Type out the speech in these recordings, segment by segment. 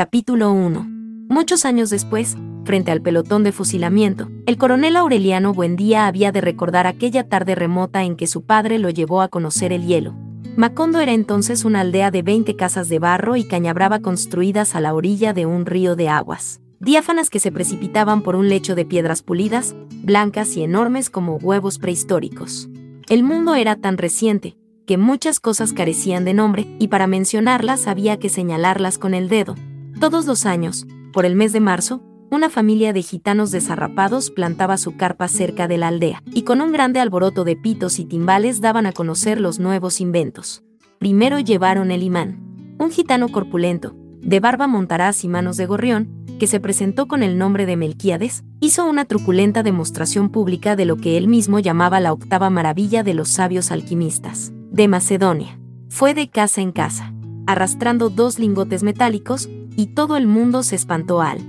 Capítulo 1. Muchos años después, frente al pelotón de fusilamiento, el coronel Aureliano Buendía había de recordar aquella tarde remota en que su padre lo llevó a conocer el hielo. Macondo era entonces una aldea de 20 casas de barro y cañabrava construidas a la orilla de un río de aguas, diáfanas que se precipitaban por un lecho de piedras pulidas, blancas y enormes como huevos prehistóricos. El mundo era tan reciente, que muchas cosas carecían de nombre, y para mencionarlas había que señalarlas con el dedo. Todos los años, por el mes de marzo, una familia de gitanos desarrapados plantaba su carpa cerca de la aldea, y con un grande alboroto de pitos y timbales daban a conocer los nuevos inventos. Primero llevaron el imán. Un gitano corpulento, de barba montaraz y manos de gorrión, que se presentó con el nombre de Melquíades, hizo una truculenta demostración pública de lo que él mismo llamaba la octava maravilla de los sabios alquimistas, de Macedonia. Fue de casa en casa, arrastrando dos lingotes metálicos, y todo el mundo se espantó al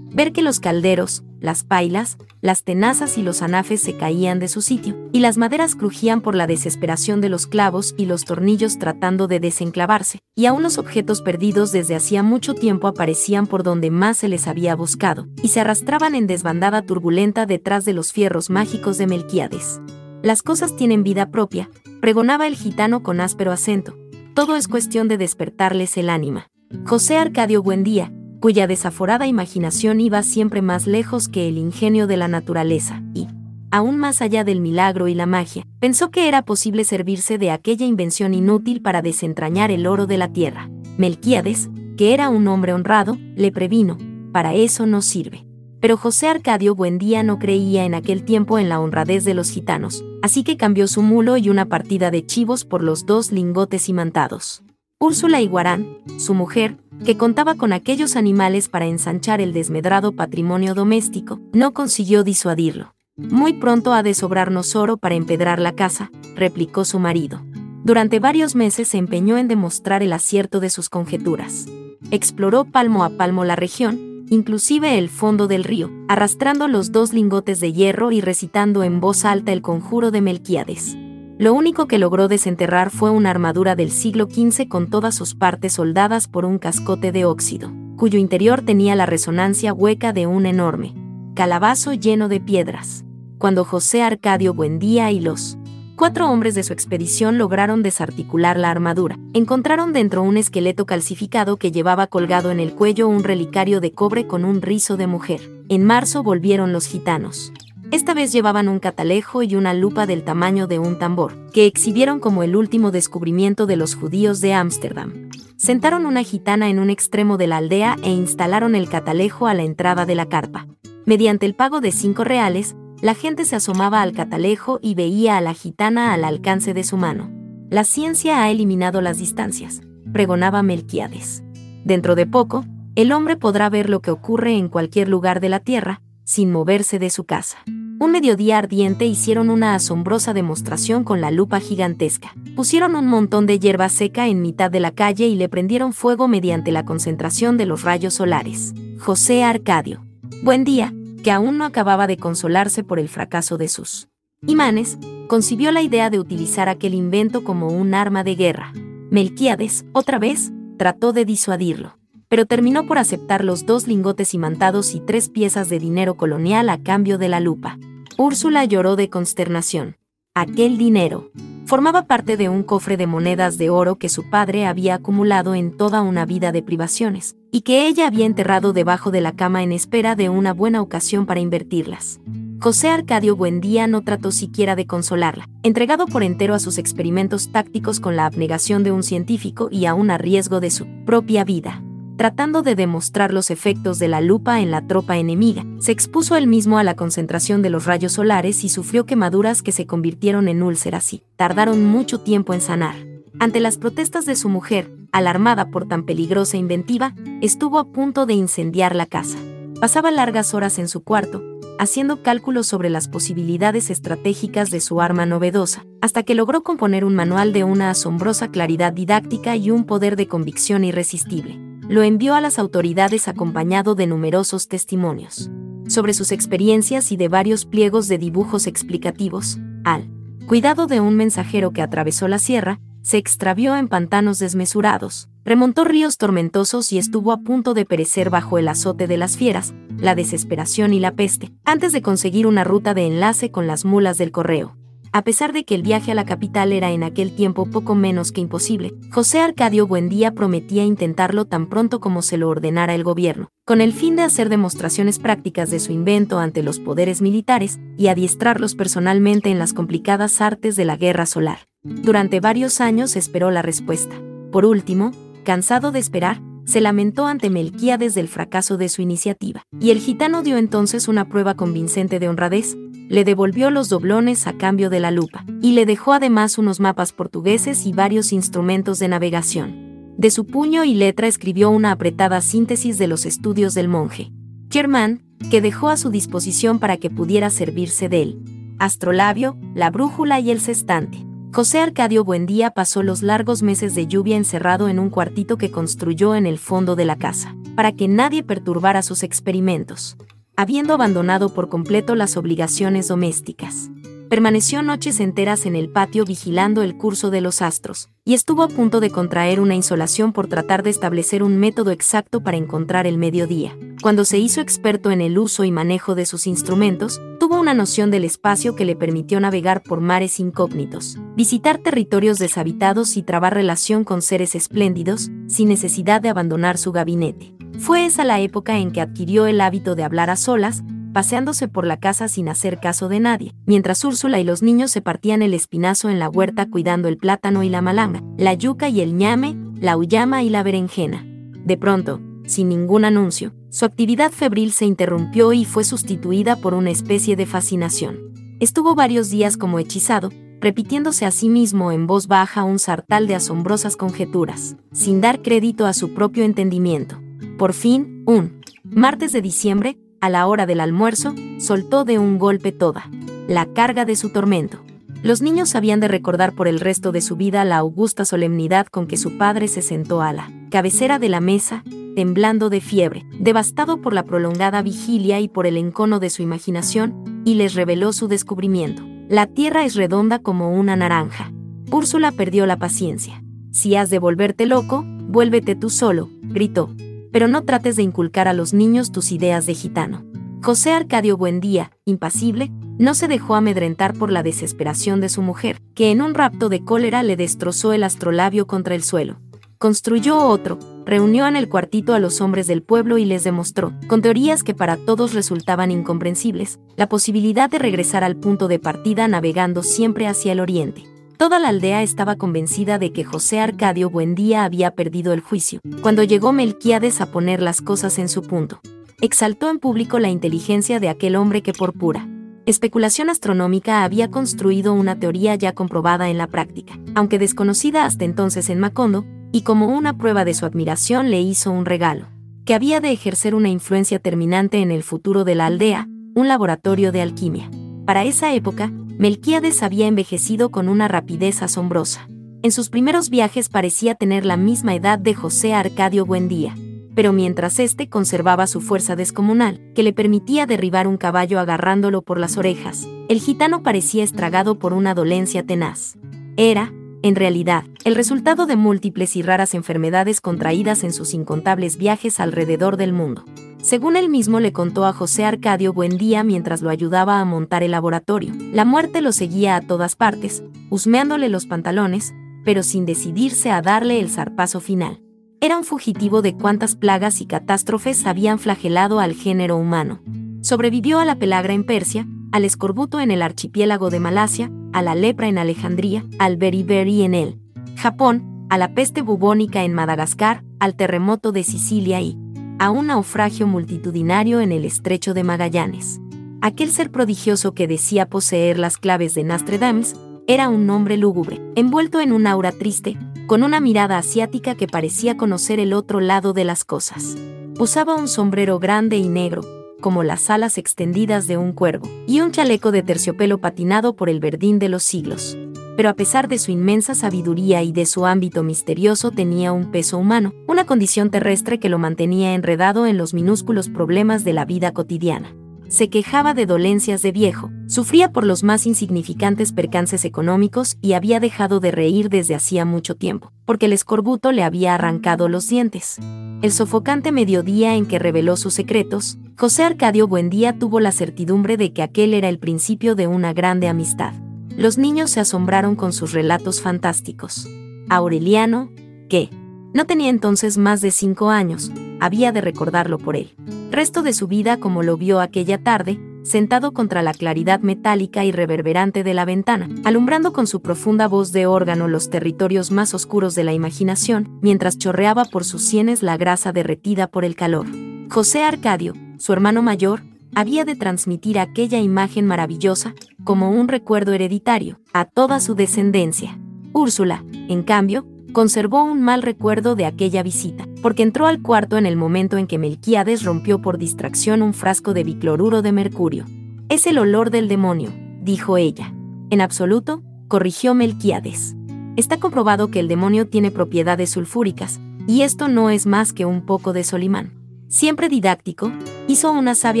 ver que los calderos, las pailas, las tenazas y los anafes se caían de su sitio, y las maderas crujían por la desesperación de los clavos y los tornillos tratando de desenclavarse, y aún los objetos perdidos desde hacía mucho tiempo aparecían por donde más se les había buscado, y se arrastraban en desbandada turbulenta detrás de los fierros mágicos de Melquiades. Las cosas tienen vida propia, pregonaba el gitano con áspero acento. Todo es cuestión de despertarles el ánima. José Arcadio Buendía, cuya desaforada imaginación iba siempre más lejos que el ingenio de la naturaleza, y, aún más allá del milagro y la magia, pensó que era posible servirse de aquella invención inútil para desentrañar el oro de la tierra. Melquíades, que era un hombre honrado, le previno, para eso no sirve. Pero José Arcadio Buendía no creía en aquel tiempo en la honradez de los gitanos, así que cambió su mulo y una partida de chivos por los dos lingotes imantados. Úrsula Iguarán, su mujer, que contaba con aquellos animales para ensanchar el desmedrado patrimonio doméstico, no consiguió disuadirlo. Muy pronto ha de sobrarnos oro para empedrar la casa, replicó su marido. Durante varios meses se empeñó en demostrar el acierto de sus conjeturas. Exploró palmo a palmo la región, inclusive el fondo del río, arrastrando los dos lingotes de hierro y recitando en voz alta el conjuro de Melquiades. Lo único que logró desenterrar fue una armadura del siglo XV con todas sus partes soldadas por un cascote de óxido, cuyo interior tenía la resonancia hueca de un enorme calabazo lleno de piedras. Cuando José Arcadio Buendía y los cuatro hombres de su expedición lograron desarticular la armadura, encontraron dentro un esqueleto calcificado que llevaba colgado en el cuello un relicario de cobre con un rizo de mujer. En marzo volvieron los gitanos. Esta vez llevaban un catalejo y una lupa del tamaño de un tambor, que exhibieron como el último descubrimiento de los judíos de Ámsterdam. Sentaron una gitana en un extremo de la aldea e instalaron el catalejo a la entrada de la carpa. Mediante el pago de cinco reales, la gente se asomaba al catalejo y veía a la gitana al alcance de su mano. La ciencia ha eliminado las distancias, pregonaba Melquiades. Dentro de poco, el hombre podrá ver lo que ocurre en cualquier lugar de la Tierra, sin moverse de su casa. Un mediodía ardiente hicieron una asombrosa demostración con la lupa gigantesca. Pusieron un montón de hierba seca en mitad de la calle y le prendieron fuego mediante la concentración de los rayos solares. José Arcadio. Buen día, que aún no acababa de consolarse por el fracaso de sus imanes, concibió la idea de utilizar aquel invento como un arma de guerra. Melquíades, otra vez, trató de disuadirlo pero terminó por aceptar los dos lingotes imantados y tres piezas de dinero colonial a cambio de la lupa. Úrsula lloró de consternación. Aquel dinero formaba parte de un cofre de monedas de oro que su padre había acumulado en toda una vida de privaciones, y que ella había enterrado debajo de la cama en espera de una buena ocasión para invertirlas. José Arcadio Buendía no trató siquiera de consolarla, entregado por entero a sus experimentos tácticos con la abnegación de un científico y aún a riesgo de su propia vida tratando de demostrar los efectos de la lupa en la tropa enemiga. Se expuso él mismo a la concentración de los rayos solares y sufrió quemaduras que se convirtieron en úlceras y tardaron mucho tiempo en sanar. Ante las protestas de su mujer, alarmada por tan peligrosa inventiva, estuvo a punto de incendiar la casa. Pasaba largas horas en su cuarto, haciendo cálculos sobre las posibilidades estratégicas de su arma novedosa, hasta que logró componer un manual de una asombrosa claridad didáctica y un poder de convicción irresistible lo envió a las autoridades acompañado de numerosos testimonios sobre sus experiencias y de varios pliegos de dibujos explicativos. Al cuidado de un mensajero que atravesó la sierra, se extravió en pantanos desmesurados, Remontó ríos tormentosos y estuvo a punto de perecer bajo el azote de las fieras, la desesperación y la peste, antes de conseguir una ruta de enlace con las mulas del correo. A pesar de que el viaje a la capital era en aquel tiempo poco menos que imposible, José Arcadio Buendía prometía intentarlo tan pronto como se lo ordenara el gobierno, con el fin de hacer demostraciones prácticas de su invento ante los poderes militares y adiestrarlos personalmente en las complicadas artes de la guerra solar. Durante varios años esperó la respuesta. Por último, cansado de esperar, se lamentó ante Melquíades del fracaso de su iniciativa, y el gitano dio entonces una prueba convincente de honradez, le devolvió los doblones a cambio de la lupa, y le dejó además unos mapas portugueses y varios instrumentos de navegación. De su puño y letra escribió una apretada síntesis de los estudios del monje, Germán, que dejó a su disposición para que pudiera servirse de él. Astrolabio, la brújula y el sextante. José Arcadio Buendía pasó los largos meses de lluvia encerrado en un cuartito que construyó en el fondo de la casa, para que nadie perturbara sus experimentos, habiendo abandonado por completo las obligaciones domésticas. Permaneció noches enteras en el patio vigilando el curso de los astros, y estuvo a punto de contraer una insolación por tratar de establecer un método exacto para encontrar el mediodía. Cuando se hizo experto en el uso y manejo de sus instrumentos, tuvo una noción del espacio que le permitió navegar por mares incógnitos, visitar territorios deshabitados y trabar relación con seres espléndidos, sin necesidad de abandonar su gabinete. Fue esa la época en que adquirió el hábito de hablar a solas, paseándose por la casa sin hacer caso de nadie, mientras Úrsula y los niños se partían el espinazo en la huerta cuidando el plátano y la malanga, la yuca y el ñame, la uyama y la berenjena. De pronto, sin ningún anuncio, su actividad febril se interrumpió y fue sustituida por una especie de fascinación. Estuvo varios días como hechizado, repitiéndose a sí mismo en voz baja un sartal de asombrosas conjeturas, sin dar crédito a su propio entendimiento. Por fin, un martes de diciembre, a la hora del almuerzo, soltó de un golpe toda la carga de su tormento. Los niños habían de recordar por el resto de su vida la augusta solemnidad con que su padre se sentó a la cabecera de la mesa, temblando de fiebre, devastado por la prolongada vigilia y por el encono de su imaginación, y les reveló su descubrimiento. La tierra es redonda como una naranja. Úrsula perdió la paciencia. Si has de volverte loco, vuélvete tú solo, gritó pero no trates de inculcar a los niños tus ideas de gitano. José Arcadio Buendía, impasible, no se dejó amedrentar por la desesperación de su mujer, que en un rapto de cólera le destrozó el astrolabio contra el suelo. Construyó otro, reunió en el cuartito a los hombres del pueblo y les demostró, con teorías que para todos resultaban incomprensibles, la posibilidad de regresar al punto de partida navegando siempre hacia el oriente. Toda la aldea estaba convencida de que José Arcadio Buendía había perdido el juicio, cuando llegó Melquiades a poner las cosas en su punto. Exaltó en público la inteligencia de aquel hombre que por pura especulación astronómica había construido una teoría ya comprobada en la práctica, aunque desconocida hasta entonces en Macondo, y como una prueba de su admiración le hizo un regalo, que había de ejercer una influencia terminante en el futuro de la aldea, un laboratorio de alquimia. Para esa época, Melquíades había envejecido con una rapidez asombrosa. En sus primeros viajes parecía tener la misma edad de José Arcadio Buendía, pero mientras éste conservaba su fuerza descomunal, que le permitía derribar un caballo agarrándolo por las orejas, el gitano parecía estragado por una dolencia tenaz. Era, en realidad, el resultado de múltiples y raras enfermedades contraídas en sus incontables viajes alrededor del mundo. Según él mismo le contó a José Arcadio Buendía mientras lo ayudaba a montar el laboratorio, la muerte lo seguía a todas partes, husmeándole los pantalones, pero sin decidirse a darle el zarpazo final. Era un fugitivo de cuantas plagas y catástrofes habían flagelado al género humano. Sobrevivió a la pelagra en Persia, al escorbuto en el archipiélago de Malasia, a la lepra en Alejandría, al beriberi en el Japón, a la peste bubónica en Madagascar, al terremoto de Sicilia y, a un naufragio multitudinario en el estrecho de Magallanes. Aquel ser prodigioso que decía poseer las claves de Nostradamus era un hombre lúgubre, envuelto en un aura triste, con una mirada asiática que parecía conocer el otro lado de las cosas. Usaba un sombrero grande y negro, como las alas extendidas de un cuervo, y un chaleco de terciopelo patinado por el verdín de los siglos pero a pesar de su inmensa sabiduría y de su ámbito misterioso tenía un peso humano, una condición terrestre que lo mantenía enredado en los minúsculos problemas de la vida cotidiana. Se quejaba de dolencias de viejo, sufría por los más insignificantes percances económicos y había dejado de reír desde hacía mucho tiempo, porque el escorbuto le había arrancado los dientes. El sofocante mediodía en que reveló sus secretos, José Arcadio Buendía tuvo la certidumbre de que aquel era el principio de una grande amistad. Los niños se asombraron con sus relatos fantásticos. Aureliano, que no tenía entonces más de cinco años, había de recordarlo por él. Resto de su vida como lo vio aquella tarde, sentado contra la claridad metálica y reverberante de la ventana, alumbrando con su profunda voz de órgano los territorios más oscuros de la imaginación, mientras chorreaba por sus sienes la grasa derretida por el calor. José Arcadio, su hermano mayor, había de transmitir aquella imagen maravillosa, como un recuerdo hereditario, a toda su descendencia. Úrsula, en cambio, conservó un mal recuerdo de aquella visita, porque entró al cuarto en el momento en que Melquiades rompió por distracción un frasco de bicloruro de mercurio. Es el olor del demonio, dijo ella. En absoluto, corrigió Melquiades. Está comprobado que el demonio tiene propiedades sulfúricas, y esto no es más que un poco de Solimán. Siempre didáctico, hizo una sabia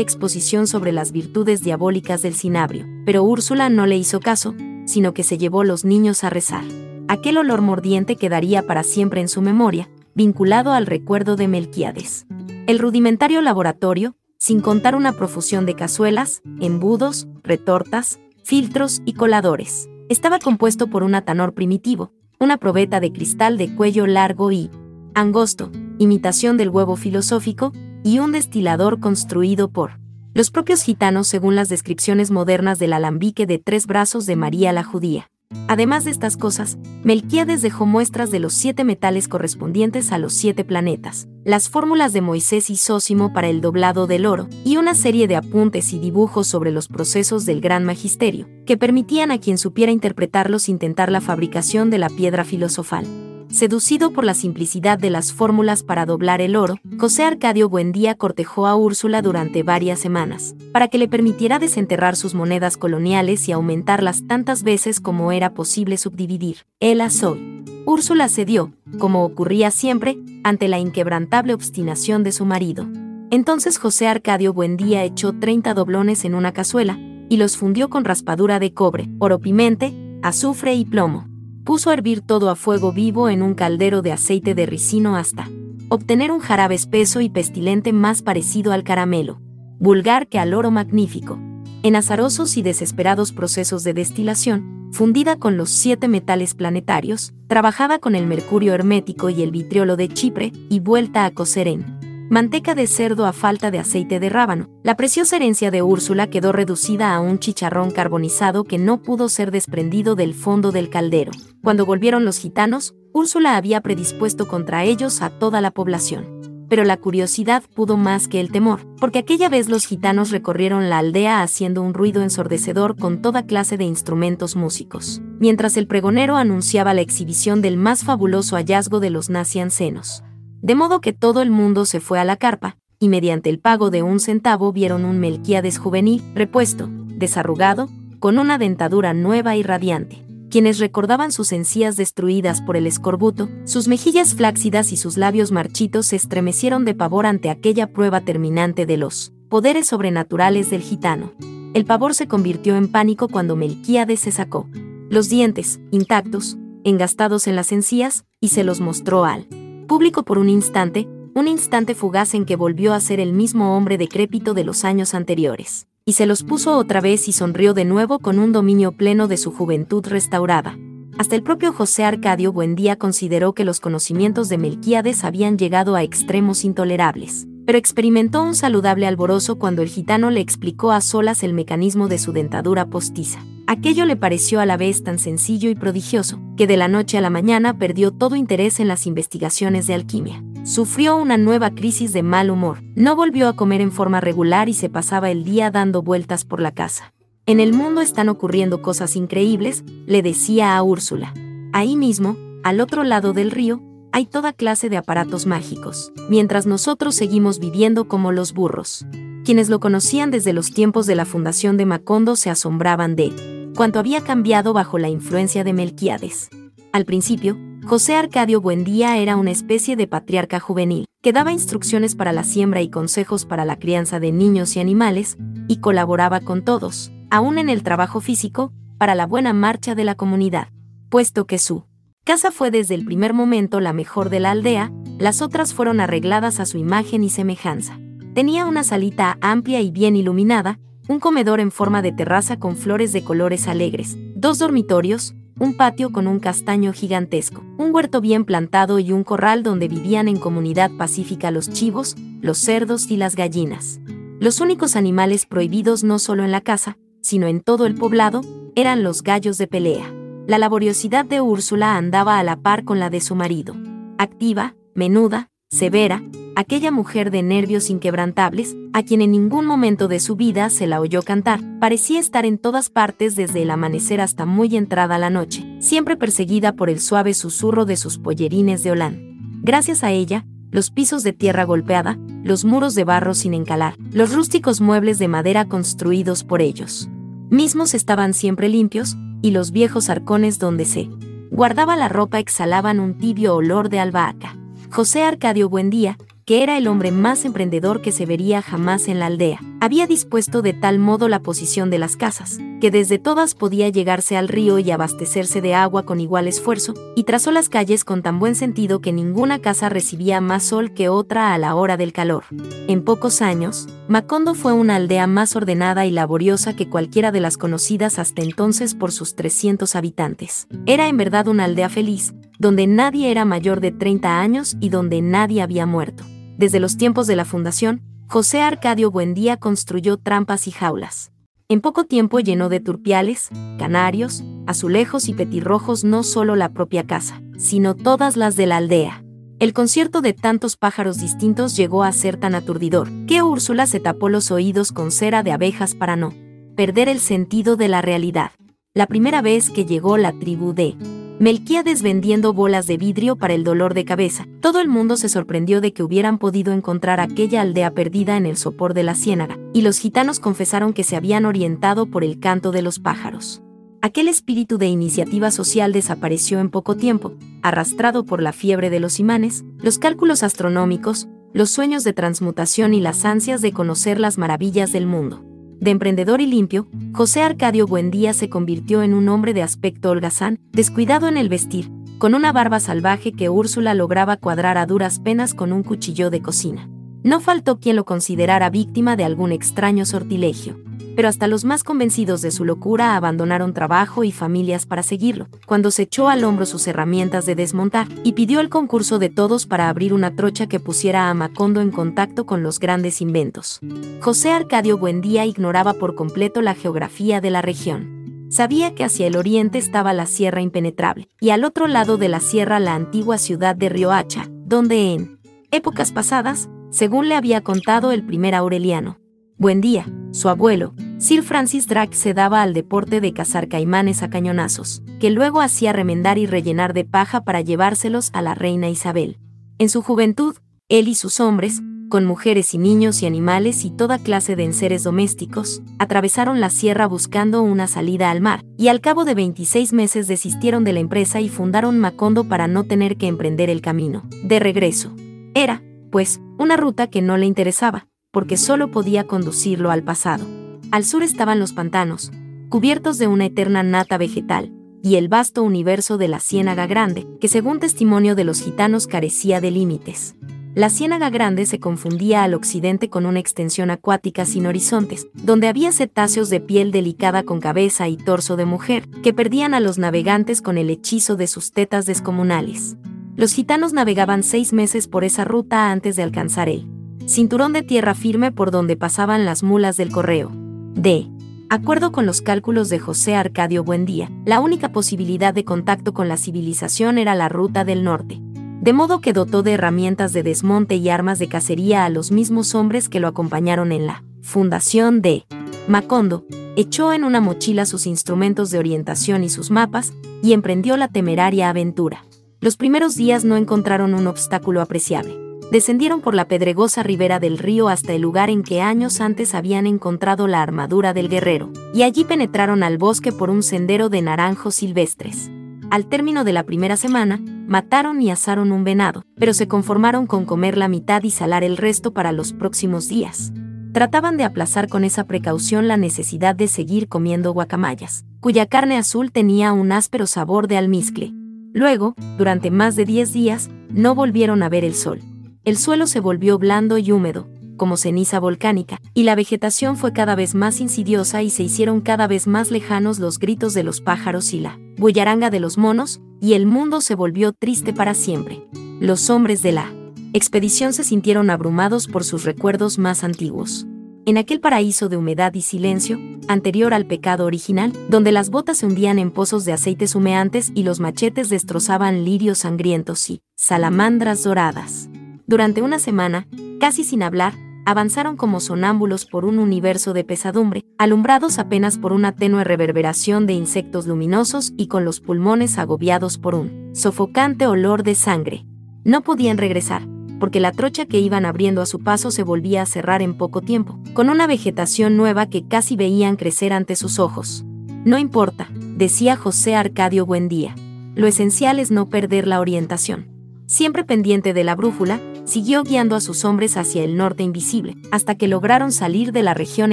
exposición sobre las virtudes diabólicas del cinabrio, pero Úrsula no le hizo caso, sino que se llevó los niños a rezar aquel olor mordiente quedaría para siempre en su memoria, vinculado al recuerdo de Melquiades. El rudimentario laboratorio, sin contar una profusión de cazuelas, embudos, retortas, filtros y coladores, estaba compuesto por un atanor primitivo, una probeta de cristal de cuello largo y angosto, imitación del huevo filosófico, y un destilador construido por los propios gitanos según las descripciones modernas del alambique de tres brazos de María la judía. Además de estas cosas, Melquiades dejó muestras de los siete metales correspondientes a los siete planetas, las fórmulas de Moisés y Sósimo para el doblado del oro, y una serie de apuntes y dibujos sobre los procesos del gran magisterio, que permitían a quien supiera interpretarlos intentar la fabricación de la piedra filosofal. Seducido por la simplicidad de las fórmulas para doblar el oro, José Arcadio Buendía cortejó a Úrsula durante varias semanas, para que le permitiera desenterrar sus monedas coloniales y aumentarlas tantas veces como era posible subdividir. El azul. Úrsula cedió, como ocurría siempre, ante la inquebrantable obstinación de su marido. Entonces José Arcadio Buendía echó 30 doblones en una cazuela, y los fundió con raspadura de cobre, oro pimente, azufre y plomo puso a hervir todo a fuego vivo en un caldero de aceite de ricino hasta obtener un jarabe espeso y pestilente más parecido al caramelo, vulgar que al oro magnífico. En azarosos y desesperados procesos de destilación, fundida con los siete metales planetarios, trabajada con el mercurio hermético y el vitriolo de Chipre y vuelta a cocer en manteca de cerdo a falta de aceite de rábano. La preciosa herencia de Úrsula quedó reducida a un chicharrón carbonizado que no pudo ser desprendido del fondo del caldero. Cuando volvieron los gitanos, Úrsula había predispuesto contra ellos a toda la población. Pero la curiosidad pudo más que el temor, porque aquella vez los gitanos recorrieron la aldea haciendo un ruido ensordecedor con toda clase de instrumentos músicos, mientras el pregonero anunciaba la exhibición del más fabuloso hallazgo de los nazi ancianos de modo que todo el mundo se fue a la carpa, y mediante el pago de un centavo vieron un Melquiades juvenil, repuesto, desarrugado, con una dentadura nueva y radiante. Quienes recordaban sus encías destruidas por el escorbuto, sus mejillas flácidas y sus labios marchitos se estremecieron de pavor ante aquella prueba terminante de los poderes sobrenaturales del gitano. El pavor se convirtió en pánico cuando Melquiades se sacó los dientes, intactos, engastados en las encías, y se los mostró al público por un instante, un instante fugaz en que volvió a ser el mismo hombre decrépito de los años anteriores, y se los puso otra vez y sonrió de nuevo con un dominio pleno de su juventud restaurada. Hasta el propio José Arcadio Buendía consideró que los conocimientos de Melquíades habían llegado a extremos intolerables, pero experimentó un saludable alborozo cuando el gitano le explicó a solas el mecanismo de su dentadura postiza. Aquello le pareció a la vez tan sencillo y prodigioso, que de la noche a la mañana perdió todo interés en las investigaciones de alquimia. Sufrió una nueva crisis de mal humor, no volvió a comer en forma regular y se pasaba el día dando vueltas por la casa. En el mundo están ocurriendo cosas increíbles, le decía a Úrsula. Ahí mismo, al otro lado del río, hay toda clase de aparatos mágicos, mientras nosotros seguimos viviendo como los burros. Quienes lo conocían desde los tiempos de la fundación de Macondo se asombraban de cuánto había cambiado bajo la influencia de Melquiades. Al principio, José Arcadio Buendía era una especie de patriarca juvenil, que daba instrucciones para la siembra y consejos para la crianza de niños y animales, y colaboraba con todos, aún en el trabajo físico, para la buena marcha de la comunidad. Puesto que su casa fue desde el primer momento la mejor de la aldea, las otras fueron arregladas a su imagen y semejanza. Tenía una salita amplia y bien iluminada, un comedor en forma de terraza con flores de colores alegres, dos dormitorios, un patio con un castaño gigantesco, un huerto bien plantado y un corral donde vivían en comunidad pacífica los chivos, los cerdos y las gallinas. Los únicos animales prohibidos no solo en la casa, sino en todo el poblado, eran los gallos de pelea. La laboriosidad de Úrsula andaba a la par con la de su marido. Activa, menuda, severa, aquella mujer de nervios inquebrantables, a quien en ningún momento de su vida se la oyó cantar, parecía estar en todas partes desde el amanecer hasta muy entrada la noche, siempre perseguida por el suave susurro de sus pollerines de holán. Gracias a ella, los pisos de tierra golpeada, los muros de barro sin encalar, los rústicos muebles de madera construidos por ellos mismos estaban siempre limpios, y los viejos arcones donde se guardaba la ropa exhalaban un tibio olor de albahaca. José Arcadio Buendía, que era el hombre más emprendedor que se vería jamás en la aldea. Había dispuesto de tal modo la posición de las casas, que desde todas podía llegarse al río y abastecerse de agua con igual esfuerzo, y trazó las calles con tan buen sentido que ninguna casa recibía más sol que otra a la hora del calor. En pocos años, Macondo fue una aldea más ordenada y laboriosa que cualquiera de las conocidas hasta entonces por sus 300 habitantes. Era en verdad una aldea feliz, donde nadie era mayor de 30 años y donde nadie había muerto. Desde los tiempos de la fundación, José Arcadio Buendía construyó trampas y jaulas. En poco tiempo llenó de turpiales, canarios, azulejos y petirrojos no solo la propia casa, sino todas las de la aldea. El concierto de tantos pájaros distintos llegó a ser tan aturdidor que Úrsula se tapó los oídos con cera de abejas para no perder el sentido de la realidad. La primera vez que llegó la tribu de Melquíades vendiendo bolas de vidrio para el dolor de cabeza. Todo el mundo se sorprendió de que hubieran podido encontrar aquella aldea perdida en el sopor de la ciénaga, y los gitanos confesaron que se habían orientado por el canto de los pájaros. Aquel espíritu de iniciativa social desapareció en poco tiempo, arrastrado por la fiebre de los imanes, los cálculos astronómicos, los sueños de transmutación y las ansias de conocer las maravillas del mundo. De emprendedor y limpio, José Arcadio Buendía se convirtió en un hombre de aspecto holgazán, descuidado en el vestir, con una barba salvaje que Úrsula lograba cuadrar a duras penas con un cuchillo de cocina. No faltó quien lo considerara víctima de algún extraño sortilegio pero hasta los más convencidos de su locura abandonaron trabajo y familias para seguirlo, cuando se echó al hombro sus herramientas de desmontar y pidió el concurso de todos para abrir una trocha que pusiera a Macondo en contacto con los grandes inventos. José Arcadio Buendía ignoraba por completo la geografía de la región. Sabía que hacia el oriente estaba la Sierra Impenetrable, y al otro lado de la sierra la antigua ciudad de Riohacha, donde en épocas pasadas, según le había contado el primer Aureliano, Buendía, su abuelo, Sir Francis Drake se daba al deporte de cazar caimanes a cañonazos, que luego hacía remendar y rellenar de paja para llevárselos a la reina Isabel. En su juventud, él y sus hombres, con mujeres y niños y animales y toda clase de enseres domésticos, atravesaron la sierra buscando una salida al mar, y al cabo de 26 meses desistieron de la empresa y fundaron Macondo para no tener que emprender el camino. De regreso. Era, pues, una ruta que no le interesaba, porque solo podía conducirlo al pasado. Al sur estaban los pantanos, cubiertos de una eterna nata vegetal, y el vasto universo de la Ciénaga Grande, que según testimonio de los gitanos carecía de límites. La Ciénaga Grande se confundía al occidente con una extensión acuática sin horizontes, donde había cetáceos de piel delicada con cabeza y torso de mujer, que perdían a los navegantes con el hechizo de sus tetas descomunales. Los gitanos navegaban seis meses por esa ruta antes de alcanzar el cinturón de tierra firme por donde pasaban las mulas del correo. De acuerdo con los cálculos de José Arcadio Buendía, la única posibilidad de contacto con la civilización era la ruta del norte. De modo que dotó de herramientas de desmonte y armas de cacería a los mismos hombres que lo acompañaron en la fundación de Macondo, echó en una mochila sus instrumentos de orientación y sus mapas, y emprendió la temeraria aventura. Los primeros días no encontraron un obstáculo apreciable descendieron por la pedregosa ribera del río hasta el lugar en que años antes habían encontrado la armadura del guerrero, y allí penetraron al bosque por un sendero de naranjos silvestres. Al término de la primera semana, mataron y asaron un venado, pero se conformaron con comer la mitad y salar el resto para los próximos días. Trataban de aplazar con esa precaución la necesidad de seguir comiendo guacamayas, cuya carne azul tenía un áspero sabor de almizcle. Luego, durante más de 10 días, no volvieron a ver el sol. El suelo se volvió blando y húmedo, como ceniza volcánica, y la vegetación fue cada vez más insidiosa y se hicieron cada vez más lejanos los gritos de los pájaros y la bullaranga de los monos, y el mundo se volvió triste para siempre. Los hombres de la expedición se sintieron abrumados por sus recuerdos más antiguos. En aquel paraíso de humedad y silencio, anterior al pecado original, donde las botas se hundían en pozos de aceites humeantes y los machetes destrozaban lirios sangrientos y salamandras doradas. Durante una semana, casi sin hablar, avanzaron como sonámbulos por un universo de pesadumbre, alumbrados apenas por una tenue reverberación de insectos luminosos y con los pulmones agobiados por un sofocante olor de sangre. No podían regresar, porque la trocha que iban abriendo a su paso se volvía a cerrar en poco tiempo, con una vegetación nueva que casi veían crecer ante sus ojos. No importa, decía José Arcadio Buendía. Lo esencial es no perder la orientación. Siempre pendiente de la brújula, siguió guiando a sus hombres hacia el norte invisible, hasta que lograron salir de la región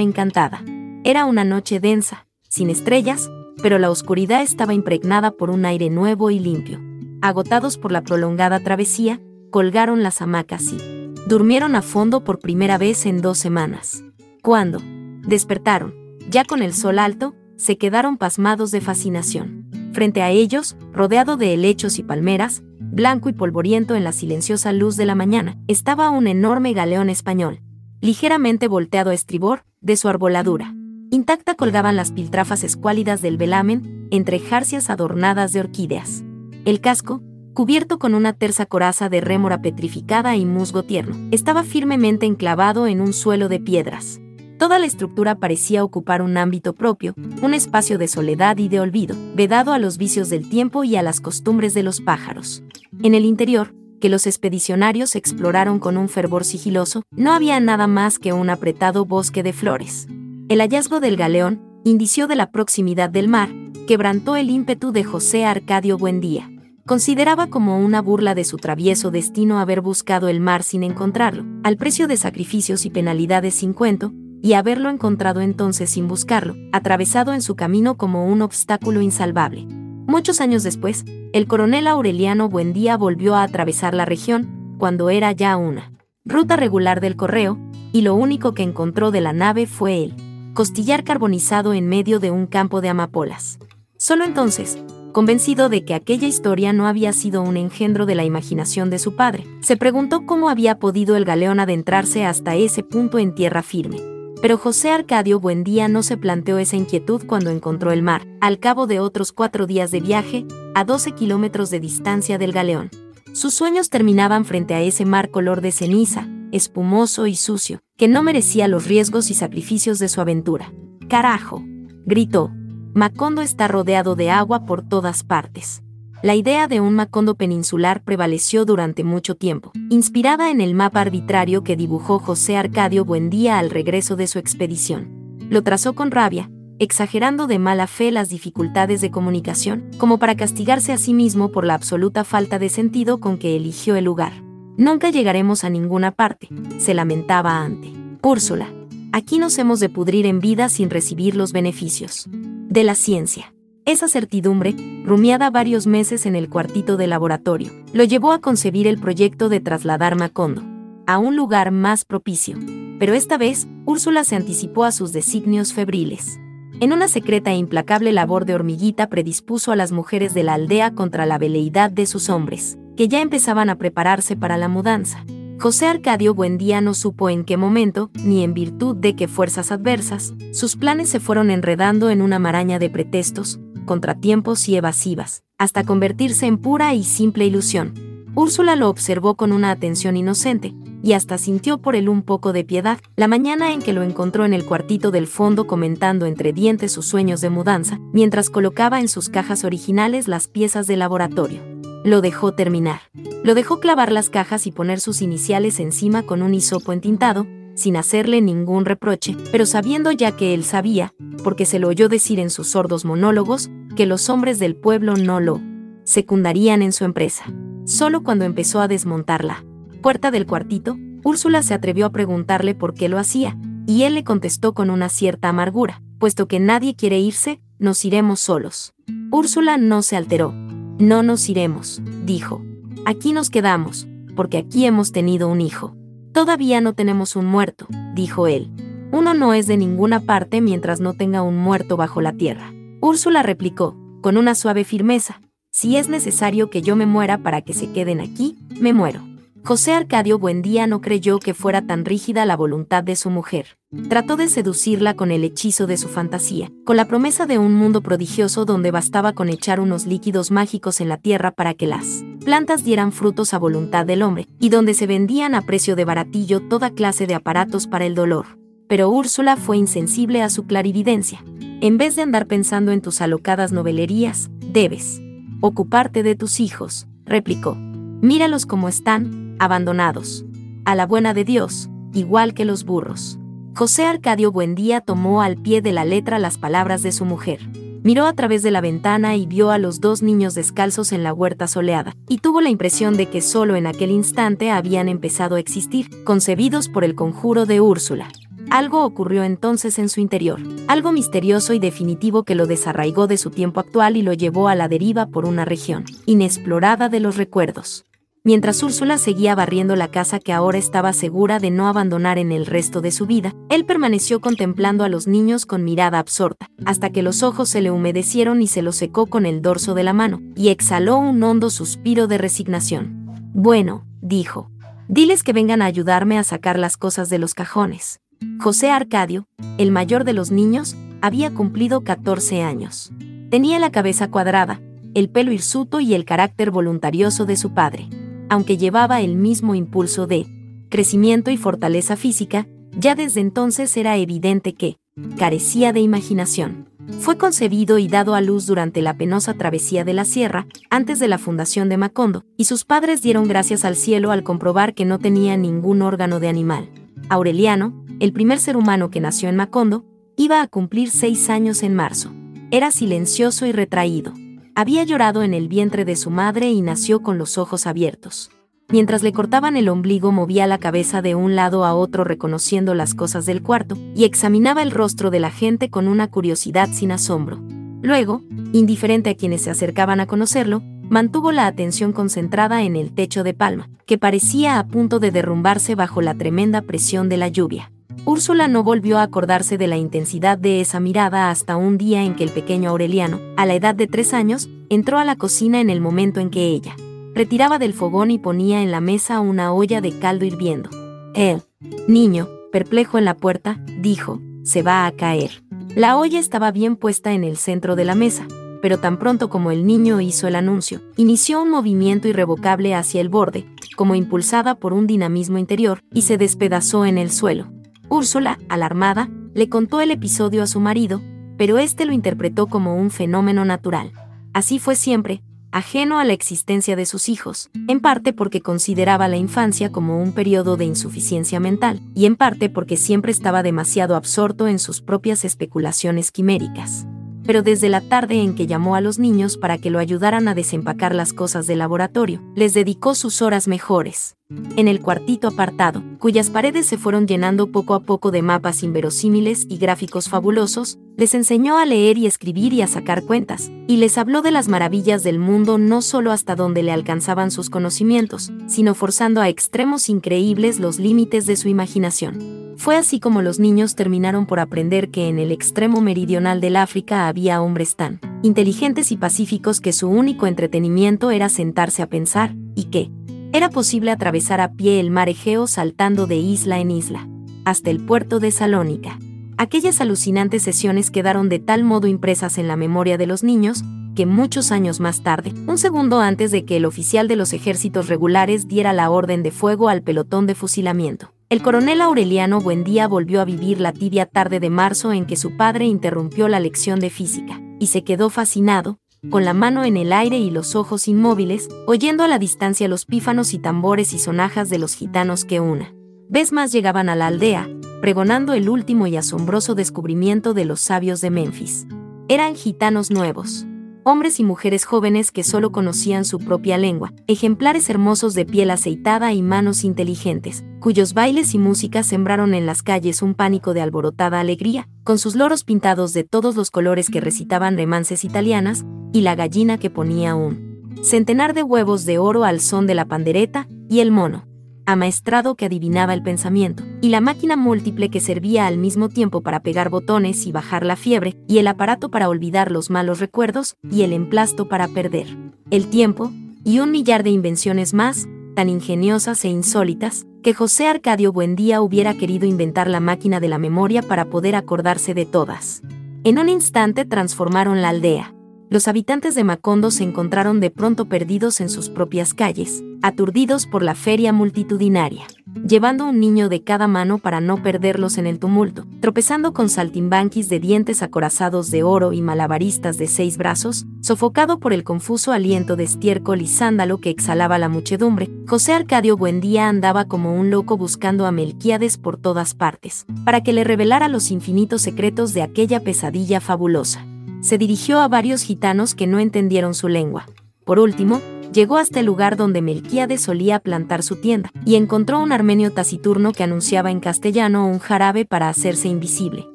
encantada. Era una noche densa, sin estrellas, pero la oscuridad estaba impregnada por un aire nuevo y limpio. Agotados por la prolongada travesía, colgaron las hamacas y durmieron a fondo por primera vez en dos semanas. Cuando despertaron, ya con el sol alto, se quedaron pasmados de fascinación. Frente a ellos, rodeado de helechos y palmeras, blanco y polvoriento en la silenciosa luz de la mañana, estaba un enorme galeón español, ligeramente volteado a estribor, de su arboladura. Intacta colgaban las piltrafas escuálidas del velamen, entre jarcias adornadas de orquídeas. El casco, cubierto con una tersa coraza de rémora petrificada y musgo tierno, estaba firmemente enclavado en un suelo de piedras. Toda la estructura parecía ocupar un ámbito propio, un espacio de soledad y de olvido, vedado a los vicios del tiempo y a las costumbres de los pájaros. En el interior, que los expedicionarios exploraron con un fervor sigiloso, no había nada más que un apretado bosque de flores. El hallazgo del galeón, indicio de la proximidad del mar, quebrantó el ímpetu de José Arcadio Buendía. Consideraba como una burla de su travieso destino haber buscado el mar sin encontrarlo, al precio de sacrificios y penalidades sin cuento, y haberlo encontrado entonces sin buscarlo, atravesado en su camino como un obstáculo insalvable. Muchos años después, el coronel Aureliano Buendía volvió a atravesar la región, cuando era ya una ruta regular del correo, y lo único que encontró de la nave fue el costillar carbonizado en medio de un campo de amapolas. Solo entonces, convencido de que aquella historia no había sido un engendro de la imaginación de su padre, se preguntó cómo había podido el galeón adentrarse hasta ese punto en tierra firme. Pero José Arcadio Buendía no se planteó esa inquietud cuando encontró el mar, al cabo de otros cuatro días de viaje, a 12 kilómetros de distancia del galeón. Sus sueños terminaban frente a ese mar color de ceniza, espumoso y sucio, que no merecía los riesgos y sacrificios de su aventura. ¡Carajo! gritó. Macondo está rodeado de agua por todas partes la idea de un Macondo peninsular prevaleció durante mucho tiempo, inspirada en el mapa arbitrario que dibujó José Arcadio Buendía al regreso de su expedición. Lo trazó con rabia, exagerando de mala fe las dificultades de comunicación, como para castigarse a sí mismo por la absoluta falta de sentido con que eligió el lugar. Nunca llegaremos a ninguna parte, se lamentaba ante Úrsula. Aquí nos hemos de pudrir en vida sin recibir los beneficios de la ciencia. Esa certidumbre, rumiada varios meses en el cuartito de laboratorio, lo llevó a concebir el proyecto de trasladar Macondo a un lugar más propicio. Pero esta vez, Úrsula se anticipó a sus designios febriles. En una secreta e implacable labor de hormiguita predispuso a las mujeres de la aldea contra la veleidad de sus hombres, que ya empezaban a prepararse para la mudanza. José Arcadio Buendía no supo en qué momento, ni en virtud de qué fuerzas adversas, sus planes se fueron enredando en una maraña de pretextos, contratiempos y evasivas, hasta convertirse en pura y simple ilusión. Úrsula lo observó con una atención inocente, y hasta sintió por él un poco de piedad, la mañana en que lo encontró en el cuartito del fondo comentando entre dientes sus sueños de mudanza, mientras colocaba en sus cajas originales las piezas del laboratorio. Lo dejó terminar. Lo dejó clavar las cajas y poner sus iniciales encima con un hisopo entintado, sin hacerle ningún reproche, pero sabiendo ya que él sabía, porque se lo oyó decir en sus sordos monólogos, que los hombres del pueblo no lo secundarían en su empresa. Solo cuando empezó a desmontar la puerta del cuartito, Úrsula se atrevió a preguntarle por qué lo hacía, y él le contestó con una cierta amargura, puesto que nadie quiere irse, nos iremos solos. Úrsula no se alteró. No nos iremos, dijo. Aquí nos quedamos, porque aquí hemos tenido un hijo. Todavía no tenemos un muerto, dijo él. Uno no es de ninguna parte mientras no tenga un muerto bajo la tierra. Úrsula replicó, con una suave firmeza, si es necesario que yo me muera para que se queden aquí, me muero. José Arcadio Buendía no creyó que fuera tan rígida la voluntad de su mujer. Trató de seducirla con el hechizo de su fantasía, con la promesa de un mundo prodigioso donde bastaba con echar unos líquidos mágicos en la tierra para que las plantas dieran frutos a voluntad del hombre, y donde se vendían a precio de baratillo toda clase de aparatos para el dolor. Pero Úrsula fue insensible a su clarividencia. En vez de andar pensando en tus alocadas novelerías, debes ocuparte de tus hijos, replicó. Míralos como están, abandonados. A la buena de Dios, igual que los burros. José Arcadio Buendía tomó al pie de la letra las palabras de su mujer. Miró a través de la ventana y vio a los dos niños descalzos en la huerta soleada, y tuvo la impresión de que solo en aquel instante habían empezado a existir, concebidos por el conjuro de Úrsula. Algo ocurrió entonces en su interior, algo misterioso y definitivo que lo desarraigó de su tiempo actual y lo llevó a la deriva por una región inexplorada de los recuerdos. Mientras Úrsula seguía barriendo la casa que ahora estaba segura de no abandonar en el resto de su vida, él permaneció contemplando a los niños con mirada absorta, hasta que los ojos se le humedecieron y se los secó con el dorso de la mano, y exhaló un hondo suspiro de resignación. Bueno, dijo, diles que vengan a ayudarme a sacar las cosas de los cajones. José Arcadio, el mayor de los niños, había cumplido 14 años. Tenía la cabeza cuadrada, el pelo hirsuto y el carácter voluntarioso de su padre aunque llevaba el mismo impulso de crecimiento y fortaleza física, ya desde entonces era evidente que carecía de imaginación. Fue concebido y dado a luz durante la penosa travesía de la sierra, antes de la fundación de Macondo, y sus padres dieron gracias al cielo al comprobar que no tenía ningún órgano de animal. Aureliano, el primer ser humano que nació en Macondo, iba a cumplir seis años en marzo. Era silencioso y retraído. Había llorado en el vientre de su madre y nació con los ojos abiertos. Mientras le cortaban el ombligo movía la cabeza de un lado a otro reconociendo las cosas del cuarto, y examinaba el rostro de la gente con una curiosidad sin asombro. Luego, indiferente a quienes se acercaban a conocerlo, mantuvo la atención concentrada en el techo de palma, que parecía a punto de derrumbarse bajo la tremenda presión de la lluvia. Úrsula no volvió a acordarse de la intensidad de esa mirada hasta un día en que el pequeño Aureliano, a la edad de tres años, entró a la cocina en el momento en que ella retiraba del fogón y ponía en la mesa una olla de caldo hirviendo. El niño, perplejo en la puerta, dijo, se va a caer. La olla estaba bien puesta en el centro de la mesa, pero tan pronto como el niño hizo el anuncio, inició un movimiento irrevocable hacia el borde, como impulsada por un dinamismo interior, y se despedazó en el suelo. Úrsula, alarmada, le contó el episodio a su marido, pero éste lo interpretó como un fenómeno natural. Así fue siempre, ajeno a la existencia de sus hijos, en parte porque consideraba la infancia como un periodo de insuficiencia mental, y en parte porque siempre estaba demasiado absorto en sus propias especulaciones quiméricas pero desde la tarde en que llamó a los niños para que lo ayudaran a desempacar las cosas del laboratorio, les dedicó sus horas mejores. En el cuartito apartado, cuyas paredes se fueron llenando poco a poco de mapas inverosímiles y gráficos fabulosos, les enseñó a leer y escribir y a sacar cuentas, y les habló de las maravillas del mundo no solo hasta donde le alcanzaban sus conocimientos, sino forzando a extremos increíbles los límites de su imaginación. Fue así como los niños terminaron por aprender que en el extremo meridional del África había hombres tan inteligentes y pacíficos que su único entretenimiento era sentarse a pensar, y que era posible atravesar a pie el mar Egeo saltando de isla en isla, hasta el puerto de Salónica. Aquellas alucinantes sesiones quedaron de tal modo impresas en la memoria de los niños, que muchos años más tarde, un segundo antes de que el oficial de los ejércitos regulares diera la orden de fuego al pelotón de fusilamiento, el coronel Aureliano Buendía volvió a vivir la tibia tarde de marzo en que su padre interrumpió la lección de física, y se quedó fascinado, con la mano en el aire y los ojos inmóviles, oyendo a la distancia los pífanos y tambores y sonajas de los gitanos que una vez más llegaban a la aldea, pregonando el último y asombroso descubrimiento de los sabios de Memphis. Eran gitanos nuevos, hombres y mujeres jóvenes que solo conocían su propia lengua, ejemplares hermosos de piel aceitada y manos inteligentes, cuyos bailes y música sembraron en las calles un pánico de alborotada alegría, con sus loros pintados de todos los colores que recitaban remances italianas, y la gallina que ponía un centenar de huevos de oro al son de la pandereta, y el mono, amaestrado que adivinaba el pensamiento, y la máquina múltiple que servía al mismo tiempo para pegar botones y bajar la fiebre, y el aparato para olvidar los malos recuerdos, y el emplasto para perder el tiempo, y un millar de invenciones más, tan ingeniosas e insólitas, que José Arcadio Buendía hubiera querido inventar la máquina de la memoria para poder acordarse de todas. En un instante transformaron la aldea los habitantes de Macondo se encontraron de pronto perdidos en sus propias calles, aturdidos por la feria multitudinaria, llevando un niño de cada mano para no perderlos en el tumulto, tropezando con saltimbanquis de dientes acorazados de oro y malabaristas de seis brazos, sofocado por el confuso aliento de estiércol y sándalo que exhalaba la muchedumbre, José Arcadio Buendía andaba como un loco buscando a Melquiades por todas partes, para que le revelara los infinitos secretos de aquella pesadilla fabulosa se dirigió a varios gitanos que no entendieron su lengua. Por último, llegó hasta el lugar donde Melquíades solía plantar su tienda, y encontró un armenio taciturno que anunciaba en castellano un jarabe para hacerse invisible.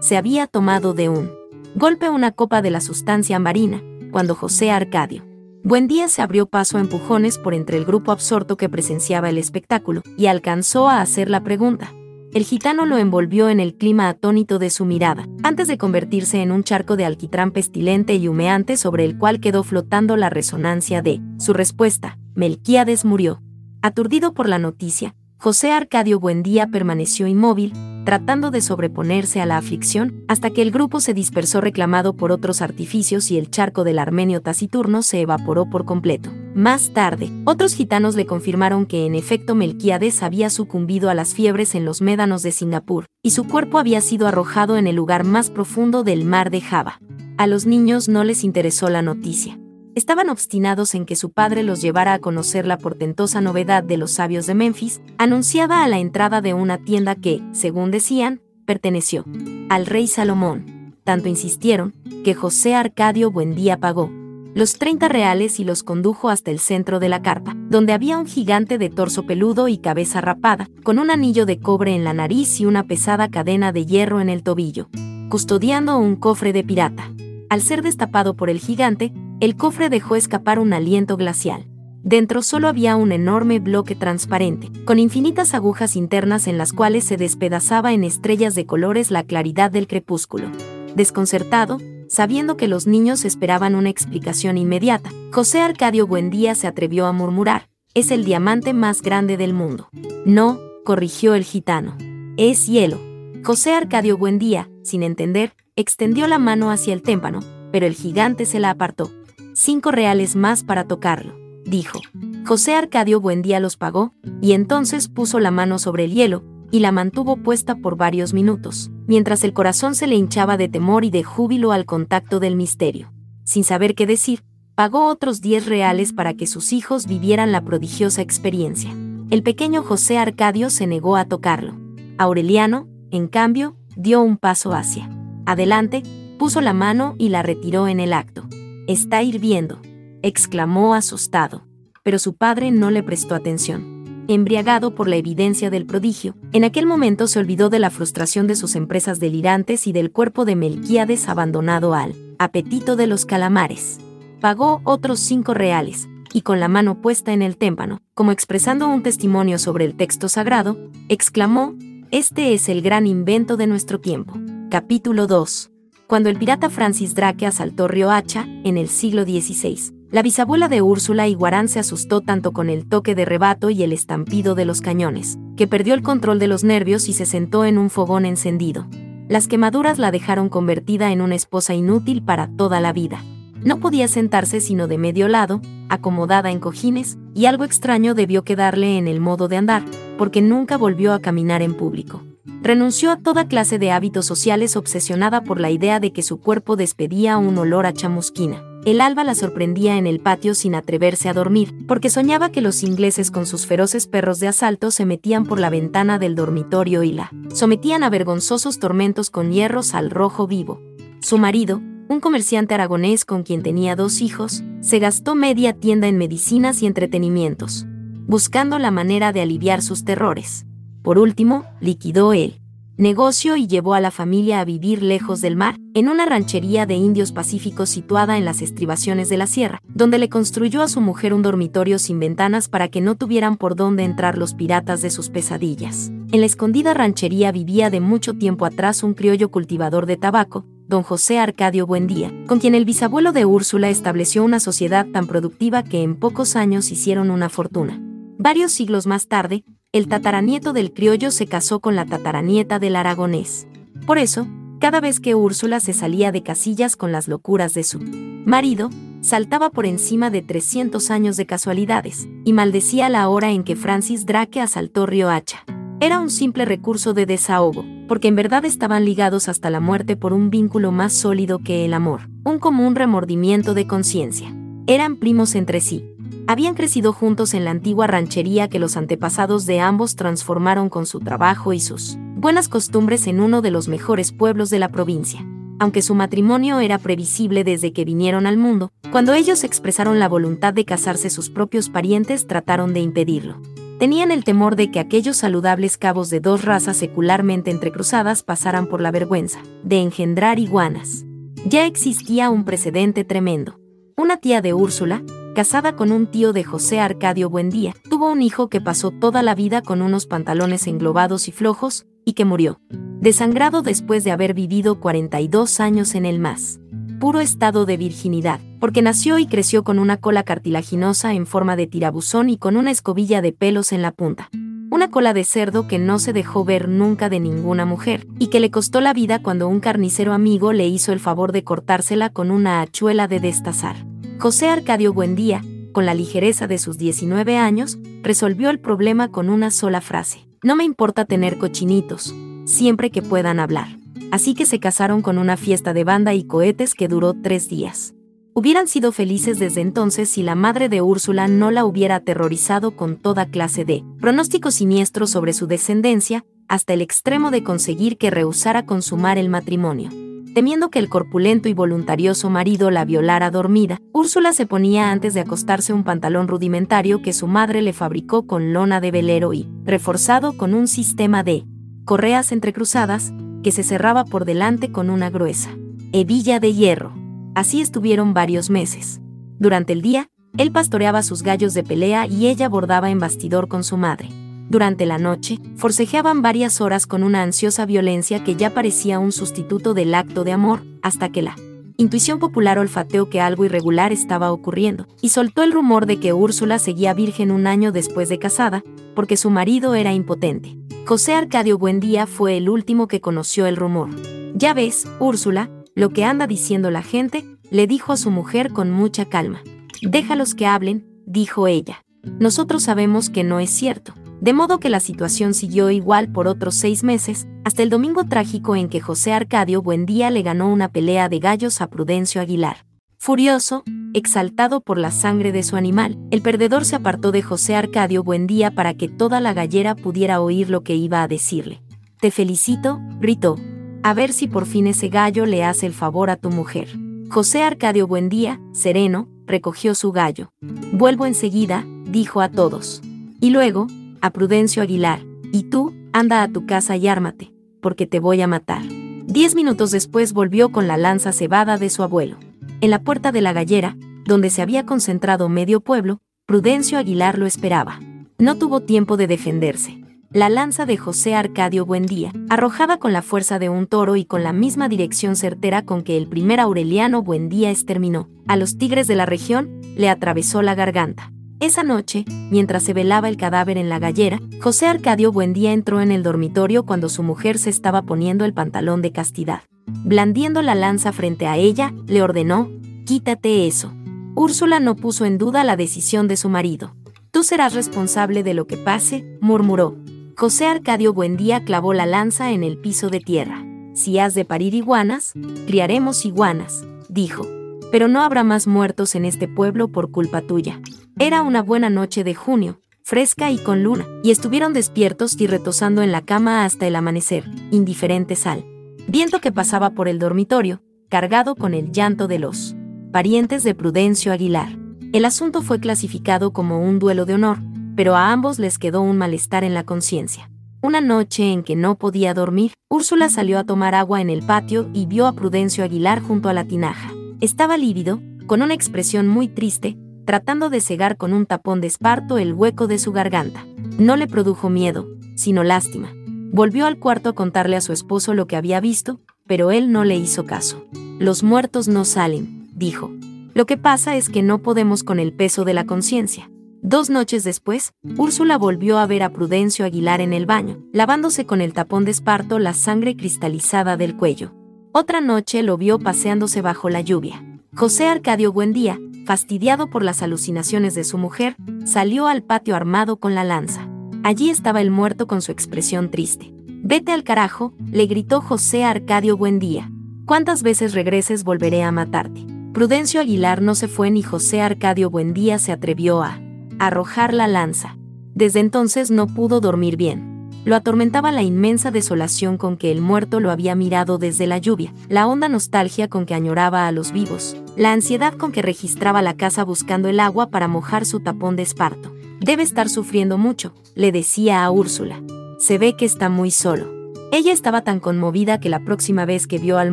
Se había tomado de un golpe una copa de la sustancia marina, cuando José Arcadio. Buen día se abrió paso a empujones por entre el grupo absorto que presenciaba el espectáculo, y alcanzó a hacer la pregunta. El gitano lo envolvió en el clima atónito de su mirada, antes de convertirse en un charco de alquitrán pestilente y humeante sobre el cual quedó flotando la resonancia de su respuesta. Melquiades murió. Aturdido por la noticia, José Arcadio Buendía permaneció inmóvil, tratando de sobreponerse a la aflicción, hasta que el grupo se dispersó reclamado por otros artificios y el charco del armenio taciturno se evaporó por completo. Más tarde, otros gitanos le confirmaron que en efecto Melquiades había sucumbido a las fiebres en los médanos de Singapur, y su cuerpo había sido arrojado en el lugar más profundo del mar de Java. A los niños no les interesó la noticia estaban obstinados en que su padre los llevara a conocer la portentosa novedad de los sabios de Memphis, anunciada a la entrada de una tienda que, según decían, perteneció al rey Salomón. Tanto insistieron, que José Arcadio Buendía pagó los 30 reales y los condujo hasta el centro de la carpa, donde había un gigante de torso peludo y cabeza rapada, con un anillo de cobre en la nariz y una pesada cadena de hierro en el tobillo, custodiando un cofre de pirata. Al ser destapado por el gigante, el cofre dejó escapar un aliento glacial. Dentro solo había un enorme bloque transparente, con infinitas agujas internas en las cuales se despedazaba en estrellas de colores la claridad del crepúsculo. Desconcertado, sabiendo que los niños esperaban una explicación inmediata, José Arcadio Buendía se atrevió a murmurar, es el diamante más grande del mundo. No, corrigió el gitano. Es hielo. José Arcadio Buendía, sin entender, extendió la mano hacia el témpano, pero el gigante se la apartó cinco reales más para tocarlo, dijo. José Arcadio Buendía los pagó, y entonces puso la mano sobre el hielo, y la mantuvo puesta por varios minutos, mientras el corazón se le hinchaba de temor y de júbilo al contacto del misterio. Sin saber qué decir, pagó otros diez reales para que sus hijos vivieran la prodigiosa experiencia. El pequeño José Arcadio se negó a tocarlo. Aureliano, en cambio, dio un paso hacia adelante, puso la mano y la retiró en el acto. Está hirviendo, exclamó asustado, pero su padre no le prestó atención. Embriagado por la evidencia del prodigio, en aquel momento se olvidó de la frustración de sus empresas delirantes y del cuerpo de Melquíades abandonado al apetito de los calamares. Pagó otros cinco reales, y con la mano puesta en el témpano, como expresando un testimonio sobre el texto sagrado, exclamó, Este es el gran invento de nuestro tiempo. Capítulo 2 cuando el pirata Francis Drake asaltó Riohacha, en el siglo XVI. La bisabuela de Úrsula y Guarán se asustó tanto con el toque de rebato y el estampido de los cañones, que perdió el control de los nervios y se sentó en un fogón encendido. Las quemaduras la dejaron convertida en una esposa inútil para toda la vida. No podía sentarse sino de medio lado, acomodada en cojines, y algo extraño debió quedarle en el modo de andar, porque nunca volvió a caminar en público. Renunció a toda clase de hábitos sociales obsesionada por la idea de que su cuerpo despedía un olor a chamusquina. El alba la sorprendía en el patio sin atreverse a dormir, porque soñaba que los ingleses con sus feroces perros de asalto se metían por la ventana del dormitorio y la sometían a vergonzosos tormentos con hierros al rojo vivo. Su marido, un comerciante aragonés con quien tenía dos hijos, se gastó media tienda en medicinas y entretenimientos, buscando la manera de aliviar sus terrores. Por último, liquidó él negocio y llevó a la familia a vivir lejos del mar, en una ranchería de indios pacíficos situada en las estribaciones de la sierra, donde le construyó a su mujer un dormitorio sin ventanas para que no tuvieran por dónde entrar los piratas de sus pesadillas. En la escondida ranchería vivía de mucho tiempo atrás un criollo cultivador de tabaco, don José Arcadio Buendía, con quien el bisabuelo de Úrsula estableció una sociedad tan productiva que en pocos años hicieron una fortuna. Varios siglos más tarde, el tataranieto del criollo se casó con la tataranieta del aragonés. Por eso, cada vez que Úrsula se salía de casillas con las locuras de su marido, saltaba por encima de 300 años de casualidades, y maldecía la hora en que Francis Drake asaltó Río Hacha. Era un simple recurso de desahogo, porque en verdad estaban ligados hasta la muerte por un vínculo más sólido que el amor, un común remordimiento de conciencia. Eran primos entre sí, habían crecido juntos en la antigua ranchería que los antepasados de ambos transformaron con su trabajo y sus buenas costumbres en uno de los mejores pueblos de la provincia. Aunque su matrimonio era previsible desde que vinieron al mundo, cuando ellos expresaron la voluntad de casarse sus propios parientes trataron de impedirlo. Tenían el temor de que aquellos saludables cabos de dos razas secularmente entrecruzadas pasaran por la vergüenza de engendrar iguanas. Ya existía un precedente tremendo. Una tía de Úrsula, casada con un tío de José Arcadio Buendía, tuvo un hijo que pasó toda la vida con unos pantalones englobados y flojos, y que murió, desangrado después de haber vivido 42 años en el más puro estado de virginidad, porque nació y creció con una cola cartilaginosa en forma de tirabuzón y con una escobilla de pelos en la punta. Una cola de cerdo que no se dejó ver nunca de ninguna mujer, y que le costó la vida cuando un carnicero amigo le hizo el favor de cortársela con una hachuela de destazar. José Arcadio Buendía, con la ligereza de sus 19 años, resolvió el problema con una sola frase. No me importa tener cochinitos, siempre que puedan hablar. Así que se casaron con una fiesta de banda y cohetes que duró tres días. Hubieran sido felices desde entonces si la madre de Úrsula no la hubiera aterrorizado con toda clase de pronósticos siniestros sobre su descendencia, hasta el extremo de conseguir que rehusara consumar el matrimonio. Temiendo que el corpulento y voluntarioso marido la violara dormida, Úrsula se ponía antes de acostarse un pantalón rudimentario que su madre le fabricó con lona de velero y, reforzado con un sistema de correas entrecruzadas, que se cerraba por delante con una gruesa hebilla de hierro. Así estuvieron varios meses. Durante el día, él pastoreaba sus gallos de pelea y ella bordaba en bastidor con su madre. Durante la noche, forcejeaban varias horas con una ansiosa violencia que ya parecía un sustituto del acto de amor, hasta que la intuición popular olfateó que algo irregular estaba ocurriendo, y soltó el rumor de que Úrsula seguía virgen un año después de casada, porque su marido era impotente. José Arcadio Buendía fue el último que conoció el rumor. Ya ves, Úrsula, lo que anda diciendo la gente, le dijo a su mujer con mucha calma. Déjalos que hablen, dijo ella. Nosotros sabemos que no es cierto. De modo que la situación siguió igual por otros seis meses, hasta el domingo trágico en que José Arcadio Buendía le ganó una pelea de gallos a Prudencio Aguilar. Furioso, exaltado por la sangre de su animal, el perdedor se apartó de José Arcadio Buendía para que toda la gallera pudiera oír lo que iba a decirle. Te felicito, gritó. A ver si por fin ese gallo le hace el favor a tu mujer. José Arcadio Buendía, sereno, recogió su gallo. Vuelvo enseguida, dijo a todos. Y luego, a Prudencio Aguilar, y tú, anda a tu casa y ármate, porque te voy a matar. Diez minutos después volvió con la lanza cebada de su abuelo. En la puerta de la gallera, donde se había concentrado medio pueblo, Prudencio Aguilar lo esperaba. No tuvo tiempo de defenderse. La lanza de José Arcadio Buendía, arrojada con la fuerza de un toro y con la misma dirección certera con que el primer Aureliano Buendía exterminó a los tigres de la región, le atravesó la garganta. Esa noche, mientras se velaba el cadáver en la gallera, José Arcadio Buendía entró en el dormitorio cuando su mujer se estaba poniendo el pantalón de castidad. Blandiendo la lanza frente a ella, le ordenó, quítate eso. Úrsula no puso en duda la decisión de su marido. Tú serás responsable de lo que pase, murmuró. José Arcadio Buendía clavó la lanza en el piso de tierra. Si has de parir iguanas, criaremos iguanas, dijo. Pero no habrá más muertos en este pueblo por culpa tuya. Era una buena noche de junio, fresca y con luna, y estuvieron despiertos y retosando en la cama hasta el amanecer, indiferentes al viento que pasaba por el dormitorio, cargado con el llanto de los parientes de Prudencio Aguilar. El asunto fue clasificado como un duelo de honor, pero a ambos les quedó un malestar en la conciencia. Una noche en que no podía dormir, Úrsula salió a tomar agua en el patio y vio a Prudencio Aguilar junto a la tinaja. Estaba lívido, con una expresión muy triste, tratando de cegar con un tapón de esparto el hueco de su garganta. No le produjo miedo, sino lástima. Volvió al cuarto a contarle a su esposo lo que había visto, pero él no le hizo caso. Los muertos no salen, dijo. Lo que pasa es que no podemos con el peso de la conciencia. Dos noches después, Úrsula volvió a ver a Prudencio Aguilar en el baño, lavándose con el tapón de esparto la sangre cristalizada del cuello. Otra noche lo vio paseándose bajo la lluvia. José Arcadio Buendía, fastidiado por las alucinaciones de su mujer, salió al patio armado con la lanza. Allí estaba el muerto con su expresión triste. Vete al carajo, le gritó José Arcadio Buendía. ¿Cuántas veces regreses volveré a matarte? Prudencio Aguilar no se fue ni José Arcadio Buendía se atrevió a arrojar la lanza. Desde entonces no pudo dormir bien. Lo atormentaba la inmensa desolación con que el muerto lo había mirado desde la lluvia, la honda nostalgia con que añoraba a los vivos, la ansiedad con que registraba la casa buscando el agua para mojar su tapón de esparto. Debe estar sufriendo mucho, le decía a Úrsula. Se ve que está muy solo. Ella estaba tan conmovida que la próxima vez que vio al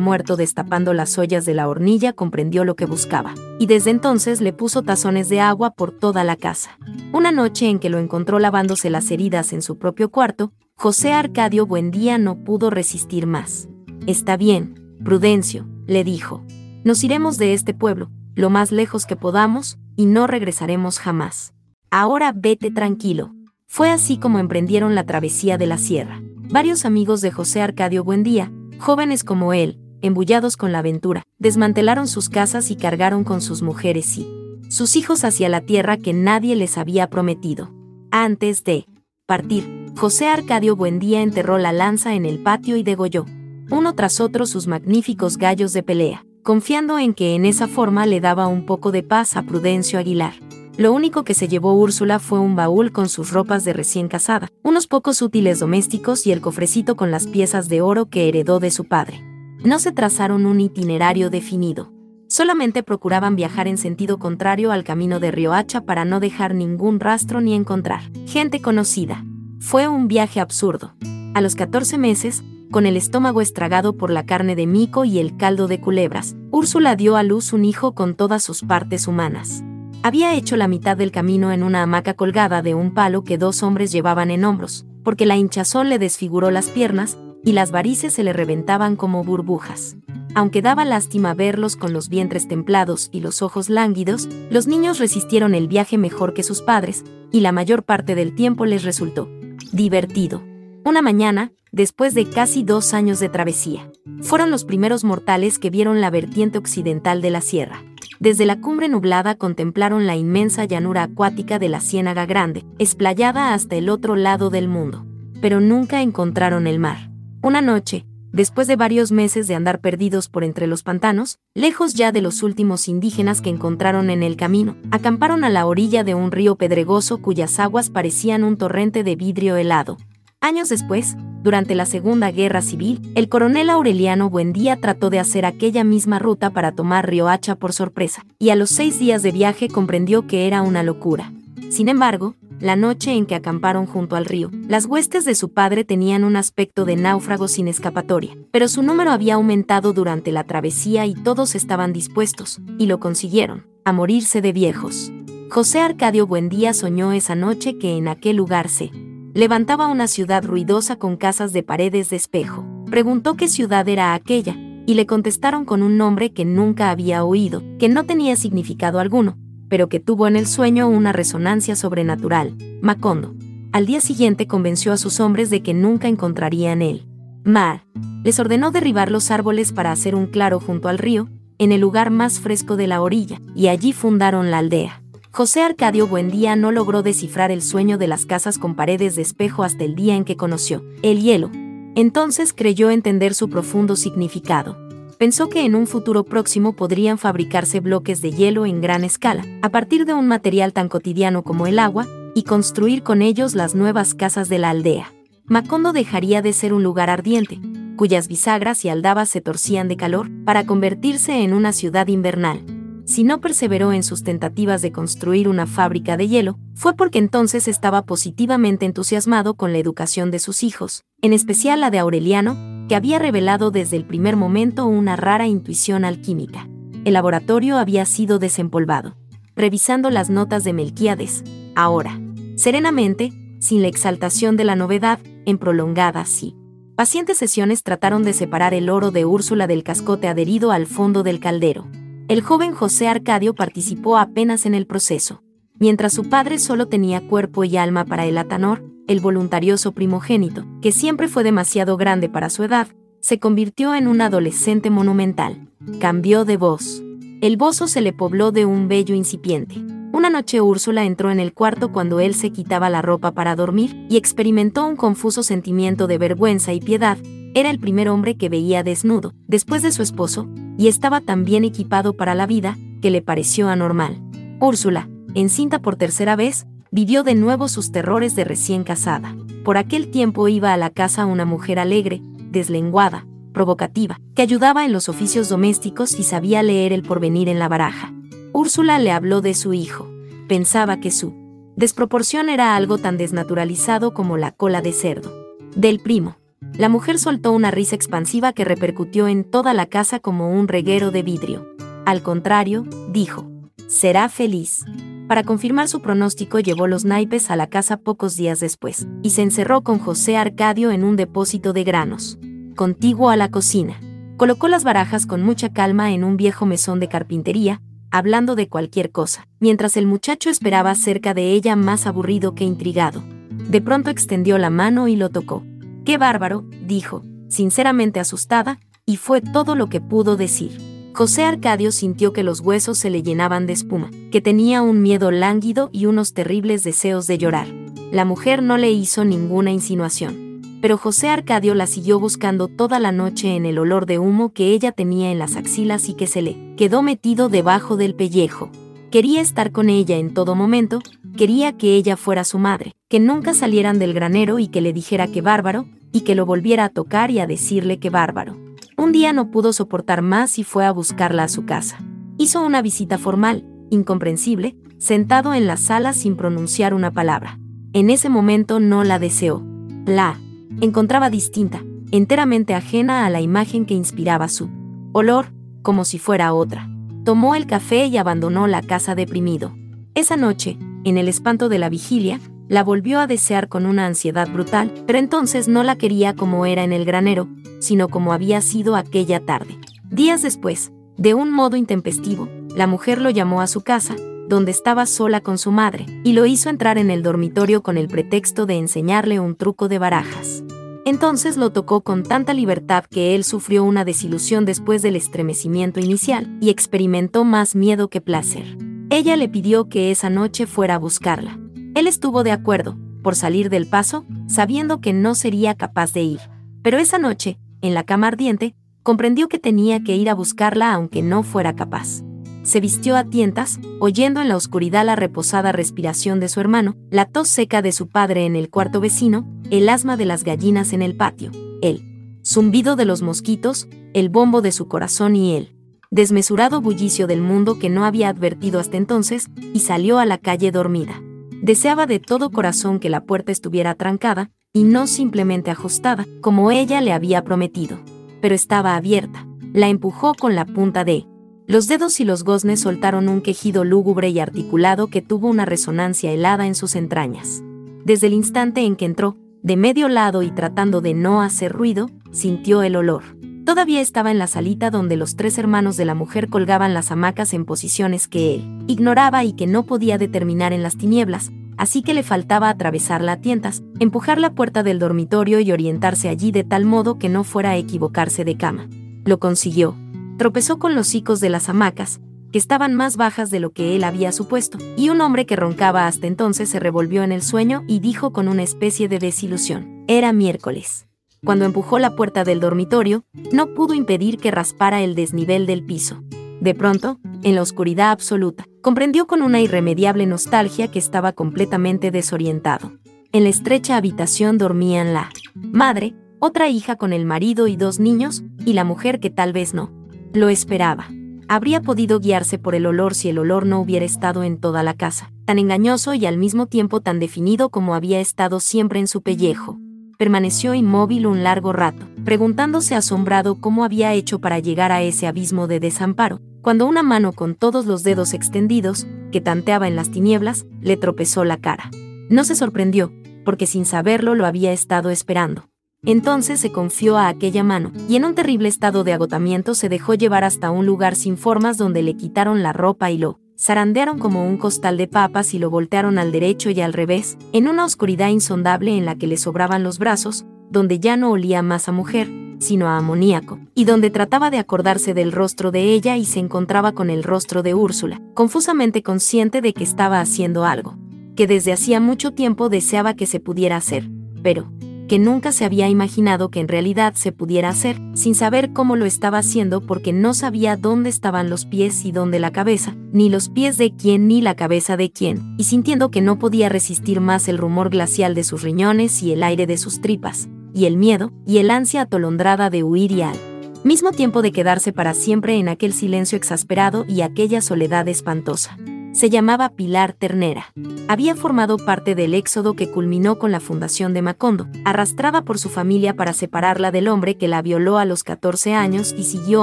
muerto destapando las ollas de la hornilla comprendió lo que buscaba, y desde entonces le puso tazones de agua por toda la casa. Una noche en que lo encontró lavándose las heridas en su propio cuarto, José Arcadio Buendía no pudo resistir más. Está bien, Prudencio, le dijo. Nos iremos de este pueblo, lo más lejos que podamos, y no regresaremos jamás. Ahora vete tranquilo. Fue así como emprendieron la travesía de la sierra. Varios amigos de José Arcadio Buendía, jóvenes como él, embullados con la aventura, desmantelaron sus casas y cargaron con sus mujeres y sus hijos hacia la tierra que nadie les había prometido. Antes de partir, José Arcadio Buendía enterró la lanza en el patio y degolló, uno tras otro sus magníficos gallos de pelea, confiando en que en esa forma le daba un poco de paz a Prudencio Aguilar. Lo único que se llevó Úrsula fue un baúl con sus ropas de recién casada, unos pocos útiles domésticos y el cofrecito con las piezas de oro que heredó de su padre. No se trazaron un itinerario definido. Solamente procuraban viajar en sentido contrario al camino de Riohacha para no dejar ningún rastro ni encontrar gente conocida. Fue un viaje absurdo. A los 14 meses, con el estómago estragado por la carne de mico y el caldo de culebras, Úrsula dio a luz un hijo con todas sus partes humanas. Había hecho la mitad del camino en una hamaca colgada de un palo que dos hombres llevaban en hombros, porque la hinchazón le desfiguró las piernas y las varices se le reventaban como burbujas. Aunque daba lástima verlos con los vientres templados y los ojos lánguidos, los niños resistieron el viaje mejor que sus padres, y la mayor parte del tiempo les resultó divertido. Una mañana, después de casi dos años de travesía, fueron los primeros mortales que vieron la vertiente occidental de la sierra. Desde la cumbre nublada contemplaron la inmensa llanura acuática de la Ciénaga Grande, esplayada hasta el otro lado del mundo. Pero nunca encontraron el mar. Una noche, después de varios meses de andar perdidos por entre los pantanos, lejos ya de los últimos indígenas que encontraron en el camino, acamparon a la orilla de un río pedregoso cuyas aguas parecían un torrente de vidrio helado. Años después, durante la Segunda Guerra Civil, el coronel Aureliano Buendía trató de hacer aquella misma ruta para tomar Riohacha por sorpresa, y a los seis días de viaje comprendió que era una locura. Sin embargo, la noche en que acamparon junto al río, las huestes de su padre tenían un aspecto de náufragos sin escapatoria, pero su número había aumentado durante la travesía y todos estaban dispuestos, y lo consiguieron, a morirse de viejos. José Arcadio Buendía soñó esa noche que en aquel lugar se levantaba una ciudad ruidosa con casas de paredes de espejo. Preguntó qué ciudad era aquella, y le contestaron con un nombre que nunca había oído, que no tenía significado alguno, pero que tuvo en el sueño una resonancia sobrenatural, Macondo. Al día siguiente convenció a sus hombres de que nunca encontrarían él. Mar. Les ordenó derribar los árboles para hacer un claro junto al río, en el lugar más fresco de la orilla, y allí fundaron la aldea. José Arcadio Buendía no logró descifrar el sueño de las casas con paredes de espejo hasta el día en que conoció el hielo. Entonces creyó entender su profundo significado. Pensó que en un futuro próximo podrían fabricarse bloques de hielo en gran escala, a partir de un material tan cotidiano como el agua, y construir con ellos las nuevas casas de la aldea. Macondo dejaría de ser un lugar ardiente, cuyas bisagras y aldabas se torcían de calor, para convertirse en una ciudad invernal. Si no perseveró en sus tentativas de construir una fábrica de hielo, fue porque entonces estaba positivamente entusiasmado con la educación de sus hijos, en especial la de Aureliano, que había revelado desde el primer momento una rara intuición alquímica. El laboratorio había sido desempolvado. Revisando las notas de Melquiades, ahora, serenamente, sin la exaltación de la novedad, en prolongadas sí. Pacientes sesiones trataron de separar el oro de Úrsula del cascote adherido al fondo del caldero. El joven José Arcadio participó apenas en el proceso. Mientras su padre solo tenía cuerpo y alma para el atanor, el voluntarioso primogénito, que siempre fue demasiado grande para su edad, se convirtió en un adolescente monumental. Cambió de voz. El bozo se le pobló de un bello incipiente. Una noche Úrsula entró en el cuarto cuando él se quitaba la ropa para dormir y experimentó un confuso sentimiento de vergüenza y piedad. Era el primer hombre que veía desnudo, después de su esposo, y estaba tan bien equipado para la vida, que le pareció anormal. Úrsula, encinta por tercera vez, vivió de nuevo sus terrores de recién casada. Por aquel tiempo iba a la casa una mujer alegre, deslenguada, provocativa, que ayudaba en los oficios domésticos y sabía leer el porvenir en la baraja. Úrsula le habló de su hijo. Pensaba que su desproporción era algo tan desnaturalizado como la cola de cerdo. Del primo. La mujer soltó una risa expansiva que repercutió en toda la casa como un reguero de vidrio. Al contrario, dijo, será feliz. Para confirmar su pronóstico llevó los naipes a la casa pocos días después, y se encerró con José Arcadio en un depósito de granos, contiguo a la cocina. Colocó las barajas con mucha calma en un viejo mesón de carpintería, hablando de cualquier cosa, mientras el muchacho esperaba cerca de ella más aburrido que intrigado. De pronto extendió la mano y lo tocó. ¡Qué bárbaro! dijo, sinceramente asustada, y fue todo lo que pudo decir. José Arcadio sintió que los huesos se le llenaban de espuma, que tenía un miedo lánguido y unos terribles deseos de llorar. La mujer no le hizo ninguna insinuación. Pero José Arcadio la siguió buscando toda la noche en el olor de humo que ella tenía en las axilas y que se le quedó metido debajo del pellejo. Quería estar con ella en todo momento, quería que ella fuera su madre, que nunca salieran del granero y que le dijera que bárbaro, y que lo volviera a tocar y a decirle que bárbaro. Un día no pudo soportar más y fue a buscarla a su casa. Hizo una visita formal, incomprensible, sentado en la sala sin pronunciar una palabra. En ese momento no la deseó. La encontraba distinta, enteramente ajena a la imagen que inspiraba su olor, como si fuera otra tomó el café y abandonó la casa deprimido. Esa noche, en el espanto de la vigilia, la volvió a desear con una ansiedad brutal, pero entonces no la quería como era en el granero, sino como había sido aquella tarde. Días después, de un modo intempestivo, la mujer lo llamó a su casa, donde estaba sola con su madre, y lo hizo entrar en el dormitorio con el pretexto de enseñarle un truco de barajas. Entonces lo tocó con tanta libertad que él sufrió una desilusión después del estremecimiento inicial y experimentó más miedo que placer. Ella le pidió que esa noche fuera a buscarla. Él estuvo de acuerdo, por salir del paso, sabiendo que no sería capaz de ir. Pero esa noche, en la cama ardiente, comprendió que tenía que ir a buscarla aunque no fuera capaz se vistió a tientas, oyendo en la oscuridad la reposada respiración de su hermano, la tos seca de su padre en el cuarto vecino, el asma de las gallinas en el patio, el zumbido de los mosquitos, el bombo de su corazón y el desmesurado bullicio del mundo que no había advertido hasta entonces, y salió a la calle dormida. Deseaba de todo corazón que la puerta estuviera trancada, y no simplemente ajustada, como ella le había prometido. Pero estaba abierta. La empujó con la punta de los dedos y los goznes soltaron un quejido lúgubre y articulado que tuvo una resonancia helada en sus entrañas. Desde el instante en que entró, de medio lado y tratando de no hacer ruido, sintió el olor. Todavía estaba en la salita donde los tres hermanos de la mujer colgaban las hamacas en posiciones que él ignoraba y que no podía determinar en las tinieblas, así que le faltaba atravesarla a tientas, empujar la puerta del dormitorio y orientarse allí de tal modo que no fuera a equivocarse de cama. Lo consiguió, tropezó con los hocicos de las hamacas, que estaban más bajas de lo que él había supuesto, y un hombre que roncaba hasta entonces se revolvió en el sueño y dijo con una especie de desilusión, era miércoles. Cuando empujó la puerta del dormitorio, no pudo impedir que raspara el desnivel del piso. De pronto, en la oscuridad absoluta, comprendió con una irremediable nostalgia que estaba completamente desorientado. En la estrecha habitación dormían la madre, otra hija con el marido y dos niños, y la mujer que tal vez no. Lo esperaba. Habría podido guiarse por el olor si el olor no hubiera estado en toda la casa, tan engañoso y al mismo tiempo tan definido como había estado siempre en su pellejo. Permaneció inmóvil un largo rato, preguntándose asombrado cómo había hecho para llegar a ese abismo de desamparo, cuando una mano con todos los dedos extendidos, que tanteaba en las tinieblas, le tropezó la cara. No se sorprendió, porque sin saberlo lo había estado esperando. Entonces se confió a aquella mano, y en un terrible estado de agotamiento se dejó llevar hasta un lugar sin formas donde le quitaron la ropa y lo zarandearon como un costal de papas y lo voltearon al derecho y al revés, en una oscuridad insondable en la que le sobraban los brazos, donde ya no olía más a mujer, sino a amoníaco, y donde trataba de acordarse del rostro de ella y se encontraba con el rostro de Úrsula, confusamente consciente de que estaba haciendo algo, que desde hacía mucho tiempo deseaba que se pudiera hacer, pero, que nunca se había imaginado que en realidad se pudiera hacer, sin saber cómo lo estaba haciendo porque no sabía dónde estaban los pies y dónde la cabeza, ni los pies de quién ni la cabeza de quién, y sintiendo que no podía resistir más el rumor glacial de sus riñones y el aire de sus tripas, y el miedo, y el ansia atolondrada de huir y al mismo tiempo de quedarse para siempre en aquel silencio exasperado y aquella soledad espantosa se llamaba Pilar Ternera. Había formado parte del éxodo que culminó con la fundación de Macondo, arrastrada por su familia para separarla del hombre que la violó a los 14 años y siguió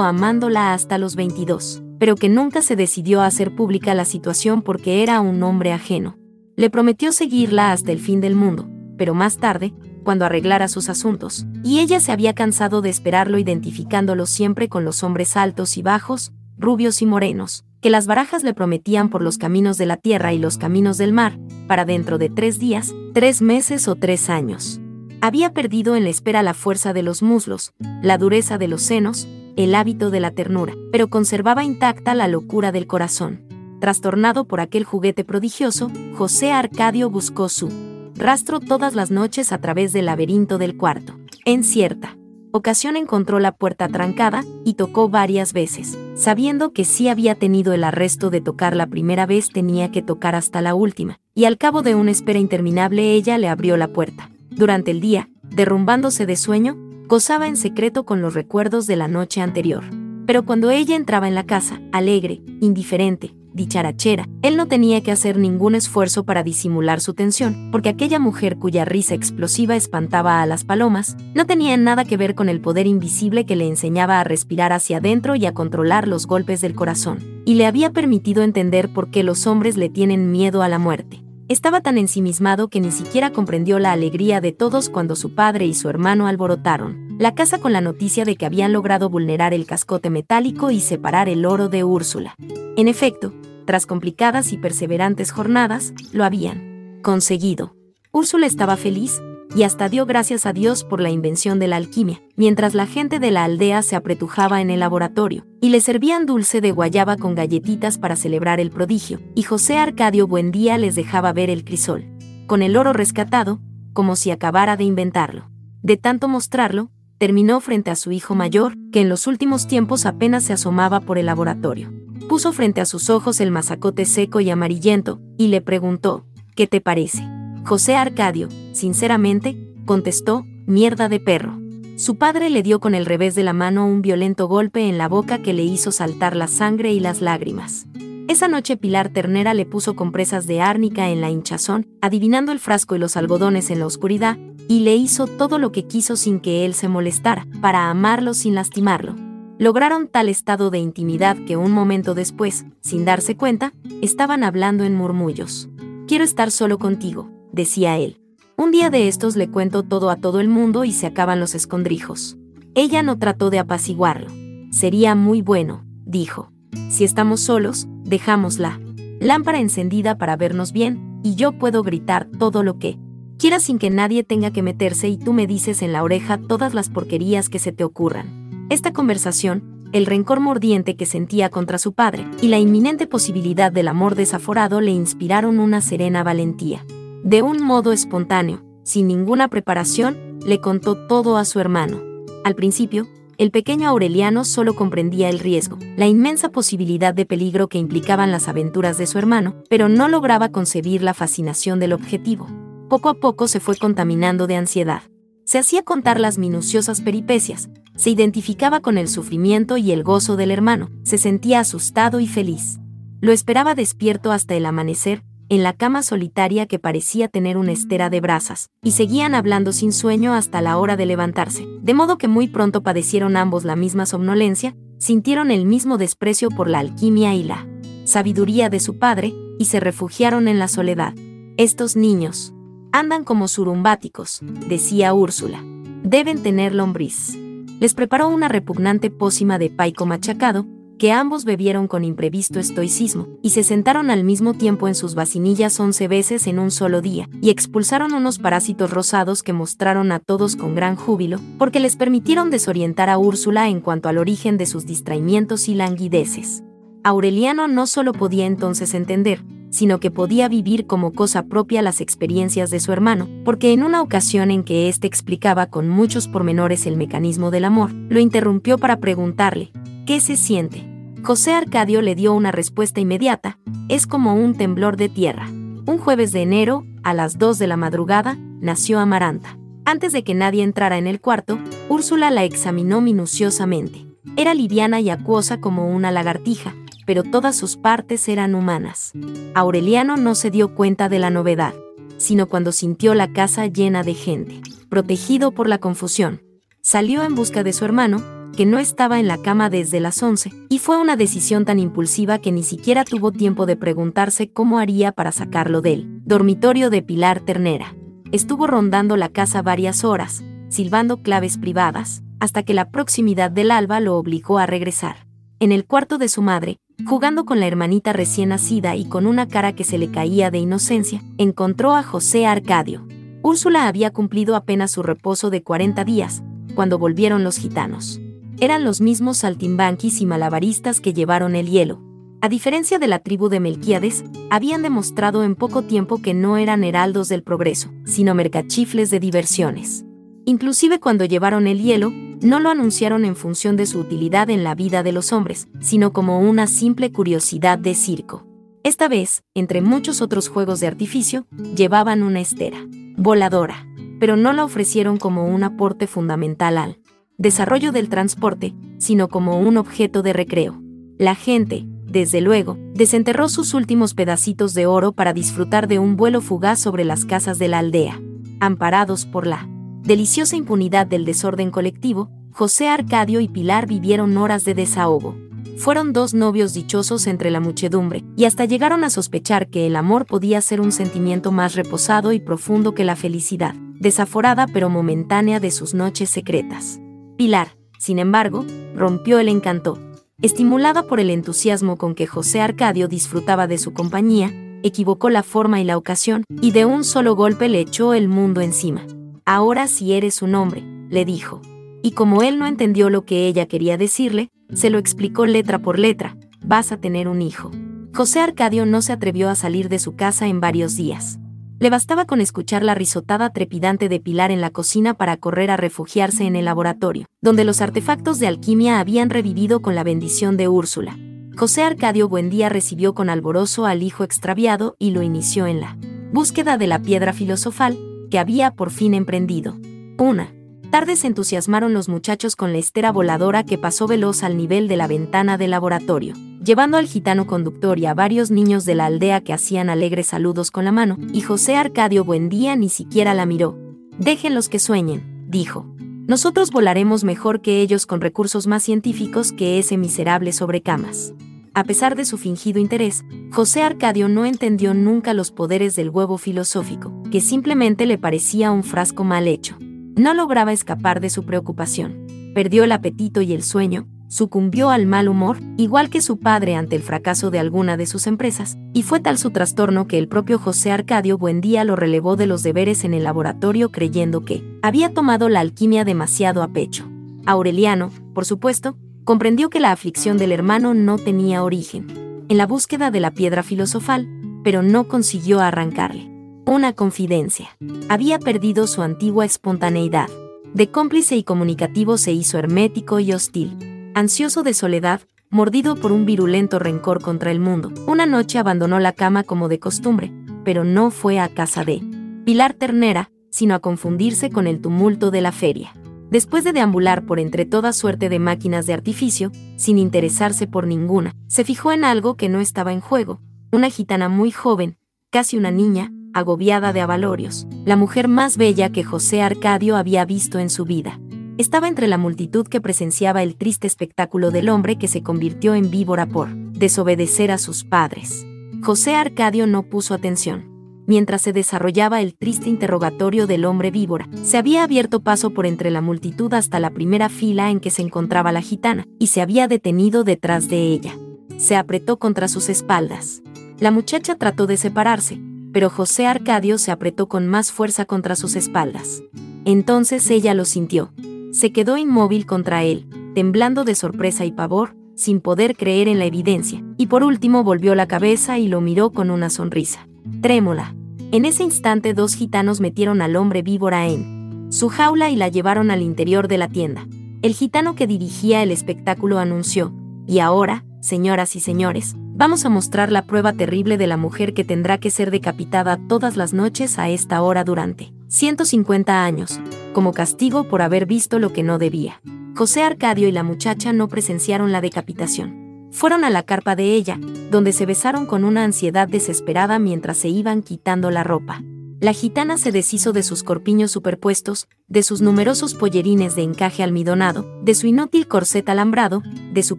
amándola hasta los 22, pero que nunca se decidió a hacer pública la situación porque era un hombre ajeno. Le prometió seguirla hasta el fin del mundo, pero más tarde, cuando arreglara sus asuntos, y ella se había cansado de esperarlo identificándolo siempre con los hombres altos y bajos, rubios y morenos, que las barajas le prometían por los caminos de la tierra y los caminos del mar, para dentro de tres días, tres meses o tres años. Había perdido en la espera la fuerza de los muslos, la dureza de los senos, el hábito de la ternura, pero conservaba intacta la locura del corazón. Trastornado por aquel juguete prodigioso, José Arcadio buscó su rastro todas las noches a través del laberinto del cuarto. En cierta ocasión encontró la puerta trancada y tocó varias veces. Sabiendo que si había tenido el arresto de tocar la primera vez tenía que tocar hasta la última, y al cabo de una espera interminable ella le abrió la puerta. Durante el día, derrumbándose de sueño, gozaba en secreto con los recuerdos de la noche anterior. Pero cuando ella entraba en la casa, alegre, indiferente, dicharachera, él no tenía que hacer ningún esfuerzo para disimular su tensión, porque aquella mujer cuya risa explosiva espantaba a las palomas, no tenía nada que ver con el poder invisible que le enseñaba a respirar hacia adentro y a controlar los golpes del corazón, y le había permitido entender por qué los hombres le tienen miedo a la muerte. Estaba tan ensimismado que ni siquiera comprendió la alegría de todos cuando su padre y su hermano alborotaron la casa con la noticia de que habían logrado vulnerar el cascote metálico y separar el oro de Úrsula. En efecto, tras complicadas y perseverantes jornadas, lo habían conseguido. Úrsula estaba feliz, y hasta dio gracias a Dios por la invención de la alquimia, mientras la gente de la aldea se apretujaba en el laboratorio, y le servían dulce de guayaba con galletitas para celebrar el prodigio, y José Arcadio Buendía les dejaba ver el crisol, con el oro rescatado, como si acabara de inventarlo. De tanto mostrarlo, terminó frente a su hijo mayor, que en los últimos tiempos apenas se asomaba por el laboratorio. Puso frente a sus ojos el mazacote seco y amarillento, y le preguntó, ¿qué te parece? José Arcadio, sinceramente, contestó, mierda de perro. Su padre le dio con el revés de la mano un violento golpe en la boca que le hizo saltar la sangre y las lágrimas. Esa noche Pilar Ternera le puso compresas de árnica en la hinchazón, adivinando el frasco y los algodones en la oscuridad, y le hizo todo lo que quiso sin que él se molestara, para amarlo sin lastimarlo. Lograron tal estado de intimidad que un momento después, sin darse cuenta, estaban hablando en murmullos. Quiero estar solo contigo, decía él. Un día de estos le cuento todo a todo el mundo y se acaban los escondrijos. Ella no trató de apaciguarlo. Sería muy bueno, dijo. Si estamos solos, dejámosla. Lámpara encendida para vernos bien, y yo puedo gritar todo lo que quiera sin que nadie tenga que meterse y tú me dices en la oreja todas las porquerías que se te ocurran. Esta conversación, el rencor mordiente que sentía contra su padre y la inminente posibilidad del amor desaforado le inspiraron una serena valentía. De un modo espontáneo, sin ninguna preparación, le contó todo a su hermano. Al principio, el pequeño Aureliano solo comprendía el riesgo, la inmensa posibilidad de peligro que implicaban las aventuras de su hermano, pero no lograba concebir la fascinación del objetivo. Poco a poco se fue contaminando de ansiedad. Se hacía contar las minuciosas peripecias, se identificaba con el sufrimiento y el gozo del hermano, se sentía asustado y feliz. Lo esperaba despierto hasta el amanecer, en la cama solitaria que parecía tener una estera de brasas, y seguían hablando sin sueño hasta la hora de levantarse, de modo que muy pronto padecieron ambos la misma somnolencia, sintieron el mismo desprecio por la alquimia y la sabiduría de su padre, y se refugiaron en la soledad. Estos niños andan como surumbáticos, decía Úrsula. Deben tener lombriz. Les preparó una repugnante pócima de paico machacado, que ambos bebieron con imprevisto estoicismo, y se sentaron al mismo tiempo en sus vacinillas once veces en un solo día, y expulsaron unos parásitos rosados que mostraron a todos con gran júbilo, porque les permitieron desorientar a Úrsula en cuanto al origen de sus distraimientos y languideces. Aureliano no solo podía entonces entender, sino que podía vivir como cosa propia las experiencias de su hermano, porque en una ocasión en que éste explicaba con muchos pormenores el mecanismo del amor, lo interrumpió para preguntarle, ¿qué se siente? José Arcadio le dio una respuesta inmediata, es como un temblor de tierra. Un jueves de enero, a las 2 de la madrugada, nació Amaranta. Antes de que nadie entrara en el cuarto, Úrsula la examinó minuciosamente. Era liviana y acuosa como una lagartija, pero todas sus partes eran humanas. Aureliano no se dio cuenta de la novedad, sino cuando sintió la casa llena de gente, protegido por la confusión. Salió en busca de su hermano, que no estaba en la cama desde las 11, y fue una decisión tan impulsiva que ni siquiera tuvo tiempo de preguntarse cómo haría para sacarlo del dormitorio de Pilar Ternera. Estuvo rondando la casa varias horas, silbando claves privadas, hasta que la proximidad del alba lo obligó a regresar. En el cuarto de su madre, jugando con la hermanita recién nacida y con una cara que se le caía de inocencia, encontró a José Arcadio. Úrsula había cumplido apenas su reposo de 40 días, cuando volvieron los gitanos eran los mismos saltimbanquis y malabaristas que llevaron el hielo. A diferencia de la tribu de Melquíades, habían demostrado en poco tiempo que no eran heraldos del progreso, sino mercachifles de diversiones. Inclusive cuando llevaron el hielo, no lo anunciaron en función de su utilidad en la vida de los hombres, sino como una simple curiosidad de circo. Esta vez, entre muchos otros juegos de artificio, llevaban una estera voladora, pero no la ofrecieron como un aporte fundamental al desarrollo del transporte, sino como un objeto de recreo. La gente, desde luego, desenterró sus últimos pedacitos de oro para disfrutar de un vuelo fugaz sobre las casas de la aldea. Amparados por la deliciosa impunidad del desorden colectivo, José Arcadio y Pilar vivieron horas de desahogo. Fueron dos novios dichosos entre la muchedumbre, y hasta llegaron a sospechar que el amor podía ser un sentimiento más reposado y profundo que la felicidad, desaforada pero momentánea de sus noches secretas. Pilar, sin embargo, rompió el encanto. Estimulada por el entusiasmo con que José Arcadio disfrutaba de su compañía, equivocó la forma y la ocasión, y de un solo golpe le echó el mundo encima. Ahora si eres un hombre, le dijo. Y como él no entendió lo que ella quería decirle, se lo explicó letra por letra, vas a tener un hijo. José Arcadio no se atrevió a salir de su casa en varios días. Le bastaba con escuchar la risotada trepidante de Pilar en la cocina para correr a refugiarse en el laboratorio, donde los artefactos de alquimia habían revivido con la bendición de Úrsula. José Arcadio Buendía recibió con alborozo al hijo extraviado y lo inició en la búsqueda de la piedra filosofal, que había por fin emprendido. Una tarde se entusiasmaron los muchachos con la estera voladora que pasó veloz al nivel de la ventana del laboratorio llevando al gitano conductor y a varios niños de la aldea que hacían alegres saludos con la mano, y José Arcadio Buendía ni siquiera la miró. Déjenlos que sueñen, dijo. Nosotros volaremos mejor que ellos con recursos más científicos que ese miserable sobre camas. A pesar de su fingido interés, José Arcadio no entendió nunca los poderes del huevo filosófico, que simplemente le parecía un frasco mal hecho. No lograba escapar de su preocupación. Perdió el apetito y el sueño, sucumbió al mal humor, igual que su padre ante el fracaso de alguna de sus empresas, y fue tal su trastorno que el propio José Arcadio Buendía lo relevó de los deberes en el laboratorio creyendo que había tomado la alquimia demasiado a pecho. Aureliano, por supuesto, comprendió que la aflicción del hermano no tenía origen en la búsqueda de la piedra filosofal, pero no consiguió arrancarle. Una confidencia. Había perdido su antigua espontaneidad. De cómplice y comunicativo se hizo hermético y hostil ansioso de soledad, mordido por un virulento rencor contra el mundo. Una noche abandonó la cama como de costumbre, pero no fue a casa de Pilar Ternera, sino a confundirse con el tumulto de la feria. Después de deambular por entre toda suerte de máquinas de artificio, sin interesarse por ninguna, se fijó en algo que no estaba en juego, una gitana muy joven, casi una niña, agobiada de avalorios, la mujer más bella que José Arcadio había visto en su vida. Estaba entre la multitud que presenciaba el triste espectáculo del hombre que se convirtió en víbora por desobedecer a sus padres. José Arcadio no puso atención mientras se desarrollaba el triste interrogatorio del hombre víbora. Se había abierto paso por entre la multitud hasta la primera fila en que se encontraba la gitana, y se había detenido detrás de ella. Se apretó contra sus espaldas. La muchacha trató de separarse, pero José Arcadio se apretó con más fuerza contra sus espaldas. Entonces ella lo sintió. Se quedó inmóvil contra él, temblando de sorpresa y pavor, sin poder creer en la evidencia, y por último volvió la cabeza y lo miró con una sonrisa trémola. En ese instante dos gitanos metieron al hombre víbora en su jaula y la llevaron al interior de la tienda. El gitano que dirigía el espectáculo anunció, y ahora, señoras y señores, vamos a mostrar la prueba terrible de la mujer que tendrá que ser decapitada todas las noches a esta hora durante 150 años, como castigo por haber visto lo que no debía. José Arcadio y la muchacha no presenciaron la decapitación fueron a la carpa de ella, donde se besaron con una ansiedad desesperada mientras se iban quitando la ropa. La gitana se deshizo de sus corpiños superpuestos, de sus numerosos pollerines de encaje almidonado, de su inútil corset alambrado, de su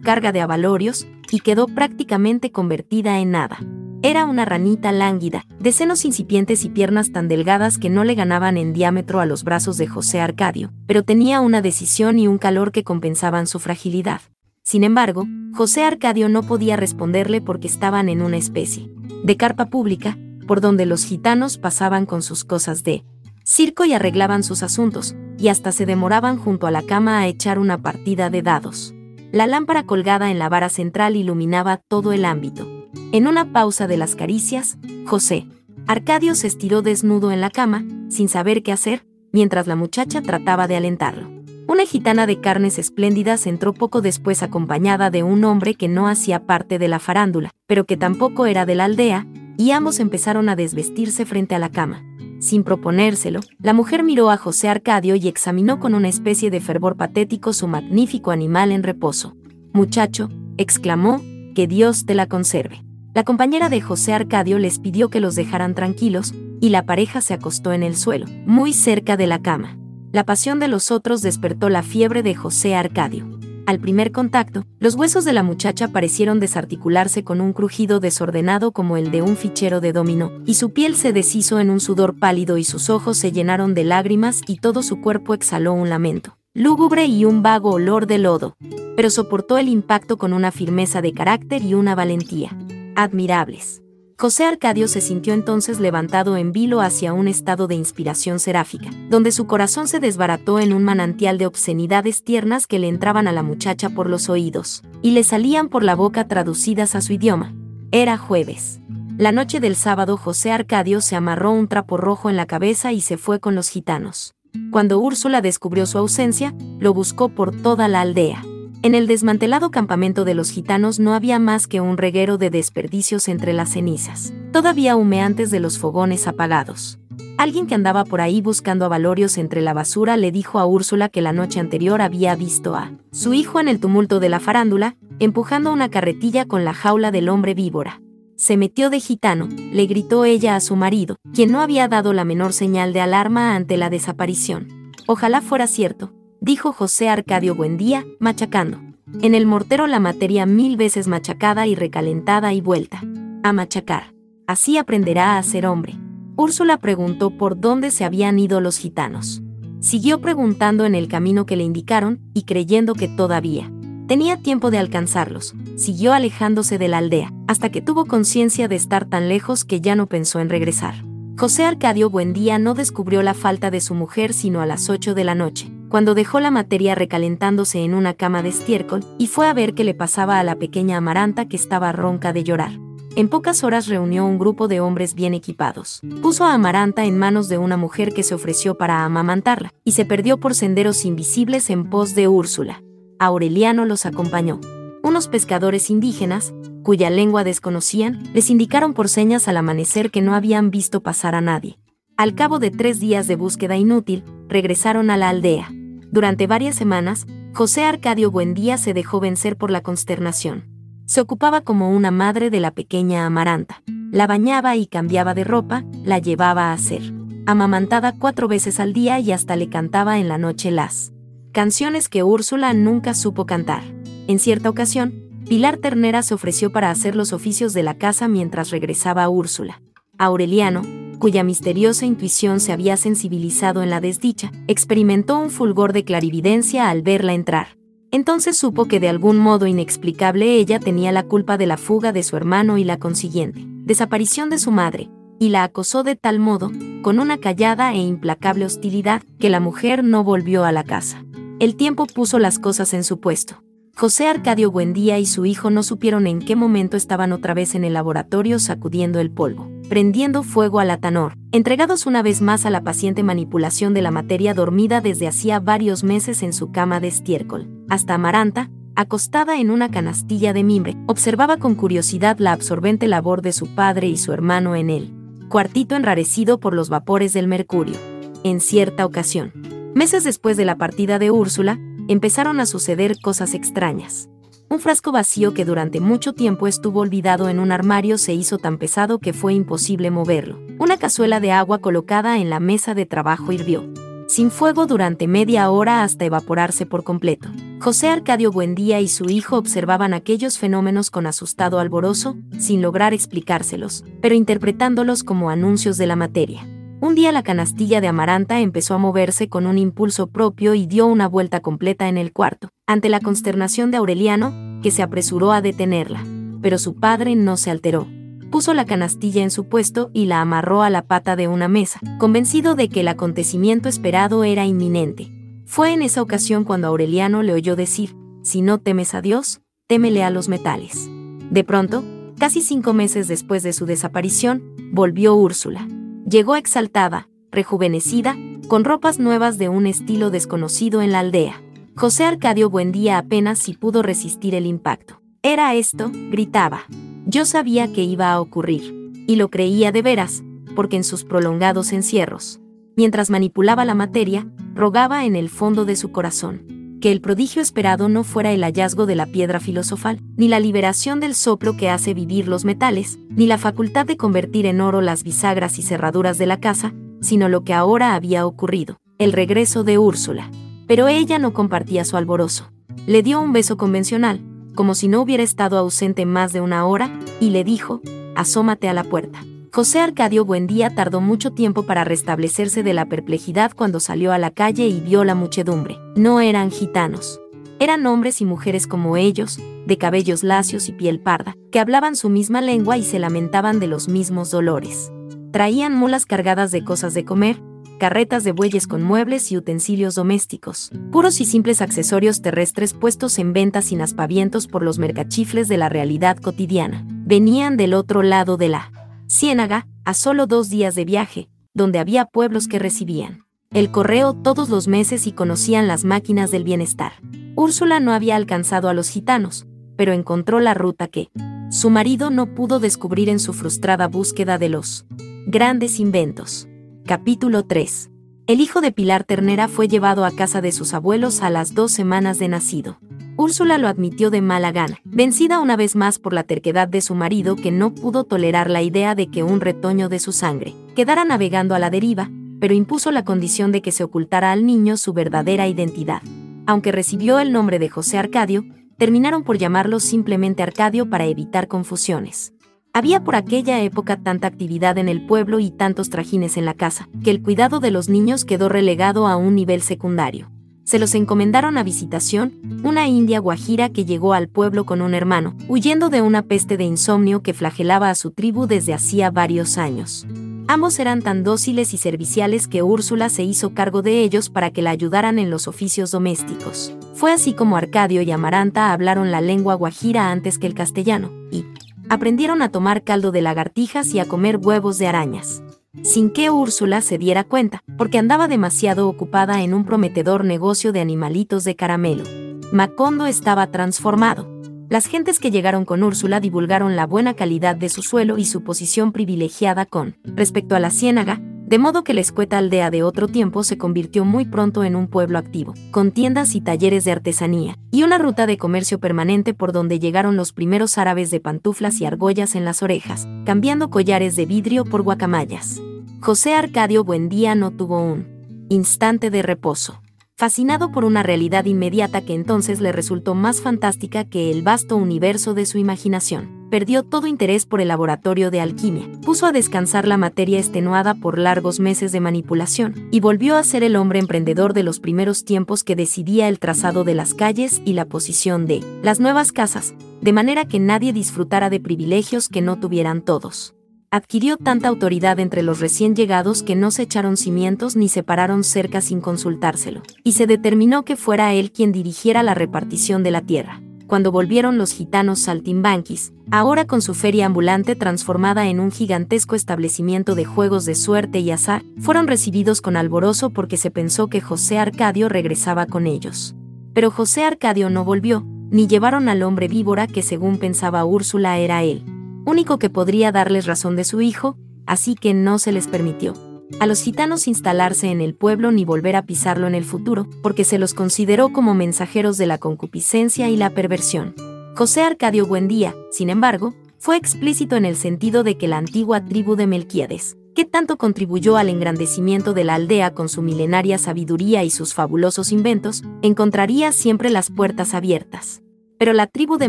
carga de avalorios, y quedó prácticamente convertida en nada. Era una ranita lánguida, de senos incipientes y piernas tan delgadas que no le ganaban en diámetro a los brazos de José Arcadio, pero tenía una decisión y un calor que compensaban su fragilidad. Sin embargo, José Arcadio no podía responderle porque estaban en una especie de carpa pública, por donde los gitanos pasaban con sus cosas de circo y arreglaban sus asuntos, y hasta se demoraban junto a la cama a echar una partida de dados. La lámpara colgada en la vara central iluminaba todo el ámbito. En una pausa de las caricias, José Arcadio se estiró desnudo en la cama, sin saber qué hacer, mientras la muchacha trataba de alentarlo. Una gitana de carnes espléndidas entró poco después acompañada de un hombre que no hacía parte de la farándula, pero que tampoco era de la aldea, y ambos empezaron a desvestirse frente a la cama. Sin proponérselo, la mujer miró a José Arcadio y examinó con una especie de fervor patético su magnífico animal en reposo. Muchacho, exclamó, que Dios te la conserve. La compañera de José Arcadio les pidió que los dejaran tranquilos, y la pareja se acostó en el suelo, muy cerca de la cama. La pasión de los otros despertó la fiebre de José Arcadio. Al primer contacto, los huesos de la muchacha parecieron desarticularse con un crujido desordenado como el de un fichero de dominó, y su piel se deshizo en un sudor pálido y sus ojos se llenaron de lágrimas y todo su cuerpo exhaló un lamento, lúgubre y un vago olor de lodo. Pero soportó el impacto con una firmeza de carácter y una valentía admirables. José Arcadio se sintió entonces levantado en vilo hacia un estado de inspiración seráfica, donde su corazón se desbarató en un manantial de obscenidades tiernas que le entraban a la muchacha por los oídos, y le salían por la boca traducidas a su idioma. Era jueves. La noche del sábado José Arcadio se amarró un trapo rojo en la cabeza y se fue con los gitanos. Cuando Úrsula descubrió su ausencia, lo buscó por toda la aldea. En el desmantelado campamento de los gitanos no había más que un reguero de desperdicios entre las cenizas, todavía humeantes de los fogones apagados. Alguien que andaba por ahí buscando avalorios entre la basura le dijo a Úrsula que la noche anterior había visto a su hijo en el tumulto de la farándula, empujando una carretilla con la jaula del hombre víbora. Se metió de gitano, le gritó ella a su marido, quien no había dado la menor señal de alarma ante la desaparición. Ojalá fuera cierto, dijo José Arcadio Buendía, machacando. En el mortero la materia mil veces machacada y recalentada y vuelta. A machacar. Así aprenderá a ser hombre. Úrsula preguntó por dónde se habían ido los gitanos. Siguió preguntando en el camino que le indicaron y creyendo que todavía tenía tiempo de alcanzarlos. Siguió alejándose de la aldea, hasta que tuvo conciencia de estar tan lejos que ya no pensó en regresar. José Arcadio Buendía no descubrió la falta de su mujer sino a las 8 de la noche, cuando dejó la materia recalentándose en una cama de estiércol y fue a ver qué le pasaba a la pequeña Amaranta que estaba ronca de llorar. En pocas horas reunió un grupo de hombres bien equipados. Puso a Amaranta en manos de una mujer que se ofreció para amamantarla, y se perdió por senderos invisibles en pos de Úrsula. Aureliano los acompañó. Unos pescadores indígenas, cuya lengua desconocían, les indicaron por señas al amanecer que no habían visto pasar a nadie. Al cabo de tres días de búsqueda inútil, regresaron a la aldea. Durante varias semanas, José Arcadio Buendía se dejó vencer por la consternación. Se ocupaba como una madre de la pequeña Amaranta. La bañaba y cambiaba de ropa, la llevaba a hacer. Amamantada cuatro veces al día y hasta le cantaba en la noche las canciones que Úrsula nunca supo cantar. En cierta ocasión, Pilar Ternera se ofreció para hacer los oficios de la casa mientras regresaba a Úrsula. Aureliano, cuya misteriosa intuición se había sensibilizado en la desdicha, experimentó un fulgor de clarividencia al verla entrar. Entonces supo que de algún modo inexplicable ella tenía la culpa de la fuga de su hermano y la consiguiente desaparición de su madre, y la acosó de tal modo, con una callada e implacable hostilidad, que la mujer no volvió a la casa. El tiempo puso las cosas en su puesto. José Arcadio Buendía y su hijo no supieron en qué momento estaban otra vez en el laboratorio sacudiendo el polvo, prendiendo fuego al atanor, entregados una vez más a la paciente manipulación de la materia dormida desde hacía varios meses en su cama de estiércol. Hasta Amaranta, acostada en una canastilla de mimbre, observaba con curiosidad la absorbente labor de su padre y su hermano en él, cuartito enrarecido por los vapores del mercurio. En cierta ocasión, meses después de la partida de Úrsula, empezaron a suceder cosas extrañas. Un frasco vacío que durante mucho tiempo estuvo olvidado en un armario se hizo tan pesado que fue imposible moverlo. Una cazuela de agua colocada en la mesa de trabajo hirvió, sin fuego durante media hora hasta evaporarse por completo. José Arcadio Buendía y su hijo observaban aquellos fenómenos con asustado alborozo, sin lograr explicárselos, pero interpretándolos como anuncios de la materia. Un día la canastilla de Amaranta empezó a moverse con un impulso propio y dio una vuelta completa en el cuarto, ante la consternación de Aureliano, que se apresuró a detenerla. Pero su padre no se alteró. Puso la canastilla en su puesto y la amarró a la pata de una mesa, convencido de que el acontecimiento esperado era inminente. Fue en esa ocasión cuando Aureliano le oyó decir, si no temes a Dios, témele a los metales. De pronto, casi cinco meses después de su desaparición, volvió Úrsula. Llegó exaltada, rejuvenecida, con ropas nuevas de un estilo desconocido en la aldea. José Arcadio Buendía apenas si pudo resistir el impacto. Era esto, gritaba. Yo sabía que iba a ocurrir, y lo creía de veras, porque en sus prolongados encierros, mientras manipulaba la materia, rogaba en el fondo de su corazón, que el prodigio esperado no fuera el hallazgo de la piedra filosofal, ni la liberación del soplo que hace vivir los metales, ni la facultad de convertir en oro las bisagras y cerraduras de la casa, sino lo que ahora había ocurrido, el regreso de Úrsula. Pero ella no compartía su alborozo. Le dio un beso convencional, como si no hubiera estado ausente más de una hora, y le dijo, asómate a la puerta. José Arcadio Buendía tardó mucho tiempo para restablecerse de la perplejidad cuando salió a la calle y vio la muchedumbre. No eran gitanos. Eran hombres y mujeres como ellos, de cabellos lacios y piel parda, que hablaban su misma lengua y se lamentaban de los mismos dolores. Traían mulas cargadas de cosas de comer, carretas de bueyes con muebles y utensilios domésticos, puros y simples accesorios terrestres puestos en venta sin aspavientos por los mercachifles de la realidad cotidiana. Venían del otro lado de la Ciénaga, a solo dos días de viaje, donde había pueblos que recibían el correo todos los meses y conocían las máquinas del bienestar. Úrsula no había alcanzado a los gitanos, pero encontró la ruta que su marido no pudo descubrir en su frustrada búsqueda de los grandes inventos. Capítulo 3. El hijo de Pilar Ternera fue llevado a casa de sus abuelos a las dos semanas de nacido. Úrsula lo admitió de mala gana, vencida una vez más por la terquedad de su marido que no pudo tolerar la idea de que un retoño de su sangre quedara navegando a la deriva, pero impuso la condición de que se ocultara al niño su verdadera identidad. Aunque recibió el nombre de José Arcadio, terminaron por llamarlo simplemente Arcadio para evitar confusiones. Había por aquella época tanta actividad en el pueblo y tantos trajines en la casa, que el cuidado de los niños quedó relegado a un nivel secundario se los encomendaron a visitación, una india guajira que llegó al pueblo con un hermano, huyendo de una peste de insomnio que flagelaba a su tribu desde hacía varios años. Ambos eran tan dóciles y serviciales que Úrsula se hizo cargo de ellos para que la ayudaran en los oficios domésticos. Fue así como Arcadio y Amaranta hablaron la lengua guajira antes que el castellano, y aprendieron a tomar caldo de lagartijas y a comer huevos de arañas sin que Úrsula se diera cuenta, porque andaba demasiado ocupada en un prometedor negocio de animalitos de caramelo. Macondo estaba transformado. Las gentes que llegaron con Úrsula divulgaron la buena calidad de su suelo y su posición privilegiada con respecto a la ciénaga, de modo que la escueta aldea de otro tiempo se convirtió muy pronto en un pueblo activo, con tiendas y talleres de artesanía, y una ruta de comercio permanente por donde llegaron los primeros árabes de pantuflas y argollas en las orejas, cambiando collares de vidrio por guacamayas. José Arcadio Buendía no tuvo un instante de reposo fascinado por una realidad inmediata que entonces le resultó más fantástica que el vasto universo de su imaginación. Perdió todo interés por el laboratorio de alquimia, puso a descansar la materia extenuada por largos meses de manipulación, y volvió a ser el hombre emprendedor de los primeros tiempos que decidía el trazado de las calles y la posición de las nuevas casas, de manera que nadie disfrutara de privilegios que no tuvieran todos adquirió tanta autoridad entre los recién llegados que no se echaron cimientos ni separaron cerca sin consultárselo, y se determinó que fuera él quien dirigiera la repartición de la tierra. Cuando volvieron los gitanos saltimbanquis, ahora con su feria ambulante transformada en un gigantesco establecimiento de juegos de suerte y azar, fueron recibidos con alborozo porque se pensó que José Arcadio regresaba con ellos. Pero José Arcadio no volvió, ni llevaron al hombre víbora que según pensaba Úrsula era él único que podría darles razón de su hijo, así que no se les permitió a los gitanos instalarse en el pueblo ni volver a pisarlo en el futuro, porque se los consideró como mensajeros de la concupiscencia y la perversión. José Arcadio Buendía, sin embargo, fue explícito en el sentido de que la antigua tribu de Melquíades, que tanto contribuyó al engrandecimiento de la aldea con su milenaria sabiduría y sus fabulosos inventos, encontraría siempre las puertas abiertas. Pero la tribu de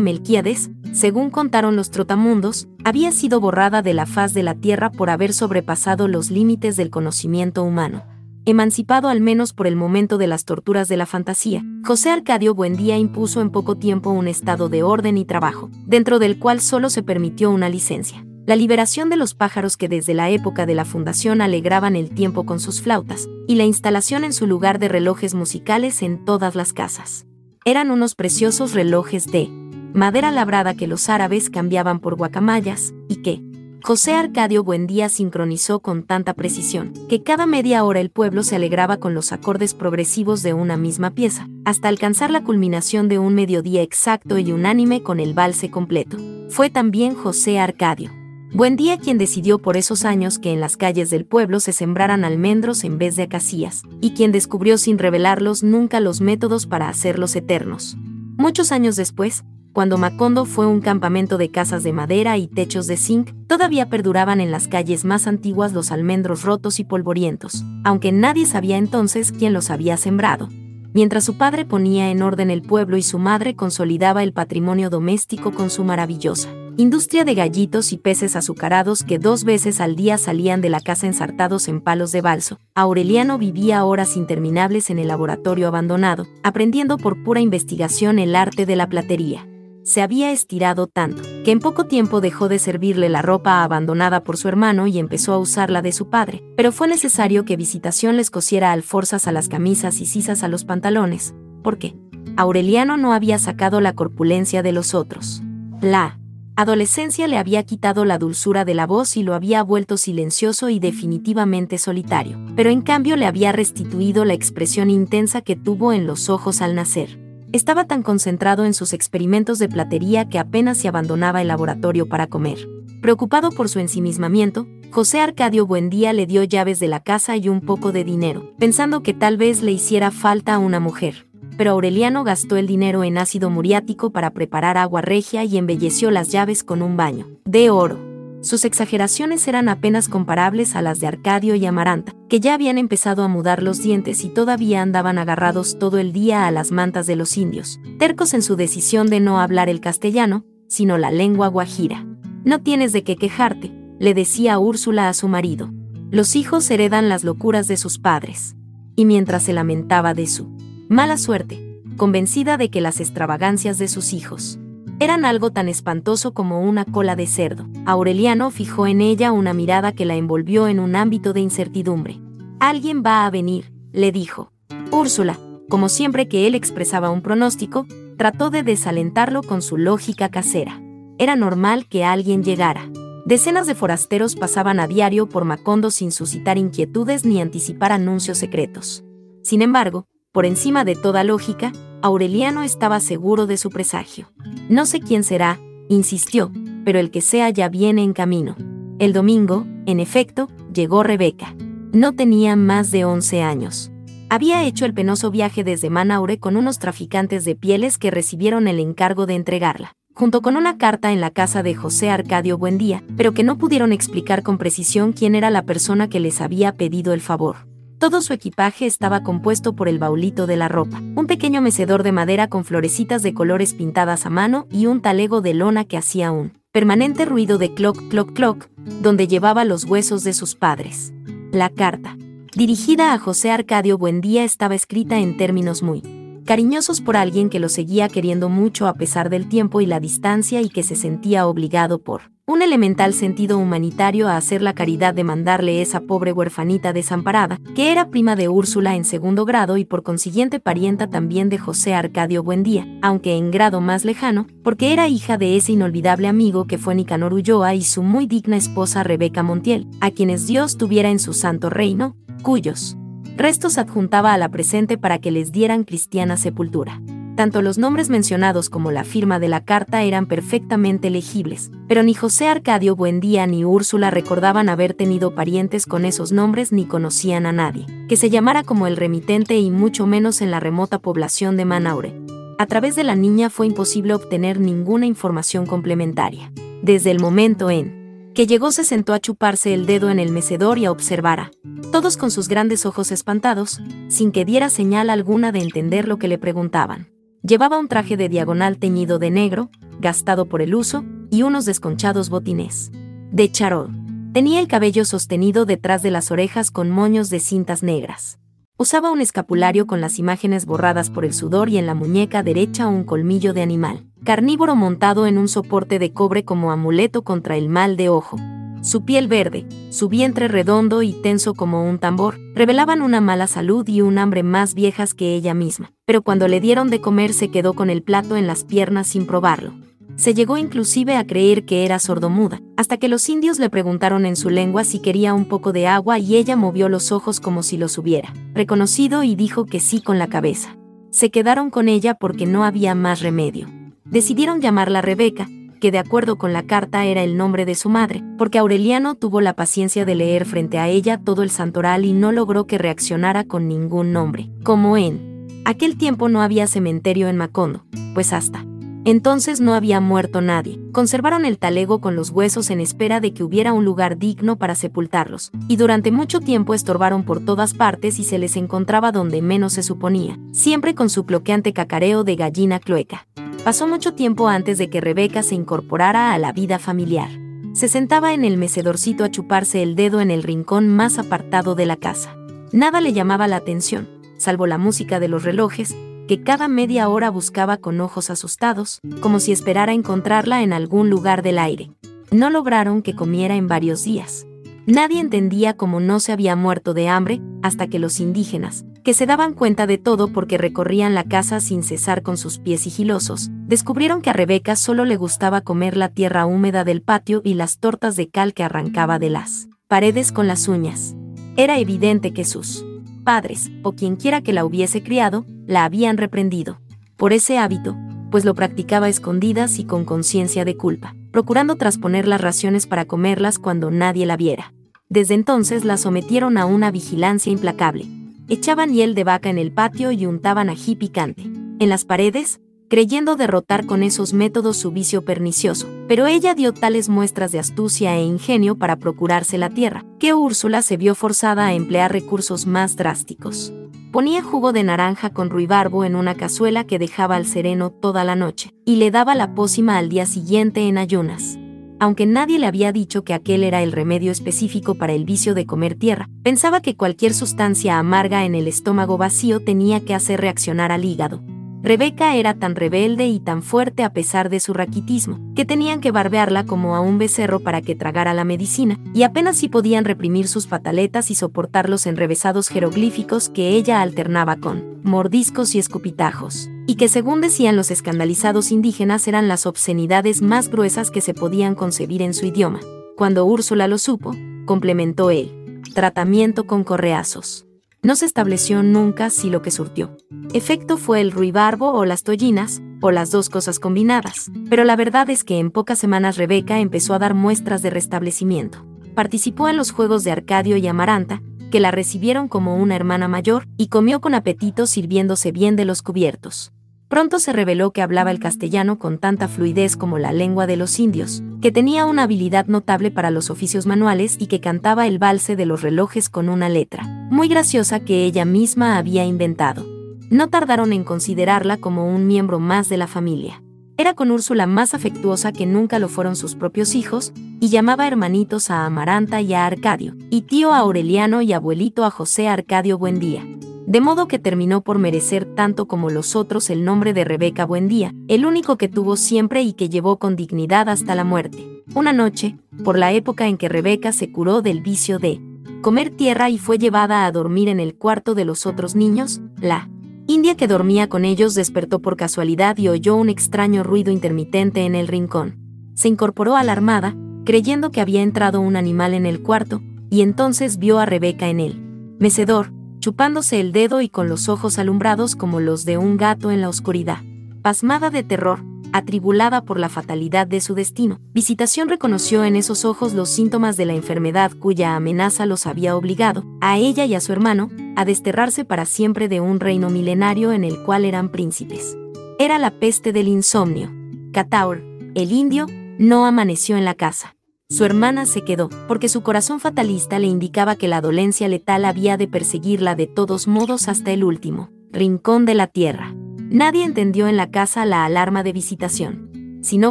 Melquíades, según contaron los trotamundos, había sido borrada de la faz de la tierra por haber sobrepasado los límites del conocimiento humano. Emancipado al menos por el momento de las torturas de la fantasía, José Arcadio Buendía impuso en poco tiempo un estado de orden y trabajo, dentro del cual solo se permitió una licencia. La liberación de los pájaros que desde la época de la fundación alegraban el tiempo con sus flautas, y la instalación en su lugar de relojes musicales en todas las casas eran unos preciosos relojes de madera labrada que los árabes cambiaban por guacamayas, y que José Arcadio Buendía sincronizó con tanta precisión, que cada media hora el pueblo se alegraba con los acordes progresivos de una misma pieza, hasta alcanzar la culminación de un mediodía exacto y unánime con el valse completo. Fue también José Arcadio Buen día quien decidió por esos años que en las calles del pueblo se sembraran almendros en vez de acacias, y quien descubrió sin revelarlos nunca los métodos para hacerlos eternos. Muchos años después, cuando Macondo fue un campamento de casas de madera y techos de zinc, todavía perduraban en las calles más antiguas los almendros rotos y polvorientos, aunque nadie sabía entonces quién los había sembrado. Mientras su padre ponía en orden el pueblo y su madre consolidaba el patrimonio doméstico con su maravillosa industria de gallitos y peces azucarados que dos veces al día salían de la casa ensartados en palos de balso. Aureliano vivía horas interminables en el laboratorio abandonado, aprendiendo por pura investigación el arte de la platería. Se había estirado tanto, que en poco tiempo dejó de servirle la ropa abandonada por su hermano y empezó a usar la de su padre, pero fue necesario que Visitación les cosiera alforzas a las camisas y sisas a los pantalones, porque Aureliano no había sacado la corpulencia de los otros. La adolescencia le había quitado la dulzura de la voz y lo había vuelto silencioso y definitivamente solitario, pero en cambio le había restituido la expresión intensa que tuvo en los ojos al nacer. Estaba tan concentrado en sus experimentos de platería que apenas se abandonaba el laboratorio para comer. Preocupado por su ensimismamiento, José Arcadio Buendía le dio llaves de la casa y un poco de dinero, pensando que tal vez le hiciera falta una mujer pero Aureliano gastó el dinero en ácido muriático para preparar agua regia y embelleció las llaves con un baño de oro. Sus exageraciones eran apenas comparables a las de Arcadio y Amaranta, que ya habían empezado a mudar los dientes y todavía andaban agarrados todo el día a las mantas de los indios, tercos en su decisión de no hablar el castellano, sino la lengua guajira. No tienes de qué quejarte, le decía Úrsula a su marido. Los hijos heredan las locuras de sus padres. Y mientras se lamentaba de su Mala suerte, convencida de que las extravagancias de sus hijos eran algo tan espantoso como una cola de cerdo. Aureliano fijó en ella una mirada que la envolvió en un ámbito de incertidumbre. Alguien va a venir, le dijo. Úrsula, como siempre que él expresaba un pronóstico, trató de desalentarlo con su lógica casera. Era normal que alguien llegara. Decenas de forasteros pasaban a diario por Macondo sin suscitar inquietudes ni anticipar anuncios secretos. Sin embargo, por encima de toda lógica, Aureliano estaba seguro de su presagio. No sé quién será, insistió, pero el que sea ya viene en camino. El domingo, en efecto, llegó Rebeca. No tenía más de 11 años. Había hecho el penoso viaje desde Manaure con unos traficantes de pieles que recibieron el encargo de entregarla, junto con una carta en la casa de José Arcadio Buendía, pero que no pudieron explicar con precisión quién era la persona que les había pedido el favor. Todo su equipaje estaba compuesto por el baulito de la ropa, un pequeño mecedor de madera con florecitas de colores pintadas a mano y un talego de lona que hacía un permanente ruido de cloc cloc cloc, donde llevaba los huesos de sus padres. La carta, dirigida a José Arcadio Buendía, estaba escrita en términos muy cariñosos por alguien que lo seguía queriendo mucho a pesar del tiempo y la distancia y que se sentía obligado por un elemental sentido humanitario a hacer la caridad de mandarle esa pobre huerfanita desamparada, que era prima de Úrsula en segundo grado y por consiguiente parienta también de José Arcadio Buendía, aunque en grado más lejano, porque era hija de ese inolvidable amigo que fue Nicanor Ulloa y su muy digna esposa Rebeca Montiel, a quienes Dios tuviera en su santo reino, cuyos restos adjuntaba a la presente para que les dieran cristiana sepultura. Tanto los nombres mencionados como la firma de la carta eran perfectamente legibles, pero ni José Arcadio Buendía ni Úrsula recordaban haber tenido parientes con esos nombres ni conocían a nadie, que se llamara como el remitente y mucho menos en la remota población de Manaure. A través de la niña fue imposible obtener ninguna información complementaria. Desde el momento en que llegó se sentó a chuparse el dedo en el mecedor y a observar a todos con sus grandes ojos espantados, sin que diera señal alguna de entender lo que le preguntaban. Llevaba un traje de diagonal teñido de negro, gastado por el uso, y unos desconchados botines. De charol. Tenía el cabello sostenido detrás de las orejas con moños de cintas negras. Usaba un escapulario con las imágenes borradas por el sudor y en la muñeca derecha un colmillo de animal, carnívoro montado en un soporte de cobre como amuleto contra el mal de ojo. Su piel verde, su vientre redondo y tenso como un tambor, revelaban una mala salud y un hambre más viejas que ella misma, pero cuando le dieron de comer se quedó con el plato en las piernas sin probarlo. Se llegó inclusive a creer que era sordomuda, hasta que los indios le preguntaron en su lengua si quería un poco de agua y ella movió los ojos como si los hubiera reconocido y dijo que sí con la cabeza. Se quedaron con ella porque no había más remedio. Decidieron llamarla Rebeca, que de acuerdo con la carta era el nombre de su madre, porque Aureliano tuvo la paciencia de leer frente a ella todo el santoral y no logró que reaccionara con ningún nombre, como en aquel tiempo no había cementerio en Macondo, pues hasta entonces no había muerto nadie. Conservaron el talego con los huesos en espera de que hubiera un lugar digno para sepultarlos, y durante mucho tiempo estorbaron por todas partes y se les encontraba donde menos se suponía, siempre con su cloqueante cacareo de gallina clueca. Pasó mucho tiempo antes de que Rebeca se incorporara a la vida familiar. Se sentaba en el mecedorcito a chuparse el dedo en el rincón más apartado de la casa. Nada le llamaba la atención, salvo la música de los relojes, que cada media hora buscaba con ojos asustados, como si esperara encontrarla en algún lugar del aire. No lograron que comiera en varios días. Nadie entendía cómo no se había muerto de hambre, hasta que los indígenas, que se daban cuenta de todo porque recorrían la casa sin cesar con sus pies sigilosos, descubrieron que a Rebeca solo le gustaba comer la tierra húmeda del patio y las tortas de cal que arrancaba de las paredes con las uñas. Era evidente que sus padres, o quienquiera que la hubiese criado, la habían reprendido. Por ese hábito, pues lo practicaba escondidas y con conciencia de culpa, procurando trasponer las raciones para comerlas cuando nadie la viera. Desde entonces la sometieron a una vigilancia implacable, Echaban hiel de vaca en el patio y untaban ají picante. En las paredes, creyendo derrotar con esos métodos su vicio pernicioso, pero ella dio tales muestras de astucia e ingenio para procurarse la tierra, que Úrsula se vio forzada a emplear recursos más drásticos. Ponía jugo de naranja con ruibarbo en una cazuela que dejaba al sereno toda la noche, y le daba la pócima al día siguiente en ayunas aunque nadie le había dicho que aquel era el remedio específico para el vicio de comer tierra, pensaba que cualquier sustancia amarga en el estómago vacío tenía que hacer reaccionar al hígado. Rebeca era tan rebelde y tan fuerte a pesar de su raquitismo, que tenían que barbearla como a un becerro para que tragara la medicina, y apenas si podían reprimir sus pataletas y soportar los enrevesados jeroglíficos que ella alternaba con mordiscos y escupitajos y que según decían los escandalizados indígenas eran las obscenidades más gruesas que se podían concebir en su idioma. Cuando Úrsula lo supo, complementó él. Tratamiento con correazos. No se estableció nunca si lo que surtió. Efecto fue el ruibarbo o las tollinas, o las dos cosas combinadas, pero la verdad es que en pocas semanas Rebeca empezó a dar muestras de restablecimiento. Participó en los juegos de Arcadio y Amaranta, que la recibieron como una hermana mayor, y comió con apetito sirviéndose bien de los cubiertos. Pronto se reveló que hablaba el castellano con tanta fluidez como la lengua de los indios, que tenía una habilidad notable para los oficios manuales y que cantaba el valse de los relojes con una letra, muy graciosa que ella misma había inventado. No tardaron en considerarla como un miembro más de la familia. Era con Úrsula más afectuosa que nunca lo fueron sus propios hijos, y llamaba hermanitos a Amaranta y a Arcadio, y tío a Aureliano y abuelito a José Arcadio Buendía de modo que terminó por merecer tanto como los otros el nombre de Rebeca Buendía, el único que tuvo siempre y que llevó con dignidad hasta la muerte. Una noche, por la época en que Rebeca se curó del vicio de comer tierra y fue llevada a dormir en el cuarto de los otros niños, la India que dormía con ellos despertó por casualidad y oyó un extraño ruido intermitente en el rincón. Se incorporó alarmada, creyendo que había entrado un animal en el cuarto, y entonces vio a Rebeca en él. Mecedor, chupándose el dedo y con los ojos alumbrados como los de un gato en la oscuridad. Pasmada de terror, atribulada por la fatalidad de su destino, Visitación reconoció en esos ojos los síntomas de la enfermedad cuya amenaza los había obligado, a ella y a su hermano, a desterrarse para siempre de un reino milenario en el cual eran príncipes. Era la peste del insomnio. Cataur, el indio, no amaneció en la casa. Su hermana se quedó, porque su corazón fatalista le indicaba que la dolencia letal había de perseguirla de todos modos hasta el último rincón de la tierra. Nadie entendió en la casa la alarma de visitación. Si no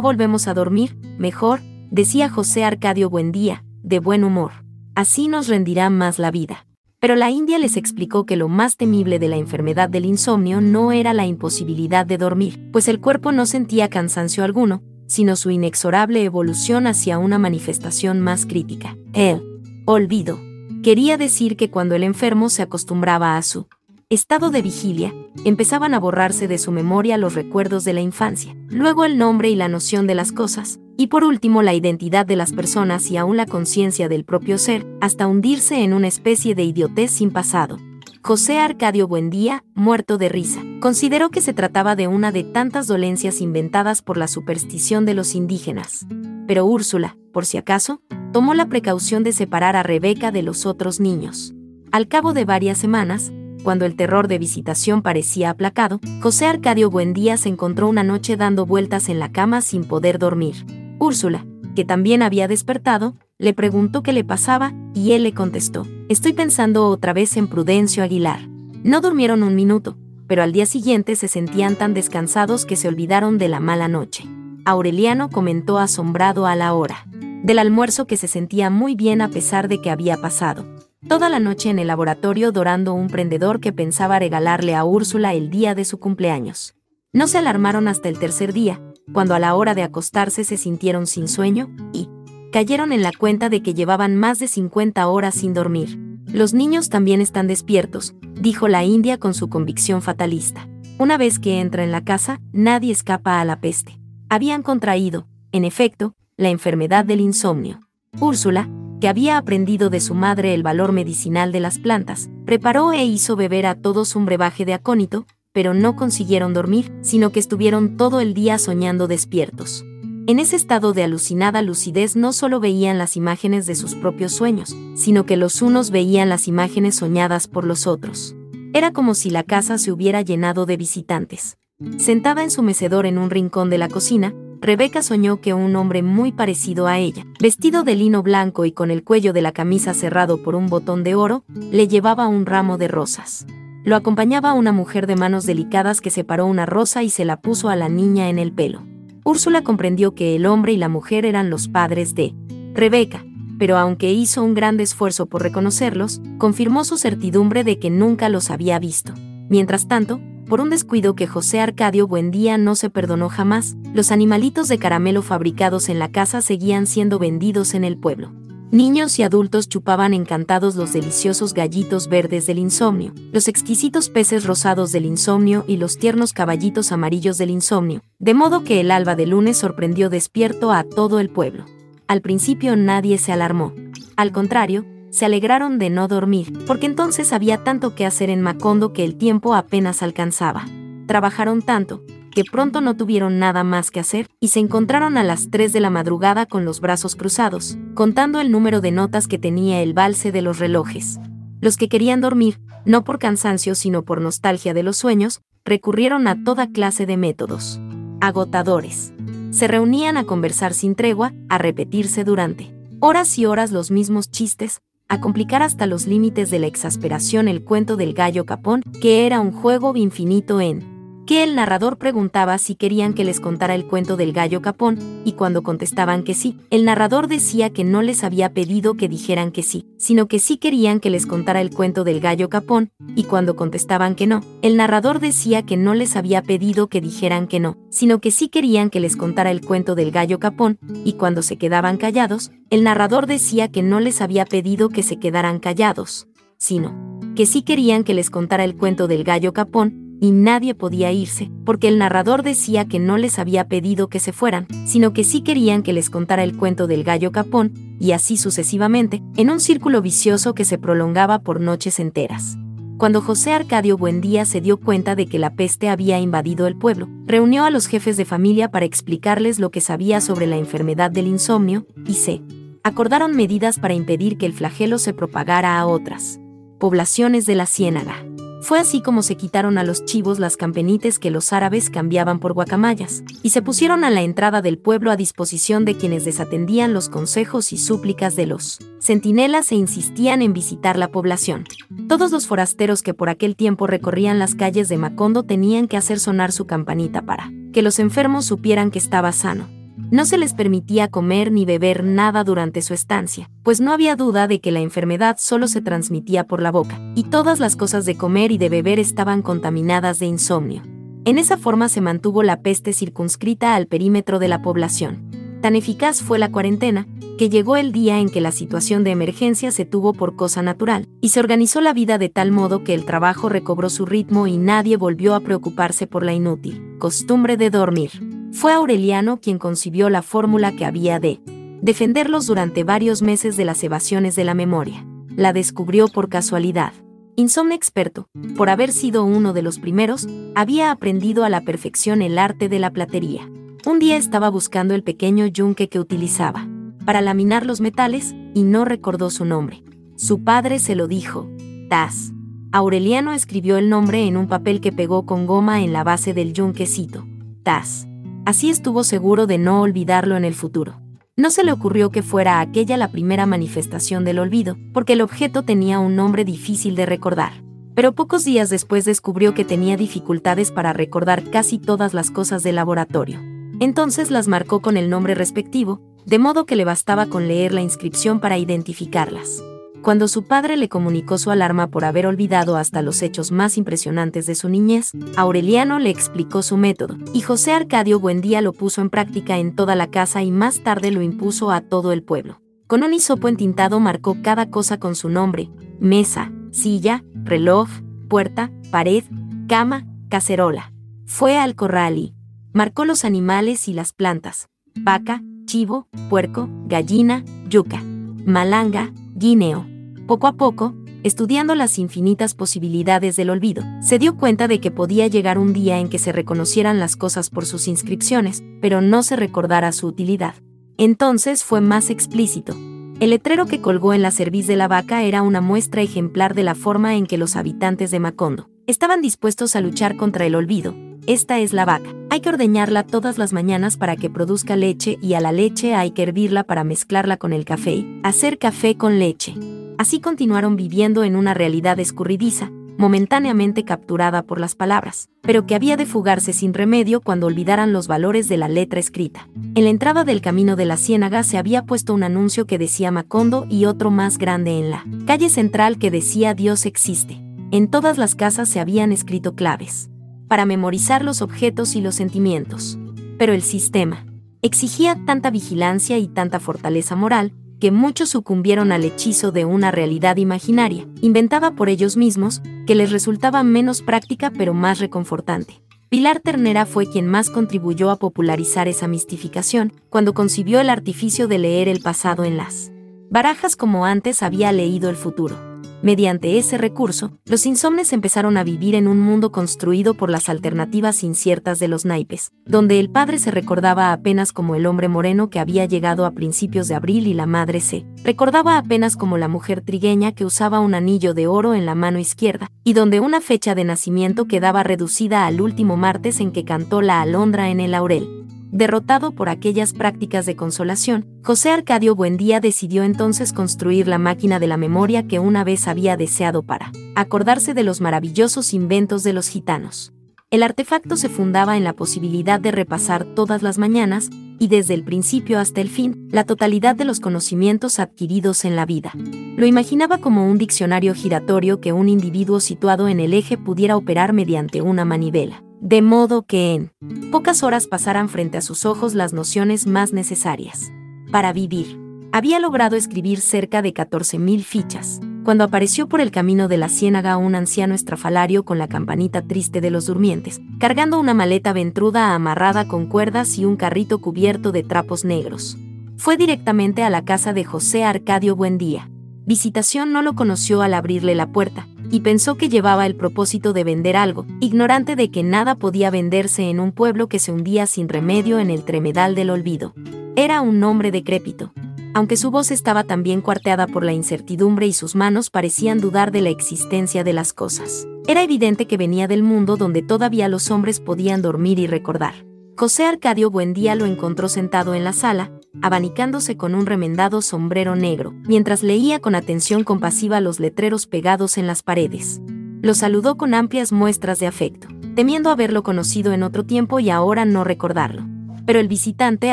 volvemos a dormir, mejor, decía José Arcadio Buendía, de buen humor. Así nos rendirá más la vida. Pero la India les explicó que lo más temible de la enfermedad del insomnio no era la imposibilidad de dormir, pues el cuerpo no sentía cansancio alguno, sino su inexorable evolución hacia una manifestación más crítica. El olvido. Quería decir que cuando el enfermo se acostumbraba a su estado de vigilia, empezaban a borrarse de su memoria los recuerdos de la infancia, luego el nombre y la noción de las cosas, y por último la identidad de las personas y aún la conciencia del propio ser, hasta hundirse en una especie de idiotez sin pasado. José Arcadio Buendía, muerto de risa, consideró que se trataba de una de tantas dolencias inventadas por la superstición de los indígenas. Pero Úrsula, por si acaso, tomó la precaución de separar a Rebeca de los otros niños. Al cabo de varias semanas, cuando el terror de visitación parecía aplacado, José Arcadio Buendía se encontró una noche dando vueltas en la cama sin poder dormir. Úrsula, que también había despertado, le preguntó qué le pasaba, y él le contestó, estoy pensando otra vez en Prudencio Aguilar. No durmieron un minuto, pero al día siguiente se sentían tan descansados que se olvidaron de la mala noche. Aureliano comentó asombrado a la hora del almuerzo que se sentía muy bien a pesar de que había pasado toda la noche en el laboratorio dorando un prendedor que pensaba regalarle a Úrsula el día de su cumpleaños. No se alarmaron hasta el tercer día, cuando a la hora de acostarse se sintieron sin sueño, y cayeron en la cuenta de que llevaban más de 50 horas sin dormir. Los niños también están despiertos, dijo la India con su convicción fatalista. Una vez que entra en la casa, nadie escapa a la peste. Habían contraído, en efecto, la enfermedad del insomnio. Úrsula, que había aprendido de su madre el valor medicinal de las plantas, preparó e hizo beber a todos un brebaje de acónito, pero no consiguieron dormir, sino que estuvieron todo el día soñando despiertos. En ese estado de alucinada lucidez no solo veían las imágenes de sus propios sueños, sino que los unos veían las imágenes soñadas por los otros. Era como si la casa se hubiera llenado de visitantes. Sentada en su mecedor en un rincón de la cocina, Rebeca soñó que un hombre muy parecido a ella, vestido de lino blanco y con el cuello de la camisa cerrado por un botón de oro, le llevaba un ramo de rosas. Lo acompañaba una mujer de manos delicadas que separó una rosa y se la puso a la niña en el pelo. Úrsula comprendió que el hombre y la mujer eran los padres de Rebeca, pero aunque hizo un gran esfuerzo por reconocerlos, confirmó su certidumbre de que nunca los había visto. Mientras tanto, por un descuido que José Arcadio Buendía no se perdonó jamás, los animalitos de caramelo fabricados en la casa seguían siendo vendidos en el pueblo. Niños y adultos chupaban encantados los deliciosos gallitos verdes del insomnio, los exquisitos peces rosados del insomnio y los tiernos caballitos amarillos del insomnio, de modo que el alba de lunes sorprendió despierto a todo el pueblo. Al principio nadie se alarmó. Al contrario, se alegraron de no dormir, porque entonces había tanto que hacer en Macondo que el tiempo apenas alcanzaba. Trabajaron tanto, que pronto no tuvieron nada más que hacer, y se encontraron a las 3 de la madrugada con los brazos cruzados, contando el número de notas que tenía el valse de los relojes. Los que querían dormir, no por cansancio sino por nostalgia de los sueños, recurrieron a toda clase de métodos. Agotadores. Se reunían a conversar sin tregua, a repetirse durante horas y horas los mismos chistes, a complicar hasta los límites de la exasperación el cuento del gallo capón, que era un juego infinito en que el narrador preguntaba si querían que les contara el cuento del gallo capón, y cuando contestaban que sí, el narrador decía que no les había pedido que dijeran que sí, sino que sí querían que les contara el cuento del gallo capón, y cuando contestaban que no, el narrador decía que no les había pedido que dijeran que no, sino que sí querían que les contara el cuento del gallo capón, y cuando se quedaban callados, el narrador decía que no les había pedido que se quedaran callados, sino que sí querían que les contara el cuento del gallo capón, y nadie podía irse, porque el narrador decía que no les había pedido que se fueran, sino que sí querían que les contara el cuento del gallo capón, y así sucesivamente, en un círculo vicioso que se prolongaba por noches enteras. Cuando José Arcadio Buendía se dio cuenta de que la peste había invadido el pueblo, reunió a los jefes de familia para explicarles lo que sabía sobre la enfermedad del insomnio, y se acordaron medidas para impedir que el flagelo se propagara a otras poblaciones de la ciénaga. Fue así como se quitaron a los chivos las campenites que los árabes cambiaban por guacamayas, y se pusieron a la entrada del pueblo a disposición de quienes desatendían los consejos y súplicas de los centinelas e insistían en visitar la población. Todos los forasteros que por aquel tiempo recorrían las calles de Macondo tenían que hacer sonar su campanita para que los enfermos supieran que estaba sano. No se les permitía comer ni beber nada durante su estancia, pues no había duda de que la enfermedad solo se transmitía por la boca, y todas las cosas de comer y de beber estaban contaminadas de insomnio. En esa forma se mantuvo la peste circunscrita al perímetro de la población. Tan eficaz fue la cuarentena, que llegó el día en que la situación de emergencia se tuvo por cosa natural, y se organizó la vida de tal modo que el trabajo recobró su ritmo y nadie volvió a preocuparse por la inútil costumbre de dormir. Fue Aureliano quien concibió la fórmula que había de defenderlos durante varios meses de las evasiones de la memoria. La descubrió por casualidad. Insomne experto, por haber sido uno de los primeros, había aprendido a la perfección el arte de la platería. Un día estaba buscando el pequeño yunque que utilizaba para laminar los metales y no recordó su nombre. Su padre se lo dijo. Taz. Aureliano escribió el nombre en un papel que pegó con goma en la base del yunquecito. Taz. Así estuvo seguro de no olvidarlo en el futuro. No se le ocurrió que fuera aquella la primera manifestación del olvido, porque el objeto tenía un nombre difícil de recordar. Pero pocos días después descubrió que tenía dificultades para recordar casi todas las cosas del laboratorio. Entonces las marcó con el nombre respectivo, de modo que le bastaba con leer la inscripción para identificarlas. Cuando su padre le comunicó su alarma por haber olvidado hasta los hechos más impresionantes de su niñez, Aureliano le explicó su método, y José Arcadio Buendía lo puso en práctica en toda la casa y más tarde lo impuso a todo el pueblo. Con un hisopo entintado marcó cada cosa con su nombre, mesa, silla, reloj, puerta, pared, cama, cacerola. Fue al corral y marcó los animales y las plantas, vaca, chivo, puerco, gallina, yuca, malanga, guineo. Poco a poco, estudiando las infinitas posibilidades del olvido, se dio cuenta de que podía llegar un día en que se reconocieran las cosas por sus inscripciones, pero no se recordara su utilidad. Entonces fue más explícito. El letrero que colgó en la cerviz de la vaca era una muestra ejemplar de la forma en que los habitantes de Macondo estaban dispuestos a luchar contra el olvido. Esta es la vaca. Hay que ordeñarla todas las mañanas para que produzca leche y a la leche hay que hervirla para mezclarla con el café, hacer café con leche. Así continuaron viviendo en una realidad escurridiza, momentáneamente capturada por las palabras, pero que había de fugarse sin remedio cuando olvidaran los valores de la letra escrita. En la entrada del camino de la ciénaga se había puesto un anuncio que decía Macondo y otro más grande en la calle central que decía Dios existe. En todas las casas se habían escrito claves para memorizar los objetos y los sentimientos. Pero el sistema exigía tanta vigilancia y tanta fortaleza moral que muchos sucumbieron al hechizo de una realidad imaginaria, inventada por ellos mismos, que les resultaba menos práctica pero más reconfortante. Pilar Ternera fue quien más contribuyó a popularizar esa mistificación, cuando concibió el artificio de leer el pasado en las barajas como antes había leído el futuro. Mediante ese recurso, los insomnes empezaron a vivir en un mundo construido por las alternativas inciertas de los naipes, donde el padre se recordaba apenas como el hombre moreno que había llegado a principios de abril y la madre se recordaba apenas como la mujer trigueña que usaba un anillo de oro en la mano izquierda, y donde una fecha de nacimiento quedaba reducida al último martes en que cantó la alondra en el laurel. Derrotado por aquellas prácticas de consolación, José Arcadio Buendía decidió entonces construir la máquina de la memoria que una vez había deseado para acordarse de los maravillosos inventos de los gitanos. El artefacto se fundaba en la posibilidad de repasar todas las mañanas, y desde el principio hasta el fin, la totalidad de los conocimientos adquiridos en la vida. Lo imaginaba como un diccionario giratorio que un individuo situado en el eje pudiera operar mediante una manivela de modo que en pocas horas pasaran frente a sus ojos las nociones más necesarias para vivir. Había logrado escribir cerca de 14.000 fichas, cuando apareció por el camino de la ciénaga un anciano estrafalario con la campanita triste de los durmientes, cargando una maleta ventruda amarrada con cuerdas y un carrito cubierto de trapos negros. Fue directamente a la casa de José Arcadio Buendía. Visitación no lo conoció al abrirle la puerta, y pensó que llevaba el propósito de vender algo, ignorante de que nada podía venderse en un pueblo que se hundía sin remedio en el tremedal del olvido. Era un hombre decrépito. Aunque su voz estaba también cuarteada por la incertidumbre y sus manos parecían dudar de la existencia de las cosas. Era evidente que venía del mundo donde todavía los hombres podían dormir y recordar. José Arcadio Buendía lo encontró sentado en la sala, abanicándose con un remendado sombrero negro, mientras leía con atención compasiva los letreros pegados en las paredes. Lo saludó con amplias muestras de afecto, temiendo haberlo conocido en otro tiempo y ahora no recordarlo. Pero el visitante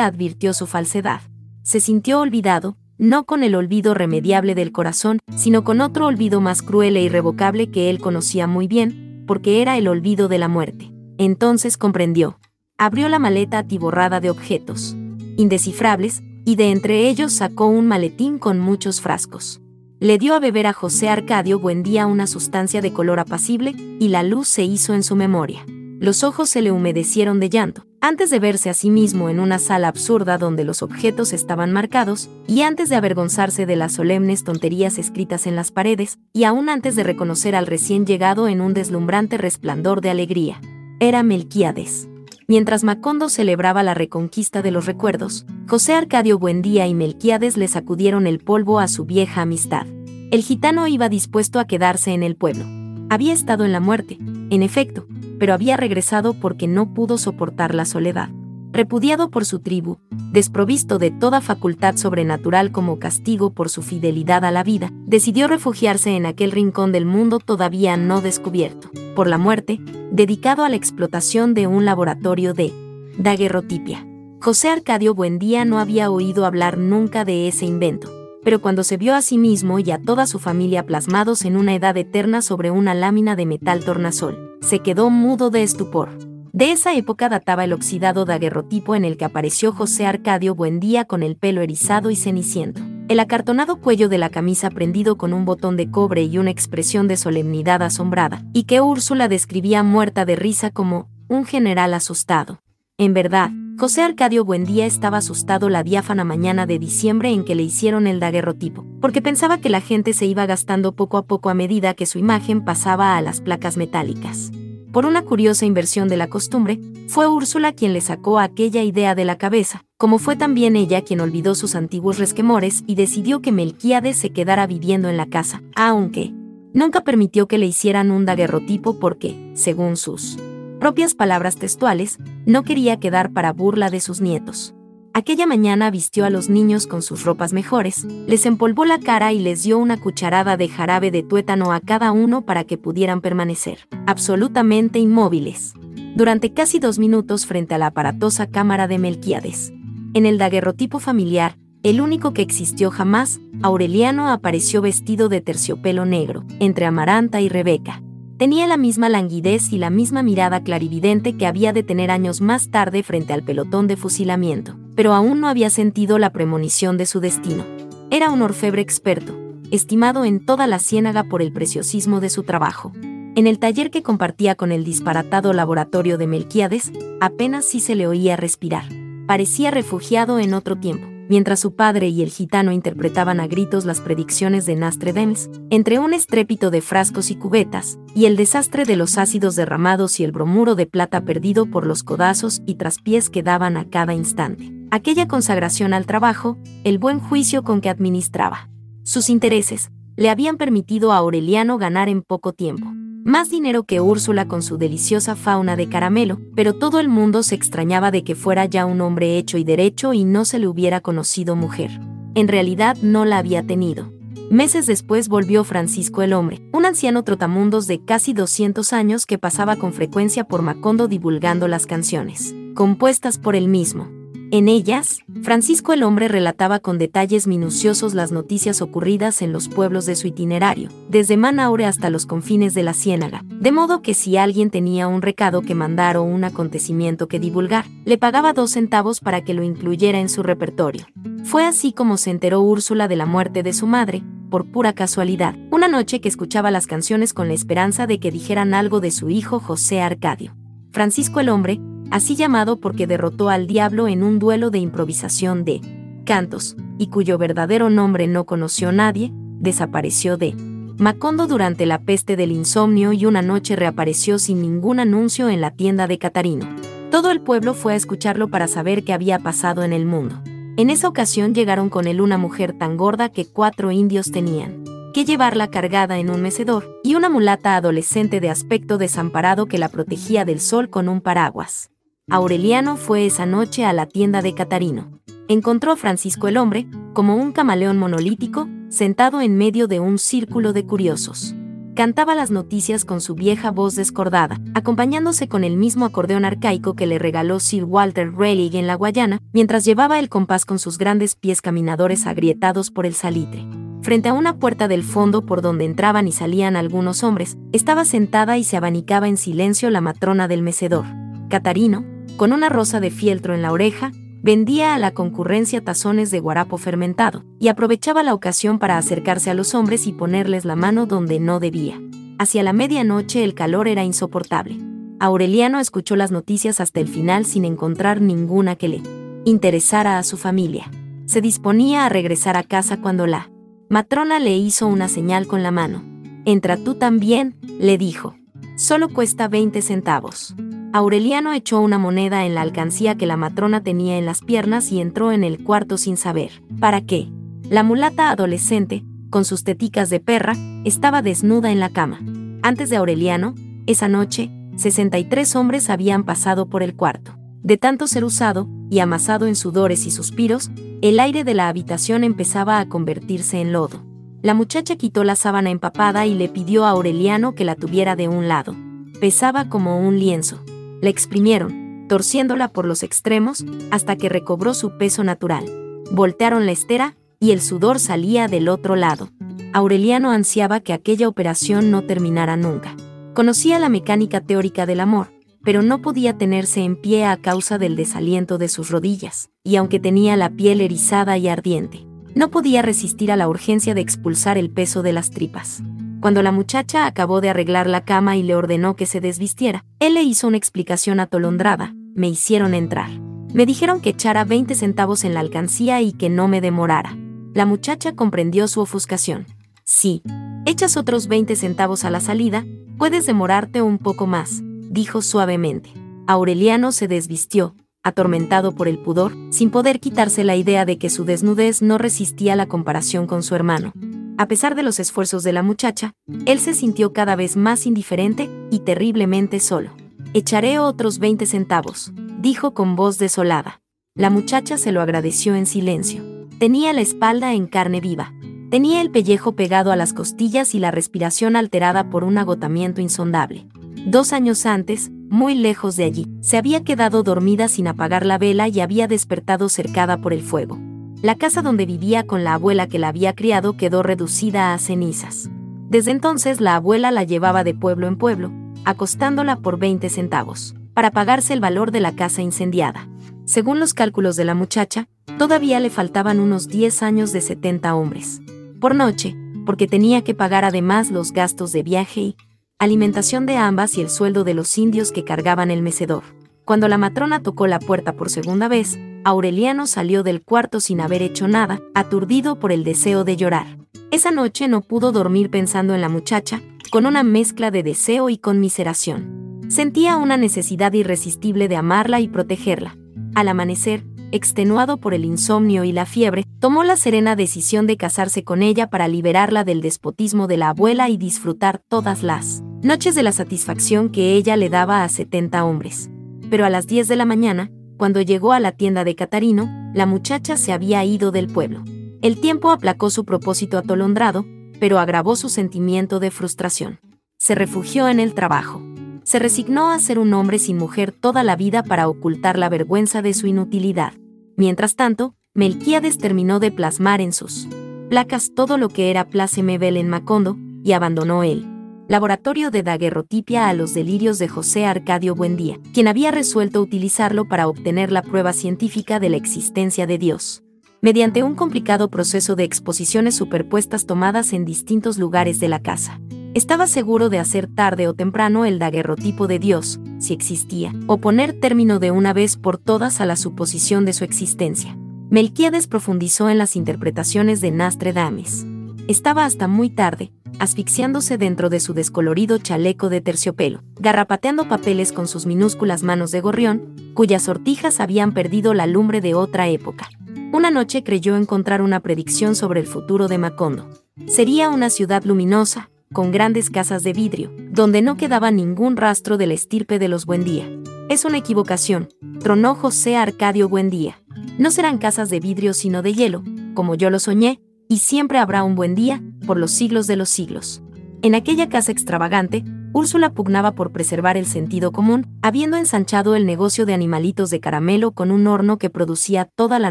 advirtió su falsedad. Se sintió olvidado, no con el olvido remediable del corazón, sino con otro olvido más cruel e irrevocable que él conocía muy bien, porque era el olvido de la muerte. Entonces comprendió. Abrió la maleta atiborrada de objetos indescifrables, y de entre ellos sacó un maletín con muchos frascos. Le dio a beber a José Arcadio Buendía una sustancia de color apacible, y la luz se hizo en su memoria. Los ojos se le humedecieron de llanto, antes de verse a sí mismo en una sala absurda donde los objetos estaban marcados, y antes de avergonzarse de las solemnes tonterías escritas en las paredes, y aún antes de reconocer al recién llegado en un deslumbrante resplandor de alegría. Era Melquíades. Mientras Macondo celebraba la reconquista de los recuerdos, José Arcadio Buendía y Melquiades le sacudieron el polvo a su vieja amistad. El gitano iba dispuesto a quedarse en el pueblo. Había estado en la muerte, en efecto, pero había regresado porque no pudo soportar la soledad repudiado por su tribu, desprovisto de toda facultad sobrenatural como castigo por su fidelidad a la vida, decidió refugiarse en aquel rincón del mundo todavía no descubierto, por la muerte, dedicado a la explotación de un laboratorio de daguerrotipia. José Arcadio Buendía no había oído hablar nunca de ese invento, pero cuando se vio a sí mismo y a toda su familia plasmados en una edad eterna sobre una lámina de metal tornasol, se quedó mudo de estupor. De esa época databa el oxidado daguerrotipo en el que apareció José Arcadio Buendía con el pelo erizado y ceniciento, el acartonado cuello de la camisa prendido con un botón de cobre y una expresión de solemnidad asombrada, y que Úrsula describía muerta de risa como un general asustado. En verdad, José Arcadio Buendía estaba asustado la diáfana mañana de diciembre en que le hicieron el daguerrotipo, porque pensaba que la gente se iba gastando poco a poco a medida que su imagen pasaba a las placas metálicas. Por una curiosa inversión de la costumbre, fue Úrsula quien le sacó aquella idea de la cabeza, como fue también ella quien olvidó sus antiguos resquemores y decidió que Melquíades se quedara viviendo en la casa, aunque nunca permitió que le hicieran un daguerrotipo porque, según sus propias palabras textuales, no quería quedar para burla de sus nietos. Aquella mañana vistió a los niños con sus ropas mejores, les empolvó la cara y les dio una cucharada de jarabe de tuétano a cada uno para que pudieran permanecer absolutamente inmóviles. Durante casi dos minutos frente a la aparatosa cámara de Melquiades. En el daguerrotipo familiar, el único que existió jamás, Aureliano apareció vestido de terciopelo negro, entre Amaranta y Rebeca. Tenía la misma languidez y la misma mirada clarividente que había de tener años más tarde frente al pelotón de fusilamiento pero aún no había sentido la premonición de su destino. Era un orfebre experto, estimado en toda la ciénaga por el preciosismo de su trabajo. En el taller que compartía con el disparatado laboratorio de Melquíades, apenas sí se le oía respirar. Parecía refugiado en otro tiempo. Mientras su padre y el gitano interpretaban a gritos las predicciones de Nostradamus, entre un estrépito de frascos y cubetas, y el desastre de los ácidos derramados y el bromuro de plata perdido por los codazos y traspiés que daban a cada instante. Aquella consagración al trabajo, el buen juicio con que administraba. Sus intereses, le habían permitido a Aureliano ganar en poco tiempo más dinero que Úrsula con su deliciosa fauna de caramelo, pero todo el mundo se extrañaba de que fuera ya un hombre hecho y derecho y no se le hubiera conocido mujer. En realidad no la había tenido. Meses después volvió Francisco el Hombre, un anciano trotamundos de casi 200 años que pasaba con frecuencia por Macondo divulgando las canciones, compuestas por él mismo. En ellas, Francisco el Hombre relataba con detalles minuciosos las noticias ocurridas en los pueblos de su itinerario, desde Manaure hasta los confines de la Ciénaga, de modo que si alguien tenía un recado que mandar o un acontecimiento que divulgar, le pagaba dos centavos para que lo incluyera en su repertorio. Fue así como se enteró Úrsula de la muerte de su madre, por pura casualidad, una noche que escuchaba las canciones con la esperanza de que dijeran algo de su hijo José Arcadio. Francisco el Hombre, así llamado porque derrotó al diablo en un duelo de improvisación de cantos, y cuyo verdadero nombre no conoció nadie, desapareció de Macondo durante la peste del insomnio y una noche reapareció sin ningún anuncio en la tienda de Catarino. Todo el pueblo fue a escucharlo para saber qué había pasado en el mundo. En esa ocasión llegaron con él una mujer tan gorda que cuatro indios tenían que llevarla cargada en un mecedor, y una mulata adolescente de aspecto desamparado que la protegía del sol con un paraguas. Aureliano fue esa noche a la tienda de Catarino. Encontró a Francisco el hombre, como un camaleón monolítico, sentado en medio de un círculo de curiosos. Cantaba las noticias con su vieja voz descordada, acompañándose con el mismo acordeón arcaico que le regaló Sir Walter Raleigh en la Guayana, mientras llevaba el compás con sus grandes pies caminadores agrietados por el salitre. Frente a una puerta del fondo por donde entraban y salían algunos hombres, estaba sentada y se abanicaba en silencio la matrona del mecedor. Catarino, con una rosa de fieltro en la oreja, vendía a la concurrencia tazones de guarapo fermentado, y aprovechaba la ocasión para acercarse a los hombres y ponerles la mano donde no debía. Hacia la medianoche el calor era insoportable. Aureliano escuchó las noticias hasta el final sin encontrar ninguna que le interesara a su familia. Se disponía a regresar a casa cuando la matrona le hizo una señal con la mano. Entra tú también, le dijo. Solo cuesta 20 centavos. Aureliano echó una moneda en la alcancía que la matrona tenía en las piernas y entró en el cuarto sin saber. ¿Para qué? La mulata adolescente, con sus teticas de perra, estaba desnuda en la cama. Antes de Aureliano, esa noche, 63 hombres habían pasado por el cuarto. De tanto ser usado, y amasado en sudores y suspiros, el aire de la habitación empezaba a convertirse en lodo. La muchacha quitó la sábana empapada y le pidió a Aureliano que la tuviera de un lado. Pesaba como un lienzo. La exprimieron, torciéndola por los extremos, hasta que recobró su peso natural. Voltearon la estera, y el sudor salía del otro lado. Aureliano ansiaba que aquella operación no terminara nunca. Conocía la mecánica teórica del amor, pero no podía tenerse en pie a causa del desaliento de sus rodillas, y aunque tenía la piel erizada y ardiente, no podía resistir a la urgencia de expulsar el peso de las tripas. Cuando la muchacha acabó de arreglar la cama y le ordenó que se desvistiera, él le hizo una explicación atolondrada. Me hicieron entrar. Me dijeron que echara 20 centavos en la alcancía y que no me demorara. La muchacha comprendió su ofuscación. Sí. Echas otros 20 centavos a la salida, puedes demorarte un poco más, dijo suavemente. Aureliano se desvistió, atormentado por el pudor, sin poder quitarse la idea de que su desnudez no resistía la comparación con su hermano. A pesar de los esfuerzos de la muchacha, él se sintió cada vez más indiferente y terriblemente solo. Echaré otros 20 centavos, dijo con voz desolada. La muchacha se lo agradeció en silencio. Tenía la espalda en carne viva. Tenía el pellejo pegado a las costillas y la respiración alterada por un agotamiento insondable. Dos años antes, muy lejos de allí, se había quedado dormida sin apagar la vela y había despertado cercada por el fuego. La casa donde vivía con la abuela que la había criado quedó reducida a cenizas. Desde entonces la abuela la llevaba de pueblo en pueblo, acostándola por 20 centavos, para pagarse el valor de la casa incendiada. Según los cálculos de la muchacha, todavía le faltaban unos 10 años de 70 hombres. Por noche, porque tenía que pagar además los gastos de viaje y alimentación de ambas y el sueldo de los indios que cargaban el mecedor. Cuando la matrona tocó la puerta por segunda vez, Aureliano salió del cuarto sin haber hecho nada, aturdido por el deseo de llorar. Esa noche no pudo dormir pensando en la muchacha, con una mezcla de deseo y conmiseración. Sentía una necesidad irresistible de amarla y protegerla. Al amanecer, extenuado por el insomnio y la fiebre, tomó la serena decisión de casarse con ella para liberarla del despotismo de la abuela y disfrutar todas las noches de la satisfacción que ella le daba a 70 hombres. Pero a las 10 de la mañana, cuando llegó a la tienda de Catarino, la muchacha se había ido del pueblo. El tiempo aplacó su propósito atolondrado, pero agravó su sentimiento de frustración. Se refugió en el trabajo. Se resignó a ser un hombre sin mujer toda la vida para ocultar la vergüenza de su inutilidad. Mientras tanto, Melquíades terminó de plasmar en sus placas todo lo que era Placemebel en Macondo, y abandonó él laboratorio de daguerrotipia a los delirios de José Arcadio Buendía, quien había resuelto utilizarlo para obtener la prueba científica de la existencia de Dios. Mediante un complicado proceso de exposiciones superpuestas tomadas en distintos lugares de la casa. Estaba seguro de hacer tarde o temprano el daguerrotipo de Dios, si existía, o poner término de una vez por todas a la suposición de su existencia. Melquíades profundizó en las interpretaciones de Nastre Dames. Estaba hasta muy tarde, asfixiándose dentro de su descolorido chaleco de terciopelo, garrapateando papeles con sus minúsculas manos de gorrión, cuyas sortijas habían perdido la lumbre de otra época. Una noche creyó encontrar una predicción sobre el futuro de Macondo. Sería una ciudad luminosa, con grandes casas de vidrio, donde no quedaba ningún rastro de la estirpe de los Buendía. Es una equivocación, tronó José Arcadio Buendía. No serán casas de vidrio sino de hielo, como yo lo soñé, y siempre habrá un buen día, por los siglos de los siglos. En aquella casa extravagante, Úrsula pugnaba por preservar el sentido común, habiendo ensanchado el negocio de animalitos de caramelo con un horno que producía toda la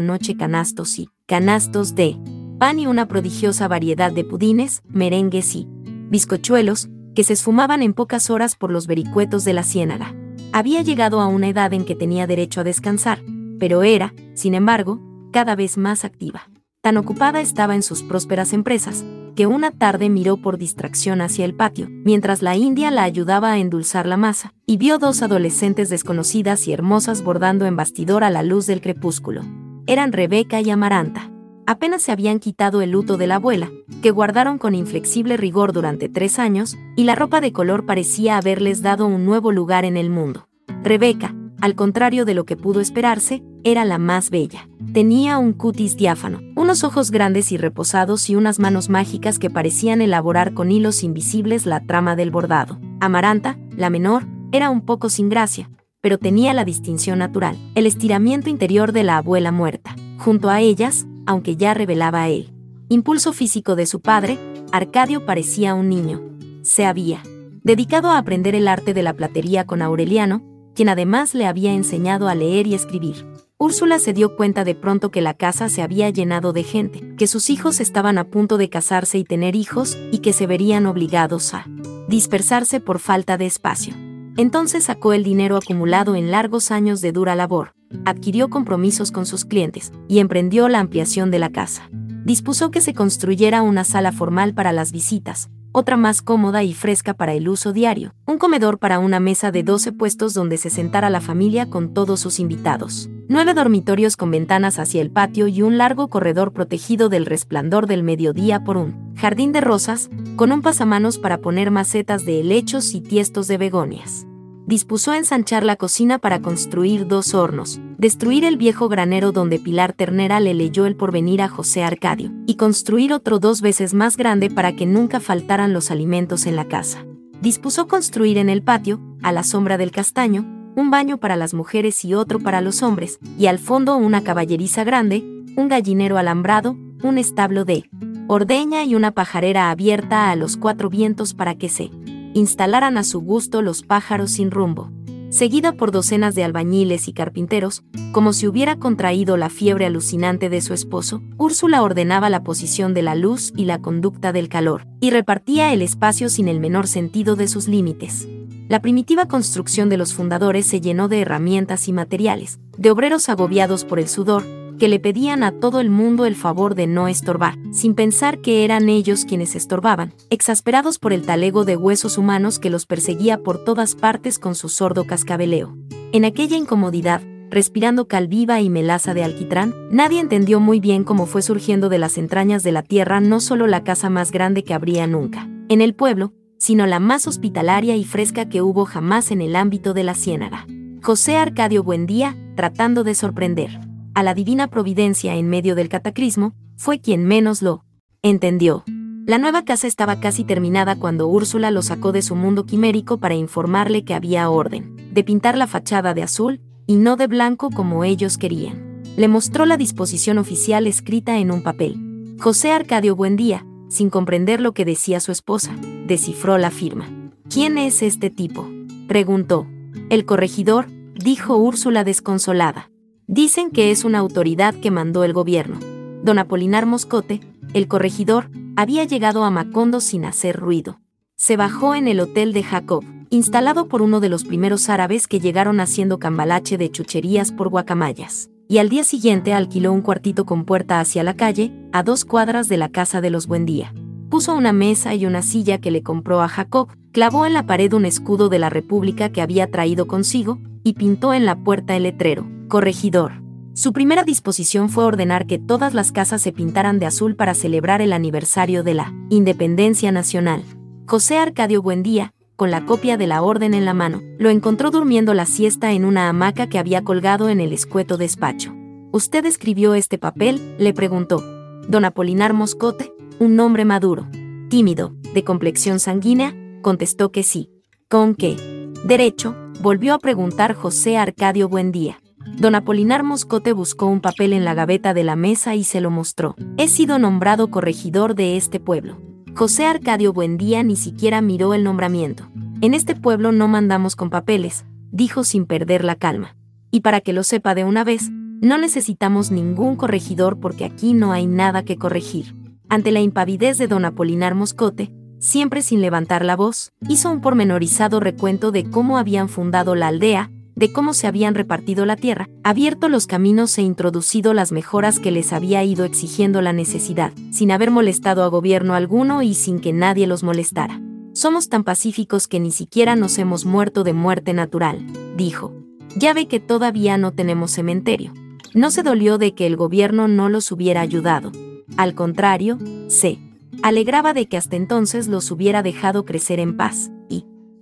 noche canastos y canastos de pan y una prodigiosa variedad de pudines, merengues y bizcochuelos, que se esfumaban en pocas horas por los vericuetos de la ciénaga. Había llegado a una edad en que tenía derecho a descansar, pero era, sin embargo, cada vez más activa. Tan ocupada estaba en sus prósperas empresas, que una tarde miró por distracción hacia el patio, mientras la india la ayudaba a endulzar la masa, y vio dos adolescentes desconocidas y hermosas bordando en bastidor a la luz del crepúsculo. Eran Rebeca y Amaranta. Apenas se habían quitado el luto de la abuela, que guardaron con inflexible rigor durante tres años, y la ropa de color parecía haberles dado un nuevo lugar en el mundo. Rebeca, al contrario de lo que pudo esperarse, era la más bella. Tenía un cutis diáfano, unos ojos grandes y reposados y unas manos mágicas que parecían elaborar con hilos invisibles la trama del bordado. Amaranta, la menor, era un poco sin gracia, pero tenía la distinción natural, el estiramiento interior de la abuela muerta. Junto a ellas, aunque ya revelaba él, impulso físico de su padre, Arcadio parecía un niño. Se había dedicado a aprender el arte de la platería con Aureliano, quien además le había enseñado a leer y escribir. Úrsula se dio cuenta de pronto que la casa se había llenado de gente, que sus hijos estaban a punto de casarse y tener hijos, y que se verían obligados a dispersarse por falta de espacio. Entonces sacó el dinero acumulado en largos años de dura labor, adquirió compromisos con sus clientes, y emprendió la ampliación de la casa. Dispuso que se construyera una sala formal para las visitas, otra más cómoda y fresca para el uso diario, un comedor para una mesa de 12 puestos donde se sentara la familia con todos sus invitados, nueve dormitorios con ventanas hacia el patio y un largo corredor protegido del resplandor del mediodía por un jardín de rosas, con un pasamanos para poner macetas de helechos y tiestos de begonias dispuso ensanchar la cocina para construir dos hornos, destruir el viejo granero donde Pilar Ternera le leyó el porvenir a José Arcadio, y construir otro dos veces más grande para que nunca faltaran los alimentos en la casa. Dispuso construir en el patio, a la sombra del castaño, un baño para las mujeres y otro para los hombres, y al fondo una caballeriza grande, un gallinero alambrado, un establo de ordeña y una pajarera abierta a los cuatro vientos para que se instalaran a su gusto los pájaros sin rumbo. Seguida por docenas de albañiles y carpinteros, como si hubiera contraído la fiebre alucinante de su esposo, Úrsula ordenaba la posición de la luz y la conducta del calor, y repartía el espacio sin el menor sentido de sus límites. La primitiva construcción de los fundadores se llenó de herramientas y materiales, de obreros agobiados por el sudor, que le pedían a todo el mundo el favor de no estorbar, sin pensar que eran ellos quienes estorbaban, exasperados por el talego de huesos humanos que los perseguía por todas partes con su sordo cascabeleo. En aquella incomodidad, respirando cal viva y melaza de alquitrán, nadie entendió muy bien cómo fue surgiendo de las entrañas de la tierra no solo la casa más grande que habría nunca en el pueblo, sino la más hospitalaria y fresca que hubo jamás en el ámbito de la ciénaga. José Arcadio Buendía, tratando de sorprender a la divina providencia en medio del cataclismo, fue quien menos lo entendió. La nueva casa estaba casi terminada cuando Úrsula lo sacó de su mundo quimérico para informarle que había orden de pintar la fachada de azul y no de blanco como ellos querían. Le mostró la disposición oficial escrita en un papel. José Arcadio Buendía, sin comprender lo que decía su esposa, descifró la firma. ¿Quién es este tipo? preguntó. El corregidor, dijo Úrsula desconsolada. Dicen que es una autoridad que mandó el gobierno. Don Apolinar Moscote, el corregidor, había llegado a Macondo sin hacer ruido. Se bajó en el hotel de Jacob, instalado por uno de los primeros árabes que llegaron haciendo cambalache de chucherías por guacamayas, y al día siguiente alquiló un cuartito con puerta hacia la calle, a dos cuadras de la casa de los Buendía. Puso una mesa y una silla que le compró a Jacob, clavó en la pared un escudo de la República que había traído consigo, y pintó en la puerta el letrero, corregidor. Su primera disposición fue ordenar que todas las casas se pintaran de azul para celebrar el aniversario de la Independencia Nacional. José Arcadio Buendía, con la copia de la orden en la mano, lo encontró durmiendo la siesta en una hamaca que había colgado en el escueto despacho. ¿Usted escribió este papel? le preguntó. Don Apolinar Moscote, un hombre maduro, tímido, de complexión sanguínea, contestó que sí. ¿Con qué? Derecho, volvió a preguntar José Arcadio Buendía. Don Apolinar Moscote buscó un papel en la gaveta de la mesa y se lo mostró. He sido nombrado corregidor de este pueblo. José Arcadio Buendía ni siquiera miró el nombramiento. En este pueblo no mandamos con papeles, dijo sin perder la calma. Y para que lo sepa de una vez, no necesitamos ningún corregidor porque aquí no hay nada que corregir. Ante la impavidez de don Apolinar Moscote, siempre sin levantar la voz, hizo un pormenorizado recuento de cómo habían fundado la aldea, de cómo se habían repartido la tierra, abierto los caminos e introducido las mejoras que les había ido exigiendo la necesidad, sin haber molestado a gobierno alguno y sin que nadie los molestara. Somos tan pacíficos que ni siquiera nos hemos muerto de muerte natural, dijo. Ya ve que todavía no tenemos cementerio. No se dolió de que el gobierno no los hubiera ayudado. Al contrario, se alegraba de que hasta entonces los hubiera dejado crecer en paz,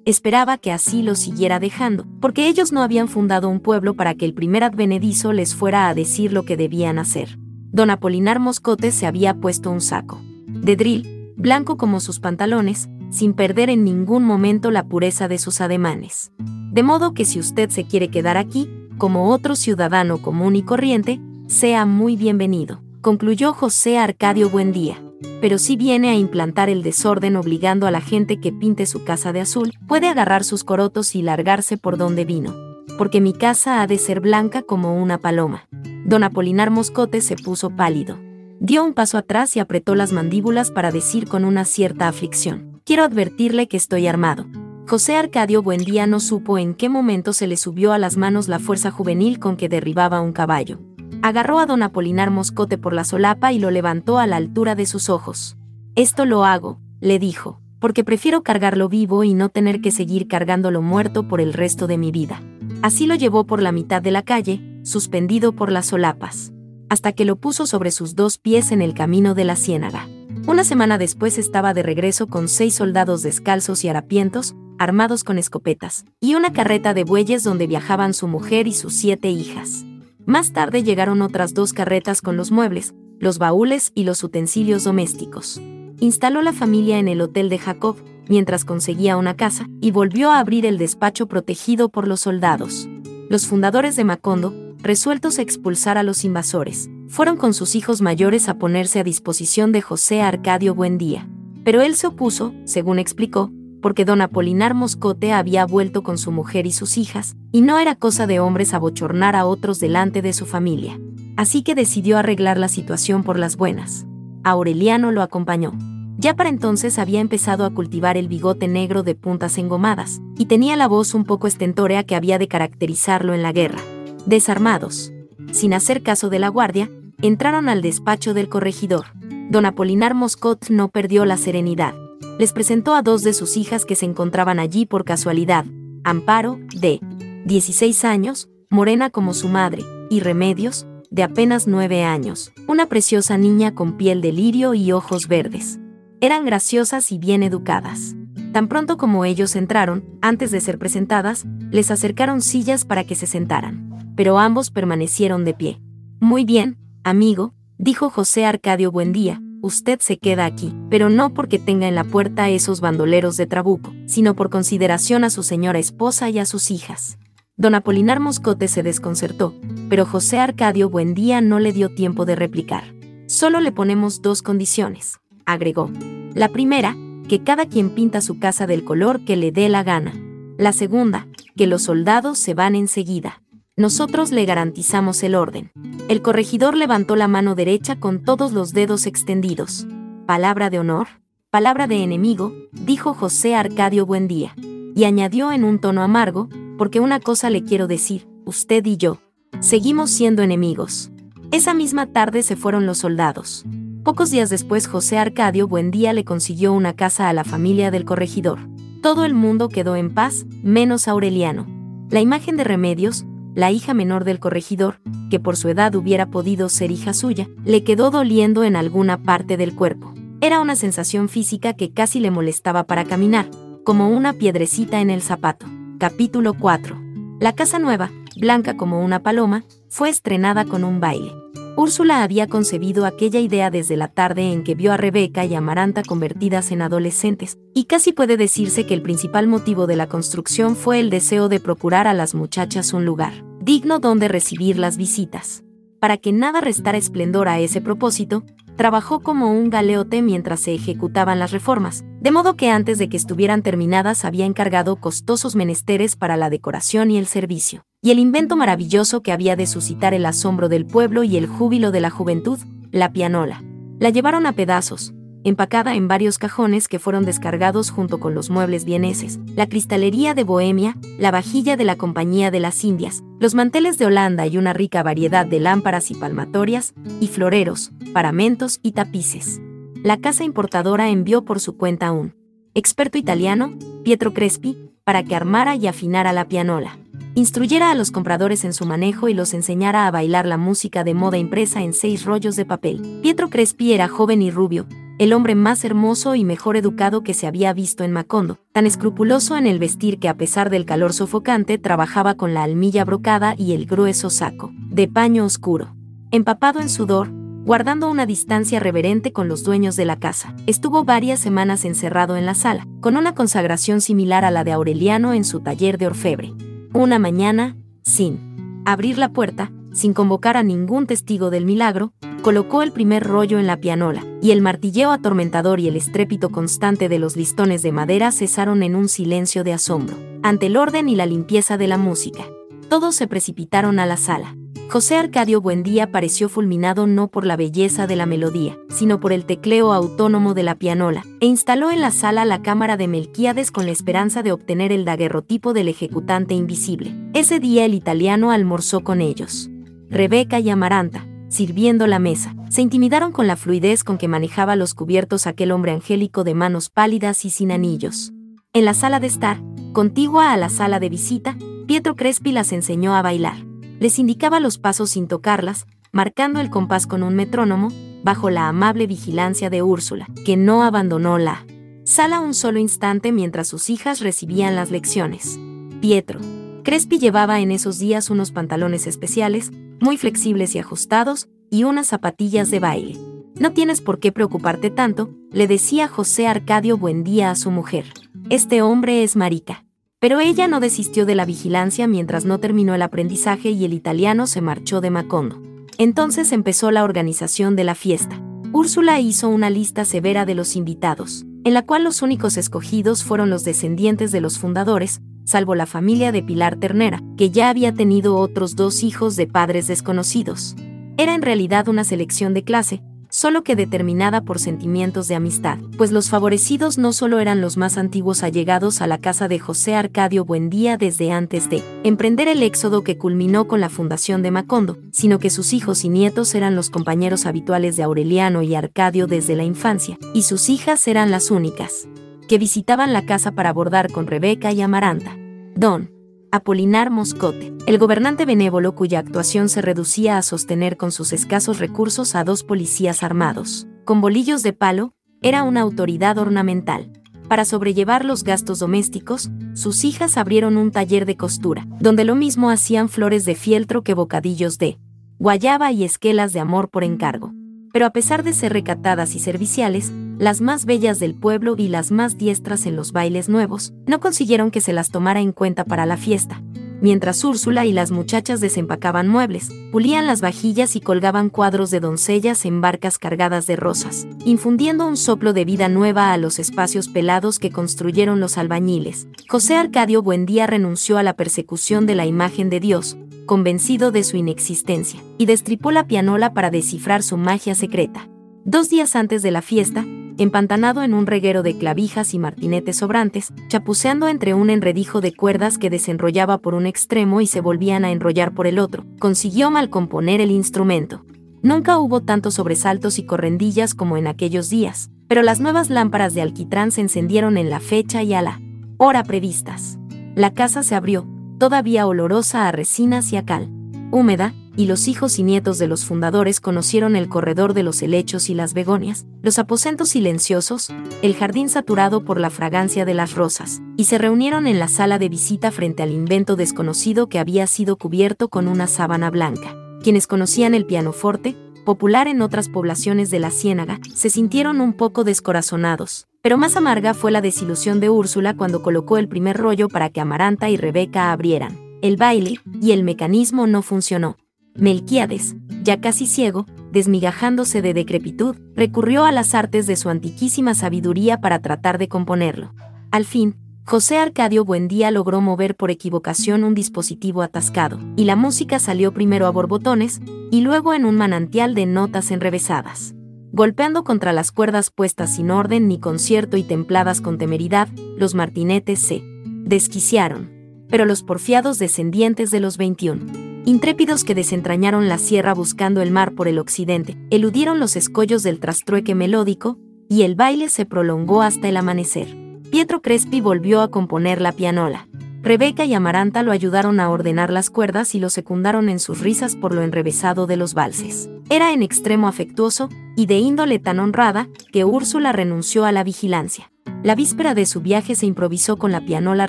esperaba que así lo siguiera dejando, porque ellos no habían fundado un pueblo para que el primer advenedizo les fuera a decir lo que debían hacer. Don Apolinar Moscote se había puesto un saco de drill, blanco como sus pantalones, sin perder en ningún momento la pureza de sus ademanes. De modo que si usted se quiere quedar aquí, como otro ciudadano común y corriente, sea muy bienvenido, concluyó José Arcadio Buendía pero si viene a implantar el desorden obligando a la gente que pinte su casa de azul, puede agarrar sus corotos y largarse por donde vino. Porque mi casa ha de ser blanca como una paloma. Don Apolinar Moscote se puso pálido. Dio un paso atrás y apretó las mandíbulas para decir con una cierta aflicción. Quiero advertirle que estoy armado. José Arcadio Buendía no supo en qué momento se le subió a las manos la fuerza juvenil con que derribaba un caballo. Agarró a don Apolinar Moscote por la solapa y lo levantó a la altura de sus ojos. Esto lo hago, le dijo, porque prefiero cargarlo vivo y no tener que seguir cargándolo muerto por el resto de mi vida. Así lo llevó por la mitad de la calle, suspendido por las solapas, hasta que lo puso sobre sus dos pies en el camino de la ciénaga. Una semana después estaba de regreso con seis soldados descalzos y harapientos, armados con escopetas, y una carreta de bueyes donde viajaban su mujer y sus siete hijas. Más tarde llegaron otras dos carretas con los muebles, los baúles y los utensilios domésticos. Instaló la familia en el hotel de Jacob, mientras conseguía una casa, y volvió a abrir el despacho protegido por los soldados. Los fundadores de Macondo, resueltos a expulsar a los invasores, fueron con sus hijos mayores a ponerse a disposición de José Arcadio Buendía. Pero él se opuso, según explicó, porque don Apolinar Moscote había vuelto con su mujer y sus hijas, y no era cosa de hombres abochornar a otros delante de su familia. Así que decidió arreglar la situación por las buenas. Aureliano lo acompañó. Ya para entonces había empezado a cultivar el bigote negro de puntas engomadas, y tenía la voz un poco estentórea que había de caracterizarlo en la guerra. Desarmados, sin hacer caso de la guardia, entraron al despacho del corregidor. Don Apolinar Moscot no perdió la serenidad les presentó a dos de sus hijas que se encontraban allí por casualidad, Amparo, de 16 años, morena como su madre, y Remedios, de apenas 9 años, una preciosa niña con piel de lirio y ojos verdes. Eran graciosas y bien educadas. Tan pronto como ellos entraron, antes de ser presentadas, les acercaron sillas para que se sentaran. Pero ambos permanecieron de pie. Muy bien, amigo, dijo José Arcadio Buendía, usted se queda aquí, pero no porque tenga en la puerta a esos bandoleros de Trabuco, sino por consideración a su señora esposa y a sus hijas. Don Apolinar Moscote se desconcertó, pero José Arcadio Buendía no le dio tiempo de replicar. Solo le ponemos dos condiciones, agregó. La primera, que cada quien pinta su casa del color que le dé la gana. La segunda, que los soldados se van enseguida. Nosotros le garantizamos el orden. El corregidor levantó la mano derecha con todos los dedos extendidos. Palabra de honor, palabra de enemigo, dijo José Arcadio Buendía. Y añadió en un tono amargo, porque una cosa le quiero decir, usted y yo. Seguimos siendo enemigos. Esa misma tarde se fueron los soldados. Pocos días después José Arcadio Buendía le consiguió una casa a la familia del corregidor. Todo el mundo quedó en paz, menos Aureliano. La imagen de Remedios, la hija menor del corregidor, que por su edad hubiera podido ser hija suya, le quedó doliendo en alguna parte del cuerpo. Era una sensación física que casi le molestaba para caminar, como una piedrecita en el zapato. Capítulo 4. La casa nueva, blanca como una paloma, fue estrenada con un baile. Úrsula había concebido aquella idea desde la tarde en que vio a Rebeca y Amaranta convertidas en adolescentes, y casi puede decirse que el principal motivo de la construcción fue el deseo de procurar a las muchachas un lugar digno donde recibir las visitas. Para que nada restara esplendor a ese propósito, trabajó como un galeote mientras se ejecutaban las reformas, de modo que antes de que estuvieran terminadas había encargado costosos menesteres para la decoración y el servicio y el invento maravilloso que había de suscitar el asombro del pueblo y el júbilo de la juventud, la pianola. La llevaron a pedazos, empacada en varios cajones que fueron descargados junto con los muebles vieneses, la cristalería de Bohemia, la vajilla de la Compañía de las Indias, los manteles de Holanda y una rica variedad de lámparas y palmatorias, y floreros, paramentos y tapices. La casa importadora envió por su cuenta a un experto italiano, Pietro Crespi, para que armara y afinara la pianola instruyera a los compradores en su manejo y los enseñara a bailar la música de moda impresa en seis rollos de papel. Pietro Crespi era joven y rubio, el hombre más hermoso y mejor educado que se había visto en Macondo, tan escrupuloso en el vestir que a pesar del calor sofocante trabajaba con la almilla brocada y el grueso saco, de paño oscuro. Empapado en sudor, guardando una distancia reverente con los dueños de la casa. Estuvo varias semanas encerrado en la sala, con una consagración similar a la de Aureliano en su taller de orfebre. Una mañana, sin abrir la puerta, sin convocar a ningún testigo del milagro, colocó el primer rollo en la pianola, y el martilleo atormentador y el estrépito constante de los listones de madera cesaron en un silencio de asombro, ante el orden y la limpieza de la música. Todos se precipitaron a la sala. José Arcadio Buendía pareció fulminado no por la belleza de la melodía, sino por el tecleo autónomo de la pianola, e instaló en la sala la cámara de Melquíades con la esperanza de obtener el daguerrotipo del ejecutante invisible. Ese día el italiano almorzó con ellos. Rebeca y Amaranta, sirviendo la mesa, se intimidaron con la fluidez con que manejaba los cubiertos aquel hombre angélico de manos pálidas y sin anillos. En la sala de estar, contigua a la sala de visita, Pietro Crespi las enseñó a bailar les indicaba los pasos sin tocarlas, marcando el compás con un metrónomo, bajo la amable vigilancia de Úrsula, que no abandonó la sala un solo instante mientras sus hijas recibían las lecciones. Pietro. Crespi llevaba en esos días unos pantalones especiales, muy flexibles y ajustados, y unas zapatillas de baile. No tienes por qué preocuparte tanto, le decía José Arcadio Buendía a su mujer. Este hombre es marica. Pero ella no desistió de la vigilancia mientras no terminó el aprendizaje y el italiano se marchó de Macondo. Entonces empezó la organización de la fiesta. Úrsula hizo una lista severa de los invitados, en la cual los únicos escogidos fueron los descendientes de los fundadores, salvo la familia de Pilar Ternera, que ya había tenido otros dos hijos de padres desconocidos. Era en realidad una selección de clase, solo que determinada por sentimientos de amistad, pues los favorecidos no solo eran los más antiguos allegados a la casa de José Arcadio Buendía desde antes de emprender el éxodo que culminó con la fundación de Macondo, sino que sus hijos y nietos eran los compañeros habituales de Aureliano y Arcadio desde la infancia, y sus hijas eran las únicas que visitaban la casa para abordar con Rebeca y Amaranta. Don Apolinar Moscote, el gobernante benévolo cuya actuación se reducía a sostener con sus escasos recursos a dos policías armados, con bolillos de palo, era una autoridad ornamental. Para sobrellevar los gastos domésticos, sus hijas abrieron un taller de costura, donde lo mismo hacían flores de fieltro que bocadillos de guayaba y esquelas de amor por encargo. Pero a pesar de ser recatadas y serviciales, las más bellas del pueblo y las más diestras en los bailes nuevos, no consiguieron que se las tomara en cuenta para la fiesta. Mientras Úrsula y las muchachas desempacaban muebles, pulían las vajillas y colgaban cuadros de doncellas en barcas cargadas de rosas, infundiendo un soplo de vida nueva a los espacios pelados que construyeron los albañiles. José Arcadio Buendía renunció a la persecución de la imagen de Dios, convencido de su inexistencia, y destripó la pianola para descifrar su magia secreta. Dos días antes de la fiesta, empantanado en un reguero de clavijas y martinetes sobrantes, chapuceando entre un enredijo de cuerdas que desenrollaba por un extremo y se volvían a enrollar por el otro, consiguió malcomponer el instrumento. Nunca hubo tantos sobresaltos y correndillas como en aquellos días, pero las nuevas lámparas de alquitrán se encendieron en la fecha y a la hora previstas. La casa se abrió, todavía olorosa a resinas y a cal, húmeda, y los hijos y nietos de los fundadores conocieron el corredor de los helechos y las begonias, los aposentos silenciosos, el jardín saturado por la fragancia de las rosas, y se reunieron en la sala de visita frente al invento desconocido que había sido cubierto con una sábana blanca. Quienes conocían el pianoforte, popular en otras poblaciones de la Ciénaga, se sintieron un poco descorazonados. Pero más amarga fue la desilusión de Úrsula cuando colocó el primer rollo para que Amaranta y Rebeca abrieran el baile, y el mecanismo no funcionó. Melquiades, ya casi ciego, desmigajándose de decrepitud, recurrió a las artes de su antiquísima sabiduría para tratar de componerlo. Al fin, José Arcadio Buendía logró mover por equivocación un dispositivo atascado, y la música salió primero a borbotones, y luego en un manantial de notas enrevesadas. Golpeando contra las cuerdas puestas sin orden ni concierto y templadas con temeridad, los martinetes se desquiciaron. Pero los porfiados descendientes de los 21 Intrépidos que desentrañaron la sierra buscando el mar por el occidente, eludieron los escollos del trastrueque melódico, y el baile se prolongó hasta el amanecer. Pietro Crespi volvió a componer la pianola. Rebeca y Amaranta lo ayudaron a ordenar las cuerdas y lo secundaron en sus risas por lo enrevesado de los valses. Era en extremo afectuoso, y de índole tan honrada, que Úrsula renunció a la vigilancia. La víspera de su viaje se improvisó con la pianola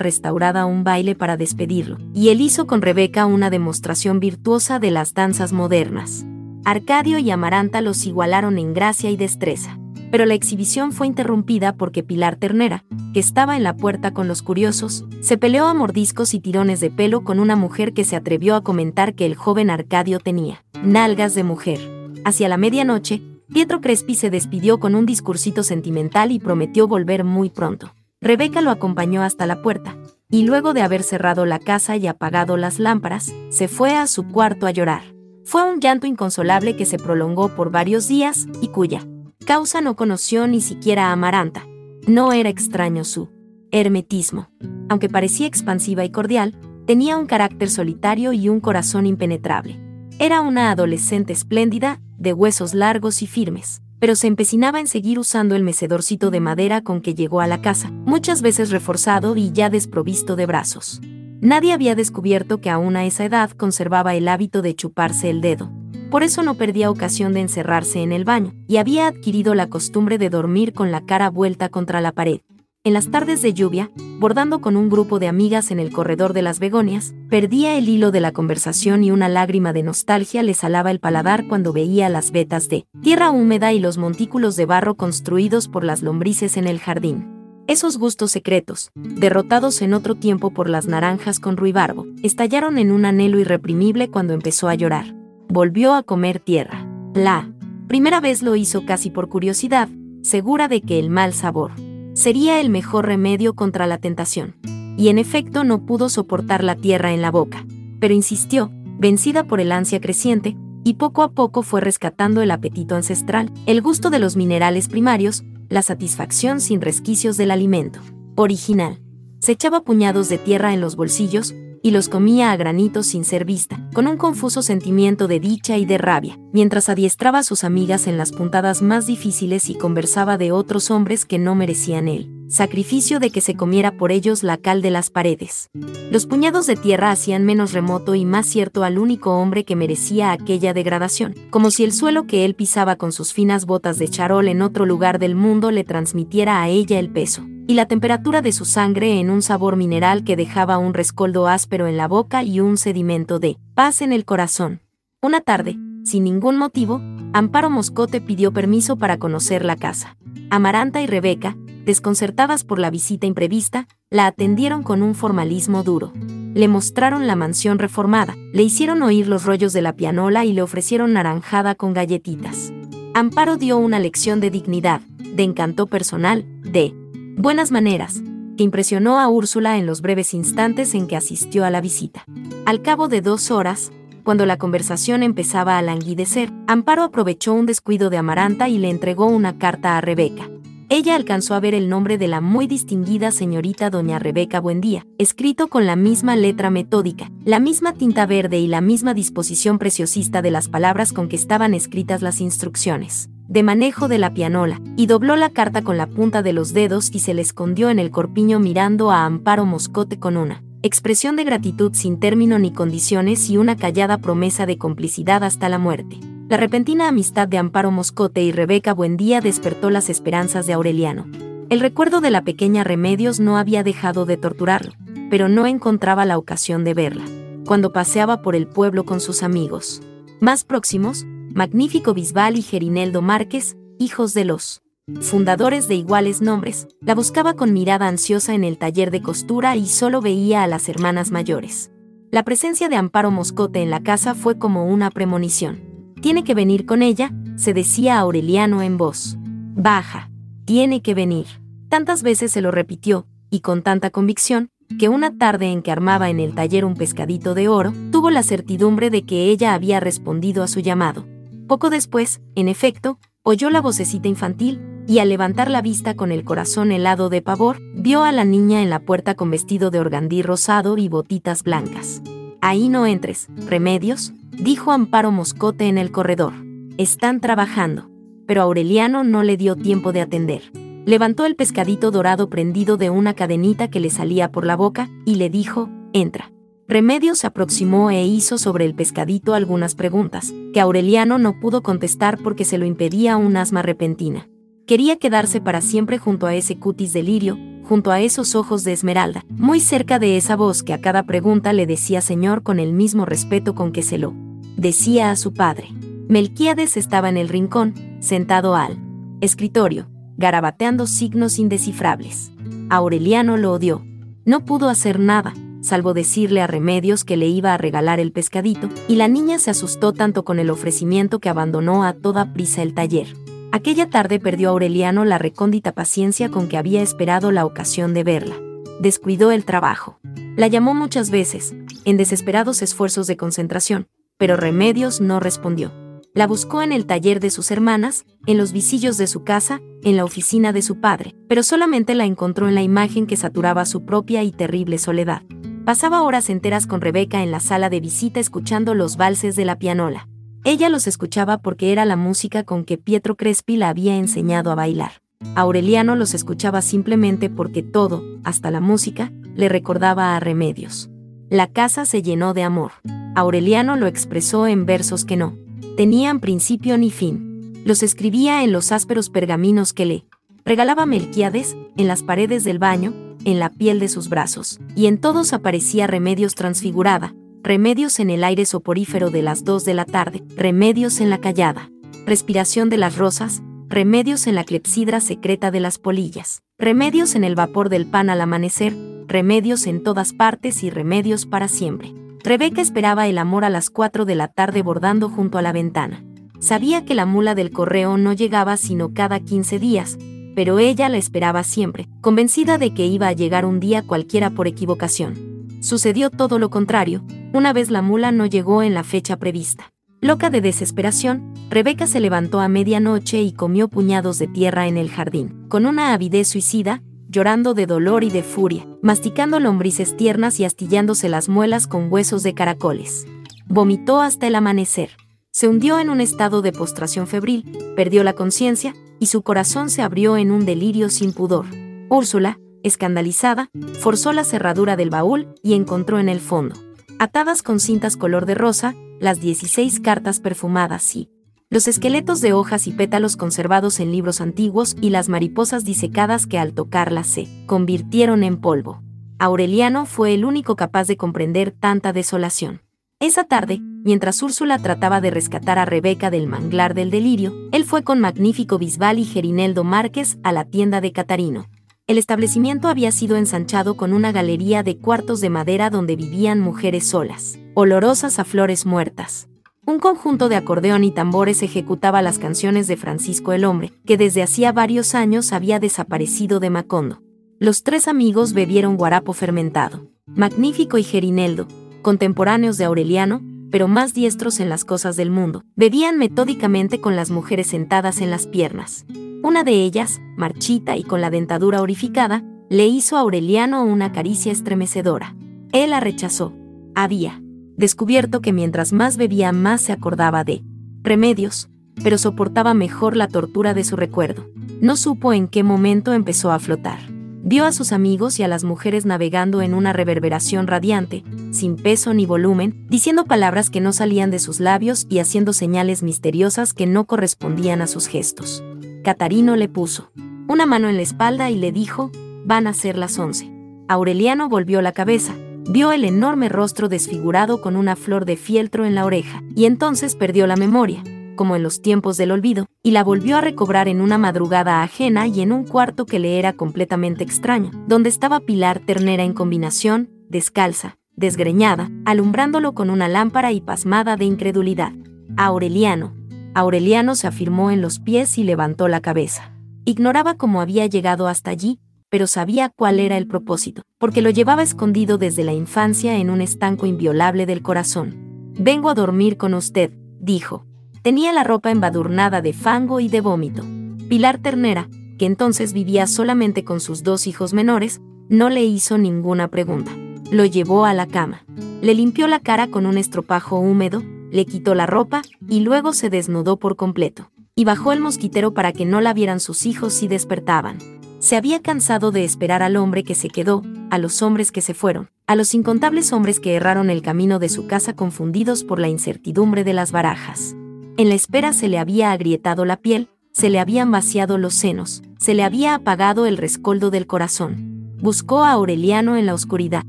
restaurada un baile para despedirlo, y él hizo con Rebeca una demostración virtuosa de las danzas modernas. Arcadio y Amaranta los igualaron en gracia y destreza. Pero la exhibición fue interrumpida porque Pilar Ternera, que estaba en la puerta con los curiosos, se peleó a mordiscos y tirones de pelo con una mujer que se atrevió a comentar que el joven Arcadio tenía nalgas de mujer. Hacia la medianoche, Pietro Crespi se despidió con un discursito sentimental y prometió volver muy pronto. Rebeca lo acompañó hasta la puerta, y luego de haber cerrado la casa y apagado las lámparas, se fue a su cuarto a llorar. Fue un llanto inconsolable que se prolongó por varios días y cuya causa no conoció ni siquiera a Amaranta. No era extraño su hermetismo. Aunque parecía expansiva y cordial, tenía un carácter solitario y un corazón impenetrable. Era una adolescente espléndida de huesos largos y firmes, pero se empecinaba en seguir usando el mecedorcito de madera con que llegó a la casa, muchas veces reforzado y ya desprovisto de brazos. Nadie había descubierto que aún a esa edad conservaba el hábito de chuparse el dedo. Por eso no perdía ocasión de encerrarse en el baño, y había adquirido la costumbre de dormir con la cara vuelta contra la pared, en las tardes de lluvia, bordando con un grupo de amigas en el corredor de las begonias, perdía el hilo de la conversación y una lágrima de nostalgia le salaba el paladar cuando veía las vetas de tierra húmeda y los montículos de barro construidos por las lombrices en el jardín. Esos gustos secretos, derrotados en otro tiempo por las naranjas con ruibarbo, estallaron en un anhelo irreprimible cuando empezó a llorar. Volvió a comer tierra. La primera vez lo hizo casi por curiosidad, segura de que el mal sabor sería el mejor remedio contra la tentación. Y en efecto no pudo soportar la tierra en la boca, pero insistió, vencida por el ansia creciente, y poco a poco fue rescatando el apetito ancestral, el gusto de los minerales primarios, la satisfacción sin resquicios del alimento original. Se echaba puñados de tierra en los bolsillos, y los comía a granitos sin ser vista, con un confuso sentimiento de dicha y de rabia, mientras adiestraba a sus amigas en las puntadas más difíciles y conversaba de otros hombres que no merecían él. sacrificio de que se comiera por ellos la cal de las paredes. Los puñados de tierra hacían menos remoto y más cierto al único hombre que merecía aquella degradación, como si el suelo que él pisaba con sus finas botas de charol en otro lugar del mundo le transmitiera a ella el peso y la temperatura de su sangre en un sabor mineral que dejaba un rescoldo áspero en la boca y un sedimento de paz en el corazón. Una tarde, sin ningún motivo, Amparo Moscote pidió permiso para conocer la casa. Amaranta y Rebeca, desconcertadas por la visita imprevista, la atendieron con un formalismo duro. Le mostraron la mansión reformada, le hicieron oír los rollos de la pianola y le ofrecieron naranjada con galletitas. Amparo dio una lección de dignidad, de encanto personal, de buenas maneras, que impresionó a Úrsula en los breves instantes en que asistió a la visita. Al cabo de dos horas, cuando la conversación empezaba a languidecer, Amparo aprovechó un descuido de Amaranta y le entregó una carta a Rebeca. Ella alcanzó a ver el nombre de la muy distinguida señorita doña Rebeca Buendía, escrito con la misma letra metódica, la misma tinta verde y la misma disposición preciosista de las palabras con que estaban escritas las instrucciones de manejo de la pianola, y dobló la carta con la punta de los dedos y se le escondió en el corpiño mirando a Amparo Moscote con una expresión de gratitud sin término ni condiciones y una callada promesa de complicidad hasta la muerte. La repentina amistad de Amparo Moscote y Rebeca Buendía despertó las esperanzas de Aureliano. El recuerdo de la pequeña Remedios no había dejado de torturarlo, pero no encontraba la ocasión de verla. Cuando paseaba por el pueblo con sus amigos más próximos, Magnífico Bisbal y Gerineldo Márquez, hijos de los fundadores de iguales nombres, la buscaba con mirada ansiosa en el taller de costura y solo veía a las hermanas mayores. La presencia de Amparo Moscote en la casa fue como una premonición. Tiene que venir con ella, se decía Aureliano en voz baja. Tiene que venir. Tantas veces se lo repitió, y con tanta convicción, que una tarde en que armaba en el taller un pescadito de oro, tuvo la certidumbre de que ella había respondido a su llamado. Poco después, en efecto, oyó la vocecita infantil, y al levantar la vista con el corazón helado de pavor, vio a la niña en la puerta con vestido de organdí rosado y botitas blancas. Ahí no entres, remedios, dijo Amparo Moscote en el corredor. Están trabajando. Pero Aureliano no le dio tiempo de atender. Levantó el pescadito dorado prendido de una cadenita que le salía por la boca y le dijo, entra. Remedios se aproximó e hizo sobre el pescadito algunas preguntas, que Aureliano no pudo contestar porque se lo impedía un asma repentina. Quería quedarse para siempre junto a ese cutis de lirio, junto a esos ojos de esmeralda, muy cerca de esa voz que a cada pregunta le decía Señor con el mismo respeto con que se lo decía a su padre. Melquíades estaba en el rincón, sentado al escritorio, garabateando signos indescifrables. Aureliano lo odió. No pudo hacer nada, salvo decirle a Remedios que le iba a regalar el pescadito, y la niña se asustó tanto con el ofrecimiento que abandonó a toda prisa el taller. Aquella tarde perdió Aureliano la recóndita paciencia con que había esperado la ocasión de verla. Descuidó el trabajo. La llamó muchas veces, en desesperados esfuerzos de concentración, pero Remedios no respondió. La buscó en el taller de sus hermanas, en los visillos de su casa, en la oficina de su padre, pero solamente la encontró en la imagen que saturaba su propia y terrible soledad. Pasaba horas enteras con Rebeca en la sala de visita escuchando los valses de la pianola. Ella los escuchaba porque era la música con que Pietro Crespi la había enseñado a bailar. Aureliano los escuchaba simplemente porque todo, hasta la música, le recordaba a Remedios. La casa se llenó de amor. Aureliano lo expresó en versos que no tenían principio ni fin. Los escribía en los ásperos pergaminos que le regalaba Melquiades, en las paredes del baño, en la piel de sus brazos, y en todos aparecía Remedios transfigurada, remedios en el aire soporífero de las dos de la tarde, remedios en la callada, respiración de las rosas, remedios en la clepsidra secreta de las polillas, remedios en el vapor del pan al amanecer, remedios en todas partes y remedios para siempre. Rebeca esperaba el amor a las cuatro de la tarde bordando junto a la ventana. Sabía que la mula del correo no llegaba sino cada 15 días, pero ella la esperaba siempre, convencida de que iba a llegar un día cualquiera por equivocación. Sucedió todo lo contrario, una vez la mula no llegó en la fecha prevista. Loca de desesperación, Rebeca se levantó a medianoche y comió puñados de tierra en el jardín, con una avidez suicida, llorando de dolor y de furia, masticando lombrices tiernas y astillándose las muelas con huesos de caracoles. Vomitó hasta el amanecer. Se hundió en un estado de postración febril, perdió la conciencia, y su corazón se abrió en un delirio sin pudor. Úrsula, escandalizada, forzó la cerradura del baúl y encontró en el fondo, atadas con cintas color de rosa, las 16 cartas perfumadas y los esqueletos de hojas y pétalos conservados en libros antiguos y las mariposas disecadas que al tocarlas se convirtieron en polvo. Aureliano fue el único capaz de comprender tanta desolación. Esa tarde, mientras Úrsula trataba de rescatar a Rebeca del manglar del delirio, él fue con Magnífico Bisbal y Gerineldo Márquez a la tienda de Catarino. El establecimiento había sido ensanchado con una galería de cuartos de madera donde vivían mujeres solas, olorosas a flores muertas. Un conjunto de acordeón y tambores ejecutaba las canciones de Francisco el Hombre, que desde hacía varios años había desaparecido de Macondo. Los tres amigos bebieron guarapo fermentado. Magnífico y Gerineldo, contemporáneos de Aureliano, pero más diestros en las cosas del mundo, bebían metódicamente con las mujeres sentadas en las piernas. Una de ellas, marchita y con la dentadura orificada, le hizo a Aureliano una caricia estremecedora. Él la rechazó. Había descubierto que mientras más bebía más se acordaba de remedios, pero soportaba mejor la tortura de su recuerdo. No supo en qué momento empezó a flotar. Vio a sus amigos y a las mujeres navegando en una reverberación radiante, sin peso ni volumen, diciendo palabras que no salían de sus labios y haciendo señales misteriosas que no correspondían a sus gestos. Catarino le puso una mano en la espalda y le dijo, van a ser las once. Aureliano volvió la cabeza, vio el enorme rostro desfigurado con una flor de fieltro en la oreja, y entonces perdió la memoria, como en los tiempos del olvido, y la volvió a recobrar en una madrugada ajena y en un cuarto que le era completamente extraño, donde estaba Pilar Ternera en combinación, descalza, desgreñada, alumbrándolo con una lámpara y pasmada de incredulidad. Aureliano, Aureliano se afirmó en los pies y levantó la cabeza. Ignoraba cómo había llegado hasta allí, pero sabía cuál era el propósito, porque lo llevaba escondido desde la infancia en un estanco inviolable del corazón. Vengo a dormir con usted, dijo. Tenía la ropa embadurnada de fango y de vómito. Pilar Ternera, que entonces vivía solamente con sus dos hijos menores, no le hizo ninguna pregunta. Lo llevó a la cama. Le limpió la cara con un estropajo húmedo, le quitó la ropa y luego se desnudó por completo. Y bajó el mosquitero para que no la vieran sus hijos si despertaban. Se había cansado de esperar al hombre que se quedó, a los hombres que se fueron, a los incontables hombres que erraron el camino de su casa confundidos por la incertidumbre de las barajas. En la espera se le había agrietado la piel, se le habían vaciado los senos, se le había apagado el rescoldo del corazón. Buscó a Aureliano en la oscuridad,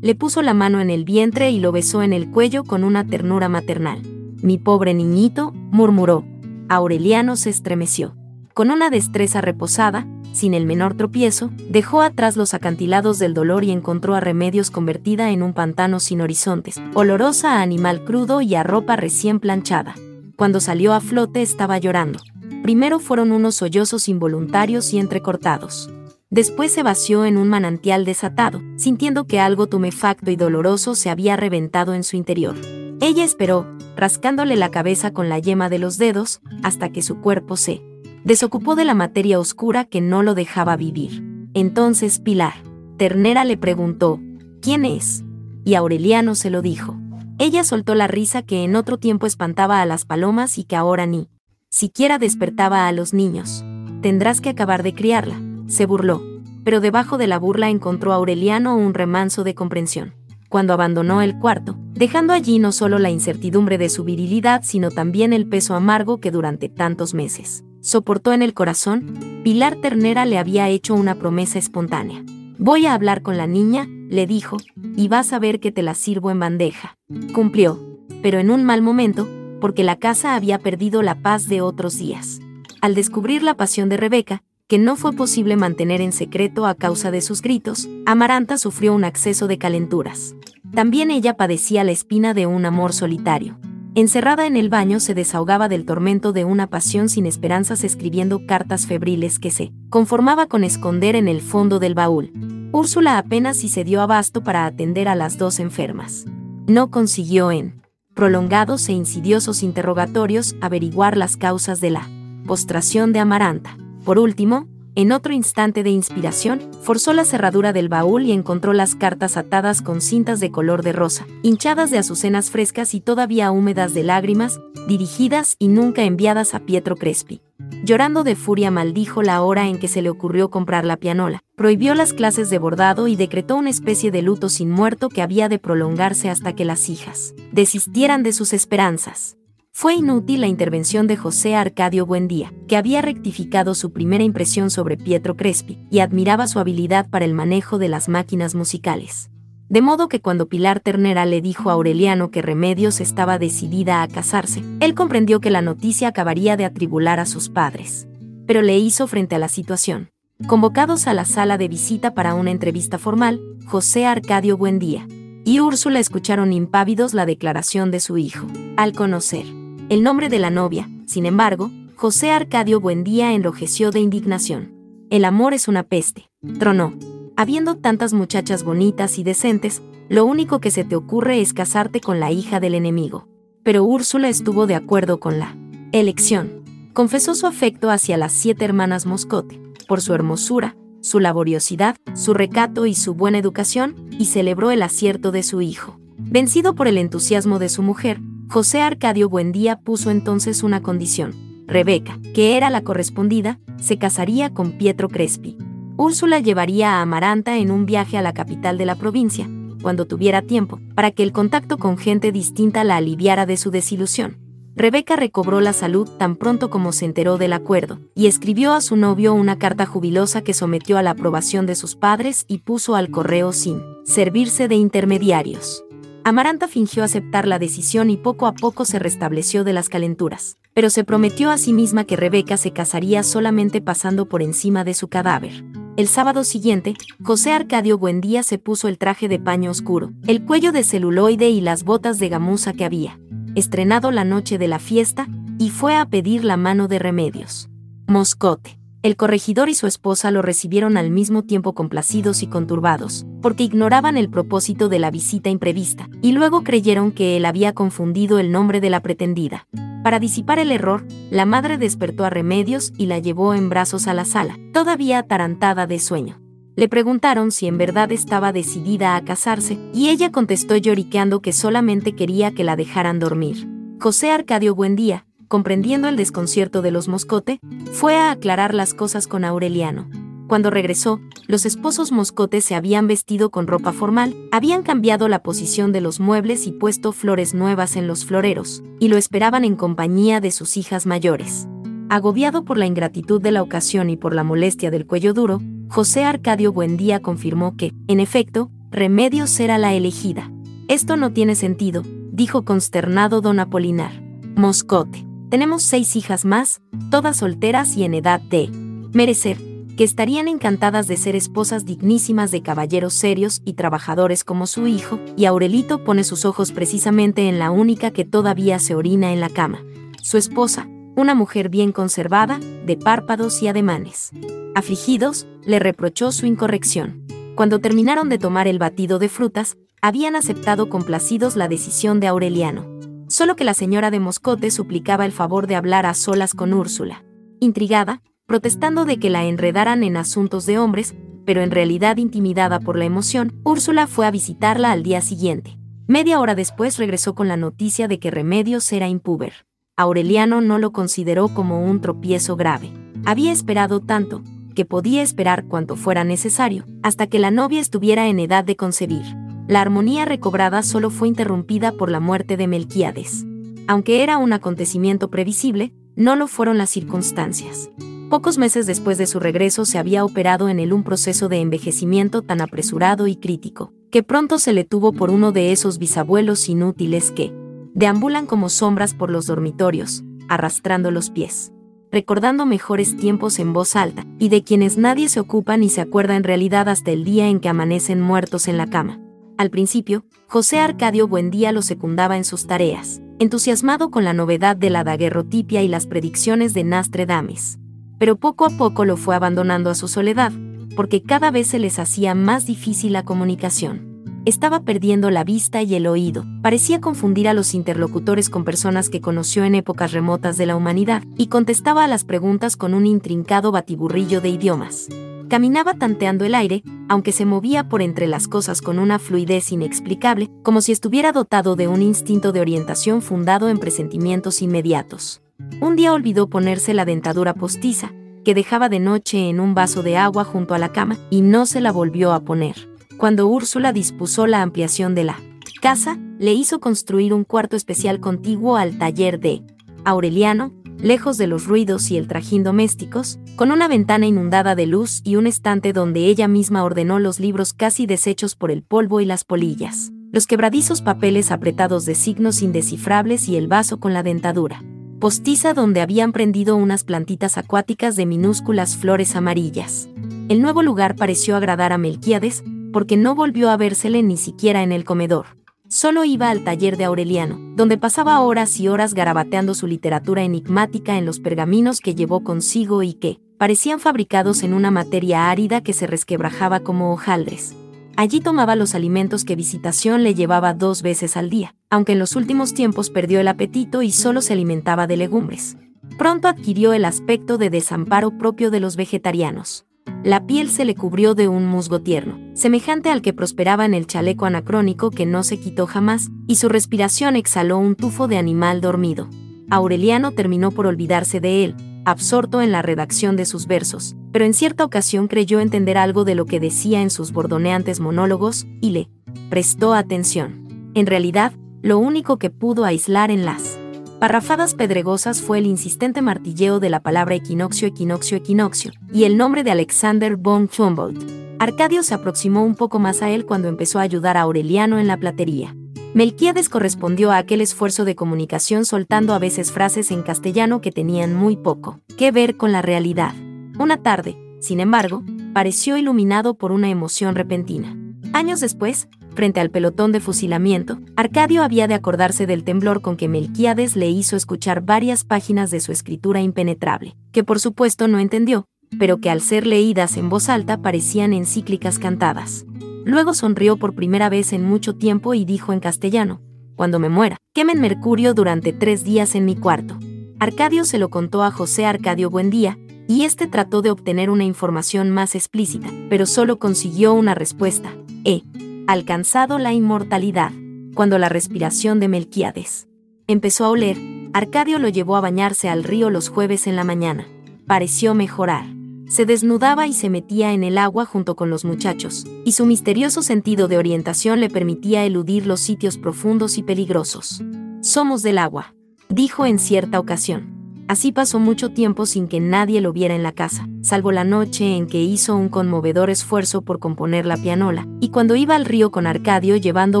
le puso la mano en el vientre y lo besó en el cuello con una ternura maternal. Mi pobre niñito, murmuró. Aureliano se estremeció. Con una destreza reposada, sin el menor tropiezo, dejó atrás los acantilados del dolor y encontró a Remedios convertida en un pantano sin horizontes, olorosa a animal crudo y a ropa recién planchada. Cuando salió a flote estaba llorando. Primero fueron unos sollozos involuntarios y entrecortados. Después se vació en un manantial desatado, sintiendo que algo tumefacto y doloroso se había reventado en su interior. Ella esperó, rascándole la cabeza con la yema de los dedos, hasta que su cuerpo se desocupó de la materia oscura que no lo dejaba vivir. Entonces Pilar, Ternera le preguntó, ¿quién es? Y Aureliano se lo dijo. Ella soltó la risa que en otro tiempo espantaba a las palomas y que ahora ni siquiera despertaba a los niños. Tendrás que acabar de criarla, se burló, pero debajo de la burla encontró a Aureliano un remanso de comprensión cuando abandonó el cuarto, dejando allí no solo la incertidumbre de su virilidad, sino también el peso amargo que durante tantos meses soportó en el corazón, Pilar Ternera le había hecho una promesa espontánea. Voy a hablar con la niña, le dijo, y vas a ver que te la sirvo en bandeja. Cumplió, pero en un mal momento, porque la casa había perdido la paz de otros días. Al descubrir la pasión de Rebeca, que no fue posible mantener en secreto a causa de sus gritos, Amaranta sufrió un acceso de calenturas. También ella padecía la espina de un amor solitario. Encerrada en el baño se desahogaba del tormento de una pasión sin esperanzas escribiendo cartas febriles que se conformaba con esconder en el fondo del baúl. Úrsula apenas si se dio abasto para atender a las dos enfermas. No consiguió en prolongados e insidiosos interrogatorios averiguar las causas de la postración de Amaranta. Por último, en otro instante de inspiración, forzó la cerradura del baúl y encontró las cartas atadas con cintas de color de rosa, hinchadas de azucenas frescas y todavía húmedas de lágrimas, dirigidas y nunca enviadas a Pietro Crespi. Llorando de furia maldijo la hora en que se le ocurrió comprar la pianola, prohibió las clases de bordado y decretó una especie de luto sin muerto que había de prolongarse hasta que las hijas desistieran de sus esperanzas. Fue inútil la intervención de José Arcadio Buendía, que había rectificado su primera impresión sobre Pietro Crespi y admiraba su habilidad para el manejo de las máquinas musicales. De modo que cuando Pilar Ternera le dijo a Aureliano que Remedios estaba decidida a casarse, él comprendió que la noticia acabaría de atribular a sus padres. Pero le hizo frente a la situación. Convocados a la sala de visita para una entrevista formal, José Arcadio Buendía y Úrsula escucharon impávidos la declaración de su hijo. Al conocer el nombre de la novia, sin embargo, José Arcadio Buendía enrojeció de indignación. El amor es una peste, tronó. Habiendo tantas muchachas bonitas y decentes, lo único que se te ocurre es casarte con la hija del enemigo. Pero Úrsula estuvo de acuerdo con la elección. Confesó su afecto hacia las siete hermanas Moscote, por su hermosura, su laboriosidad, su recato y su buena educación, y celebró el acierto de su hijo. Vencido por el entusiasmo de su mujer, José Arcadio Buendía puso entonces una condición. Rebeca, que era la correspondida, se casaría con Pietro Crespi. Úrsula llevaría a Amaranta en un viaje a la capital de la provincia, cuando tuviera tiempo, para que el contacto con gente distinta la aliviara de su desilusión. Rebeca recobró la salud tan pronto como se enteró del acuerdo, y escribió a su novio una carta jubilosa que sometió a la aprobación de sus padres y puso al correo sin servirse de intermediarios. Amaranta fingió aceptar la decisión y poco a poco se restableció de las calenturas, pero se prometió a sí misma que Rebeca se casaría solamente pasando por encima de su cadáver. El sábado siguiente, José Arcadio Buendía se puso el traje de paño oscuro, el cuello de celuloide y las botas de gamuza que había estrenado la noche de la fiesta, y fue a pedir la mano de remedios. Moscote. El corregidor y su esposa lo recibieron al mismo tiempo complacidos y conturbados, porque ignoraban el propósito de la visita imprevista, y luego creyeron que él había confundido el nombre de la pretendida. Para disipar el error, la madre despertó a Remedios y la llevó en brazos a la sala, todavía atarantada de sueño. Le preguntaron si en verdad estaba decidida a casarse, y ella contestó lloriqueando que solamente quería que la dejaran dormir. José Arcadio Buendía, comprendiendo el desconcierto de los Moscote, fue a aclarar las cosas con Aureliano. Cuando regresó, los esposos Moscote se habían vestido con ropa formal, habían cambiado la posición de los muebles y puesto flores nuevas en los floreros, y lo esperaban en compañía de sus hijas mayores. Agobiado por la ingratitud de la ocasión y por la molestia del cuello duro, José Arcadio Buendía confirmó que, en efecto, Remedios era la elegida. Esto no tiene sentido, dijo consternado don Apolinar. Moscote. Tenemos seis hijas más, todas solteras y en edad de merecer, que estarían encantadas de ser esposas dignísimas de caballeros serios y trabajadores como su hijo, y Aurelito pone sus ojos precisamente en la única que todavía se orina en la cama. Su esposa, una mujer bien conservada, de párpados y ademanes. Afligidos, le reprochó su incorrección. Cuando terminaron de tomar el batido de frutas, habían aceptado complacidos la decisión de Aureliano solo que la señora de Moscote suplicaba el favor de hablar a solas con Úrsula. Intrigada, protestando de que la enredaran en asuntos de hombres, pero en realidad intimidada por la emoción, Úrsula fue a visitarla al día siguiente. Media hora después regresó con la noticia de que Remedios era impúber. Aureliano no lo consideró como un tropiezo grave. Había esperado tanto, que podía esperar cuanto fuera necesario, hasta que la novia estuviera en edad de concebir. La armonía recobrada solo fue interrumpida por la muerte de Melquiades. Aunque era un acontecimiento previsible, no lo fueron las circunstancias. Pocos meses después de su regreso se había operado en él un proceso de envejecimiento tan apresurado y crítico, que pronto se le tuvo por uno de esos bisabuelos inútiles que deambulan como sombras por los dormitorios, arrastrando los pies, recordando mejores tiempos en voz alta, y de quienes nadie se ocupa ni se acuerda en realidad hasta el día en que amanecen muertos en la cama. Al principio, José Arcadio Buendía lo secundaba en sus tareas, entusiasmado con la novedad de la daguerrotipia y las predicciones de Dames. Pero poco a poco lo fue abandonando a su soledad, porque cada vez se les hacía más difícil la comunicación. Estaba perdiendo la vista y el oído, parecía confundir a los interlocutores con personas que conoció en épocas remotas de la humanidad, y contestaba a las preguntas con un intrincado batiburrillo de idiomas. Caminaba tanteando el aire, aunque se movía por entre las cosas con una fluidez inexplicable, como si estuviera dotado de un instinto de orientación fundado en presentimientos inmediatos. Un día olvidó ponerse la dentadura postiza, que dejaba de noche en un vaso de agua junto a la cama, y no se la volvió a poner. Cuando Úrsula dispuso la ampliación de la casa, le hizo construir un cuarto especial contiguo al taller de Aureliano, lejos de los ruidos y el trajín domésticos, con una ventana inundada de luz y un estante donde ella misma ordenó los libros casi deshechos por el polvo y las polillas, los quebradizos papeles apretados de signos indescifrables y el vaso con la dentadura. Postiza donde habían prendido unas plantitas acuáticas de minúsculas flores amarillas. El nuevo lugar pareció agradar a Melquiades, porque no volvió a vérsele ni siquiera en el comedor. Solo iba al taller de Aureliano, donde pasaba horas y horas garabateando su literatura enigmática en los pergaminos que llevó consigo y que parecían fabricados en una materia árida que se resquebrajaba como hojaldres. Allí tomaba los alimentos que Visitación le llevaba dos veces al día, aunque en los últimos tiempos perdió el apetito y solo se alimentaba de legumbres. Pronto adquirió el aspecto de desamparo propio de los vegetarianos. La piel se le cubrió de un musgo tierno, semejante al que prosperaba en el chaleco anacrónico que no se quitó jamás, y su respiración exhaló un tufo de animal dormido. Aureliano terminó por olvidarse de él, absorto en la redacción de sus versos, pero en cierta ocasión creyó entender algo de lo que decía en sus bordoneantes monólogos, y le prestó atención. En realidad, lo único que pudo aislar en las Parrafadas pedregosas fue el insistente martilleo de la palabra equinoccio, equinoccio, equinoccio, y el nombre de Alexander von Humboldt. Arcadio se aproximó un poco más a él cuando empezó a ayudar a Aureliano en la platería. Melquiades correspondió a aquel esfuerzo de comunicación soltando a veces frases en castellano que tenían muy poco que ver con la realidad. Una tarde, sin embargo, pareció iluminado por una emoción repentina. Años después, frente al pelotón de fusilamiento, Arcadio había de acordarse del temblor con que Melquiades le hizo escuchar varias páginas de su escritura impenetrable, que por supuesto no entendió, pero que al ser leídas en voz alta parecían encíclicas cantadas. Luego sonrió por primera vez en mucho tiempo y dijo en castellano, Cuando me muera, quemen mercurio durante tres días en mi cuarto. Arcadio se lo contó a José Arcadio Buendía, y éste trató de obtener una información más explícita, pero solo consiguió una respuesta. E alcanzado la inmortalidad, cuando la respiración de Melquiades empezó a oler, Arcadio lo llevó a bañarse al río los jueves en la mañana. Pareció mejorar. Se desnudaba y se metía en el agua junto con los muchachos, y su misterioso sentido de orientación le permitía eludir los sitios profundos y peligrosos. Somos del agua, dijo en cierta ocasión. Así pasó mucho tiempo sin que nadie lo viera en la casa, salvo la noche en que hizo un conmovedor esfuerzo por componer la pianola, y cuando iba al río con Arcadio llevando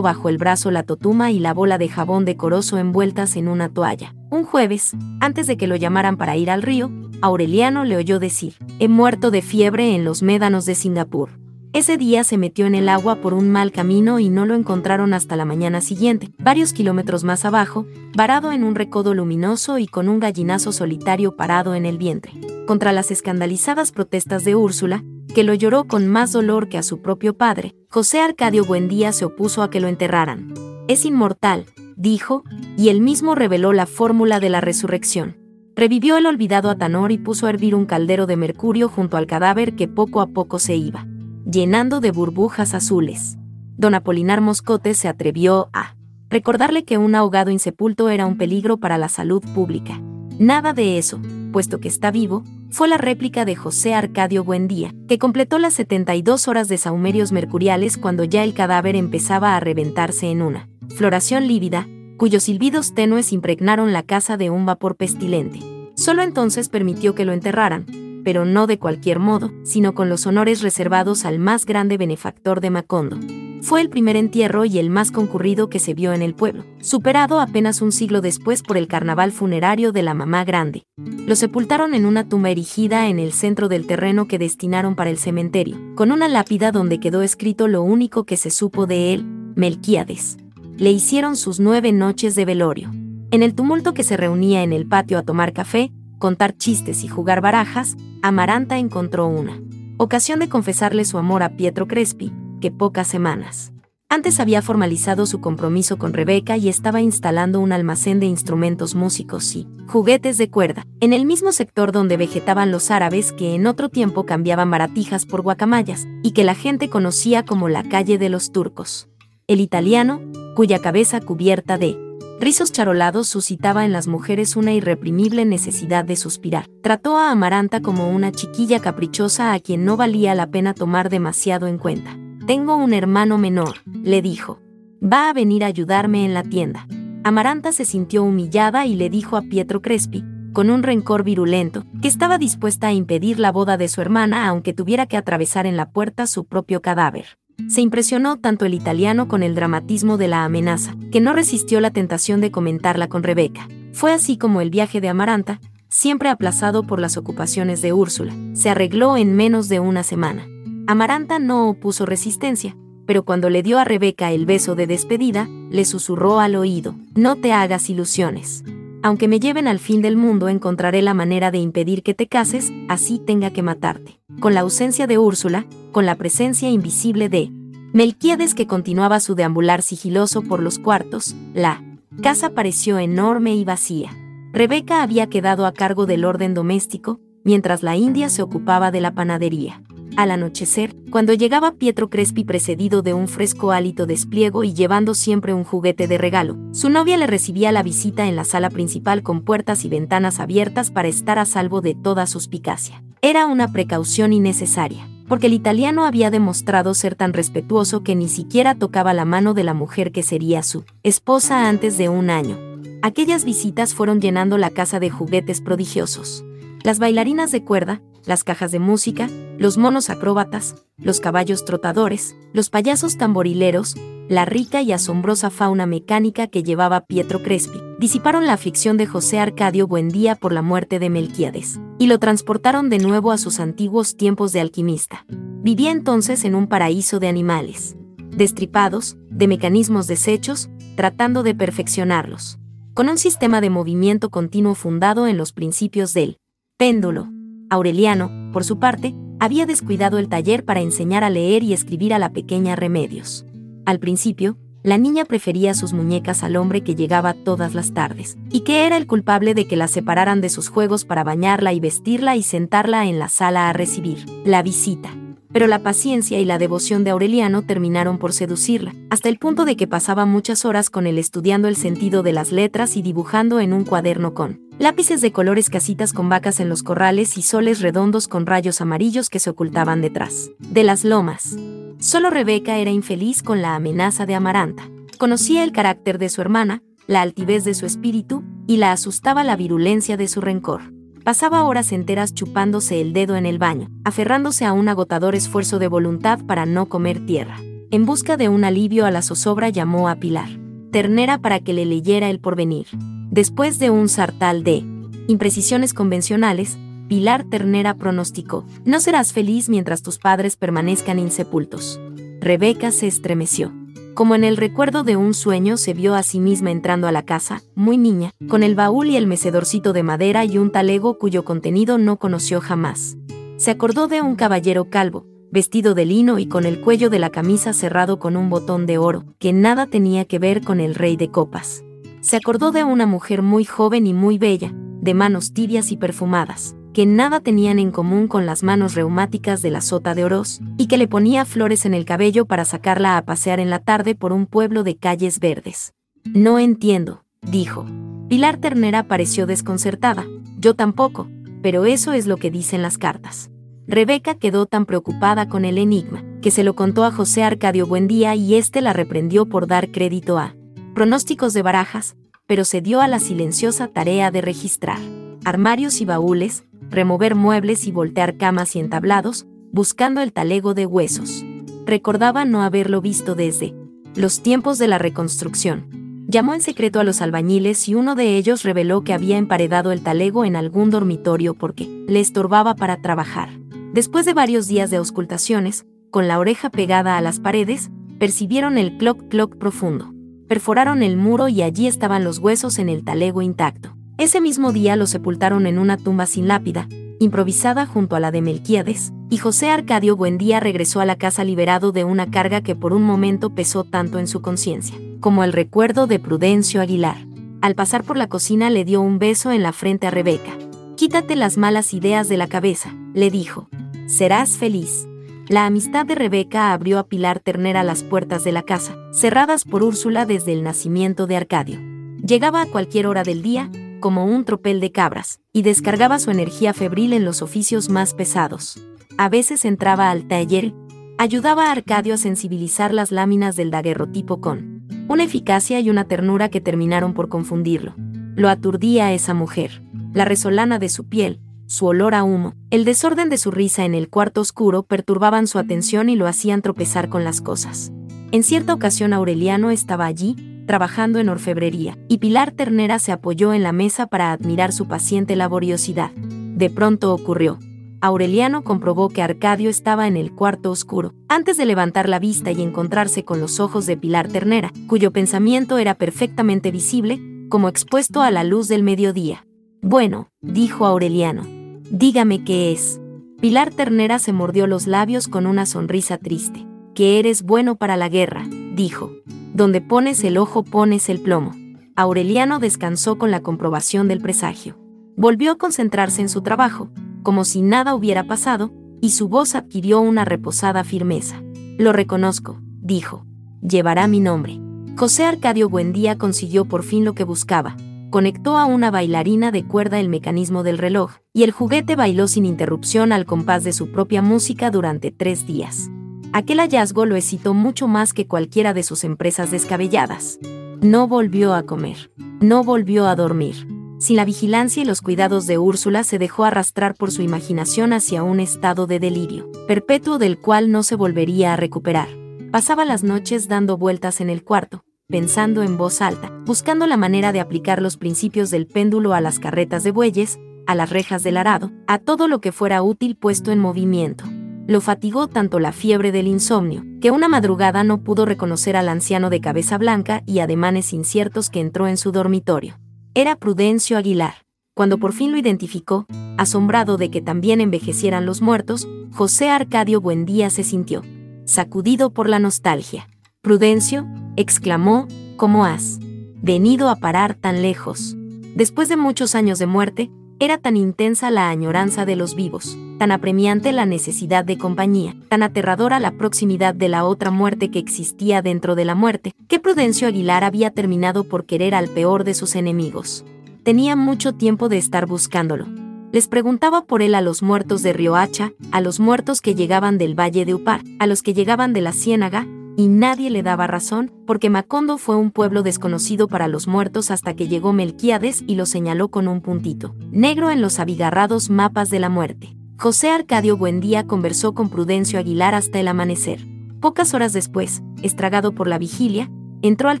bajo el brazo la totuma y la bola de jabón decoroso envueltas en una toalla. Un jueves, antes de que lo llamaran para ir al río, Aureliano le oyó decir, he muerto de fiebre en los médanos de Singapur. Ese día se metió en el agua por un mal camino y no lo encontraron hasta la mañana siguiente, varios kilómetros más abajo, varado en un recodo luminoso y con un gallinazo solitario parado en el vientre. Contra las escandalizadas protestas de Úrsula, que lo lloró con más dolor que a su propio padre, José Arcadio Buendía se opuso a que lo enterraran. Es inmortal, dijo, y él mismo reveló la fórmula de la resurrección. Revivió el olvidado Atanor y puso a hervir un caldero de mercurio junto al cadáver que poco a poco se iba llenando de burbujas azules. Don Apolinar Moscote se atrevió a recordarle que un ahogado insepulto era un peligro para la salud pública. Nada de eso, puesto que está vivo, fue la réplica de José Arcadio Buendía, que completó las 72 horas de saumerios mercuriales cuando ya el cadáver empezaba a reventarse en una floración lívida, cuyos silbidos tenues impregnaron la casa de un vapor pestilente. Solo entonces permitió que lo enterraran, pero no de cualquier modo, sino con los honores reservados al más grande benefactor de Macondo. Fue el primer entierro y el más concurrido que se vio en el pueblo, superado apenas un siglo después por el carnaval funerario de la Mamá Grande. Lo sepultaron en una tumba erigida en el centro del terreno que destinaron para el cementerio, con una lápida donde quedó escrito lo único que se supo de él, Melquíades. Le hicieron sus nueve noches de velorio. En el tumulto que se reunía en el patio a tomar café, contar chistes y jugar barajas, Amaranta encontró una ocasión de confesarle su amor a Pietro Crespi, que pocas semanas antes había formalizado su compromiso con Rebeca y estaba instalando un almacén de instrumentos músicos y juguetes de cuerda, en el mismo sector donde vegetaban los árabes que en otro tiempo cambiaban baratijas por guacamayas, y que la gente conocía como la calle de los turcos. El italiano, cuya cabeza cubierta de rizos charolados suscitaba en las mujeres una irreprimible necesidad de suspirar. Trató a Amaranta como una chiquilla caprichosa a quien no valía la pena tomar demasiado en cuenta. Tengo un hermano menor, le dijo. Va a venir a ayudarme en la tienda. Amaranta se sintió humillada y le dijo a Pietro Crespi, con un rencor virulento, que estaba dispuesta a impedir la boda de su hermana aunque tuviera que atravesar en la puerta su propio cadáver. Se impresionó tanto el italiano con el dramatismo de la amenaza, que no resistió la tentación de comentarla con Rebeca. Fue así como el viaje de Amaranta, siempre aplazado por las ocupaciones de Úrsula, se arregló en menos de una semana. Amaranta no opuso resistencia, pero cuando le dio a Rebeca el beso de despedida, le susurró al oído, no te hagas ilusiones aunque me lleven al fin del mundo encontraré la manera de impedir que te cases, así tenga que matarte. Con la ausencia de Úrsula, con la presencia invisible de Melquiades que continuaba su deambular sigiloso por los cuartos, la casa pareció enorme y vacía. Rebeca había quedado a cargo del orden doméstico, mientras la India se ocupaba de la panadería. Al anochecer, cuando llegaba Pietro Crespi precedido de un fresco hálito despliego y llevando siempre un juguete de regalo, su novia le recibía la visita en la sala principal con puertas y ventanas abiertas para estar a salvo de toda suspicacia. Era una precaución innecesaria, porque el italiano había demostrado ser tan respetuoso que ni siquiera tocaba la mano de la mujer que sería su esposa antes de un año. Aquellas visitas fueron llenando la casa de juguetes prodigiosos. Las bailarinas de cuerda, las cajas de música, los monos acróbatas, los caballos trotadores, los payasos tamborileros, la rica y asombrosa fauna mecánica que llevaba Pietro Crespi, disiparon la aflicción de José Arcadio Buendía por la muerte de Melquiades, y lo transportaron de nuevo a sus antiguos tiempos de alquimista. Vivía entonces en un paraíso de animales, destripados, de mecanismos deshechos, tratando de perfeccionarlos, con un sistema de movimiento continuo fundado en los principios del péndulo, Aureliano, por su parte, había descuidado el taller para enseñar a leer y escribir a la pequeña Remedios. Al principio, la niña prefería sus muñecas al hombre que llegaba todas las tardes, y que era el culpable de que la separaran de sus juegos para bañarla y vestirla y sentarla en la sala a recibir la visita. Pero la paciencia y la devoción de Aureliano terminaron por seducirla, hasta el punto de que pasaba muchas horas con él estudiando el sentido de las letras y dibujando en un cuaderno con lápices de colores casitas con vacas en los corrales y soles redondos con rayos amarillos que se ocultaban detrás de las lomas. Solo Rebeca era infeliz con la amenaza de Amaranta. Conocía el carácter de su hermana, la altivez de su espíritu, y la asustaba la virulencia de su rencor. Pasaba horas enteras chupándose el dedo en el baño, aferrándose a un agotador esfuerzo de voluntad para no comer tierra. En busca de un alivio a la zozobra llamó a Pilar, ternera para que le leyera el porvenir. Después de un sartal de imprecisiones convencionales, Pilar Ternera pronosticó, no serás feliz mientras tus padres permanezcan insepultos. Rebeca se estremeció. Como en el recuerdo de un sueño se vio a sí misma entrando a la casa, muy niña, con el baúl y el mecedorcito de madera y un talego cuyo contenido no conoció jamás. Se acordó de un caballero calvo, vestido de lino y con el cuello de la camisa cerrado con un botón de oro, que nada tenía que ver con el rey de copas se acordó de una mujer muy joven y muy bella, de manos tibias y perfumadas, que nada tenían en común con las manos reumáticas de la sota de Oroz, y que le ponía flores en el cabello para sacarla a pasear en la tarde por un pueblo de calles verdes. No entiendo, dijo. Pilar Ternera pareció desconcertada. Yo tampoco, pero eso es lo que dicen las cartas. Rebeca quedó tan preocupada con el enigma, que se lo contó a José Arcadio Buendía y éste la reprendió por dar crédito a pronósticos de barajas, pero se dio a la silenciosa tarea de registrar armarios y baúles, remover muebles y voltear camas y entablados, buscando el talego de huesos. Recordaba no haberlo visto desde los tiempos de la reconstrucción. Llamó en secreto a los albañiles y uno de ellos reveló que había emparedado el talego en algún dormitorio porque le estorbaba para trabajar. Después de varios días de auscultaciones, con la oreja pegada a las paredes, percibieron el cloc cloc profundo perforaron el muro y allí estaban los huesos en el talego intacto. Ese mismo día lo sepultaron en una tumba sin lápida, improvisada junto a la de Melquiades, y José Arcadio Buendía regresó a la casa liberado de una carga que por un momento pesó tanto en su conciencia, como el recuerdo de Prudencio Aguilar. Al pasar por la cocina le dio un beso en la frente a Rebeca. Quítate las malas ideas de la cabeza, le dijo. Serás feliz. La amistad de Rebeca abrió a Pilar Ternera las puertas de la casa, cerradas por Úrsula desde el nacimiento de Arcadio. Llegaba a cualquier hora del día, como un tropel de cabras, y descargaba su energía febril en los oficios más pesados. A veces entraba al taller, ayudaba a Arcadio a sensibilizar las láminas del daguerrotipo con una eficacia y una ternura que terminaron por confundirlo. Lo aturdía a esa mujer. La resolana de su piel, su olor a humo, el desorden de su risa en el cuarto oscuro perturbaban su atención y lo hacían tropezar con las cosas. En cierta ocasión Aureliano estaba allí, trabajando en orfebrería, y Pilar Ternera se apoyó en la mesa para admirar su paciente laboriosidad. De pronto ocurrió. Aureliano comprobó que Arcadio estaba en el cuarto oscuro, antes de levantar la vista y encontrarse con los ojos de Pilar Ternera, cuyo pensamiento era perfectamente visible, como expuesto a la luz del mediodía. Bueno, dijo Aureliano. Dígame qué es. Pilar Ternera se mordió los labios con una sonrisa triste. Que eres bueno para la guerra, dijo. Donde pones el ojo pones el plomo. Aureliano descansó con la comprobación del presagio. Volvió a concentrarse en su trabajo, como si nada hubiera pasado, y su voz adquirió una reposada firmeza. Lo reconozco, dijo. Llevará mi nombre. José Arcadio Buendía consiguió por fin lo que buscaba. Conectó a una bailarina de cuerda el mecanismo del reloj, y el juguete bailó sin interrupción al compás de su propia música durante tres días. Aquel hallazgo lo excitó mucho más que cualquiera de sus empresas descabelladas. No volvió a comer. No volvió a dormir. Sin la vigilancia y los cuidados de Úrsula se dejó arrastrar por su imaginación hacia un estado de delirio, perpetuo del cual no se volvería a recuperar. Pasaba las noches dando vueltas en el cuarto, pensando en voz alta, buscando la manera de aplicar los principios del péndulo a las carretas de bueyes, a las rejas del arado, a todo lo que fuera útil puesto en movimiento. Lo fatigó tanto la fiebre del insomnio, que una madrugada no pudo reconocer al anciano de cabeza blanca y ademanes inciertos que entró en su dormitorio. Era Prudencio Aguilar. Cuando por fin lo identificó, asombrado de que también envejecieran los muertos, José Arcadio Buendía se sintió, sacudido por la nostalgia. Prudencio, exclamó, ¿cómo has venido a parar tan lejos? Después de muchos años de muerte, era tan intensa la añoranza de los vivos, tan apremiante la necesidad de compañía, tan aterradora la proximidad de la otra muerte que existía dentro de la muerte, que Prudencio Aguilar había terminado por querer al peor de sus enemigos. Tenía mucho tiempo de estar buscándolo. Les preguntaba por él a los muertos de Riohacha, a los muertos que llegaban del Valle de Upar, a los que llegaban de la Ciénaga, y nadie le daba razón, porque Macondo fue un pueblo desconocido para los muertos hasta que llegó Melquíades y lo señaló con un puntito, negro en los abigarrados mapas de la muerte. José Arcadio Buendía conversó con Prudencio Aguilar hasta el amanecer. Pocas horas después, estragado por la vigilia, entró al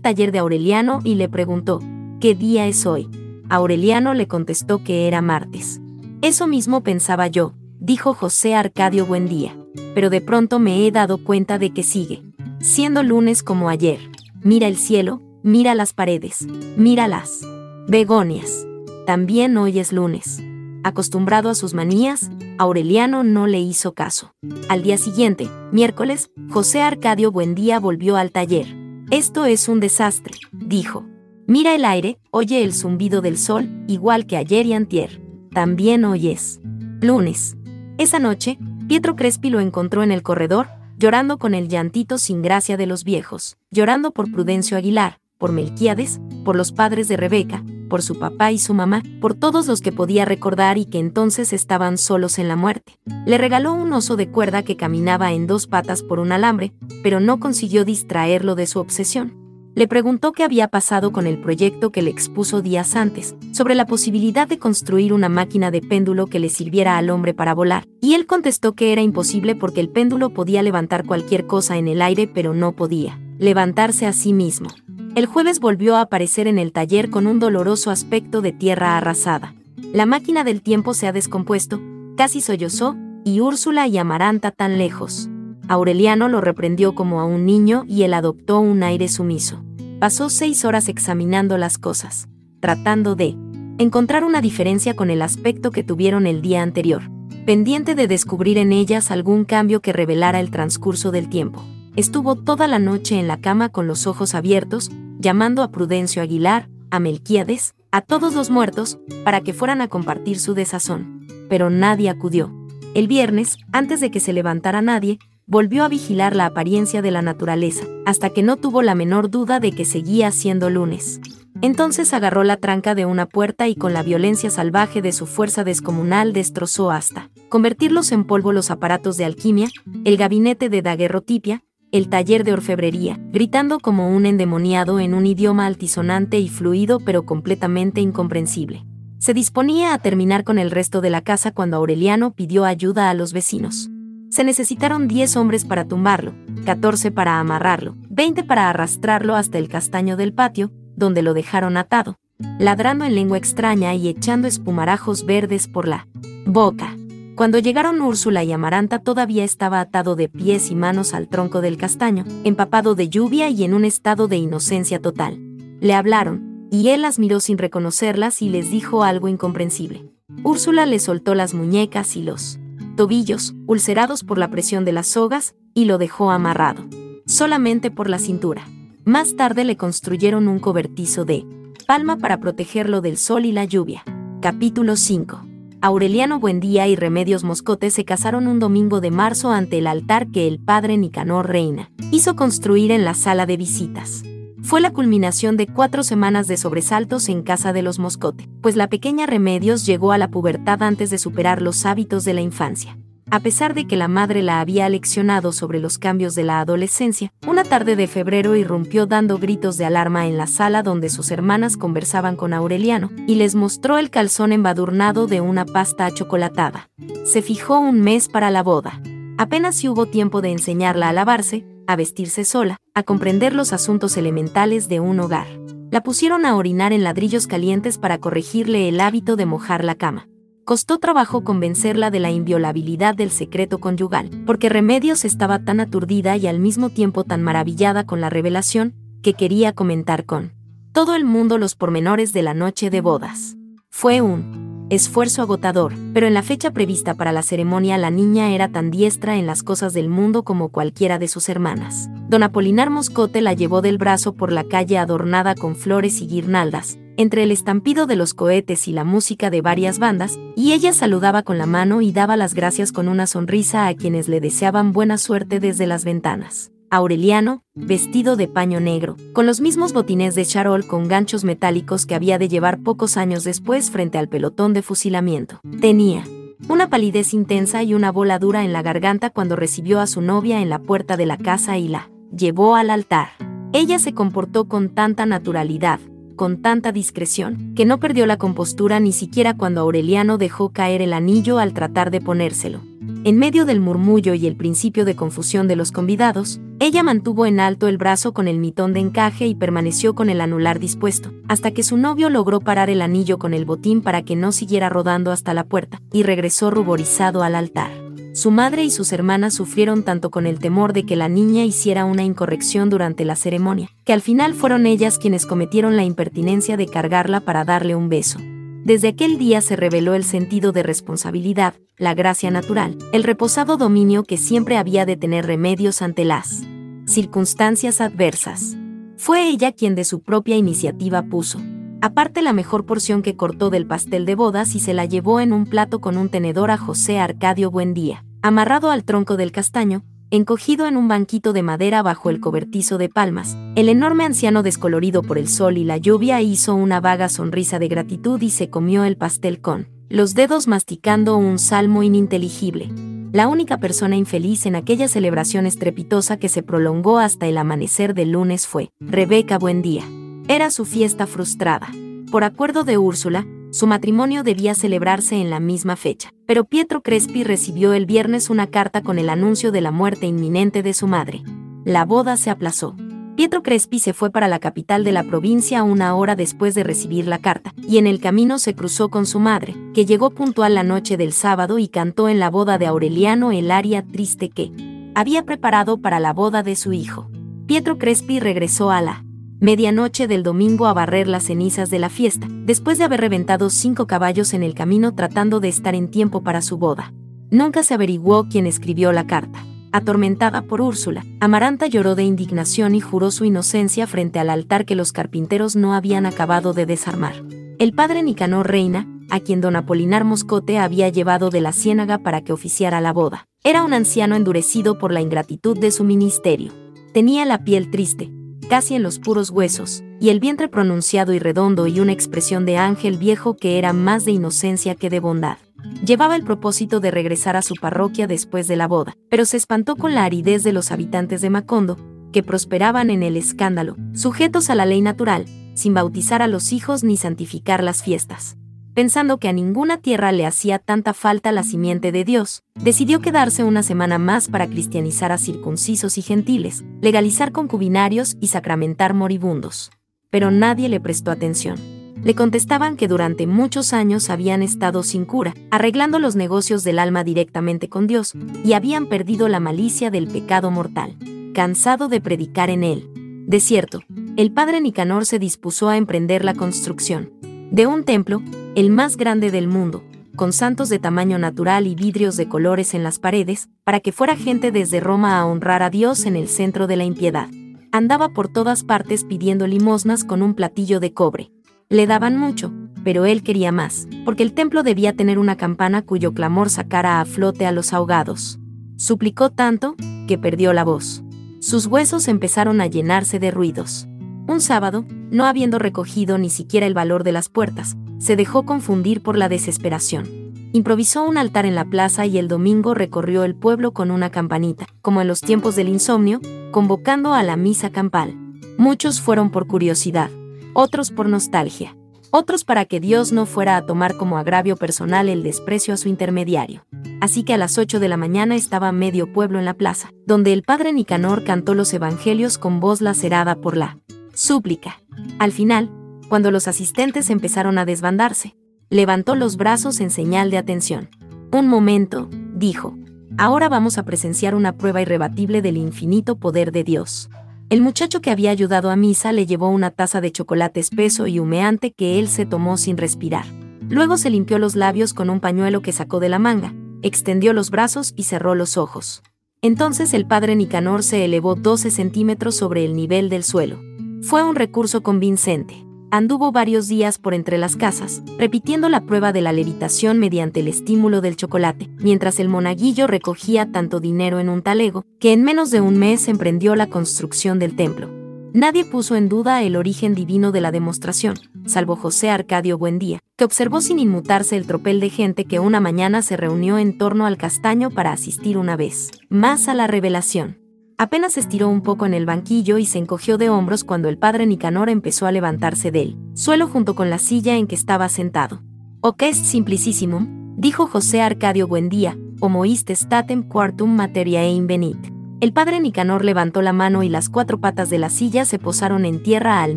taller de Aureliano y le preguntó, ¿qué día es hoy? Aureliano le contestó que era martes. Eso mismo pensaba yo, dijo José Arcadio Buendía, pero de pronto me he dado cuenta de que sigue siendo lunes como ayer. Mira el cielo, mira las paredes, mira las begonias. También hoy es lunes. Acostumbrado a sus manías, Aureliano no le hizo caso. Al día siguiente, miércoles, José Arcadio Buendía volvió al taller. Esto es un desastre, dijo. Mira el aire, oye el zumbido del sol, igual que ayer y antier. También hoy es lunes. Esa noche, Pietro Crespi lo encontró en el corredor, llorando con el llantito sin gracia de los viejos, llorando por Prudencio Aguilar, por Melquiades, por los padres de Rebeca, por su papá y su mamá, por todos los que podía recordar y que entonces estaban solos en la muerte. Le regaló un oso de cuerda que caminaba en dos patas por un alambre, pero no consiguió distraerlo de su obsesión le preguntó qué había pasado con el proyecto que le expuso días antes, sobre la posibilidad de construir una máquina de péndulo que le sirviera al hombre para volar, y él contestó que era imposible porque el péndulo podía levantar cualquier cosa en el aire pero no podía levantarse a sí mismo. El jueves volvió a aparecer en el taller con un doloroso aspecto de tierra arrasada. La máquina del tiempo se ha descompuesto, casi sollozó, y Úrsula y Amaranta tan lejos. Aureliano lo reprendió como a un niño y él adoptó un aire sumiso. Pasó seis horas examinando las cosas, tratando de encontrar una diferencia con el aspecto que tuvieron el día anterior, pendiente de descubrir en ellas algún cambio que revelara el transcurso del tiempo. Estuvo toda la noche en la cama con los ojos abiertos, llamando a Prudencio Aguilar, a Melquíades, a todos los muertos, para que fueran a compartir su desazón. Pero nadie acudió. El viernes, antes de que se levantara nadie, volvió a vigilar la apariencia de la naturaleza, hasta que no tuvo la menor duda de que seguía siendo lunes. Entonces agarró la tranca de una puerta y con la violencia salvaje de su fuerza descomunal destrozó hasta convertirlos en polvo los aparatos de alquimia, el gabinete de daguerrotipia, el taller de orfebrería, gritando como un endemoniado en un idioma altisonante y fluido pero completamente incomprensible. Se disponía a terminar con el resto de la casa cuando Aureliano pidió ayuda a los vecinos. Se necesitaron 10 hombres para tumbarlo, 14 para amarrarlo, 20 para arrastrarlo hasta el castaño del patio, donde lo dejaron atado, ladrando en lengua extraña y echando espumarajos verdes por la boca. Cuando llegaron Úrsula y Amaranta todavía estaba atado de pies y manos al tronco del castaño, empapado de lluvia y en un estado de inocencia total. Le hablaron, y él las miró sin reconocerlas y les dijo algo incomprensible. Úrsula le soltó las muñecas y los tobillos, ulcerados por la presión de las sogas, y lo dejó amarrado, solamente por la cintura. Más tarde le construyeron un cobertizo de palma para protegerlo del sol y la lluvia. Capítulo 5 Aureliano Buendía y Remedios Moscote se casaron un domingo de marzo ante el altar que el padre Nicanor Reina hizo construir en la sala de visitas. Fue la culminación de cuatro semanas de sobresaltos en casa de los Moscote, pues la pequeña Remedios llegó a la pubertad antes de superar los hábitos de la infancia. A pesar de que la madre la había leccionado sobre los cambios de la adolescencia, una tarde de febrero irrumpió dando gritos de alarma en la sala donde sus hermanas conversaban con Aureliano, y les mostró el calzón embadurnado de una pasta achocolatada. Se fijó un mes para la boda. Apenas si hubo tiempo de enseñarla a lavarse, a vestirse sola, a comprender los asuntos elementales de un hogar. La pusieron a orinar en ladrillos calientes para corregirle el hábito de mojar la cama. Costó trabajo convencerla de la inviolabilidad del secreto conyugal, porque Remedios estaba tan aturdida y al mismo tiempo tan maravillada con la revelación, que quería comentar con todo el mundo los pormenores de la noche de bodas. Fue un esfuerzo agotador, pero en la fecha prevista para la ceremonia la niña era tan diestra en las cosas del mundo como cualquiera de sus hermanas. Don Apolinar Moscote la llevó del brazo por la calle adornada con flores y guirnaldas, entre el estampido de los cohetes y la música de varias bandas, y ella saludaba con la mano y daba las gracias con una sonrisa a quienes le deseaban buena suerte desde las ventanas. Aureliano, vestido de paño negro, con los mismos botines de charol con ganchos metálicos que había de llevar pocos años después frente al pelotón de fusilamiento. Tenía una palidez intensa y una bola dura en la garganta cuando recibió a su novia en la puerta de la casa y la llevó al altar. Ella se comportó con tanta naturalidad, con tanta discreción, que no perdió la compostura ni siquiera cuando Aureliano dejó caer el anillo al tratar de ponérselo. En medio del murmullo y el principio de confusión de los convidados, ella mantuvo en alto el brazo con el mitón de encaje y permaneció con el anular dispuesto, hasta que su novio logró parar el anillo con el botín para que no siguiera rodando hasta la puerta, y regresó ruborizado al altar. Su madre y sus hermanas sufrieron tanto con el temor de que la niña hiciera una incorrección durante la ceremonia, que al final fueron ellas quienes cometieron la impertinencia de cargarla para darle un beso. Desde aquel día se reveló el sentido de responsabilidad, la gracia natural, el reposado dominio que siempre había de tener remedios ante las circunstancias adversas. Fue ella quien de su propia iniciativa puso, aparte la mejor porción que cortó del pastel de bodas y se la llevó en un plato con un tenedor a José Arcadio Buendía amarrado al tronco del castaño, encogido en un banquito de madera bajo el cobertizo de palmas, el enorme anciano descolorido por el sol y la lluvia hizo una vaga sonrisa de gratitud y se comió el pastel con los dedos masticando un salmo ininteligible. La única persona infeliz en aquella celebración estrepitosa que se prolongó hasta el amanecer del lunes fue Rebeca Buendía. Era su fiesta frustrada. Por acuerdo de Úrsula, su matrimonio debía celebrarse en la misma fecha, pero Pietro Crespi recibió el viernes una carta con el anuncio de la muerte inminente de su madre. La boda se aplazó. Pietro Crespi se fue para la capital de la provincia una hora después de recibir la carta, y en el camino se cruzó con su madre, que llegó puntual la noche del sábado y cantó en la boda de Aureliano el aria triste que había preparado para la boda de su hijo. Pietro Crespi regresó a la medianoche del domingo a barrer las cenizas de la fiesta, después de haber reventado cinco caballos en el camino tratando de estar en tiempo para su boda. Nunca se averiguó quién escribió la carta. Atormentada por Úrsula, Amaranta lloró de indignación y juró su inocencia frente al altar que los carpinteros no habían acabado de desarmar. El padre Nicanor Reina, a quien don Apolinar Moscote había llevado de la ciénaga para que oficiara la boda, era un anciano endurecido por la ingratitud de su ministerio. Tenía la piel triste, casi en los puros huesos, y el vientre pronunciado y redondo y una expresión de ángel viejo que era más de inocencia que de bondad. Llevaba el propósito de regresar a su parroquia después de la boda, pero se espantó con la aridez de los habitantes de Macondo, que prosperaban en el escándalo, sujetos a la ley natural, sin bautizar a los hijos ni santificar las fiestas. Pensando que a ninguna tierra le hacía tanta falta la simiente de Dios, decidió quedarse una semana más para cristianizar a circuncisos y gentiles, legalizar concubinarios y sacramentar moribundos. Pero nadie le prestó atención. Le contestaban que durante muchos años habían estado sin cura, arreglando los negocios del alma directamente con Dios, y habían perdido la malicia del pecado mortal. Cansado de predicar en él. De cierto, el padre Nicanor se dispuso a emprender la construcción de un templo, el más grande del mundo, con santos de tamaño natural y vidrios de colores en las paredes, para que fuera gente desde Roma a honrar a Dios en el centro de la impiedad. Andaba por todas partes pidiendo limosnas con un platillo de cobre. Le daban mucho, pero él quería más, porque el templo debía tener una campana cuyo clamor sacara a flote a los ahogados. Suplicó tanto, que perdió la voz. Sus huesos empezaron a llenarse de ruidos. Un sábado, no habiendo recogido ni siquiera el valor de las puertas, se dejó confundir por la desesperación. Improvisó un altar en la plaza y el domingo recorrió el pueblo con una campanita, como en los tiempos del insomnio, convocando a la misa campal. Muchos fueron por curiosidad, otros por nostalgia, otros para que Dios no fuera a tomar como agravio personal el desprecio a su intermediario. Así que a las 8 de la mañana estaba medio pueblo en la plaza, donde el padre Nicanor cantó los evangelios con voz lacerada por la súplica. Al final, cuando los asistentes empezaron a desbandarse, levantó los brazos en señal de atención. Un momento, dijo. Ahora vamos a presenciar una prueba irrebatible del infinito poder de Dios. El muchacho que había ayudado a Misa le llevó una taza de chocolate espeso y humeante que él se tomó sin respirar. Luego se limpió los labios con un pañuelo que sacó de la manga, extendió los brazos y cerró los ojos. Entonces el padre Nicanor se elevó 12 centímetros sobre el nivel del suelo. Fue un recurso convincente. Anduvo varios días por entre las casas, repitiendo la prueba de la levitación mediante el estímulo del chocolate, mientras el monaguillo recogía tanto dinero en un talego, que en menos de un mes emprendió la construcción del templo. Nadie puso en duda el origen divino de la demostración, salvo José Arcadio Buendía, que observó sin inmutarse el tropel de gente que una mañana se reunió en torno al castaño para asistir una vez más a la revelación. Apenas estiró un poco en el banquillo y se encogió de hombros cuando el padre Nicanor empezó a levantarse del suelo junto con la silla en que estaba sentado. O que es simplicísimo, dijo José Arcadio Buendía, homo statem quartum materia invenit. El padre Nicanor levantó la mano y las cuatro patas de la silla se posaron en tierra al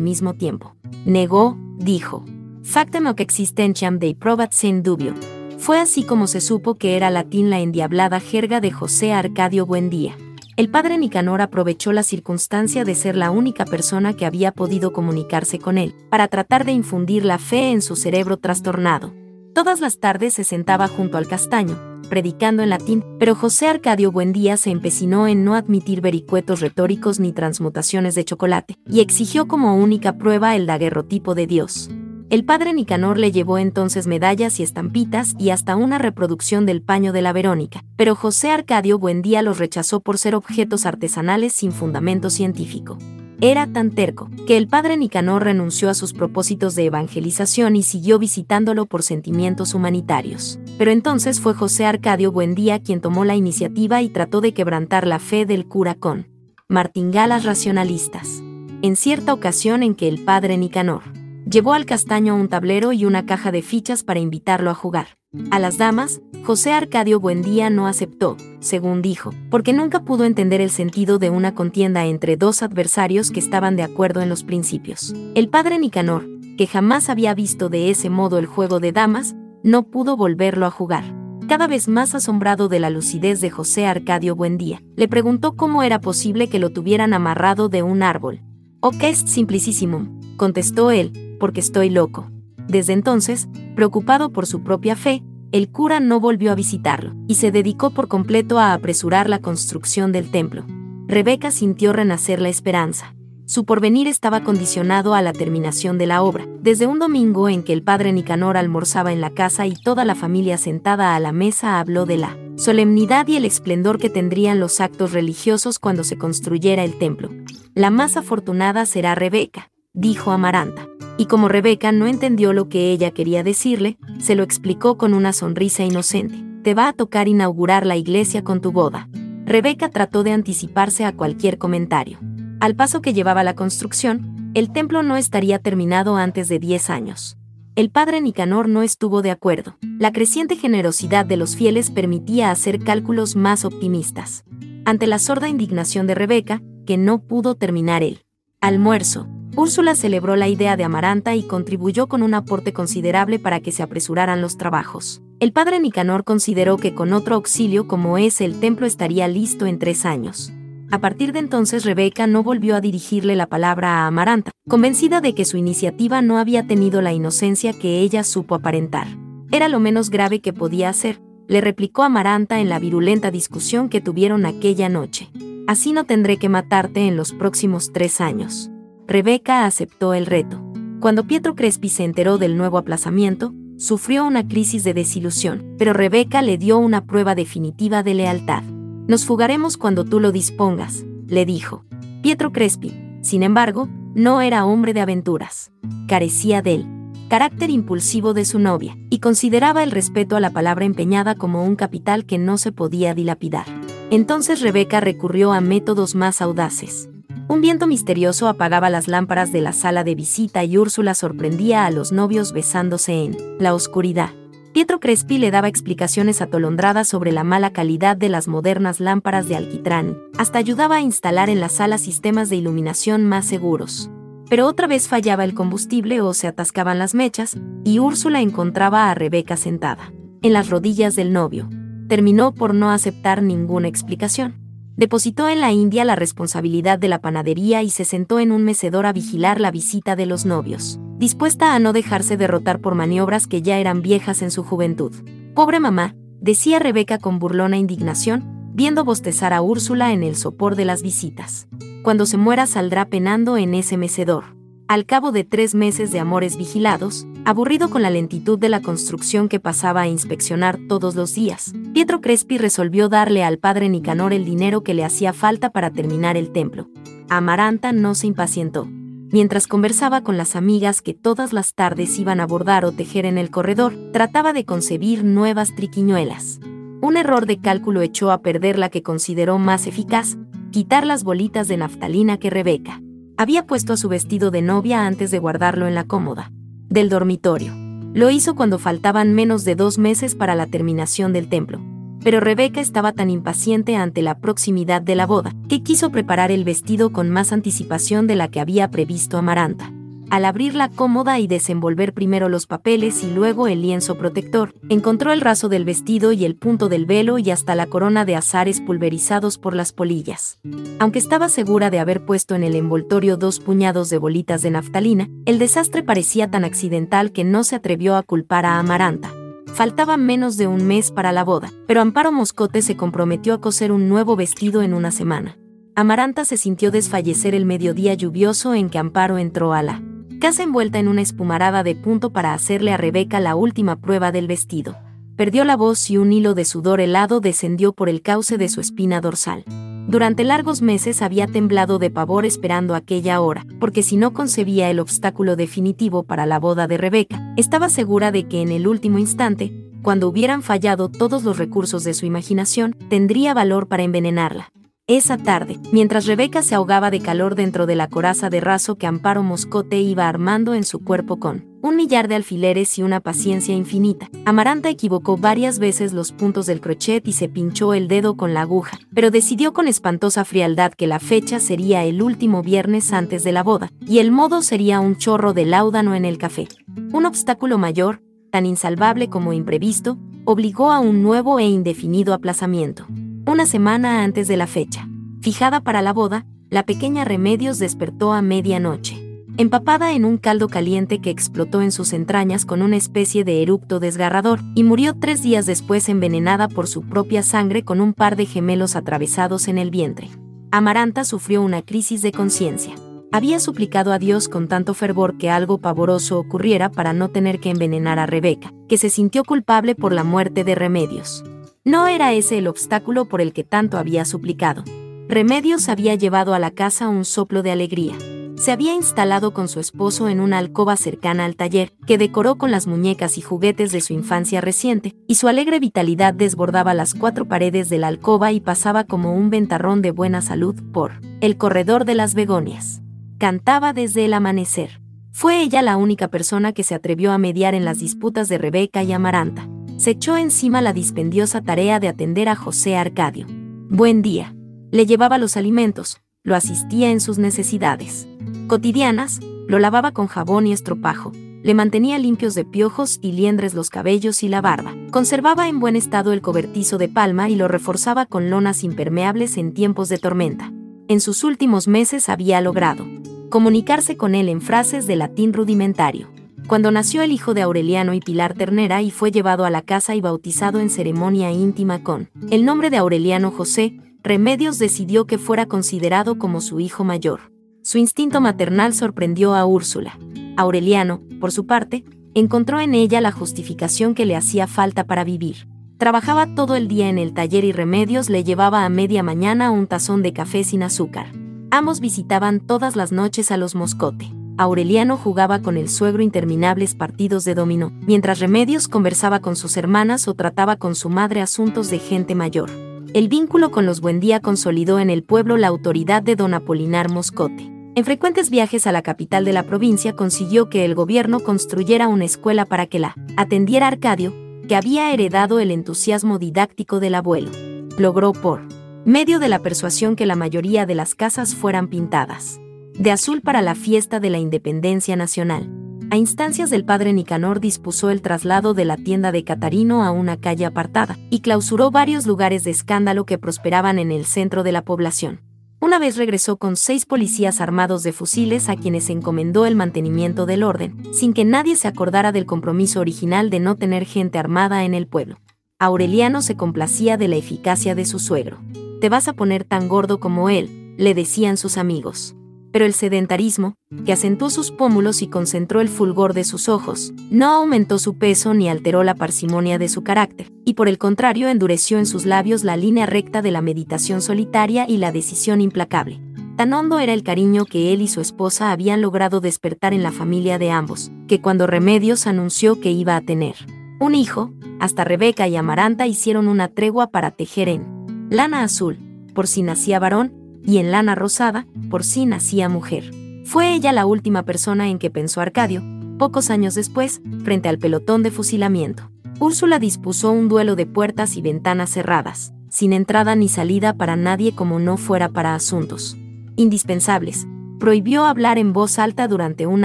mismo tiempo. Negó, dijo. Factem hoc existentiam dei probat sin dubio. Fue así como se supo que era latín la endiablada jerga de José Arcadio Buendía. El padre Nicanor aprovechó la circunstancia de ser la única persona que había podido comunicarse con él, para tratar de infundir la fe en su cerebro trastornado. Todas las tardes se sentaba junto al castaño, predicando en latín, pero José Arcadio Buendía se empecinó en no admitir vericuetos retóricos ni transmutaciones de chocolate, y exigió como única prueba el daguerrotipo de Dios. El padre Nicanor le llevó entonces medallas y estampitas y hasta una reproducción del paño de la Verónica, pero José Arcadio Buendía los rechazó por ser objetos artesanales sin fundamento científico. Era tan terco, que el padre Nicanor renunció a sus propósitos de evangelización y siguió visitándolo por sentimientos humanitarios. Pero entonces fue José Arcadio Buendía quien tomó la iniciativa y trató de quebrantar la fe del cura con martingalas racionalistas. En cierta ocasión en que el padre Nicanor Llevó al castaño un tablero y una caja de fichas para invitarlo a jugar. A las damas, José Arcadio Buendía no aceptó, según dijo, porque nunca pudo entender el sentido de una contienda entre dos adversarios que estaban de acuerdo en los principios. El padre Nicanor, que jamás había visto de ese modo el juego de damas, no pudo volverlo a jugar. Cada vez más asombrado de la lucidez de José Arcadio Buendía, le preguntó cómo era posible que lo tuvieran amarrado de un árbol. O que es simplicísimo, contestó él, porque estoy loco. Desde entonces, preocupado por su propia fe, el cura no volvió a visitarlo, y se dedicó por completo a apresurar la construcción del templo. Rebeca sintió renacer la esperanza. Su porvenir estaba condicionado a la terminación de la obra, desde un domingo en que el padre Nicanor almorzaba en la casa y toda la familia sentada a la mesa habló de la solemnidad y el esplendor que tendrían los actos religiosos cuando se construyera el templo. La más afortunada será Rebeca, dijo Amaranta. Y como Rebeca no entendió lo que ella quería decirle, se lo explicó con una sonrisa inocente. Te va a tocar inaugurar la iglesia con tu boda. Rebeca trató de anticiparse a cualquier comentario. Al paso que llevaba la construcción, el templo no estaría terminado antes de 10 años. El padre Nicanor no estuvo de acuerdo. La creciente generosidad de los fieles permitía hacer cálculos más optimistas. Ante la sorda indignación de Rebeca, que no pudo terminar el almuerzo, Úrsula celebró la idea de Amaranta y contribuyó con un aporte considerable para que se apresuraran los trabajos. El padre Nicanor consideró que con otro auxilio como ese el templo estaría listo en tres años. A partir de entonces Rebeca no volvió a dirigirle la palabra a Amaranta, convencida de que su iniciativa no había tenido la inocencia que ella supo aparentar. Era lo menos grave que podía hacer, le replicó Amaranta en la virulenta discusión que tuvieron aquella noche. Así no tendré que matarte en los próximos tres años. Rebeca aceptó el reto. Cuando Pietro Crespi se enteró del nuevo aplazamiento, sufrió una crisis de desilusión, pero Rebeca le dio una prueba definitiva de lealtad. Nos fugaremos cuando tú lo dispongas, le dijo. Pietro Crespi, sin embargo, no era hombre de aventuras. Carecía del carácter impulsivo de su novia, y consideraba el respeto a la palabra empeñada como un capital que no se podía dilapidar. Entonces Rebeca recurrió a métodos más audaces. Un viento misterioso apagaba las lámparas de la sala de visita y Úrsula sorprendía a los novios besándose en la oscuridad. Pietro Crespi le daba explicaciones atolondradas sobre la mala calidad de las modernas lámparas de alquitrán, hasta ayudaba a instalar en la sala sistemas de iluminación más seguros. Pero otra vez fallaba el combustible o se atascaban las mechas, y Úrsula encontraba a Rebeca sentada, en las rodillas del novio. Terminó por no aceptar ninguna explicación. Depositó en la India la responsabilidad de la panadería y se sentó en un mecedor a vigilar la visita de los novios dispuesta a no dejarse derrotar por maniobras que ya eran viejas en su juventud. Pobre mamá, decía Rebeca con burlona indignación, viendo bostezar a Úrsula en el sopor de las visitas. Cuando se muera saldrá penando en ese mecedor. Al cabo de tres meses de amores vigilados, aburrido con la lentitud de la construcción que pasaba a inspeccionar todos los días, Pietro Crespi resolvió darle al padre Nicanor el dinero que le hacía falta para terminar el templo. Amaranta no se impacientó mientras conversaba con las amigas que todas las tardes iban a bordar o tejer en el corredor, trataba de concebir nuevas triquiñuelas. Un error de cálculo echó a perder la que consideró más eficaz, quitar las bolitas de naftalina que Rebeca había puesto su vestido de novia antes de guardarlo en la cómoda del dormitorio. Lo hizo cuando faltaban menos de dos meses para la terminación del templo pero Rebeca estaba tan impaciente ante la proximidad de la boda, que quiso preparar el vestido con más anticipación de la que había previsto Amaranta. Al abrir la cómoda y desenvolver primero los papeles y luego el lienzo protector, encontró el raso del vestido y el punto del velo y hasta la corona de azares pulverizados por las polillas. Aunque estaba segura de haber puesto en el envoltorio dos puñados de bolitas de naftalina, el desastre parecía tan accidental que no se atrevió a culpar a Amaranta. Faltaba menos de un mes para la boda, pero Amparo Moscote se comprometió a coser un nuevo vestido en una semana. Amaranta se sintió desfallecer el mediodía lluvioso en que Amparo entró a la casa envuelta en una espumarada de punto para hacerle a Rebeca la última prueba del vestido. Perdió la voz y un hilo de sudor helado descendió por el cauce de su espina dorsal. Durante largos meses había temblado de pavor esperando aquella hora, porque si no concebía el obstáculo definitivo para la boda de Rebeca, estaba segura de que en el último instante, cuando hubieran fallado todos los recursos de su imaginación, tendría valor para envenenarla. Esa tarde, mientras Rebeca se ahogaba de calor dentro de la coraza de raso que Amparo Moscote iba armando en su cuerpo con un millar de alfileres y una paciencia infinita, Amaranta equivocó varias veces los puntos del crochet y se pinchó el dedo con la aguja, pero decidió con espantosa frialdad que la fecha sería el último viernes antes de la boda, y el modo sería un chorro de láudano en el café. Un obstáculo mayor, tan insalvable como imprevisto, obligó a un nuevo e indefinido aplazamiento una semana antes de la fecha. Fijada para la boda, la pequeña Remedios despertó a medianoche, empapada en un caldo caliente que explotó en sus entrañas con una especie de eructo desgarrador, y murió tres días después envenenada por su propia sangre con un par de gemelos atravesados en el vientre. Amaranta sufrió una crisis de conciencia. Había suplicado a Dios con tanto fervor que algo pavoroso ocurriera para no tener que envenenar a Rebeca, que se sintió culpable por la muerte de Remedios. No era ese el obstáculo por el que tanto había suplicado. Remedios había llevado a la casa un soplo de alegría. Se había instalado con su esposo en una alcoba cercana al taller, que decoró con las muñecas y juguetes de su infancia reciente, y su alegre vitalidad desbordaba las cuatro paredes de la alcoba y pasaba como un ventarrón de buena salud por el corredor de las begonias. Cantaba desde el amanecer. Fue ella la única persona que se atrevió a mediar en las disputas de Rebeca y Amaranta. Se echó encima la dispendiosa tarea de atender a José Arcadio. Buen día. Le llevaba los alimentos, lo asistía en sus necesidades cotidianas, lo lavaba con jabón y estropajo, le mantenía limpios de piojos y liendres los cabellos y la barba, conservaba en buen estado el cobertizo de palma y lo reforzaba con lonas impermeables en tiempos de tormenta. En sus últimos meses había logrado comunicarse con él en frases de latín rudimentario. Cuando nació el hijo de Aureliano y Pilar Ternera y fue llevado a la casa y bautizado en ceremonia íntima con el nombre de Aureliano José, Remedios decidió que fuera considerado como su hijo mayor. Su instinto maternal sorprendió a Úrsula. Aureliano, por su parte, encontró en ella la justificación que le hacía falta para vivir. Trabajaba todo el día en el taller y Remedios le llevaba a media mañana un tazón de café sin azúcar. Ambos visitaban todas las noches a los Moscote. Aureliano jugaba con el suegro interminables partidos de dominó, mientras Remedios conversaba con sus hermanas o trataba con su madre asuntos de gente mayor. El vínculo con los Buendía consolidó en el pueblo la autoridad de don Apolinar Moscote. En frecuentes viajes a la capital de la provincia consiguió que el gobierno construyera una escuela para que la atendiera Arcadio, que había heredado el entusiasmo didáctico del abuelo. Logró por medio de la persuasión que la mayoría de las casas fueran pintadas de azul para la fiesta de la independencia nacional. A instancias del padre Nicanor dispuso el traslado de la tienda de Catarino a una calle apartada y clausuró varios lugares de escándalo que prosperaban en el centro de la población. Una vez regresó con seis policías armados de fusiles a quienes encomendó el mantenimiento del orden, sin que nadie se acordara del compromiso original de no tener gente armada en el pueblo. Aureliano se complacía de la eficacia de su suegro. Te vas a poner tan gordo como él, le decían sus amigos pero el sedentarismo, que acentuó sus pómulos y concentró el fulgor de sus ojos, no aumentó su peso ni alteró la parsimonia de su carácter, y por el contrario endureció en sus labios la línea recta de la meditación solitaria y la decisión implacable. Tan hondo era el cariño que él y su esposa habían logrado despertar en la familia de ambos, que cuando Remedios anunció que iba a tener un hijo, hasta Rebeca y Amaranta hicieron una tregua para tejer en lana azul, por si nacía varón, y en lana rosada, por si nacía mujer. Fue ella la última persona en que pensó Arcadio, pocos años después, frente al pelotón de fusilamiento. Úrsula dispuso un duelo de puertas y ventanas cerradas, sin entrada ni salida para nadie como no fuera para asuntos indispensables. Prohibió hablar en voz alta durante un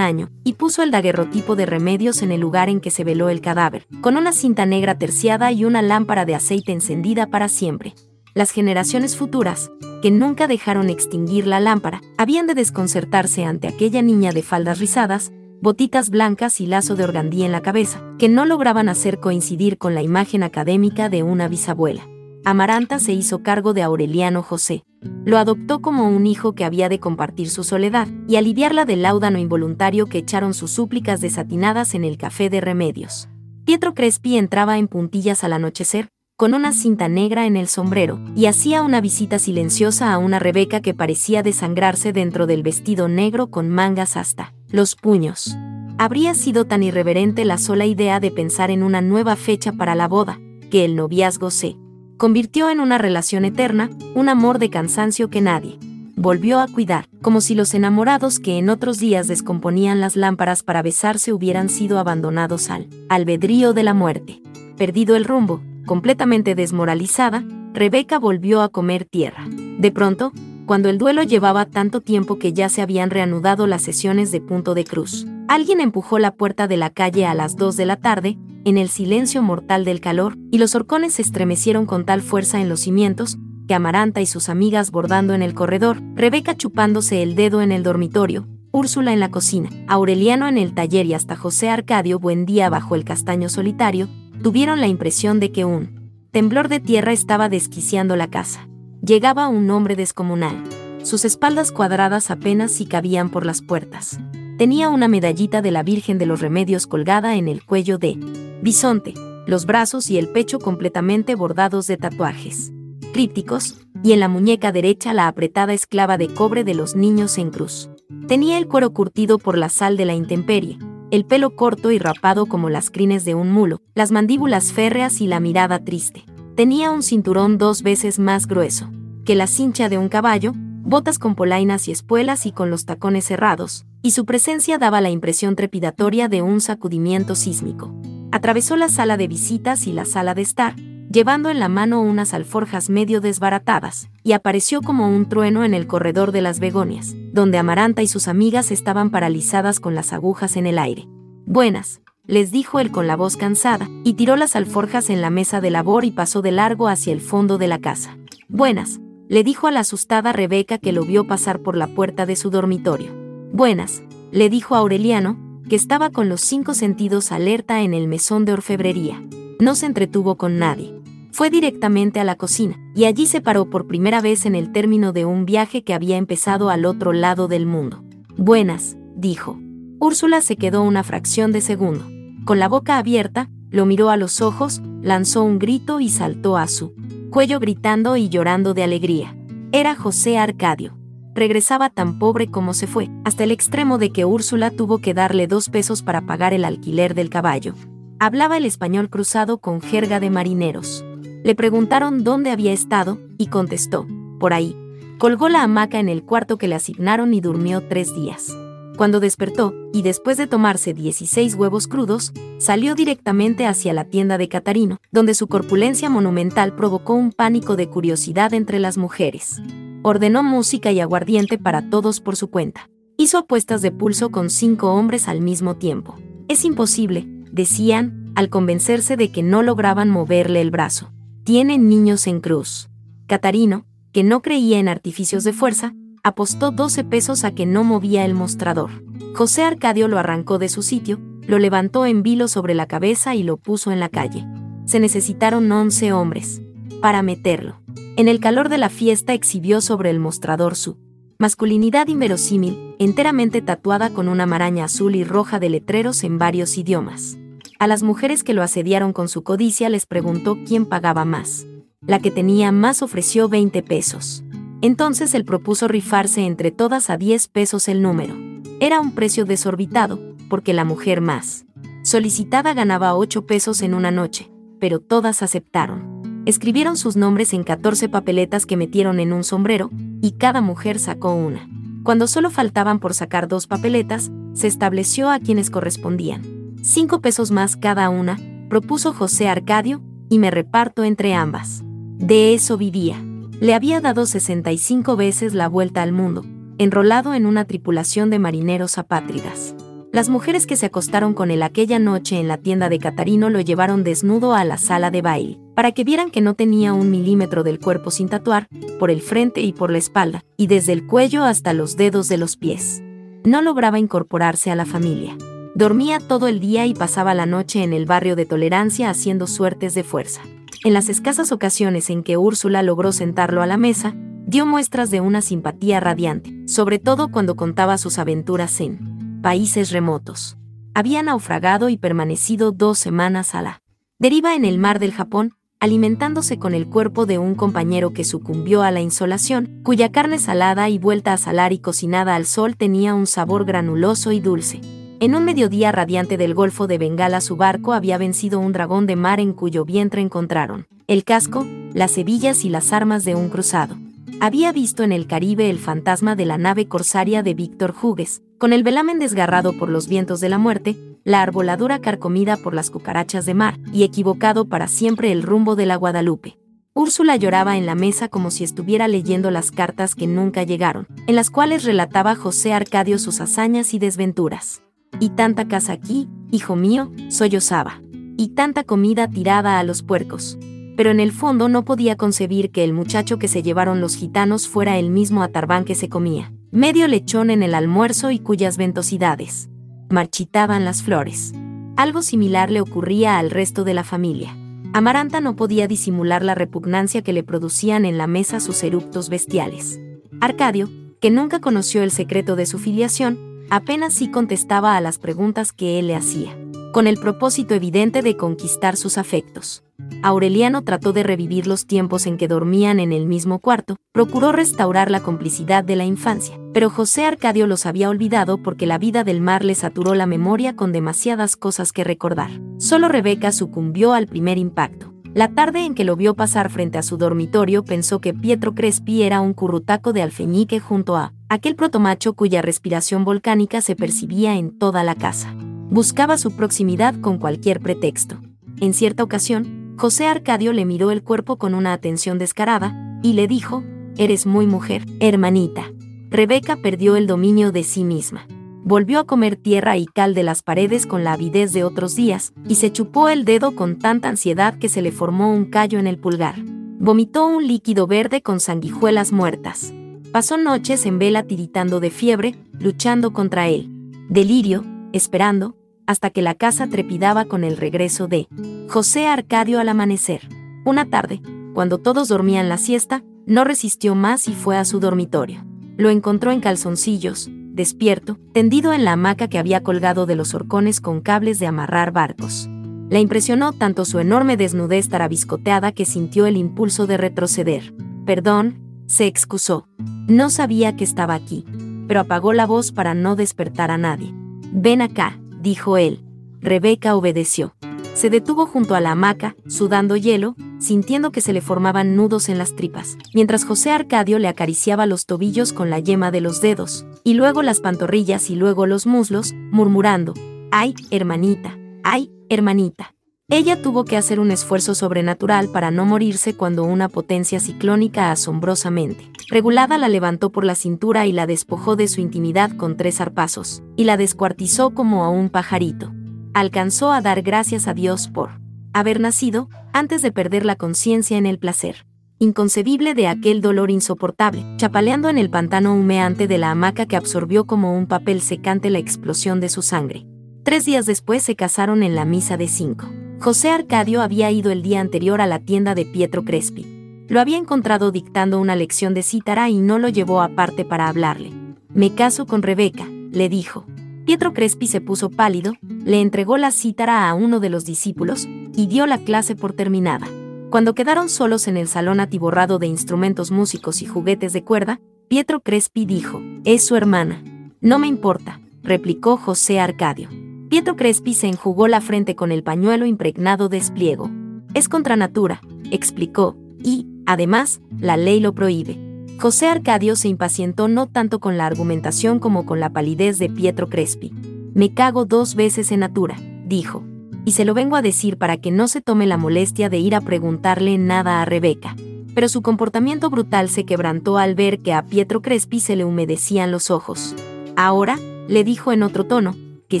año y puso el daguerrotipo de remedios en el lugar en que se veló el cadáver, con una cinta negra terciada y una lámpara de aceite encendida para siempre. Las generaciones futuras, que nunca dejaron extinguir la lámpara, habían de desconcertarse ante aquella niña de faldas rizadas, botitas blancas y lazo de organdí en la cabeza, que no lograban hacer coincidir con la imagen académica de una bisabuela. Amaranta se hizo cargo de Aureliano José. Lo adoptó como un hijo que había de compartir su soledad y aliviarla del láudano involuntario que echaron sus súplicas desatinadas en el café de remedios. Pietro Crespi entraba en puntillas al anochecer, con una cinta negra en el sombrero, y hacía una visita silenciosa a una Rebeca que parecía desangrarse dentro del vestido negro con mangas hasta los puños. Habría sido tan irreverente la sola idea de pensar en una nueva fecha para la boda, que el noviazgo se convirtió en una relación eterna, un amor de cansancio que nadie volvió a cuidar, como si los enamorados que en otros días descomponían las lámparas para besarse hubieran sido abandonados al albedrío de la muerte. Perdido el rumbo, completamente desmoralizada, Rebeca volvió a comer tierra. De pronto, cuando el duelo llevaba tanto tiempo que ya se habían reanudado las sesiones de punto de cruz, alguien empujó la puerta de la calle a las 2 de la tarde, en el silencio mortal del calor, y los horcones se estremecieron con tal fuerza en los cimientos, que Amaranta y sus amigas bordando en el corredor, Rebeca chupándose el dedo en el dormitorio, Úrsula en la cocina, Aureliano en el taller y hasta José Arcadio Buendía bajo el castaño solitario, tuvieron la impresión de que un temblor de tierra estaba desquiciando la casa. Llegaba un hombre descomunal. Sus espaldas cuadradas apenas si cabían por las puertas. Tenía una medallita de la Virgen de los Remedios colgada en el cuello de bisonte, los brazos y el pecho completamente bordados de tatuajes crípticos, y en la muñeca derecha la apretada esclava de cobre de los niños en cruz. Tenía el cuero curtido por la sal de la intemperie, el pelo corto y rapado como las crines de un mulo, las mandíbulas férreas y la mirada triste. Tenía un cinturón dos veces más grueso que la cincha de un caballo, botas con polainas y espuelas y con los tacones cerrados, y su presencia daba la impresión trepidatoria de un sacudimiento sísmico. Atravesó la sala de visitas y la sala de estar, llevando en la mano unas alforjas medio desbaratadas, y apareció como un trueno en el corredor de las begonias, donde Amaranta y sus amigas estaban paralizadas con las agujas en el aire. Buenas, les dijo él con la voz cansada, y tiró las alforjas en la mesa de labor y pasó de largo hacia el fondo de la casa. Buenas, le dijo a la asustada Rebeca que lo vio pasar por la puerta de su dormitorio. Buenas, le dijo a Aureliano, que estaba con los cinco sentidos alerta en el mesón de orfebrería. No se entretuvo con nadie. Fue directamente a la cocina, y allí se paró por primera vez en el término de un viaje que había empezado al otro lado del mundo. Buenas, dijo. Úrsula se quedó una fracción de segundo. Con la boca abierta, lo miró a los ojos, lanzó un grito y saltó a su cuello gritando y llorando de alegría. Era José Arcadio. Regresaba tan pobre como se fue, hasta el extremo de que Úrsula tuvo que darle dos pesos para pagar el alquiler del caballo. Hablaba el español cruzado con jerga de marineros. Le preguntaron dónde había estado, y contestó, por ahí. Colgó la hamaca en el cuarto que le asignaron y durmió tres días. Cuando despertó, y después de tomarse 16 huevos crudos, salió directamente hacia la tienda de Catarino, donde su corpulencia monumental provocó un pánico de curiosidad entre las mujeres. Ordenó música y aguardiente para todos por su cuenta. Hizo apuestas de pulso con cinco hombres al mismo tiempo. Es imposible, decían, al convencerse de que no lograban moverle el brazo. Tienen niños en cruz. Catarino, que no creía en artificios de fuerza, apostó 12 pesos a que no movía el mostrador. José Arcadio lo arrancó de su sitio, lo levantó en vilo sobre la cabeza y lo puso en la calle. Se necesitaron 11 hombres para meterlo. En el calor de la fiesta exhibió sobre el mostrador su masculinidad inverosímil, enteramente tatuada con una maraña azul y roja de letreros en varios idiomas. A las mujeres que lo asediaron con su codicia les preguntó quién pagaba más. La que tenía más ofreció 20 pesos. Entonces él propuso rifarse entre todas a 10 pesos el número. Era un precio desorbitado, porque la mujer más solicitada ganaba 8 pesos en una noche, pero todas aceptaron. Escribieron sus nombres en 14 papeletas que metieron en un sombrero, y cada mujer sacó una. Cuando solo faltaban por sacar dos papeletas, se estableció a quienes correspondían cinco pesos más cada una, propuso José Arcadio, y me reparto entre ambas. De eso vivía. Le había dado 65 veces la vuelta al mundo, enrolado en una tripulación de marineros apátridas. Las mujeres que se acostaron con él aquella noche en la tienda de Catarino lo llevaron desnudo a la sala de baile, para que vieran que no tenía un milímetro del cuerpo sin tatuar, por el frente y por la espalda, y desde el cuello hasta los dedos de los pies. No lograba incorporarse a la familia. Dormía todo el día y pasaba la noche en el barrio de Tolerancia haciendo suertes de fuerza. En las escasas ocasiones en que Úrsula logró sentarlo a la mesa, dio muestras de una simpatía radiante, sobre todo cuando contaba sus aventuras en países remotos. Había naufragado y permanecido dos semanas a la deriva en el mar del Japón, alimentándose con el cuerpo de un compañero que sucumbió a la insolación, cuya carne salada y vuelta a salar y cocinada al sol tenía un sabor granuloso y dulce. En un mediodía radiante del Golfo de Bengala su barco había vencido un dragón de mar en cuyo vientre encontraron el casco, las hebillas y las armas de un cruzado. Había visto en el Caribe el fantasma de la nave corsaria de Víctor Hugues, con el velamen desgarrado por los vientos de la muerte, la arboladura carcomida por las cucarachas de mar, y equivocado para siempre el rumbo de la Guadalupe. Úrsula lloraba en la mesa como si estuviera leyendo las cartas que nunca llegaron, en las cuales relataba José Arcadio sus hazañas y desventuras. Y tanta casa aquí, hijo mío, sollozaba. Y tanta comida tirada a los puercos. Pero en el fondo no podía concebir que el muchacho que se llevaron los gitanos fuera el mismo atarbán que se comía. Medio lechón en el almuerzo y cuyas ventosidades marchitaban las flores. Algo similar le ocurría al resto de la familia. Amaranta no podía disimular la repugnancia que le producían en la mesa sus eruptos bestiales. Arcadio, que nunca conoció el secreto de su filiación, apenas sí contestaba a las preguntas que él le hacía. con el propósito evidente de conquistar sus afectos. Aureliano trató de revivir los tiempos en que dormían en el mismo cuarto, procuró restaurar la complicidad de la infancia, pero José Arcadio los había olvidado porque la vida del mar le saturó la memoria con demasiadas cosas que recordar. Solo Rebeca sucumbió al primer impacto. La tarde en que lo vio pasar frente a su dormitorio pensó que Pietro Crespi era un currutaco de alfeñique junto a aquel protomacho cuya respiración volcánica se percibía en toda la casa. Buscaba su proximidad con cualquier pretexto. En cierta ocasión, José Arcadio le miró el cuerpo con una atención descarada, y le dijo, Eres muy mujer, hermanita. Rebeca perdió el dominio de sí misma volvió a comer tierra y cal de las paredes con la avidez de otros días, y se chupó el dedo con tanta ansiedad que se le formó un callo en el pulgar. Vomitó un líquido verde con sanguijuelas muertas. Pasó noches en vela tiritando de fiebre, luchando contra él. Delirio, esperando, hasta que la casa trepidaba con el regreso de José Arcadio al amanecer. Una tarde, cuando todos dormían la siesta, no resistió más y fue a su dormitorio. Lo encontró en calzoncillos, despierto, tendido en la hamaca que había colgado de los horcones con cables de amarrar barcos. La impresionó tanto su enorme desnudez tarabiscoteada que sintió el impulso de retroceder. Perdón, se excusó. No sabía que estaba aquí, pero apagó la voz para no despertar a nadie. Ven acá, dijo él. Rebeca obedeció. Se detuvo junto a la hamaca, sudando hielo, sintiendo que se le formaban nudos en las tripas, mientras José Arcadio le acariciaba los tobillos con la yema de los dedos, y luego las pantorrillas y luego los muslos, murmurando, ¡ay, hermanita! ¡ay, hermanita! Ella tuvo que hacer un esfuerzo sobrenatural para no morirse cuando una potencia ciclónica asombrosamente regulada la levantó por la cintura y la despojó de su intimidad con tres arpazos, y la descuartizó como a un pajarito alcanzó a dar gracias a Dios por haber nacido antes de perder la conciencia en el placer. Inconcebible de aquel dolor insoportable, chapaleando en el pantano humeante de la hamaca que absorbió como un papel secante la explosión de su sangre. Tres días después se casaron en la misa de cinco. José Arcadio había ido el día anterior a la tienda de Pietro Crespi. Lo había encontrado dictando una lección de cítara y no lo llevó aparte para hablarle. Me caso con Rebeca, le dijo. Pietro Crespi se puso pálido, le entregó la cítara a uno de los discípulos y dio la clase por terminada. Cuando quedaron solos en el salón atiborrado de instrumentos músicos y juguetes de cuerda, Pietro Crespi dijo, Es su hermana. No me importa, replicó José Arcadio. Pietro Crespi se enjugó la frente con el pañuelo impregnado de espliego. Es contra natura, explicó, y, además, la ley lo prohíbe. José Arcadio se impacientó no tanto con la argumentación como con la palidez de Pietro Crespi. Me cago dos veces en natura, dijo. Y se lo vengo a decir para que no se tome la molestia de ir a preguntarle nada a Rebeca. Pero su comportamiento brutal se quebrantó al ver que a Pietro Crespi se le humedecían los ojos. Ahora, le dijo en otro tono, que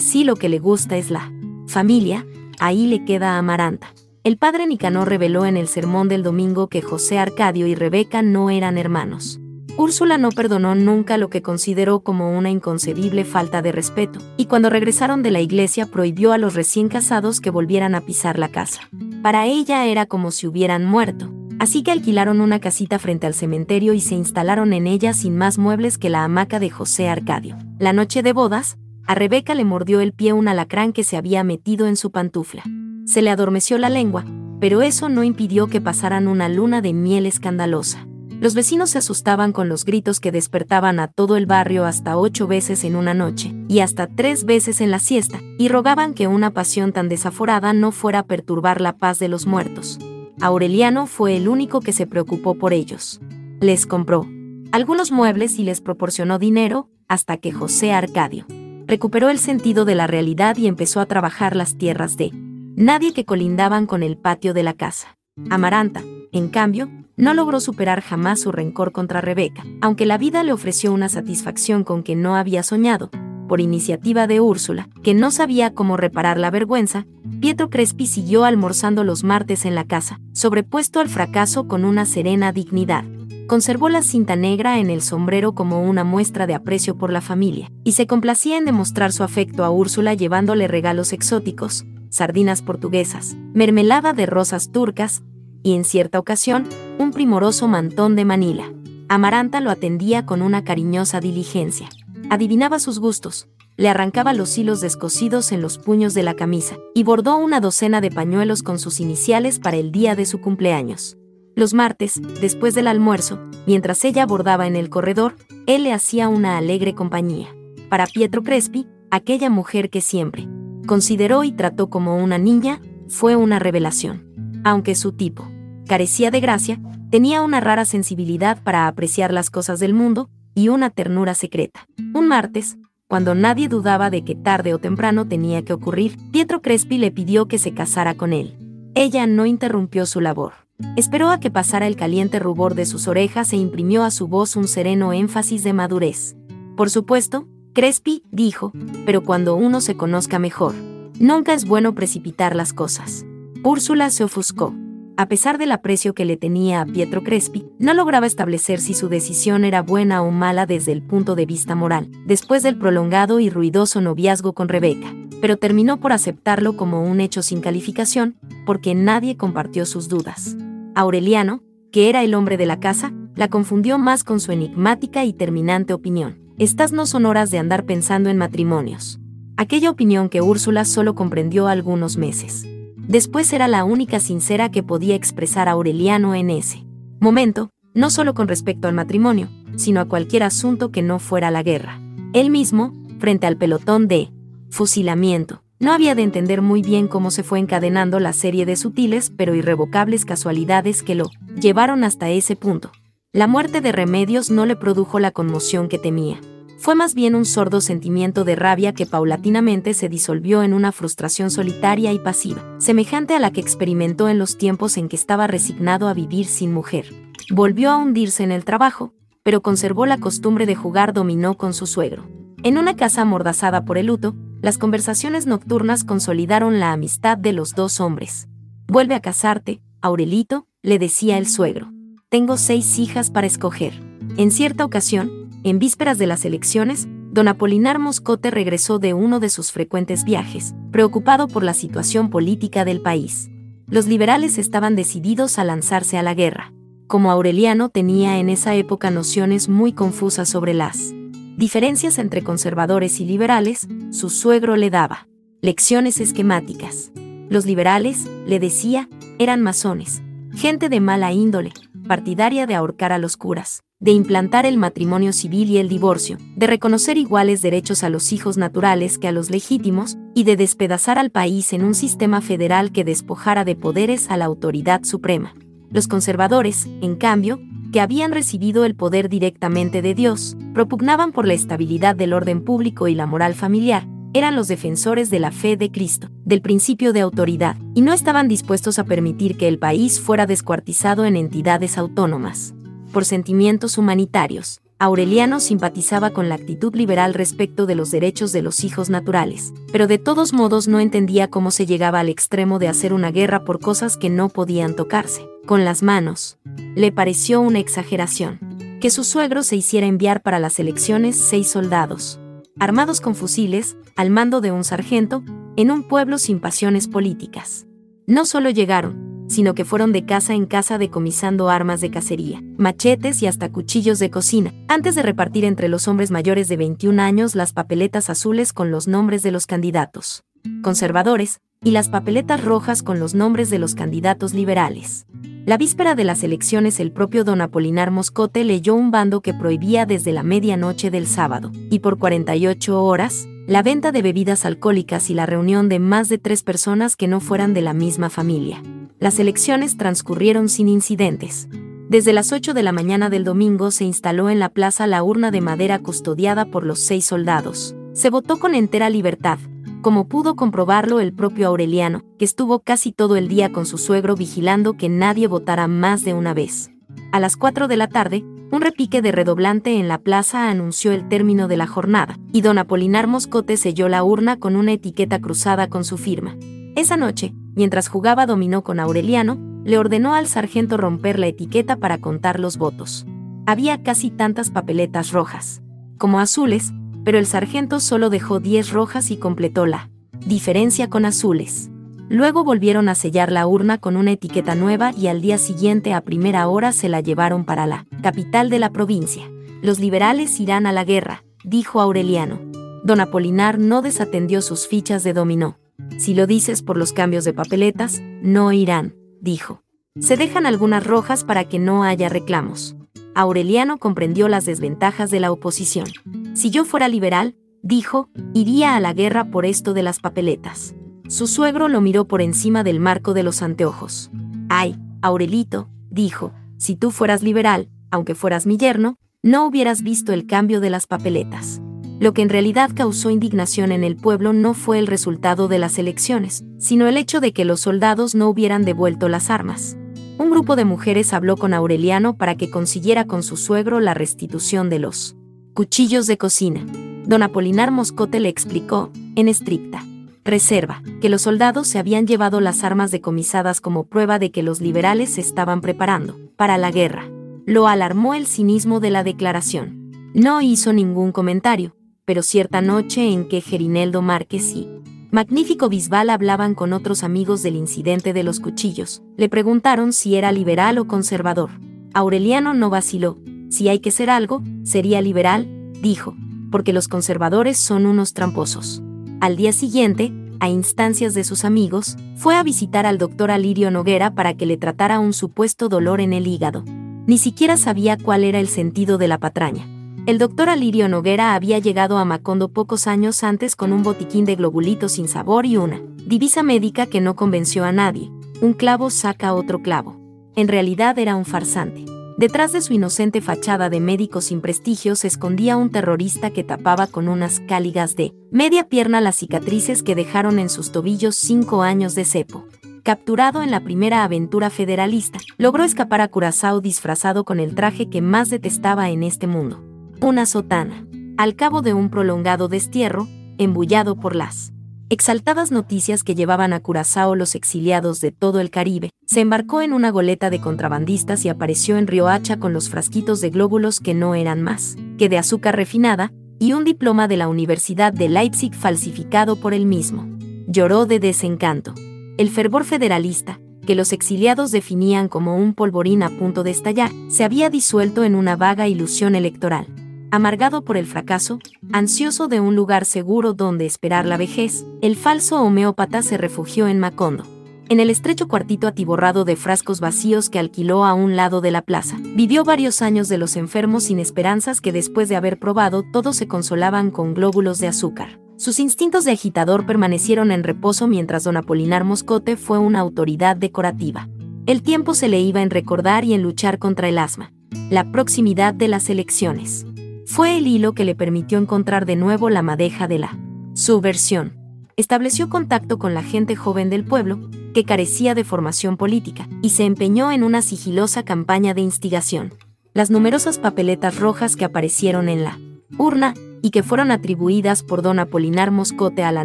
sí lo que le gusta es la familia, ahí le queda Amaranta. El padre Nicanor reveló en el sermón del domingo que José Arcadio y Rebeca no eran hermanos. Úrsula no perdonó nunca lo que consideró como una inconcebible falta de respeto, y cuando regresaron de la iglesia prohibió a los recién casados que volvieran a pisar la casa. Para ella era como si hubieran muerto, así que alquilaron una casita frente al cementerio y se instalaron en ella sin más muebles que la hamaca de José Arcadio. La noche de bodas, a Rebeca le mordió el pie un alacrán que se había metido en su pantufla. Se le adormeció la lengua, pero eso no impidió que pasaran una luna de miel escandalosa. Los vecinos se asustaban con los gritos que despertaban a todo el barrio hasta ocho veces en una noche, y hasta tres veces en la siesta, y rogaban que una pasión tan desaforada no fuera a perturbar la paz de los muertos. Aureliano fue el único que se preocupó por ellos. Les compró algunos muebles y les proporcionó dinero, hasta que José Arcadio recuperó el sentido de la realidad y empezó a trabajar las tierras de nadie que colindaban con el patio de la casa. Amaranta, en cambio, no logró superar jamás su rencor contra Rebeca, aunque la vida le ofreció una satisfacción con que no había soñado. Por iniciativa de Úrsula, que no sabía cómo reparar la vergüenza, Pietro Crespi siguió almorzando los martes en la casa, sobrepuesto al fracaso con una serena dignidad. Conservó la cinta negra en el sombrero como una muestra de aprecio por la familia, y se complacía en demostrar su afecto a Úrsula llevándole regalos exóticos, sardinas portuguesas, mermelada de rosas turcas y, en cierta ocasión, un primoroso mantón de Manila. Amaranta lo atendía con una cariñosa diligencia. Adivinaba sus gustos, le arrancaba los hilos descosidos en los puños de la camisa y bordó una docena de pañuelos con sus iniciales para el día de su cumpleaños. Los martes, después del almuerzo, mientras ella bordaba en el corredor, él le hacía una alegre compañía. Para Pietro Crespi, aquella mujer que siempre consideró y trató como una niña, fue una revelación. Aunque su tipo carecía de gracia, tenía una rara sensibilidad para apreciar las cosas del mundo y una ternura secreta. Un martes, cuando nadie dudaba de que tarde o temprano tenía que ocurrir, Pietro Crespi le pidió que se casara con él. Ella no interrumpió su labor. Esperó a que pasara el caliente rubor de sus orejas e imprimió a su voz un sereno énfasis de madurez. Por supuesto, Crespi dijo, pero cuando uno se conozca mejor, nunca es bueno precipitar las cosas. Úrsula se ofuscó. A pesar del aprecio que le tenía a Pietro Crespi, no lograba establecer si su decisión era buena o mala desde el punto de vista moral, después del prolongado y ruidoso noviazgo con Rebeca, pero terminó por aceptarlo como un hecho sin calificación, porque nadie compartió sus dudas. Aureliano, que era el hombre de la casa, la confundió más con su enigmática y terminante opinión. Estas no son horas de andar pensando en matrimonios. Aquella opinión que Úrsula solo comprendió algunos meses. Después era la única sincera que podía expresar Aureliano en ese momento, no solo con respecto al matrimonio, sino a cualquier asunto que no fuera la guerra. Él mismo, frente al pelotón de fusilamiento, no había de entender muy bien cómo se fue encadenando la serie de sutiles pero irrevocables casualidades que lo llevaron hasta ese punto. La muerte de Remedios no le produjo la conmoción que temía. Fue más bien un sordo sentimiento de rabia que paulatinamente se disolvió en una frustración solitaria y pasiva, semejante a la que experimentó en los tiempos en que estaba resignado a vivir sin mujer. Volvió a hundirse en el trabajo, pero conservó la costumbre de jugar dominó con su suegro. En una casa amordazada por el luto, las conversaciones nocturnas consolidaron la amistad de los dos hombres. Vuelve a casarte, Aurelito, le decía el suegro. Tengo seis hijas para escoger. En cierta ocasión, en vísperas de las elecciones, don Apolinar Moscote regresó de uno de sus frecuentes viajes, preocupado por la situación política del país. Los liberales estaban decididos a lanzarse a la guerra. Como Aureliano tenía en esa época nociones muy confusas sobre las diferencias entre conservadores y liberales, su suegro le daba lecciones esquemáticas. Los liberales, le decía, eran masones, gente de mala índole, partidaria de ahorcar a los curas, de implantar el matrimonio civil y el divorcio, de reconocer iguales derechos a los hijos naturales que a los legítimos, y de despedazar al país en un sistema federal que despojara de poderes a la autoridad suprema. Los conservadores, en cambio, que habían recibido el poder directamente de Dios, propugnaban por la estabilidad del orden público y la moral familiar, eran los defensores de la fe de Cristo, del principio de autoridad, y no estaban dispuestos a permitir que el país fuera descuartizado en entidades autónomas. Por sentimientos humanitarios, Aureliano simpatizaba con la actitud liberal respecto de los derechos de los hijos naturales, pero de todos modos no entendía cómo se llegaba al extremo de hacer una guerra por cosas que no podían tocarse, con las manos. Le pareció una exageración. Que su suegro se hiciera enviar para las elecciones seis soldados, armados con fusiles, al mando de un sargento, en un pueblo sin pasiones políticas. No solo llegaron, sino que fueron de casa en casa decomisando armas de cacería, machetes y hasta cuchillos de cocina, antes de repartir entre los hombres mayores de 21 años las papeletas azules con los nombres de los candidatos conservadores y las papeletas rojas con los nombres de los candidatos liberales. La víspera de las elecciones el propio don Apolinar Moscote leyó un bando que prohibía desde la medianoche del sábado, y por 48 horas, la venta de bebidas alcohólicas y la reunión de más de tres personas que no fueran de la misma familia. Las elecciones transcurrieron sin incidentes. Desde las 8 de la mañana del domingo se instaló en la plaza la urna de madera custodiada por los seis soldados. Se votó con entera libertad, como pudo comprobarlo el propio Aureliano, que estuvo casi todo el día con su suegro vigilando que nadie votara más de una vez. A las 4 de la tarde, un repique de redoblante en la plaza anunció el término de la jornada, y don Apolinar Moscote selló la urna con una etiqueta cruzada con su firma. Esa noche, mientras jugaba dominó con Aureliano, le ordenó al sargento romper la etiqueta para contar los votos. Había casi tantas papeletas rojas como azules, pero el sargento solo dejó 10 rojas y completó la diferencia con azules. Luego volvieron a sellar la urna con una etiqueta nueva y al día siguiente a primera hora se la llevaron para la capital de la provincia. Los liberales irán a la guerra, dijo Aureliano. Don Apolinar no desatendió sus fichas de dominó. Si lo dices por los cambios de papeletas, no irán, dijo. Se dejan algunas rojas para que no haya reclamos. Aureliano comprendió las desventajas de la oposición. Si yo fuera liberal, dijo, iría a la guerra por esto de las papeletas. Su suegro lo miró por encima del marco de los anteojos. Ay, Aurelito, dijo, si tú fueras liberal, aunque fueras mi yerno, no hubieras visto el cambio de las papeletas. Lo que en realidad causó indignación en el pueblo no fue el resultado de las elecciones, sino el hecho de que los soldados no hubieran devuelto las armas. Un grupo de mujeres habló con Aureliano para que consiguiera con su suegro la restitución de los cuchillos de cocina. Don Apolinar Moscote le explicó, en estricta reserva, que los soldados se habían llevado las armas decomisadas como prueba de que los liberales se estaban preparando para la guerra. Lo alarmó el cinismo de la declaración. No hizo ningún comentario, pero cierta noche en que Gerineldo Márquez y Magnífico Bisbal hablaban con otros amigos del incidente de los cuchillos, le preguntaron si era liberal o conservador. Aureliano no vaciló, si hay que ser algo, sería liberal, dijo, porque los conservadores son unos tramposos. Al día siguiente, a instancias de sus amigos, fue a visitar al doctor Alirio Noguera para que le tratara un supuesto dolor en el hígado. Ni siquiera sabía cuál era el sentido de la patraña. El doctor Alirio Noguera había llegado a Macondo pocos años antes con un botiquín de globulitos sin sabor y una divisa médica que no convenció a nadie. Un clavo saca otro clavo. En realidad era un farsante. Detrás de su inocente fachada de médico sin prestigio se escondía un terrorista que tapaba con unas cáligas de media pierna las cicatrices que dejaron en sus tobillos cinco años de cepo. Capturado en la primera aventura federalista, logró escapar a Curazao disfrazado con el traje que más detestaba en este mundo una sotana. Al cabo de un prolongado destierro, embullado por las exaltadas noticias que llevaban a Curazao los exiliados de todo el Caribe, se embarcó en una goleta de contrabandistas y apareció en Riohacha con los frasquitos de glóbulos que no eran más que de azúcar refinada, y un diploma de la Universidad de Leipzig falsificado por él mismo. Lloró de desencanto. El fervor federalista, que los exiliados definían como un polvorín a punto de estallar, se había disuelto en una vaga ilusión electoral amargado por el fracaso, ansioso de un lugar seguro donde esperar la vejez, el falso homeópata se refugió en Macondo. En el estrecho cuartito atiborrado de frascos vacíos que alquiló a un lado de la plaza, vivió varios años de los enfermos sin esperanzas que después de haber probado todos se consolaban con glóbulos de azúcar. Sus instintos de agitador permanecieron en reposo mientras don Apolinar Moscote fue una autoridad decorativa. El tiempo se le iba en recordar y en luchar contra el asma. La proximidad de las elecciones fue el hilo que le permitió encontrar de nuevo la madeja de la subversión. Estableció contacto con la gente joven del pueblo, que carecía de formación política, y se empeñó en una sigilosa campaña de instigación. Las numerosas papeletas rojas que aparecieron en la urna y que fueron atribuidas por don Apolinar Moscote a la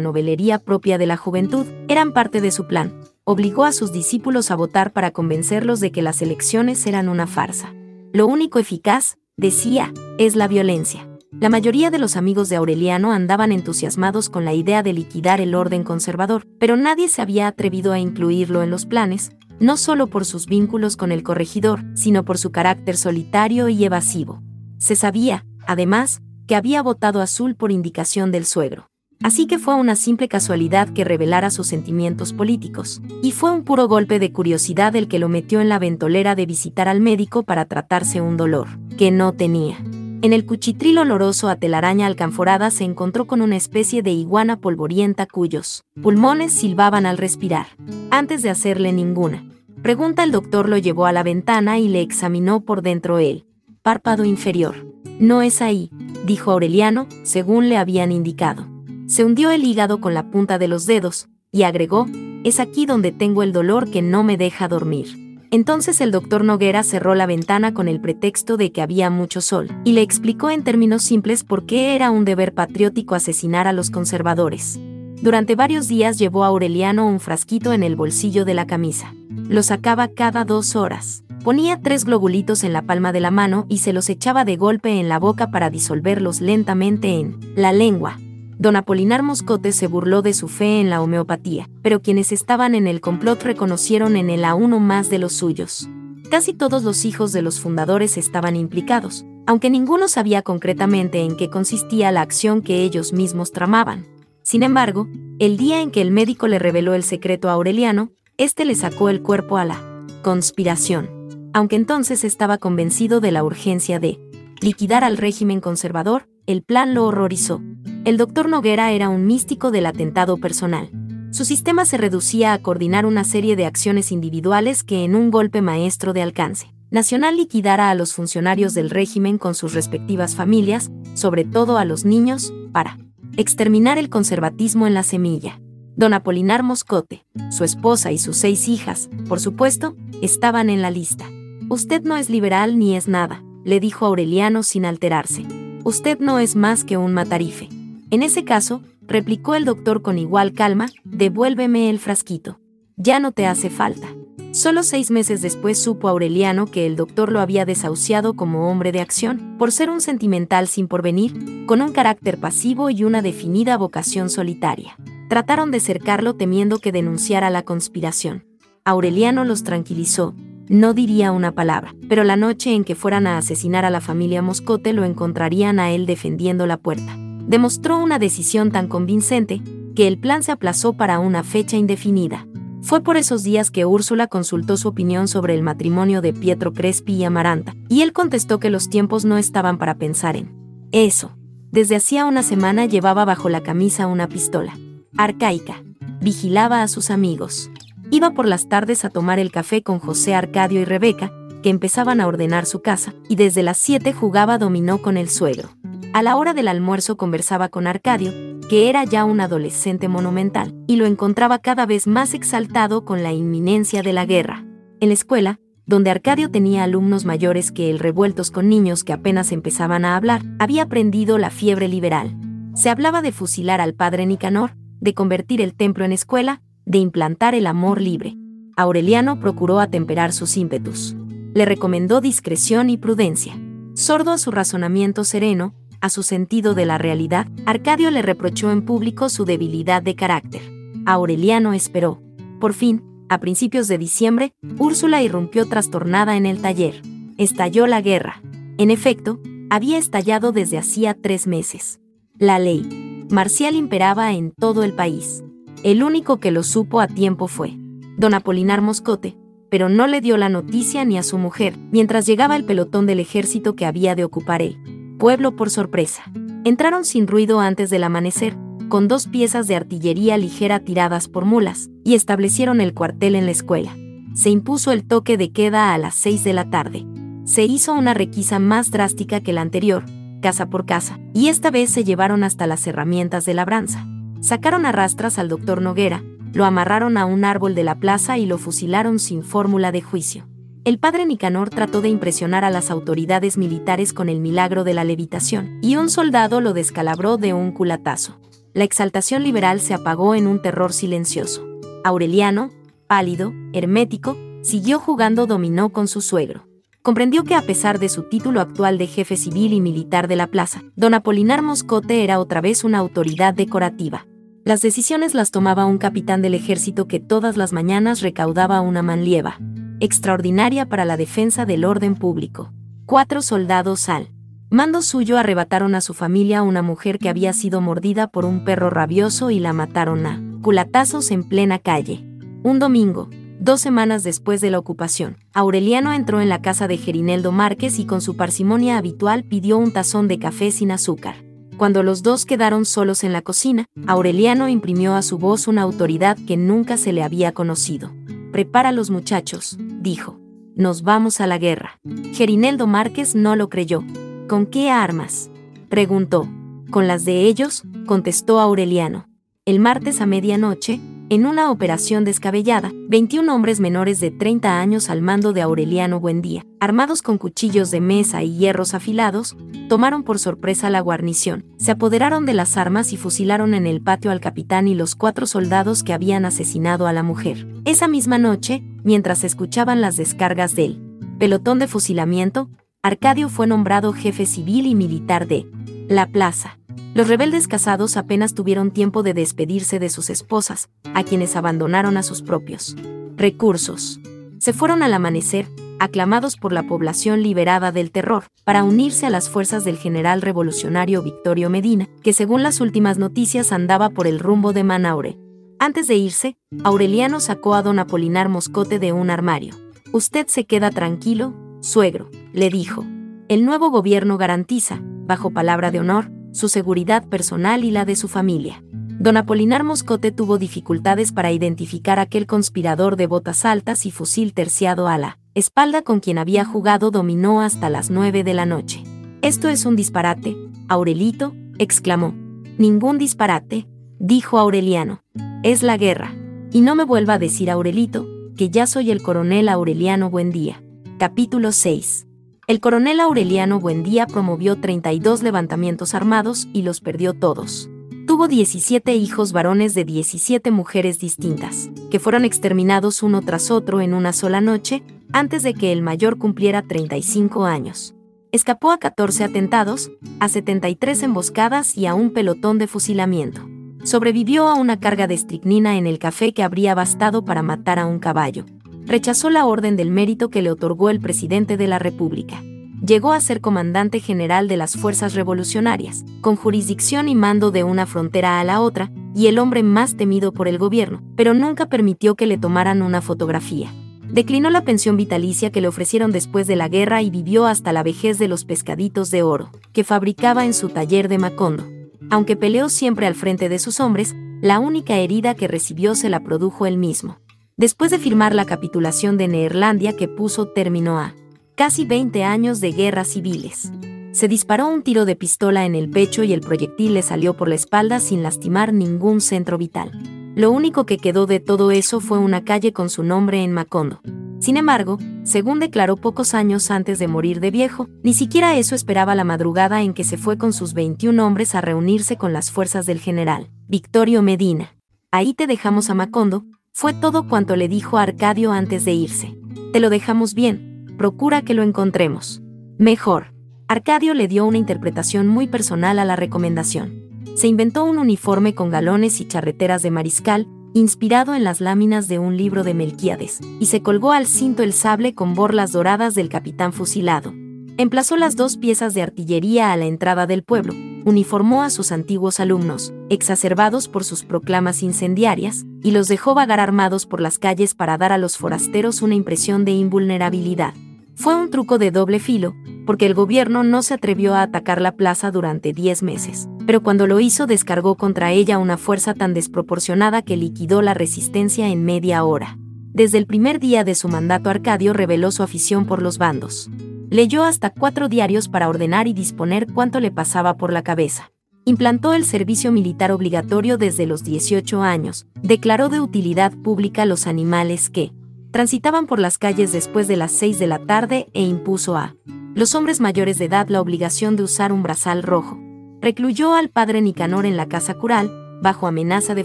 novelería propia de la juventud, eran parte de su plan. Obligó a sus discípulos a votar para convencerlos de que las elecciones eran una farsa. Lo único eficaz, decía, es la violencia. La mayoría de los amigos de Aureliano andaban entusiasmados con la idea de liquidar el orden conservador, pero nadie se había atrevido a incluirlo en los planes, no solo por sus vínculos con el corregidor, sino por su carácter solitario y evasivo. Se sabía, además, que había votado azul por indicación del suegro. Así que fue una simple casualidad que revelara sus sentimientos políticos, y fue un puro golpe de curiosidad el que lo metió en la ventolera de visitar al médico para tratarse un dolor, que no tenía. En el cuchitril oloroso a telaraña alcanforada se encontró con una especie de iguana polvorienta cuyos pulmones silbaban al respirar. Antes de hacerle ninguna pregunta, el doctor lo llevó a la ventana y le examinó por dentro él. Párpado inferior. No es ahí, dijo Aureliano, según le habían indicado. Se hundió el hígado con la punta de los dedos, y agregó, es aquí donde tengo el dolor que no me deja dormir. Entonces el doctor Noguera cerró la ventana con el pretexto de que había mucho sol, y le explicó en términos simples por qué era un deber patriótico asesinar a los conservadores. Durante varios días llevó a Aureliano un frasquito en el bolsillo de la camisa. Lo sacaba cada dos horas. Ponía tres globulitos en la palma de la mano y se los echaba de golpe en la boca para disolverlos lentamente en la lengua. Don Apolinar Moscote se burló de su fe en la homeopatía, pero quienes estaban en el complot reconocieron en él a uno más de los suyos. Casi todos los hijos de los fundadores estaban implicados, aunque ninguno sabía concretamente en qué consistía la acción que ellos mismos tramaban. Sin embargo, el día en que el médico le reveló el secreto a Aureliano, éste le sacó el cuerpo a la conspiración, aunque entonces estaba convencido de la urgencia de liquidar al régimen conservador, el plan lo horrorizó. El doctor Noguera era un místico del atentado personal. Su sistema se reducía a coordinar una serie de acciones individuales que en un golpe maestro de alcance nacional liquidara a los funcionarios del régimen con sus respectivas familias, sobre todo a los niños, para exterminar el conservatismo en la semilla. Don Apolinar Moscote, su esposa y sus seis hijas, por supuesto, estaban en la lista. Usted no es liberal ni es nada, le dijo Aureliano sin alterarse. Usted no es más que un matarife. En ese caso, replicó el doctor con igual calma, devuélveme el frasquito. Ya no te hace falta. Solo seis meses después supo Aureliano que el doctor lo había desahuciado como hombre de acción, por ser un sentimental sin porvenir, con un carácter pasivo y una definida vocación solitaria. Trataron de cercarlo temiendo que denunciara la conspiración. Aureliano los tranquilizó, no diría una palabra, pero la noche en que fueran a asesinar a la familia Moscote lo encontrarían a él defendiendo la puerta. Demostró una decisión tan convincente que el plan se aplazó para una fecha indefinida. Fue por esos días que Úrsula consultó su opinión sobre el matrimonio de Pietro Crespi y Amaranta, y él contestó que los tiempos no estaban para pensar en eso. Desde hacía una semana llevaba bajo la camisa una pistola. Arcaica. Vigilaba a sus amigos. Iba por las tardes a tomar el café con José Arcadio y Rebeca, que empezaban a ordenar su casa, y desde las 7 jugaba dominó con el suegro. A la hora del almuerzo conversaba con Arcadio, que era ya un adolescente monumental, y lo encontraba cada vez más exaltado con la inminencia de la guerra. En la escuela, donde Arcadio tenía alumnos mayores que él revueltos con niños que apenas empezaban a hablar, había aprendido la fiebre liberal. Se hablaba de fusilar al padre Nicanor, de convertir el templo en escuela, de implantar el amor libre. Aureliano procuró atemperar sus ímpetus. Le recomendó discreción y prudencia. Sordo a su razonamiento sereno, a su sentido de la realidad, Arcadio le reprochó en público su debilidad de carácter. Aureliano esperó. Por fin, a principios de diciembre, Úrsula irrumpió trastornada en el taller. Estalló la guerra. En efecto, había estallado desde hacía tres meses. La ley marcial imperaba en todo el país. El único que lo supo a tiempo fue don Apolinar Moscote, pero no le dio la noticia ni a su mujer, mientras llegaba el pelotón del ejército que había de ocupar él pueblo por sorpresa. Entraron sin ruido antes del amanecer, con dos piezas de artillería ligera tiradas por mulas, y establecieron el cuartel en la escuela. Se impuso el toque de queda a las seis de la tarde. Se hizo una requisa más drástica que la anterior, casa por casa, y esta vez se llevaron hasta las herramientas de labranza. Sacaron a rastras al doctor Noguera, lo amarraron a un árbol de la plaza y lo fusilaron sin fórmula de juicio. El padre Nicanor trató de impresionar a las autoridades militares con el milagro de la levitación, y un soldado lo descalabró de un culatazo. La exaltación liberal se apagó en un terror silencioso. Aureliano, pálido, hermético, siguió jugando dominó con su suegro. Comprendió que a pesar de su título actual de jefe civil y militar de la plaza, don Apolinar Moscote era otra vez una autoridad decorativa. Las decisiones las tomaba un capitán del ejército que todas las mañanas recaudaba una manlieva, extraordinaria para la defensa del orden público. Cuatro soldados al mando suyo arrebataron a su familia una mujer que había sido mordida por un perro rabioso y la mataron a culatazos en plena calle. Un domingo, dos semanas después de la ocupación, Aureliano entró en la casa de Gerineldo Márquez y con su parsimonia habitual pidió un tazón de café sin azúcar. Cuando los dos quedaron solos en la cocina, Aureliano imprimió a su voz una autoridad que nunca se le había conocido. Prepara los muchachos, dijo. Nos vamos a la guerra. Gerineldo Márquez no lo creyó. ¿Con qué armas? preguntó. Con las de ellos, contestó Aureliano. El martes a medianoche, en una operación descabellada, 21 hombres menores de 30 años al mando de Aureliano Buendía, armados con cuchillos de mesa y hierros afilados, tomaron por sorpresa la guarnición, se apoderaron de las armas y fusilaron en el patio al capitán y los cuatro soldados que habían asesinado a la mujer. Esa misma noche, mientras escuchaban las descargas del pelotón de fusilamiento, Arcadio fue nombrado jefe civil y militar de la plaza. Los rebeldes casados apenas tuvieron tiempo de despedirse de sus esposas, a quienes abandonaron a sus propios recursos. Se fueron al amanecer, aclamados por la población liberada del terror, para unirse a las fuerzas del general revolucionario Victorio Medina, que según las últimas noticias andaba por el rumbo de Manaure. Antes de irse, Aureliano sacó a don Apolinar Moscote de un armario. Usted se queda tranquilo, suegro, le dijo. El nuevo gobierno garantiza, bajo palabra de honor, su seguridad personal y la de su familia. Don Apolinar Moscote tuvo dificultades para identificar aquel conspirador de botas altas y fusil terciado a la espalda con quien había jugado dominó hasta las nueve de la noche. Esto es un disparate, Aurelito, exclamó. Ningún disparate, dijo Aureliano. Es la guerra. Y no me vuelva a decir Aurelito, que ya soy el coronel Aureliano Buendía. Capítulo 6. El coronel Aureliano Buendía promovió 32 levantamientos armados y los perdió todos. Tuvo 17 hijos varones de 17 mujeres distintas, que fueron exterminados uno tras otro en una sola noche, antes de que el mayor cumpliera 35 años. Escapó a 14 atentados, a 73 emboscadas y a un pelotón de fusilamiento. Sobrevivió a una carga de estricnina en el café que habría bastado para matar a un caballo. Rechazó la orden del mérito que le otorgó el presidente de la República llegó a ser comandante general de las fuerzas revolucionarias, con jurisdicción y mando de una frontera a la otra, y el hombre más temido por el gobierno, pero nunca permitió que le tomaran una fotografía. Declinó la pensión vitalicia que le ofrecieron después de la guerra y vivió hasta la vejez de los pescaditos de oro, que fabricaba en su taller de Macondo. Aunque peleó siempre al frente de sus hombres, la única herida que recibió se la produjo él mismo. Después de firmar la capitulación de Neerlandia que puso término a casi 20 años de guerras civiles. Se disparó un tiro de pistola en el pecho y el proyectil le salió por la espalda sin lastimar ningún centro vital. Lo único que quedó de todo eso fue una calle con su nombre en Macondo. Sin embargo, según declaró pocos años antes de morir de viejo, ni siquiera eso esperaba la madrugada en que se fue con sus 21 hombres a reunirse con las fuerzas del general, Victorio Medina. Ahí te dejamos a Macondo, fue todo cuanto le dijo Arcadio antes de irse. Te lo dejamos bien, procura que lo encontremos. Mejor. Arcadio le dio una interpretación muy personal a la recomendación. Se inventó un uniforme con galones y charreteras de mariscal, inspirado en las láminas de un libro de Melquíades, y se colgó al cinto el sable con borlas doradas del capitán fusilado. Emplazó las dos piezas de artillería a la entrada del pueblo, uniformó a sus antiguos alumnos, exacerbados por sus proclamas incendiarias, y los dejó vagar armados por las calles para dar a los forasteros una impresión de invulnerabilidad. Fue un truco de doble filo, porque el gobierno no se atrevió a atacar la plaza durante 10 meses, pero cuando lo hizo descargó contra ella una fuerza tan desproporcionada que liquidó la resistencia en media hora. Desde el primer día de su mandato Arcadio reveló su afición por los bandos. Leyó hasta cuatro diarios para ordenar y disponer cuánto le pasaba por la cabeza. Implantó el servicio militar obligatorio desde los 18 años, declaró de utilidad pública los animales que, transitaban por las calles después de las 6 de la tarde e impuso a los hombres mayores de edad la obligación de usar un brazal rojo. Recluyó al padre Nicanor en la casa cural, bajo amenaza de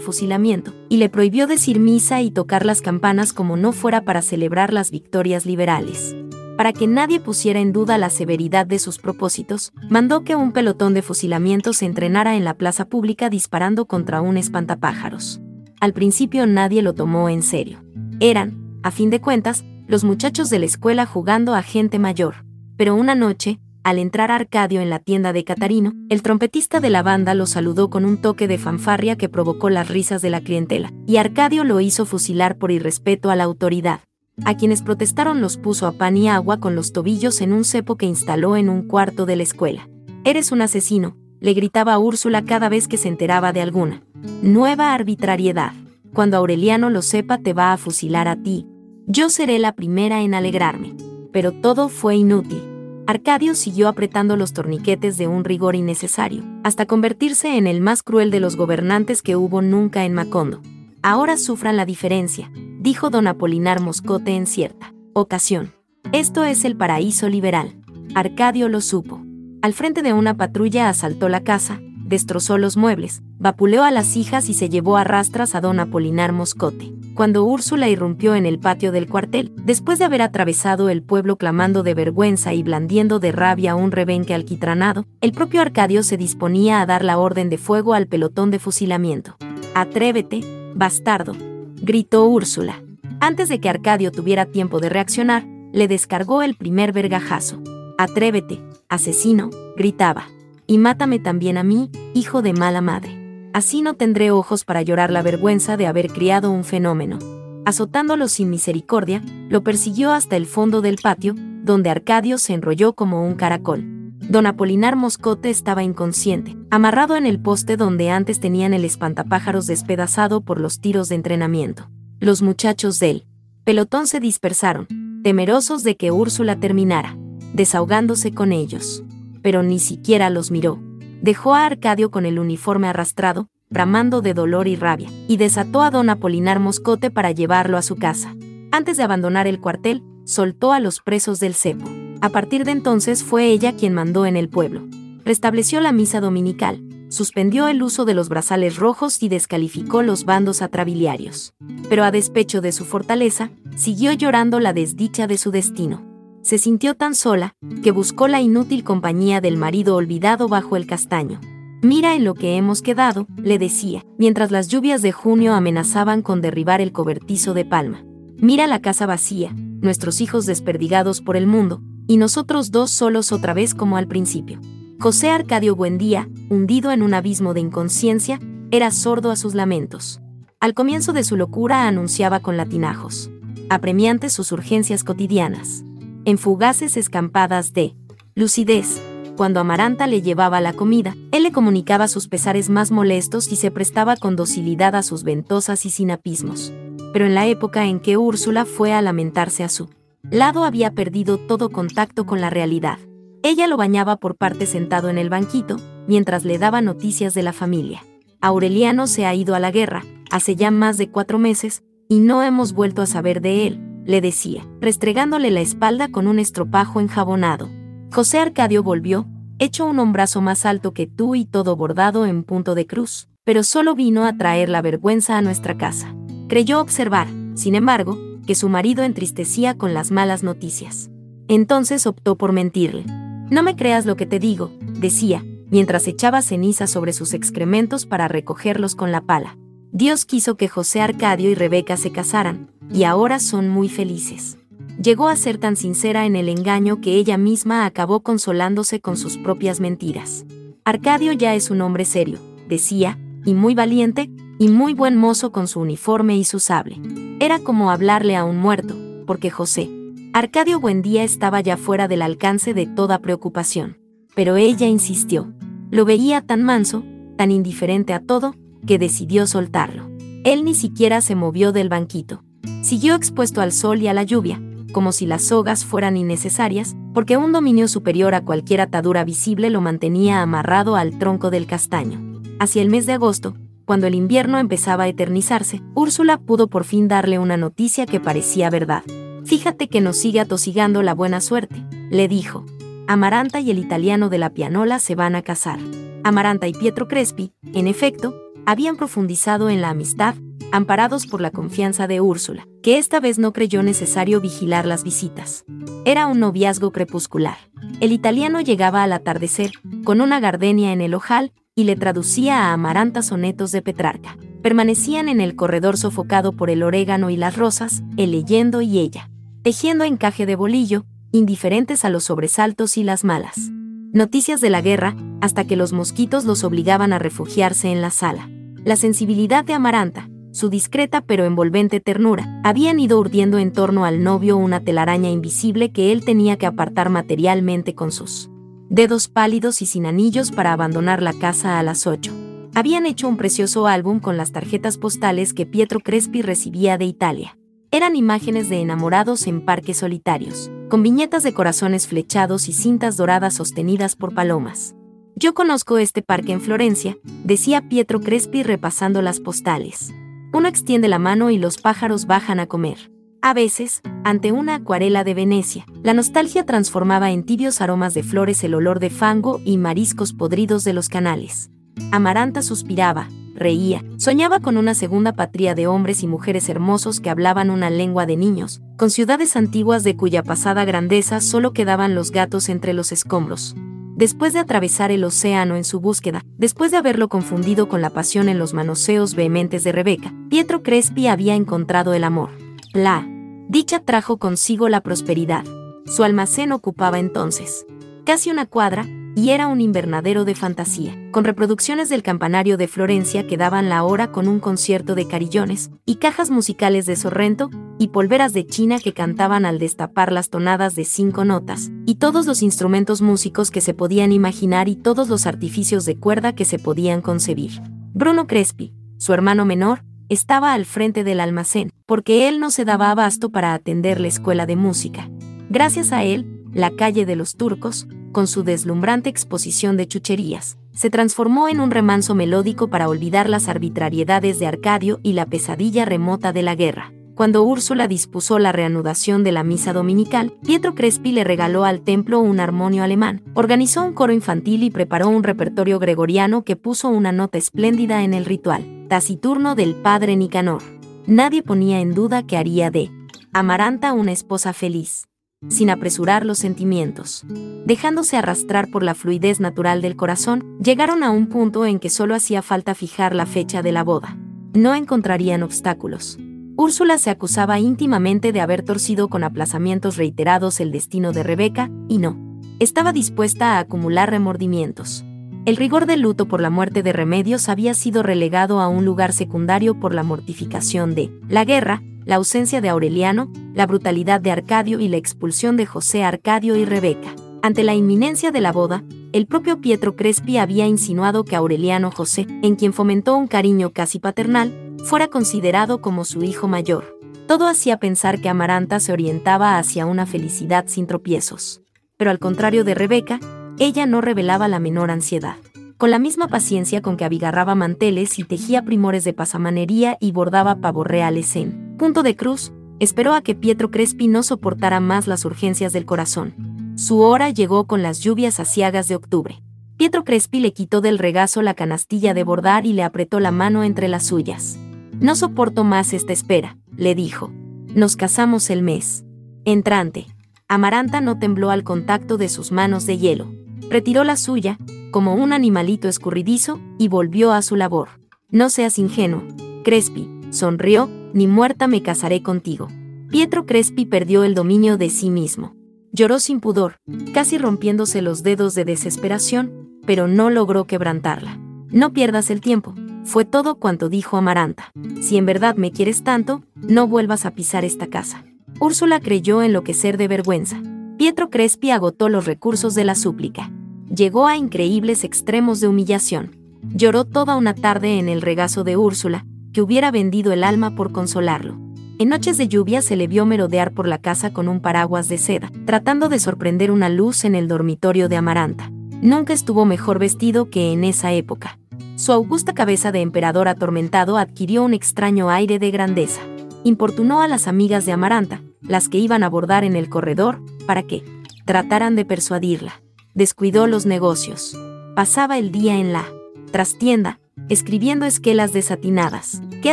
fusilamiento, y le prohibió decir misa y tocar las campanas como no fuera para celebrar las victorias liberales. Para que nadie pusiera en duda la severidad de sus propósitos, mandó que un pelotón de fusilamiento se entrenara en la plaza pública disparando contra un espantapájaros. Al principio nadie lo tomó en serio. Eran, a fin de cuentas, los muchachos de la escuela jugando a gente mayor. Pero una noche, al entrar Arcadio en la tienda de Catarino, el trompetista de la banda lo saludó con un toque de fanfarria que provocó las risas de la clientela, y Arcadio lo hizo fusilar por irrespeto a la autoridad. A quienes protestaron los puso a pan y agua con los tobillos en un cepo que instaló en un cuarto de la escuela. Eres un asesino, le gritaba Úrsula cada vez que se enteraba de alguna. Nueva arbitrariedad. Cuando Aureliano lo sepa te va a fusilar a ti. Yo seré la primera en alegrarme. Pero todo fue inútil. Arcadio siguió apretando los torniquetes de un rigor innecesario, hasta convertirse en el más cruel de los gobernantes que hubo nunca en Macondo. Ahora sufran la diferencia, dijo don Apolinar Moscote en cierta ocasión. Esto es el paraíso liberal. Arcadio lo supo. Al frente de una patrulla asaltó la casa, destrozó los muebles, vapuleó a las hijas y se llevó a rastras a don Apolinar Moscote. Cuando Úrsula irrumpió en el patio del cuartel, después de haber atravesado el pueblo clamando de vergüenza y blandiendo de rabia un rebenque alquitranado, el propio Arcadio se disponía a dar la orden de fuego al pelotón de fusilamiento. Atrévete, bastardo, gritó Úrsula. Antes de que Arcadio tuviera tiempo de reaccionar, le descargó el primer vergajazo. Atrévete, asesino, gritaba. Y mátame también a mí, hijo de mala madre. Así no tendré ojos para llorar la vergüenza de haber criado un fenómeno. Azotándolo sin misericordia, lo persiguió hasta el fondo del patio, donde Arcadio se enrolló como un caracol. Don Apolinar Moscote estaba inconsciente, amarrado en el poste donde antes tenían el espantapájaros despedazado por los tiros de entrenamiento. Los muchachos del pelotón se dispersaron, temerosos de que Úrsula terminara, desahogándose con ellos. Pero ni siquiera los miró. Dejó a Arcadio con el uniforme arrastrado, bramando de dolor y rabia, y desató a don Apolinar Moscote para llevarlo a su casa. Antes de abandonar el cuartel, soltó a los presos del cepo. A partir de entonces fue ella quien mandó en el pueblo. Restableció la misa dominical, suspendió el uso de los brazales rojos y descalificó los bandos atrabiliarios. Pero a despecho de su fortaleza, siguió llorando la desdicha de su destino. Se sintió tan sola, que buscó la inútil compañía del marido olvidado bajo el castaño. Mira en lo que hemos quedado, le decía, mientras las lluvias de junio amenazaban con derribar el cobertizo de palma. Mira la casa vacía, nuestros hijos desperdigados por el mundo, y nosotros dos solos otra vez como al principio. José Arcadio Buendía, hundido en un abismo de inconsciencia, era sordo a sus lamentos. Al comienzo de su locura anunciaba con latinajos, apremiantes sus urgencias cotidianas, en fugaces escampadas de lucidez. Cuando Amaranta le llevaba la comida, él le comunicaba sus pesares más molestos y se prestaba con docilidad a sus ventosas y sinapismos. Pero en la época en que Úrsula fue a lamentarse a su lado había perdido todo contacto con la realidad. Ella lo bañaba por parte sentado en el banquito, mientras le daba noticias de la familia. Aureliano se ha ido a la guerra, hace ya más de cuatro meses, y no hemos vuelto a saber de él, le decía, restregándole la espalda con un estropajo enjabonado. José Arcadio volvió, hecho un hombrazo más alto que tú y todo bordado en punto de cruz, pero solo vino a traer la vergüenza a nuestra casa. Creyó observar, sin embargo, que su marido entristecía con las malas noticias. Entonces optó por mentirle. No me creas lo que te digo, decía, mientras echaba ceniza sobre sus excrementos para recogerlos con la pala. Dios quiso que José Arcadio y Rebeca se casaran, y ahora son muy felices. Llegó a ser tan sincera en el engaño que ella misma acabó consolándose con sus propias mentiras. Arcadio ya es un hombre serio, decía, y muy valiente, y muy buen mozo con su uniforme y su sable. Era como hablarle a un muerto, porque José, Arcadio Buendía estaba ya fuera del alcance de toda preocupación. Pero ella insistió. Lo veía tan manso, tan indiferente a todo, que decidió soltarlo. Él ni siquiera se movió del banquito. Siguió expuesto al sol y a la lluvia, como si las sogas fueran innecesarias, porque un dominio superior a cualquier atadura visible lo mantenía amarrado al tronco del castaño. Hacia el mes de agosto, cuando el invierno empezaba a eternizarse, Úrsula pudo por fin darle una noticia que parecía verdad. Fíjate que nos sigue atosigando la buena suerte, le dijo. Amaranta y el italiano de la pianola se van a casar. Amaranta y Pietro Crespi, en efecto, habían profundizado en la amistad, amparados por la confianza de Úrsula, que esta vez no creyó necesario vigilar las visitas. Era un noviazgo crepuscular. El italiano llegaba al atardecer, con una gardenia en el ojal, y le traducía a Amaranta sonetos de Petrarca. Permanecían en el corredor sofocado por el orégano y las rosas, él leyendo y ella tejiendo encaje de bolillo, indiferentes a los sobresaltos y las malas noticias de la guerra, hasta que los mosquitos los obligaban a refugiarse en la sala. La sensibilidad de Amaranta, su discreta pero envolvente ternura, habían ido urdiendo en torno al novio una telaraña invisible que él tenía que apartar materialmente con sus dedos pálidos y sin anillos para abandonar la casa a las ocho. Habían hecho un precioso álbum con las tarjetas postales que Pietro Crespi recibía de Italia. Eran imágenes de enamorados en parques solitarios, con viñetas de corazones flechados y cintas doradas sostenidas por palomas. Yo conozco este parque en Florencia, decía Pietro Crespi repasando las postales. Uno extiende la mano y los pájaros bajan a comer. A veces, ante una acuarela de Venecia, la nostalgia transformaba en tibios aromas de flores el olor de fango y mariscos podridos de los canales. Amaranta suspiraba, reía, soñaba con una segunda patria de hombres y mujeres hermosos que hablaban una lengua de niños, con ciudades antiguas de cuya pasada grandeza solo quedaban los gatos entre los escombros. Después de atravesar el océano en su búsqueda, después de haberlo confundido con la pasión en los manoseos vehementes de Rebeca, Pietro Crespi había encontrado el amor. La Dicha trajo consigo la prosperidad. Su almacén ocupaba entonces casi una cuadra, y era un invernadero de fantasía, con reproducciones del campanario de Florencia que daban la hora con un concierto de carillones, y cajas musicales de Sorrento, y polveras de China que cantaban al destapar las tonadas de cinco notas, y todos los instrumentos músicos que se podían imaginar y todos los artificios de cuerda que se podían concebir. Bruno Crespi, su hermano menor, estaba al frente del almacén, porque él no se daba abasto para atender la escuela de música. Gracias a él, la calle de los turcos, con su deslumbrante exposición de chucherías, se transformó en un remanso melódico para olvidar las arbitrariedades de Arcadio y la pesadilla remota de la guerra. Cuando Úrsula dispuso la reanudación de la misa dominical, Pietro Crespi le regaló al templo un armonio alemán, organizó un coro infantil y preparó un repertorio gregoriano que puso una nota espléndida en el ritual, taciturno del padre Nicanor. Nadie ponía en duda que haría de Amaranta una esposa feliz sin apresurar los sentimientos. Dejándose arrastrar por la fluidez natural del corazón, llegaron a un punto en que solo hacía falta fijar la fecha de la boda. No encontrarían obstáculos. Úrsula se acusaba íntimamente de haber torcido con aplazamientos reiterados el destino de Rebeca, y no. Estaba dispuesta a acumular remordimientos. El rigor del luto por la muerte de Remedios había sido relegado a un lugar secundario por la mortificación de la guerra, la ausencia de Aureliano, la brutalidad de Arcadio y la expulsión de José Arcadio y Rebeca. Ante la inminencia de la boda, el propio Pietro Crespi había insinuado que Aureliano José, en quien fomentó un cariño casi paternal, fuera considerado como su hijo mayor. Todo hacía pensar que Amaranta se orientaba hacia una felicidad sin tropiezos. Pero al contrario de Rebeca, ella no revelaba la menor ansiedad con la misma paciencia con que abigarraba manteles y tejía primores de pasamanería y bordaba pavos reales en punto de cruz, esperó a que Pietro Crespi no soportara más las urgencias del corazón. Su hora llegó con las lluvias aciagas de octubre. Pietro Crespi le quitó del regazo la canastilla de bordar y le apretó la mano entre las suyas. No soporto más esta espera, le dijo. Nos casamos el mes. Entrante. Amaranta no tembló al contacto de sus manos de hielo. Retiró la suya, como un animalito escurridizo, y volvió a su labor. No seas ingenuo, Crespi, sonrió, ni muerta me casaré contigo. Pietro Crespi perdió el dominio de sí mismo. Lloró sin pudor, casi rompiéndose los dedos de desesperación, pero no logró quebrantarla. No pierdas el tiempo, fue todo cuanto dijo Amaranta. Si en verdad me quieres tanto, no vuelvas a pisar esta casa. Úrsula creyó enloquecer de vergüenza. Pietro Crespi agotó los recursos de la súplica llegó a increíbles extremos de humillación. Lloró toda una tarde en el regazo de Úrsula, que hubiera vendido el alma por consolarlo. En noches de lluvia se le vio merodear por la casa con un paraguas de seda, tratando de sorprender una luz en el dormitorio de Amaranta. Nunca estuvo mejor vestido que en esa época. Su augusta cabeza de emperador atormentado adquirió un extraño aire de grandeza. Importunó a las amigas de Amaranta, las que iban a abordar en el corredor, para que trataran de persuadirla descuidó los negocios. Pasaba el día en la trastienda, escribiendo esquelas desatinadas, que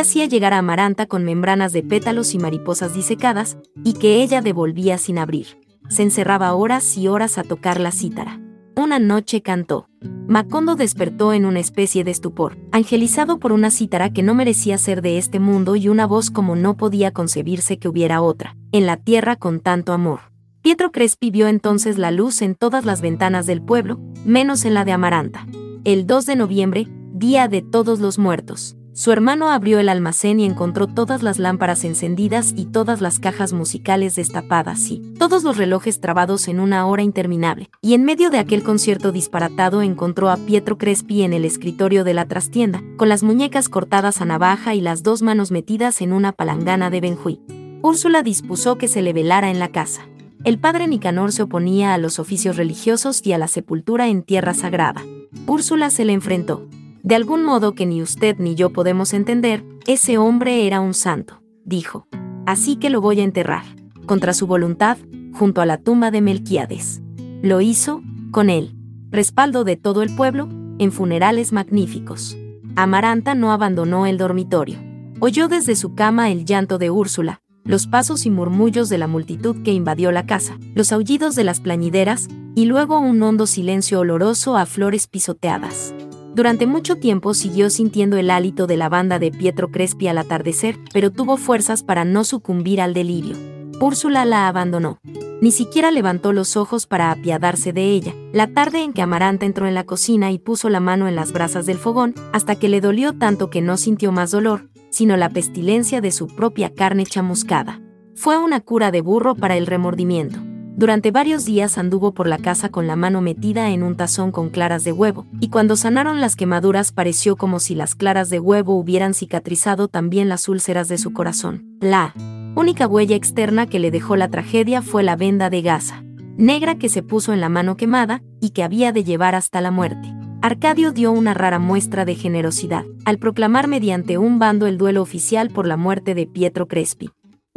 hacía llegar a Amaranta con membranas de pétalos y mariposas disecadas, y que ella devolvía sin abrir. Se encerraba horas y horas a tocar la cítara. Una noche cantó. Macondo despertó en una especie de estupor, angelizado por una cítara que no merecía ser de este mundo y una voz como no podía concebirse que hubiera otra, en la tierra con tanto amor. Pietro Crespi vio entonces la luz en todas las ventanas del pueblo, menos en la de Amaranta. El 2 de noviembre, día de todos los muertos. Su hermano abrió el almacén y encontró todas las lámparas encendidas y todas las cajas musicales destapadas y todos los relojes trabados en una hora interminable. Y en medio de aquel concierto disparatado encontró a Pietro Crespi en el escritorio de la trastienda, con las muñecas cortadas a navaja y las dos manos metidas en una palangana de Benjuí. Úrsula dispuso que se le velara en la casa. El padre Nicanor se oponía a los oficios religiosos y a la sepultura en tierra sagrada. Úrsula se le enfrentó. De algún modo que ni usted ni yo podemos entender, ese hombre era un santo, dijo. Así que lo voy a enterrar, contra su voluntad, junto a la tumba de Melquiades. Lo hizo, con él, respaldo de todo el pueblo, en funerales magníficos. Amaranta no abandonó el dormitorio. Oyó desde su cama el llanto de Úrsula, los pasos y murmullos de la multitud que invadió la casa, los aullidos de las plañideras, y luego un hondo silencio oloroso a flores pisoteadas. Durante mucho tiempo siguió sintiendo el hálito de la banda de Pietro Crespi al atardecer, pero tuvo fuerzas para no sucumbir al delirio. Úrsula la abandonó. Ni siquiera levantó los ojos para apiadarse de ella. La tarde en que Amaranta entró en la cocina y puso la mano en las brasas del fogón, hasta que le dolió tanto que no sintió más dolor, sino la pestilencia de su propia carne chamuscada. Fue una cura de burro para el remordimiento. Durante varios días anduvo por la casa con la mano metida en un tazón con claras de huevo, y cuando sanaron las quemaduras pareció como si las claras de huevo hubieran cicatrizado también las úlceras de su corazón. La única huella externa que le dejó la tragedia fue la venda de gasa, negra que se puso en la mano quemada y que había de llevar hasta la muerte. Arcadio dio una rara muestra de generosidad, al proclamar mediante un bando el duelo oficial por la muerte de Pietro Crespi.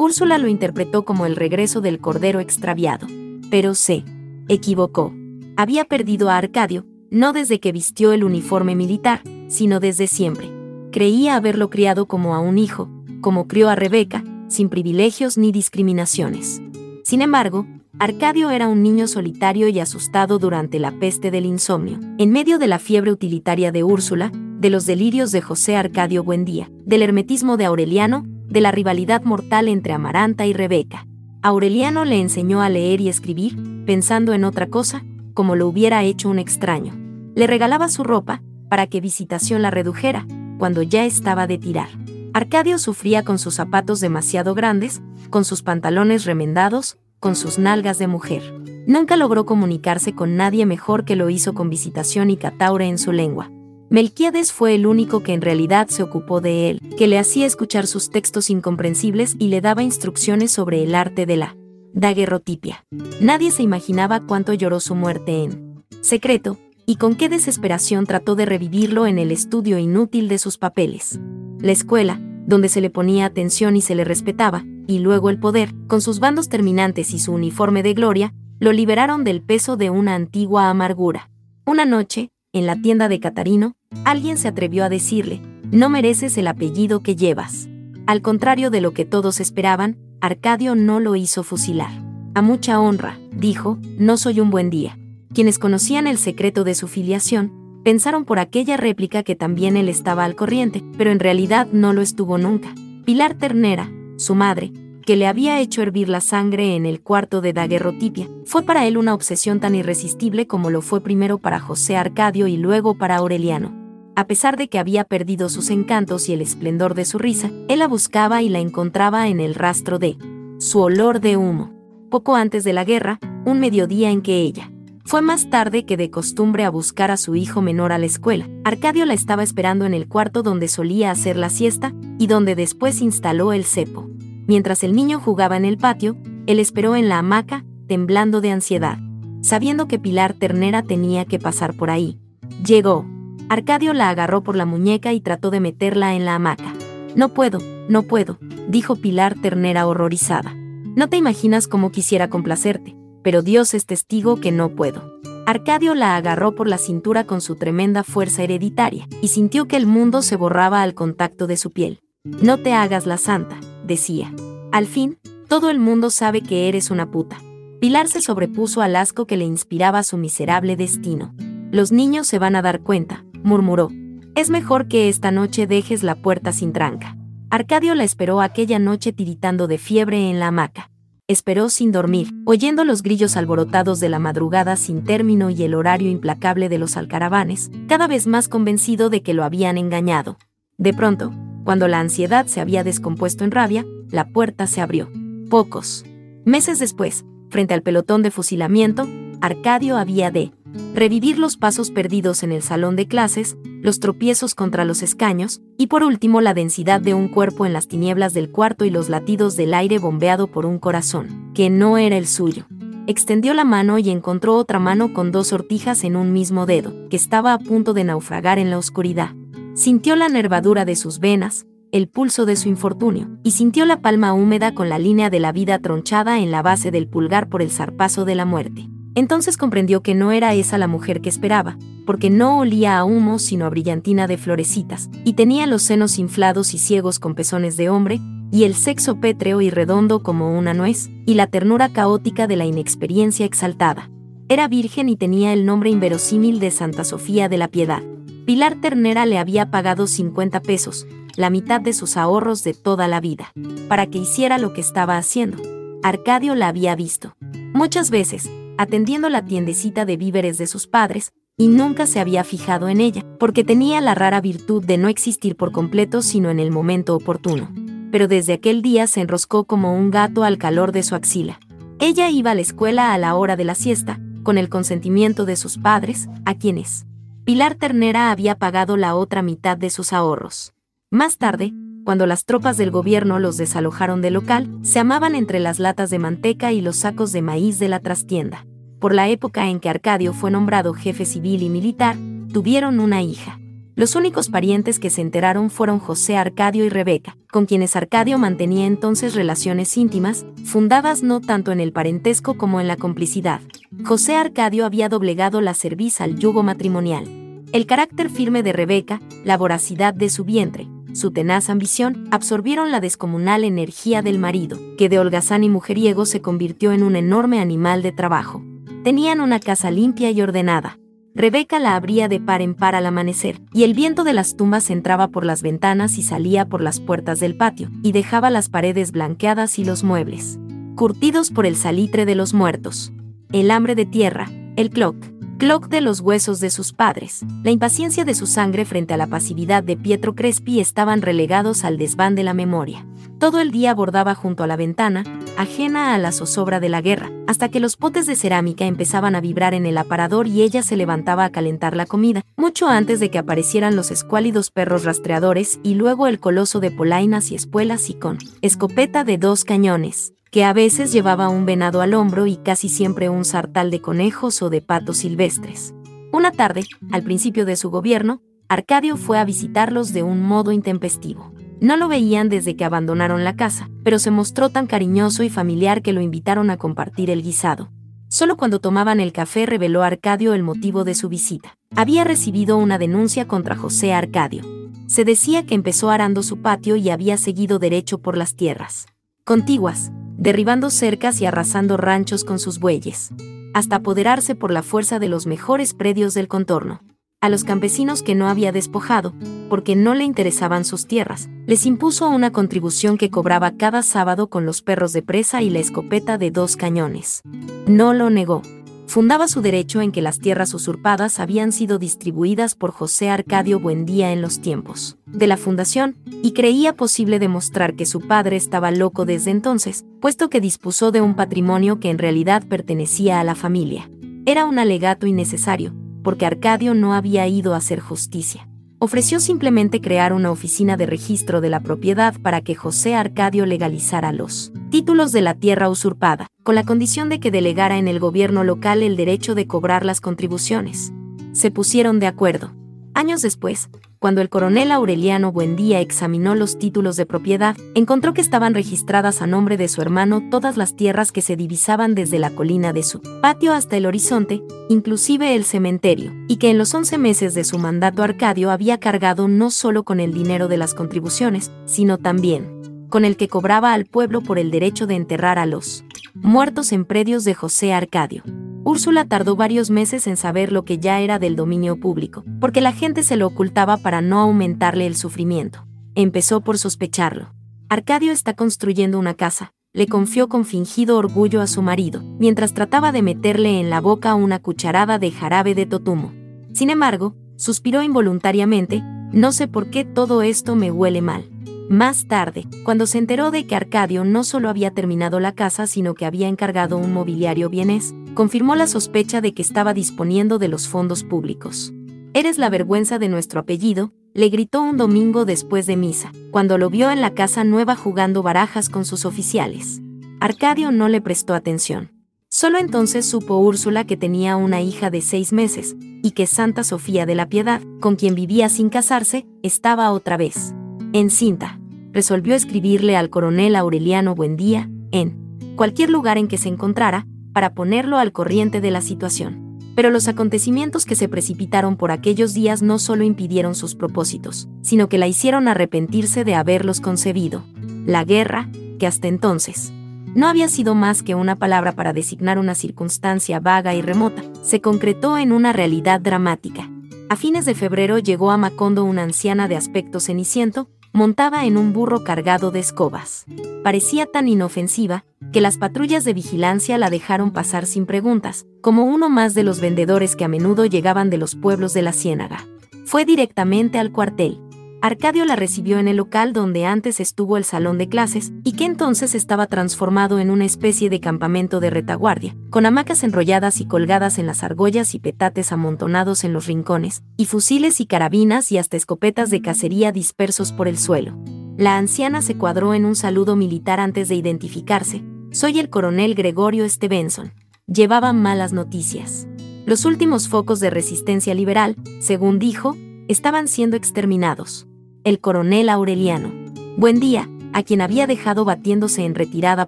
Úrsula lo interpretó como el regreso del cordero extraviado. Pero se equivocó. Había perdido a Arcadio, no desde que vistió el uniforme militar, sino desde siempre. Creía haberlo criado como a un hijo, como crió a Rebeca, sin privilegios ni discriminaciones. Sin embargo, Arcadio era un niño solitario y asustado durante la peste del insomnio, en medio de la fiebre utilitaria de Úrsula, de los delirios de José Arcadio Buendía, del hermetismo de Aureliano, de la rivalidad mortal entre Amaranta y Rebeca. Aureliano le enseñó a leer y escribir, pensando en otra cosa, como lo hubiera hecho un extraño. Le regalaba su ropa, para que Visitación la redujera, cuando ya estaba de tirar. Arcadio sufría con sus zapatos demasiado grandes, con sus pantalones remendados, con sus nalgas de mujer. Nunca logró comunicarse con nadie mejor que lo hizo con Visitación y Cataure en su lengua. Melquiades fue el único que en realidad se ocupó de él, que le hacía escuchar sus textos incomprensibles y le daba instrucciones sobre el arte de la daguerrotipia. Nadie se imaginaba cuánto lloró su muerte en secreto, y con qué desesperación trató de revivirlo en el estudio inútil de sus papeles. La escuela, donde se le ponía atención y se le respetaba, y luego el poder, con sus bandos terminantes y su uniforme de gloria, lo liberaron del peso de una antigua amargura. Una noche, en la tienda de Catarino, alguien se atrevió a decirle, no mereces el apellido que llevas. Al contrario de lo que todos esperaban, Arcadio no lo hizo fusilar. A mucha honra, dijo, no soy un buen día. Quienes conocían el secreto de su filiación, pensaron por aquella réplica que también él estaba al corriente, pero en realidad no lo estuvo nunca. Pilar Ternera, su madre, que le había hecho hervir la sangre en el cuarto de daguerrotipia, fue para él una obsesión tan irresistible como lo fue primero para José Arcadio y luego para Aureliano. A pesar de que había perdido sus encantos y el esplendor de su risa, él la buscaba y la encontraba en el rastro de su olor de humo. Poco antes de la guerra, un mediodía en que ella fue más tarde que de costumbre a buscar a su hijo menor a la escuela. Arcadio la estaba esperando en el cuarto donde solía hacer la siesta y donde después instaló el cepo. Mientras el niño jugaba en el patio, él esperó en la hamaca, temblando de ansiedad, sabiendo que Pilar Ternera tenía que pasar por ahí. Llegó. Arcadio la agarró por la muñeca y trató de meterla en la hamaca. No puedo, no puedo, dijo Pilar Ternera horrorizada. No te imaginas cómo quisiera complacerte, pero Dios es testigo que no puedo. Arcadio la agarró por la cintura con su tremenda fuerza hereditaria, y sintió que el mundo se borraba al contacto de su piel. No te hagas la santa, decía. Al fin, todo el mundo sabe que eres una puta. Pilar se sobrepuso al asco que le inspiraba su miserable destino. Los niños se van a dar cuenta, murmuró. Es mejor que esta noche dejes la puerta sin tranca. Arcadio la esperó aquella noche tiritando de fiebre en la hamaca. Esperó sin dormir, oyendo los grillos alborotados de la madrugada sin término y el horario implacable de los alcaravanes, cada vez más convencido de que lo habían engañado. De pronto, cuando la ansiedad se había descompuesto en rabia, la puerta se abrió. Pocos meses después, frente al pelotón de fusilamiento, Arcadio había de revivir los pasos perdidos en el salón de clases, los tropiezos contra los escaños, y por último la densidad de un cuerpo en las tinieblas del cuarto y los latidos del aire bombeado por un corazón, que no era el suyo. Extendió la mano y encontró otra mano con dos sortijas en un mismo dedo, que estaba a punto de naufragar en la oscuridad. Sintió la nervadura de sus venas, el pulso de su infortunio, y sintió la palma húmeda con la línea de la vida tronchada en la base del pulgar por el zarpazo de la muerte. Entonces comprendió que no era esa la mujer que esperaba, porque no olía a humo sino a brillantina de florecitas, y tenía los senos inflados y ciegos con pezones de hombre, y el sexo pétreo y redondo como una nuez, y la ternura caótica de la inexperiencia exaltada. Era virgen y tenía el nombre inverosímil de Santa Sofía de la Piedad. Pilar Ternera le había pagado 50 pesos, la mitad de sus ahorros de toda la vida, para que hiciera lo que estaba haciendo. Arcadio la había visto. Muchas veces, atendiendo la tiendecita de víveres de sus padres, y nunca se había fijado en ella, porque tenía la rara virtud de no existir por completo sino en el momento oportuno. Pero desde aquel día se enroscó como un gato al calor de su axila. Ella iba a la escuela a la hora de la siesta, con el consentimiento de sus padres, a quienes Pilar Ternera había pagado la otra mitad de sus ahorros. Más tarde, cuando las tropas del gobierno los desalojaron del local, se amaban entre las latas de manteca y los sacos de maíz de la trastienda por la época en que Arcadio fue nombrado jefe civil y militar, tuvieron una hija. Los únicos parientes que se enteraron fueron José Arcadio y Rebeca, con quienes Arcadio mantenía entonces relaciones íntimas, fundadas no tanto en el parentesco como en la complicidad. José Arcadio había doblegado la cerviz al yugo matrimonial. El carácter firme de Rebeca, la voracidad de su vientre, su tenaz ambición, absorbieron la descomunal energía del marido, que de holgazán y mujeriego se convirtió en un enorme animal de trabajo. Tenían una casa limpia y ordenada. Rebeca la abría de par en par al amanecer, y el viento de las tumbas entraba por las ventanas y salía por las puertas del patio, y dejaba las paredes blanqueadas y los muebles, curtidos por el salitre de los muertos. El hambre de tierra, el clock, clock de los huesos de sus padres, la impaciencia de su sangre frente a la pasividad de Pietro Crespi estaban relegados al desván de la memoria. Todo el día bordaba junto a la ventana, ajena a la zozobra de la guerra, hasta que los potes de cerámica empezaban a vibrar en el aparador y ella se levantaba a calentar la comida, mucho antes de que aparecieran los escuálidos perros rastreadores y luego el coloso de polainas y espuelas y con escopeta de dos cañones, que a veces llevaba un venado al hombro y casi siempre un sartal de conejos o de patos silvestres. Una tarde, al principio de su gobierno, Arcadio fue a visitarlos de un modo intempestivo. No lo veían desde que abandonaron la casa, pero se mostró tan cariñoso y familiar que lo invitaron a compartir el guisado. Solo cuando tomaban el café reveló Arcadio el motivo de su visita. Había recibido una denuncia contra José Arcadio. Se decía que empezó arando su patio y había seguido derecho por las tierras contiguas, derribando cercas y arrasando ranchos con sus bueyes, hasta apoderarse por la fuerza de los mejores predios del contorno a los campesinos que no había despojado, porque no le interesaban sus tierras, les impuso una contribución que cobraba cada sábado con los perros de presa y la escopeta de dos cañones. No lo negó. Fundaba su derecho en que las tierras usurpadas habían sido distribuidas por José Arcadio Buendía en los tiempos de la fundación, y creía posible demostrar que su padre estaba loco desde entonces, puesto que dispuso de un patrimonio que en realidad pertenecía a la familia. Era un alegato innecesario, porque Arcadio no había ido a hacer justicia. Ofreció simplemente crear una oficina de registro de la propiedad para que José Arcadio legalizara los títulos de la tierra usurpada, con la condición de que delegara en el gobierno local el derecho de cobrar las contribuciones. Se pusieron de acuerdo. Años después, cuando el coronel Aureliano Buendía examinó los títulos de propiedad, encontró que estaban registradas a nombre de su hermano todas las tierras que se divisaban desde la colina de su patio hasta el horizonte, inclusive el cementerio, y que en los 11 meses de su mandato Arcadio había cargado no solo con el dinero de las contribuciones, sino también con el que cobraba al pueblo por el derecho de enterrar a los muertos en predios de José Arcadio. Úrsula tardó varios meses en saber lo que ya era del dominio público, porque la gente se lo ocultaba para no aumentarle el sufrimiento. Empezó por sospecharlo. Arcadio está construyendo una casa, le confió con fingido orgullo a su marido, mientras trataba de meterle en la boca una cucharada de jarabe de totumo. Sin embargo, suspiró involuntariamente, no sé por qué todo esto me huele mal. Más tarde, cuando se enteró de que Arcadio no solo había terminado la casa, sino que había encargado un mobiliario bienés, confirmó la sospecha de que estaba disponiendo de los fondos públicos. Eres la vergüenza de nuestro apellido, le gritó un domingo después de misa, cuando lo vio en la casa nueva jugando barajas con sus oficiales. Arcadio no le prestó atención. Solo entonces supo Úrsula que tenía una hija de seis meses, y que Santa Sofía de la Piedad, con quien vivía sin casarse, estaba otra vez encinta. Resolvió escribirle al coronel Aureliano Buendía, en cualquier lugar en que se encontrara, para ponerlo al corriente de la situación. Pero los acontecimientos que se precipitaron por aquellos días no solo impidieron sus propósitos, sino que la hicieron arrepentirse de haberlos concebido. La guerra, que hasta entonces no había sido más que una palabra para designar una circunstancia vaga y remota, se concretó en una realidad dramática. A fines de febrero llegó a Macondo una anciana de aspecto ceniciento, montada en un burro cargado de escobas. Parecía tan inofensiva que las patrullas de vigilancia la dejaron pasar sin preguntas, como uno más de los vendedores que a menudo llegaban de los pueblos de la Ciénaga. Fue directamente al cuartel. Arcadio la recibió en el local donde antes estuvo el salón de clases y que entonces estaba transformado en una especie de campamento de retaguardia, con hamacas enrolladas y colgadas en las argollas y petates amontonados en los rincones, y fusiles y carabinas y hasta escopetas de cacería dispersos por el suelo. La anciana se cuadró en un saludo militar antes de identificarse. Soy el coronel Gregorio Stevenson. Llevaba malas noticias. Los últimos focos de resistencia liberal, según dijo, estaban siendo exterminados el coronel Aureliano. Buen día, a quien había dejado batiéndose en retirada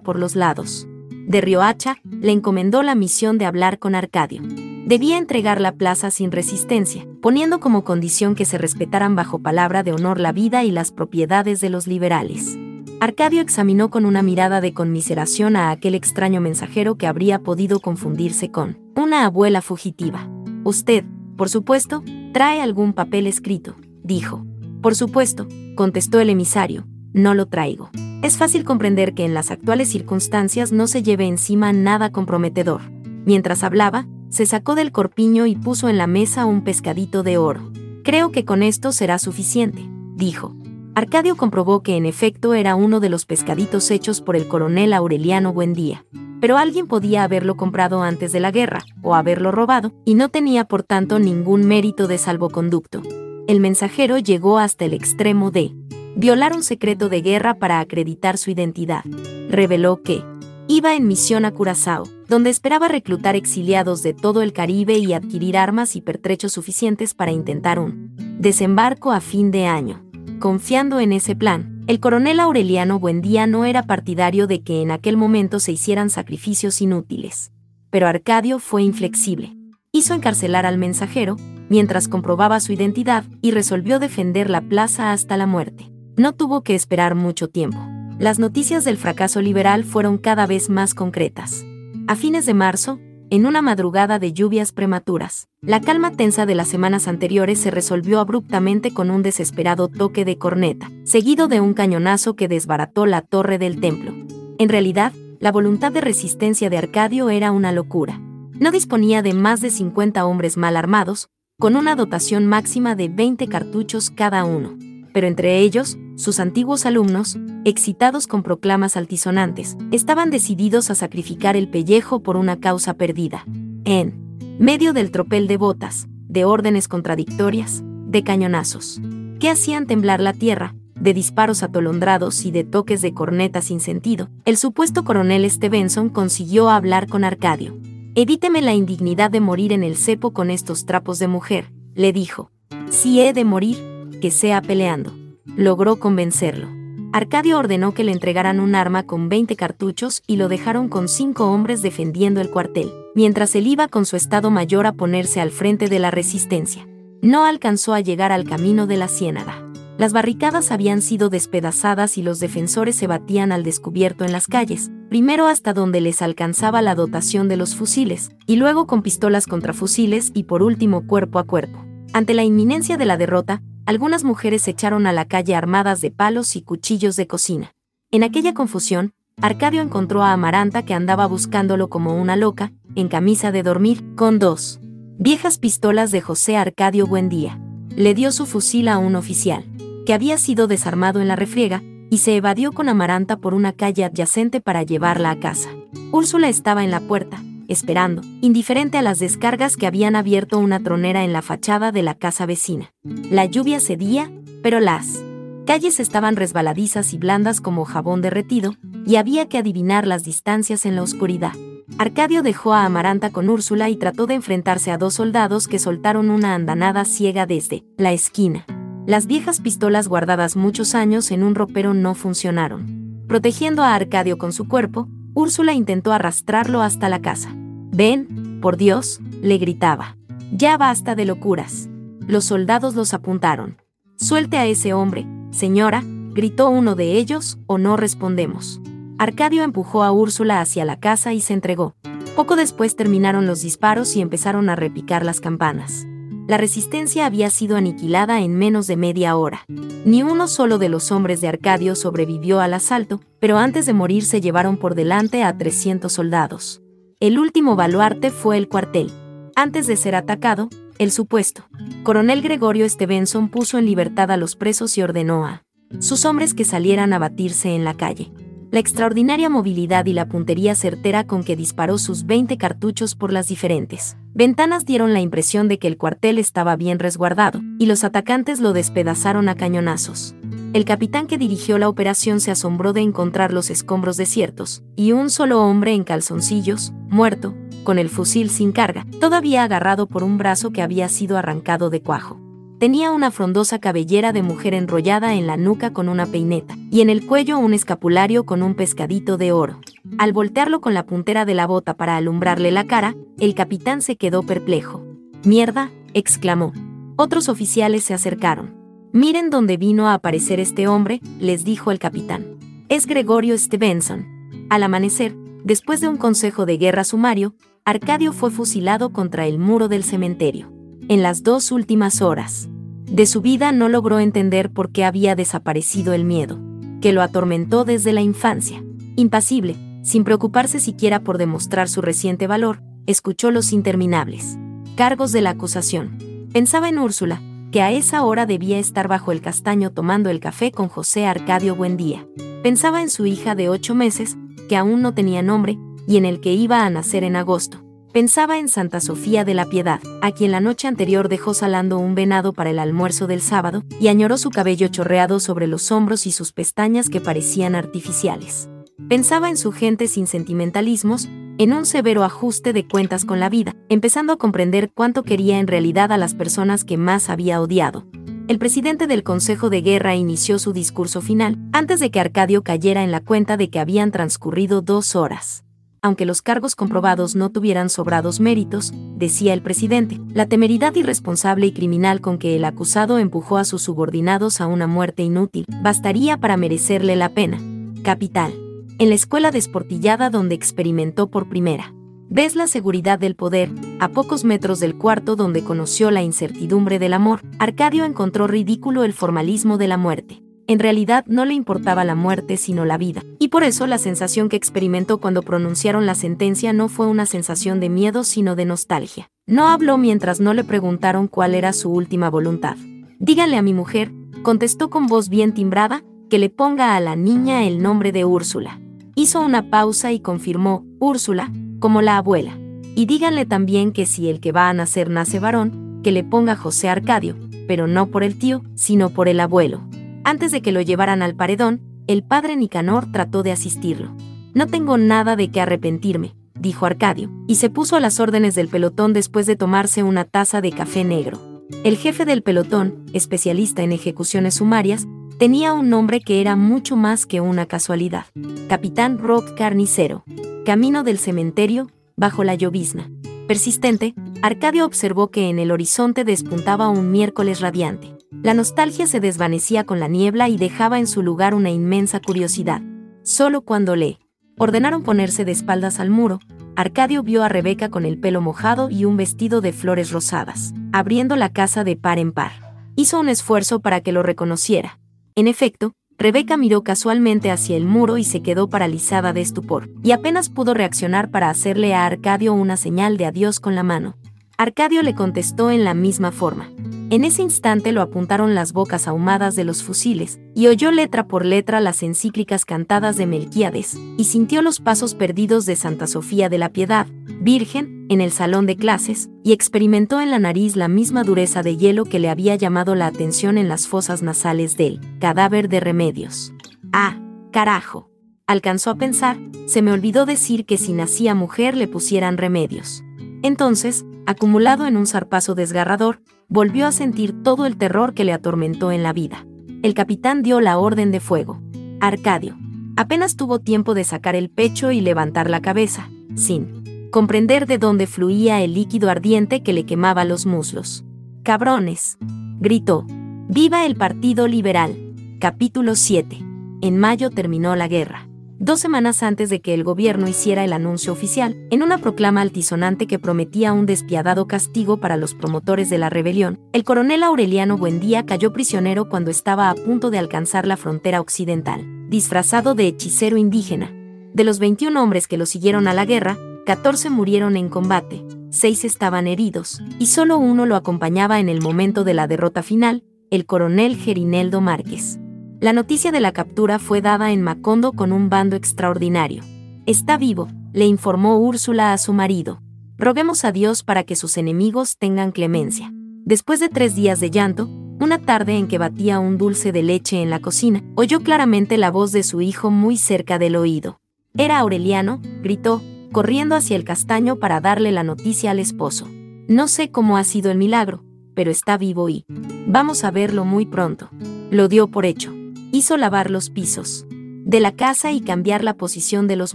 por los lados. De Riohacha le encomendó la misión de hablar con Arcadio. Debía entregar la plaza sin resistencia, poniendo como condición que se respetaran bajo palabra de honor la vida y las propiedades de los liberales. Arcadio examinó con una mirada de conmiseración a aquel extraño mensajero que habría podido confundirse con una abuela fugitiva. Usted, por supuesto, trae algún papel escrito, dijo. Por supuesto, contestó el emisario, no lo traigo. Es fácil comprender que en las actuales circunstancias no se lleve encima nada comprometedor. Mientras hablaba, se sacó del corpiño y puso en la mesa un pescadito de oro. Creo que con esto será suficiente, dijo. Arcadio comprobó que en efecto era uno de los pescaditos hechos por el coronel Aureliano Buendía. Pero alguien podía haberlo comprado antes de la guerra, o haberlo robado, y no tenía por tanto ningún mérito de salvoconducto el mensajero llegó hasta el extremo de violar un secreto de guerra para acreditar su identidad. Reveló que iba en misión a Curazao, donde esperaba reclutar exiliados de todo el Caribe y adquirir armas y pertrechos suficientes para intentar un desembarco a fin de año. Confiando en ese plan, el coronel Aureliano Buendía no era partidario de que en aquel momento se hicieran sacrificios inútiles. Pero Arcadio fue inflexible. Hizo encarcelar al mensajero, mientras comprobaba su identidad y resolvió defender la plaza hasta la muerte. No tuvo que esperar mucho tiempo. Las noticias del fracaso liberal fueron cada vez más concretas. A fines de marzo, en una madrugada de lluvias prematuras, la calma tensa de las semanas anteriores se resolvió abruptamente con un desesperado toque de corneta, seguido de un cañonazo que desbarató la torre del templo. En realidad, la voluntad de resistencia de Arcadio era una locura. No disponía de más de 50 hombres mal armados, con una dotación máxima de 20 cartuchos cada uno. Pero entre ellos, sus antiguos alumnos, excitados con proclamas altisonantes, estaban decididos a sacrificar el pellejo por una causa perdida. En medio del tropel de botas, de órdenes contradictorias, de cañonazos, que hacían temblar la tierra, de disparos atolondrados y de toques de corneta sin sentido, el supuesto coronel Stevenson consiguió hablar con Arcadio. Evíteme la indignidad de morir en el cepo con estos trapos de mujer, le dijo. Si he de morir, que sea peleando. Logró convencerlo. Arcadio ordenó que le entregaran un arma con 20 cartuchos y lo dejaron con cinco hombres defendiendo el cuartel, mientras él iba con su estado mayor a ponerse al frente de la resistencia. No alcanzó a llegar al camino de la ciénaga. Las barricadas habían sido despedazadas y los defensores se batían al descubierto en las calles, primero hasta donde les alcanzaba la dotación de los fusiles, y luego con pistolas contra fusiles y por último cuerpo a cuerpo. Ante la inminencia de la derrota, algunas mujeres se echaron a la calle armadas de palos y cuchillos de cocina. En aquella confusión, Arcadio encontró a Amaranta que andaba buscándolo como una loca, en camisa de dormir, con dos viejas pistolas de José Arcadio Buendía. Le dio su fusil a un oficial que había sido desarmado en la refriega, y se evadió con Amaranta por una calle adyacente para llevarla a casa. Úrsula estaba en la puerta, esperando, indiferente a las descargas que habían abierto una tronera en la fachada de la casa vecina. La lluvia cedía, pero las calles estaban resbaladizas y blandas como jabón derretido, y había que adivinar las distancias en la oscuridad. Arcadio dejó a Amaranta con Úrsula y trató de enfrentarse a dos soldados que soltaron una andanada ciega desde la esquina. Las viejas pistolas guardadas muchos años en un ropero no funcionaron. Protegiendo a Arcadio con su cuerpo, Úrsula intentó arrastrarlo hasta la casa. Ven, por Dios, le gritaba. Ya basta de locuras. Los soldados los apuntaron. Suelte a ese hombre, señora, gritó uno de ellos, o no respondemos. Arcadio empujó a Úrsula hacia la casa y se entregó. Poco después terminaron los disparos y empezaron a repicar las campanas. La resistencia había sido aniquilada en menos de media hora. Ni uno solo de los hombres de Arcadio sobrevivió al asalto, pero antes de morir se llevaron por delante a 300 soldados. El último baluarte fue el cuartel. Antes de ser atacado, el supuesto coronel Gregorio Stevenson puso en libertad a los presos y ordenó a sus hombres que salieran a batirse en la calle. La extraordinaria movilidad y la puntería certera con que disparó sus 20 cartuchos por las diferentes ventanas dieron la impresión de que el cuartel estaba bien resguardado, y los atacantes lo despedazaron a cañonazos. El capitán que dirigió la operación se asombró de encontrar los escombros desiertos, y un solo hombre en calzoncillos, muerto, con el fusil sin carga, todavía agarrado por un brazo que había sido arrancado de cuajo. Tenía una frondosa cabellera de mujer enrollada en la nuca con una peineta, y en el cuello un escapulario con un pescadito de oro. Al voltearlo con la puntera de la bota para alumbrarle la cara, el capitán se quedó perplejo. Mierda, exclamó. Otros oficiales se acercaron. Miren dónde vino a aparecer este hombre, les dijo el capitán. Es Gregorio Stevenson. Al amanecer, después de un consejo de guerra sumario, Arcadio fue fusilado contra el muro del cementerio. En las dos últimas horas de su vida no logró entender por qué había desaparecido el miedo, que lo atormentó desde la infancia. Impasible, sin preocuparse siquiera por demostrar su reciente valor, escuchó los interminables cargos de la acusación. Pensaba en Úrsula, que a esa hora debía estar bajo el castaño tomando el café con José Arcadio Buendía. Pensaba en su hija de ocho meses, que aún no tenía nombre, y en el que iba a nacer en agosto. Pensaba en Santa Sofía de la Piedad, a quien la noche anterior dejó salando un venado para el almuerzo del sábado, y añoró su cabello chorreado sobre los hombros y sus pestañas que parecían artificiales. Pensaba en su gente sin sentimentalismos, en un severo ajuste de cuentas con la vida, empezando a comprender cuánto quería en realidad a las personas que más había odiado. El presidente del Consejo de Guerra inició su discurso final, antes de que Arcadio cayera en la cuenta de que habían transcurrido dos horas aunque los cargos comprobados no tuvieran sobrados méritos, decía el presidente, la temeridad irresponsable y criminal con que el acusado empujó a sus subordinados a una muerte inútil, bastaría para merecerle la pena. Capital. En la escuela desportillada donde experimentó por primera. Ves la seguridad del poder, a pocos metros del cuarto donde conoció la incertidumbre del amor, Arcadio encontró ridículo el formalismo de la muerte. En realidad no le importaba la muerte sino la vida, y por eso la sensación que experimentó cuando pronunciaron la sentencia no fue una sensación de miedo sino de nostalgia. No habló mientras no le preguntaron cuál era su última voluntad. Díganle a mi mujer, contestó con voz bien timbrada, que le ponga a la niña el nombre de Úrsula. Hizo una pausa y confirmó, Úrsula, como la abuela. Y díganle también que si el que va a nacer nace varón, que le ponga José Arcadio, pero no por el tío, sino por el abuelo. Antes de que lo llevaran al paredón, el padre Nicanor trató de asistirlo. No tengo nada de qué arrepentirme, dijo Arcadio, y se puso a las órdenes del pelotón después de tomarse una taza de café negro. El jefe del pelotón, especialista en ejecuciones sumarias, tenía un nombre que era mucho más que una casualidad. Capitán Rock Carnicero. Camino del cementerio, bajo la llovizna. Persistente, Arcadio observó que en el horizonte despuntaba un miércoles radiante. La nostalgia se desvanecía con la niebla y dejaba en su lugar una inmensa curiosidad. Solo cuando le ordenaron ponerse de espaldas al muro, Arcadio vio a Rebeca con el pelo mojado y un vestido de flores rosadas, abriendo la casa de par en par. Hizo un esfuerzo para que lo reconociera. En efecto, Rebeca miró casualmente hacia el muro y se quedó paralizada de estupor, y apenas pudo reaccionar para hacerle a Arcadio una señal de adiós con la mano. Arcadio le contestó en la misma forma. En ese instante lo apuntaron las bocas ahumadas de los fusiles, y oyó letra por letra las encíclicas cantadas de Melquíades, y sintió los pasos perdidos de Santa Sofía de la Piedad, Virgen, en el salón de clases, y experimentó en la nariz la misma dureza de hielo que le había llamado la atención en las fosas nasales del cadáver de remedios. Ah, carajo. Alcanzó a pensar, se me olvidó decir que si nacía mujer le pusieran remedios. Entonces, acumulado en un zarpazo desgarrador, volvió a sentir todo el terror que le atormentó en la vida. El capitán dio la orden de fuego. Arcadio. Apenas tuvo tiempo de sacar el pecho y levantar la cabeza, sin comprender de dónde fluía el líquido ardiente que le quemaba los muslos. Cabrones. gritó. Viva el Partido Liberal. Capítulo 7. En mayo terminó la guerra. Dos semanas antes de que el gobierno hiciera el anuncio oficial, en una proclama altisonante que prometía un despiadado castigo para los promotores de la rebelión, el coronel Aureliano Buendía cayó prisionero cuando estaba a punto de alcanzar la frontera occidental, disfrazado de hechicero indígena. De los 21 hombres que lo siguieron a la guerra, 14 murieron en combate, 6 estaban heridos, y solo uno lo acompañaba en el momento de la derrota final, el coronel Gerineldo Márquez. La noticia de la captura fue dada en Macondo con un bando extraordinario. Está vivo, le informó Úrsula a su marido. Roguemos a Dios para que sus enemigos tengan clemencia. Después de tres días de llanto, una tarde en que batía un dulce de leche en la cocina, oyó claramente la voz de su hijo muy cerca del oído. Era Aureliano, gritó, corriendo hacia el castaño para darle la noticia al esposo. No sé cómo ha sido el milagro, pero está vivo y... Vamos a verlo muy pronto. Lo dio por hecho hizo lavar los pisos de la casa y cambiar la posición de los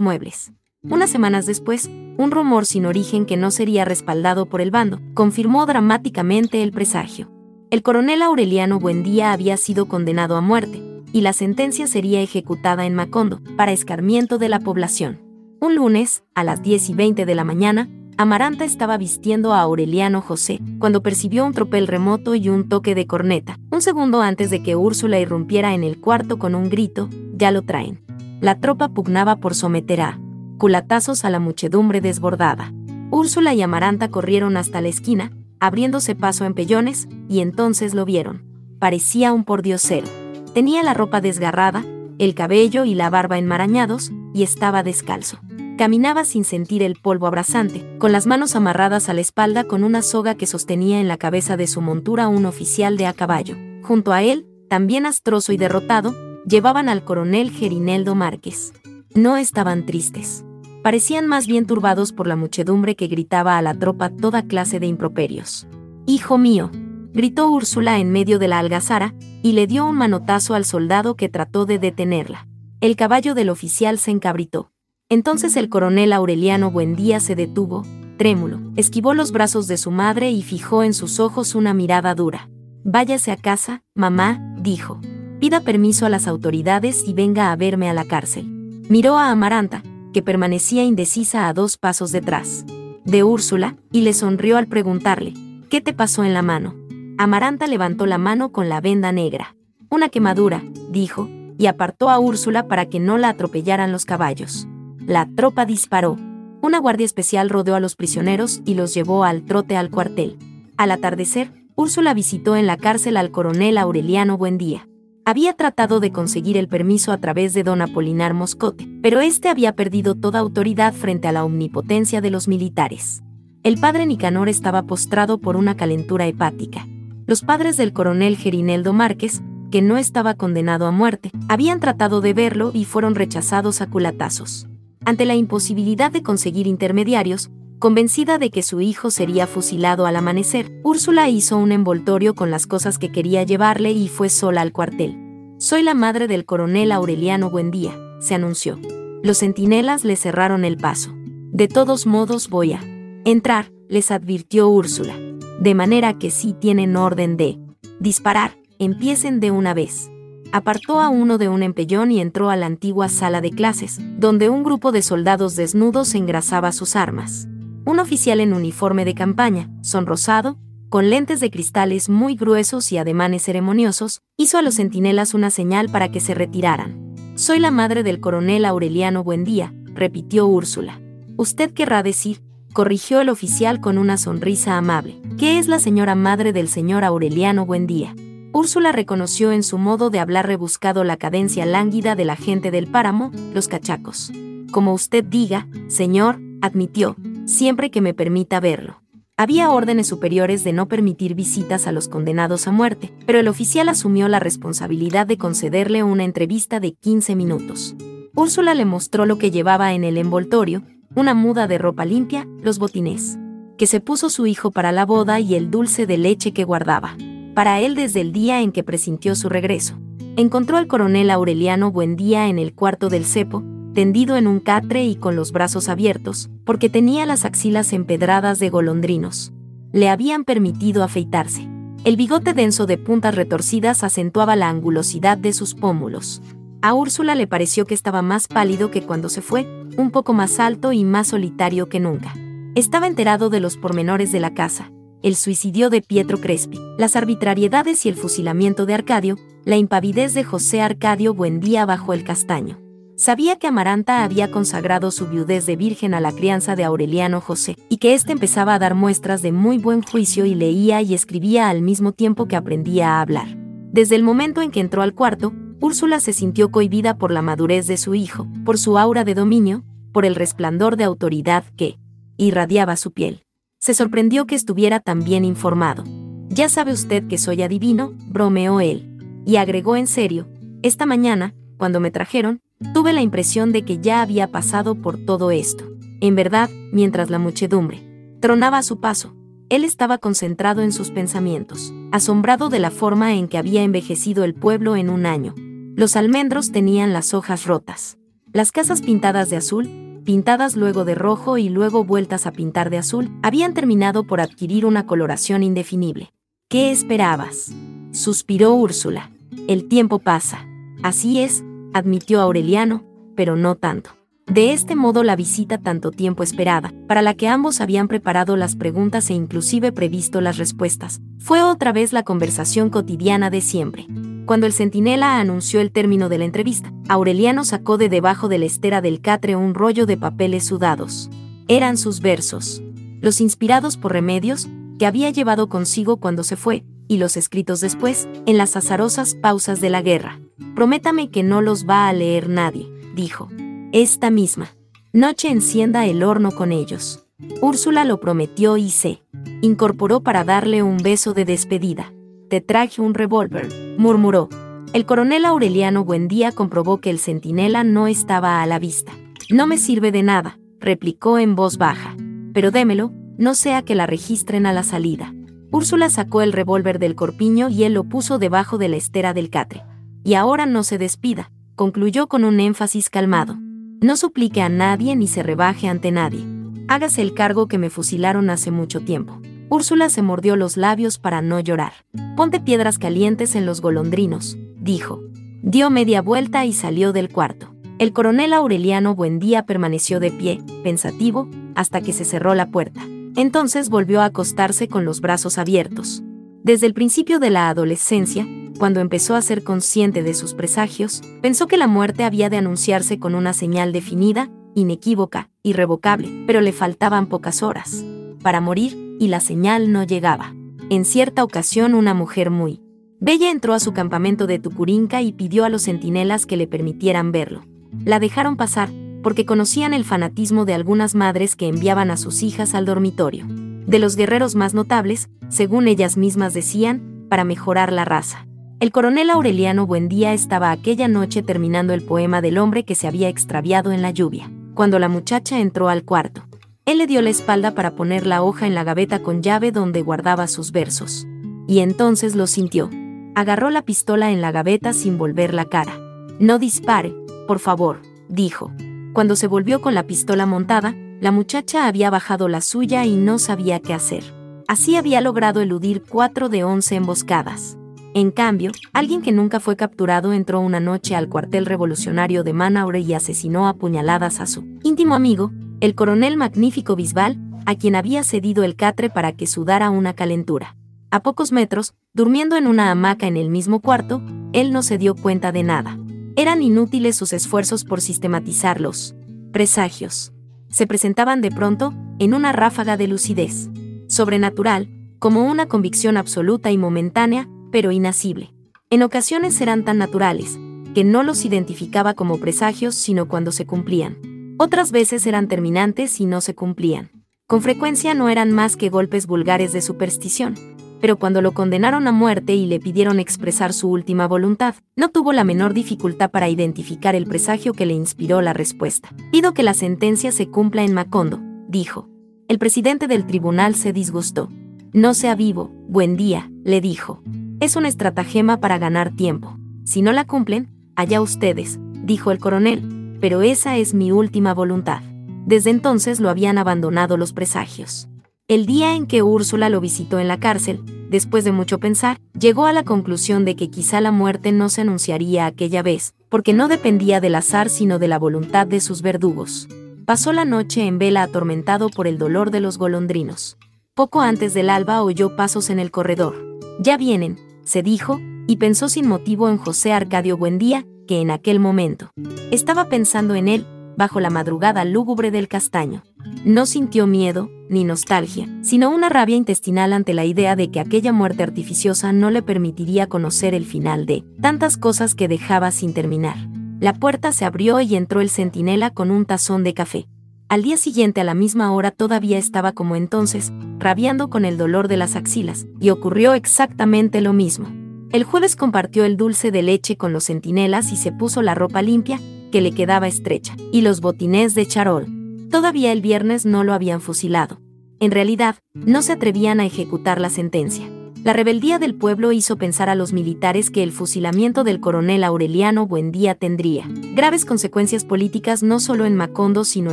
muebles. Unas semanas después, un rumor sin origen que no sería respaldado por el bando confirmó dramáticamente el presagio. El coronel Aureliano Buendía había sido condenado a muerte, y la sentencia sería ejecutada en Macondo, para escarmiento de la población. Un lunes, a las 10 y 20 de la mañana, Amaranta estaba vistiendo a Aureliano José, cuando percibió un tropel remoto y un toque de corneta. Un segundo antes de que Úrsula irrumpiera en el cuarto con un grito, ya lo traen. La tropa pugnaba por someter a culatazos a la muchedumbre desbordada. Úrsula y Amaranta corrieron hasta la esquina, abriéndose paso en pellones, y entonces lo vieron. Parecía un pordiosero. Tenía la ropa desgarrada, el cabello y la barba enmarañados, y estaba descalzo. Caminaba sin sentir el polvo abrasante, con las manos amarradas a la espalda con una soga que sostenía en la cabeza de su montura un oficial de a caballo. Junto a él, también astroso y derrotado, llevaban al coronel Gerineldo Márquez. No estaban tristes. Parecían más bien turbados por la muchedumbre que gritaba a la tropa toda clase de improperios. Hijo mío, gritó Úrsula en medio de la algazara, y le dio un manotazo al soldado que trató de detenerla. El caballo del oficial se encabritó. Entonces el coronel Aureliano Buendía se detuvo, trémulo, esquivó los brazos de su madre y fijó en sus ojos una mirada dura. Váyase a casa, mamá, dijo. Pida permiso a las autoridades y venga a verme a la cárcel. Miró a Amaranta, que permanecía indecisa a dos pasos detrás de Úrsula, y le sonrió al preguntarle, ¿qué te pasó en la mano? Amaranta levantó la mano con la venda negra. Una quemadura, dijo, y apartó a Úrsula para que no la atropellaran los caballos. La tropa disparó. Una guardia especial rodeó a los prisioneros y los llevó al trote al cuartel. Al atardecer, Úrsula visitó en la cárcel al coronel Aureliano Buendía. Había tratado de conseguir el permiso a través de don Apolinar Moscote, pero este había perdido toda autoridad frente a la omnipotencia de los militares. El padre Nicanor estaba postrado por una calentura hepática. Los padres del coronel Gerineldo Márquez, que no estaba condenado a muerte, habían tratado de verlo y fueron rechazados a culatazos. Ante la imposibilidad de conseguir intermediarios, convencida de que su hijo sería fusilado al amanecer, Úrsula hizo un envoltorio con las cosas que quería llevarle y fue sola al cuartel. Soy la madre del coronel Aureliano Buendía, se anunció. Los centinelas le cerraron el paso. De todos modos voy a entrar, les advirtió Úrsula. De manera que sí tienen orden de disparar, empiecen de una vez apartó a uno de un empellón y entró a la antigua sala de clases, donde un grupo de soldados desnudos engrasaba sus armas. Un oficial en uniforme de campaña, sonrosado, con lentes de cristales muy gruesos y ademanes ceremoniosos, hizo a los centinelas una señal para que se retiraran. Soy la madre del coronel Aureliano Buendía, repitió Úrsula. Usted querrá decir, corrigió el oficial con una sonrisa amable, que es la señora madre del señor Aureliano Buendía. Úrsula reconoció en su modo de hablar rebuscado la cadencia lánguida de la gente del páramo, los cachacos. Como usted diga, señor, admitió, siempre que me permita verlo. Había órdenes superiores de no permitir visitas a los condenados a muerte, pero el oficial asumió la responsabilidad de concederle una entrevista de 15 minutos. Úrsula le mostró lo que llevaba en el envoltorio, una muda de ropa limpia, los botines, que se puso su hijo para la boda y el dulce de leche que guardaba para él desde el día en que presintió su regreso. Encontró al coronel Aureliano Buendía en el cuarto del cepo, tendido en un catre y con los brazos abiertos, porque tenía las axilas empedradas de golondrinos. Le habían permitido afeitarse. El bigote denso de puntas retorcidas acentuaba la angulosidad de sus pómulos. A Úrsula le pareció que estaba más pálido que cuando se fue, un poco más alto y más solitario que nunca. Estaba enterado de los pormenores de la casa, el suicidio de Pietro Crespi, las arbitrariedades y el fusilamiento de Arcadio, la impavidez de José Arcadio Buendía bajo el castaño. Sabía que Amaranta había consagrado su viudez de virgen a la crianza de Aureliano José, y que éste empezaba a dar muestras de muy buen juicio y leía y escribía al mismo tiempo que aprendía a hablar. Desde el momento en que entró al cuarto, Úrsula se sintió cohibida por la madurez de su hijo, por su aura de dominio, por el resplandor de autoridad que irradiaba su piel. Se sorprendió que estuviera tan bien informado. Ya sabe usted que soy adivino, bromeó él. Y agregó en serio, esta mañana, cuando me trajeron, tuve la impresión de que ya había pasado por todo esto. En verdad, mientras la muchedumbre tronaba a su paso, él estaba concentrado en sus pensamientos, asombrado de la forma en que había envejecido el pueblo en un año. Los almendros tenían las hojas rotas. Las casas pintadas de azul, pintadas luego de rojo y luego vueltas a pintar de azul, habían terminado por adquirir una coloración indefinible. ¿Qué esperabas? suspiró Úrsula. El tiempo pasa. Así es, admitió Aureliano, pero no tanto. De este modo la visita tanto tiempo esperada, para la que ambos habían preparado las preguntas e inclusive previsto las respuestas, fue otra vez la conversación cotidiana de siempre. Cuando el centinela anunció el término de la entrevista, Aureliano sacó de debajo de la estera del catre un rollo de papeles sudados. Eran sus versos, los inspirados por remedios, que había llevado consigo cuando se fue, y los escritos después, en las azarosas pausas de la guerra. Prométame que no los va a leer nadie, dijo. Esta misma noche encienda el horno con ellos. Úrsula lo prometió y se incorporó para darle un beso de despedida. Te traje un revólver, murmuró. El coronel Aureliano Buendía comprobó que el centinela no estaba a la vista. No me sirve de nada, replicó en voz baja. Pero démelo, no sea que la registren a la salida. Úrsula sacó el revólver del corpiño y él lo puso debajo de la estera del catre. Y ahora no se despida, concluyó con un énfasis calmado. No suplique a nadie ni se rebaje ante nadie. Hágase el cargo que me fusilaron hace mucho tiempo. Úrsula se mordió los labios para no llorar. Ponte piedras calientes en los golondrinos, dijo. Dio media vuelta y salió del cuarto. El coronel Aureliano Buendía permaneció de pie, pensativo, hasta que se cerró la puerta. Entonces volvió a acostarse con los brazos abiertos. Desde el principio de la adolescencia, cuando empezó a ser consciente de sus presagios, pensó que la muerte había de anunciarse con una señal definida, inequívoca, irrevocable, pero le faltaban pocas horas para morir, y la señal no llegaba. En cierta ocasión una mujer muy bella entró a su campamento de Tucurinca y pidió a los centinelas que le permitieran verlo. La dejaron pasar, porque conocían el fanatismo de algunas madres que enviaban a sus hijas al dormitorio. De los guerreros más notables, según ellas mismas decían, para mejorar la raza. El coronel Aureliano Buendía estaba aquella noche terminando el poema del hombre que se había extraviado en la lluvia, cuando la muchacha entró al cuarto. Él le dio la espalda para poner la hoja en la gaveta con llave donde guardaba sus versos. Y entonces lo sintió. Agarró la pistola en la gaveta sin volver la cara. No dispare, por favor, dijo. Cuando se volvió con la pistola montada, la muchacha había bajado la suya y no sabía qué hacer. Así había logrado eludir cuatro de once emboscadas. En cambio, alguien que nunca fue capturado entró una noche al cuartel revolucionario de Manaure y asesinó a puñaladas a su íntimo amigo, el coronel Magnífico Bisbal, a quien había cedido el catre para que sudara una calentura. A pocos metros, durmiendo en una hamaca en el mismo cuarto, él no se dio cuenta de nada. Eran inútiles sus esfuerzos por sistematizar los presagios. Se presentaban de pronto, en una ráfaga de lucidez. Sobrenatural, como una convicción absoluta y momentánea, pero inacible. En ocasiones eran tan naturales, que no los identificaba como presagios sino cuando se cumplían. Otras veces eran terminantes y no se cumplían. Con frecuencia no eran más que golpes vulgares de superstición. Pero cuando lo condenaron a muerte y le pidieron expresar su última voluntad, no tuvo la menor dificultad para identificar el presagio que le inspiró la respuesta. Pido que la sentencia se cumpla en Macondo, dijo. El presidente del tribunal se disgustó. No sea vivo, buen día, le dijo. Es un estratagema para ganar tiempo. Si no la cumplen, allá ustedes, dijo el coronel, pero esa es mi última voluntad. Desde entonces lo habían abandonado los presagios. El día en que Úrsula lo visitó en la cárcel, después de mucho pensar, llegó a la conclusión de que quizá la muerte no se anunciaría aquella vez, porque no dependía del azar sino de la voluntad de sus verdugos. Pasó la noche en vela atormentado por el dolor de los golondrinos. Poco antes del alba oyó pasos en el corredor. Ya vienen, se dijo, y pensó sin motivo en José Arcadio Buendía, que en aquel momento estaba pensando en él, bajo la madrugada lúgubre del castaño. No sintió miedo, ni nostalgia, sino una rabia intestinal ante la idea de que aquella muerte artificiosa no le permitiría conocer el final de tantas cosas que dejaba sin terminar. La puerta se abrió y entró el centinela con un tazón de café. Al día siguiente a la misma hora todavía estaba como entonces, rabiando con el dolor de las axilas, y ocurrió exactamente lo mismo. El jueves compartió el dulce de leche con los centinelas y se puso la ropa limpia, que le quedaba estrecha, y los botines de charol. Todavía el viernes no lo habían fusilado. En realidad, no se atrevían a ejecutar la sentencia. La rebeldía del pueblo hizo pensar a los militares que el fusilamiento del coronel Aureliano Buendía tendría graves consecuencias políticas no solo en Macondo sino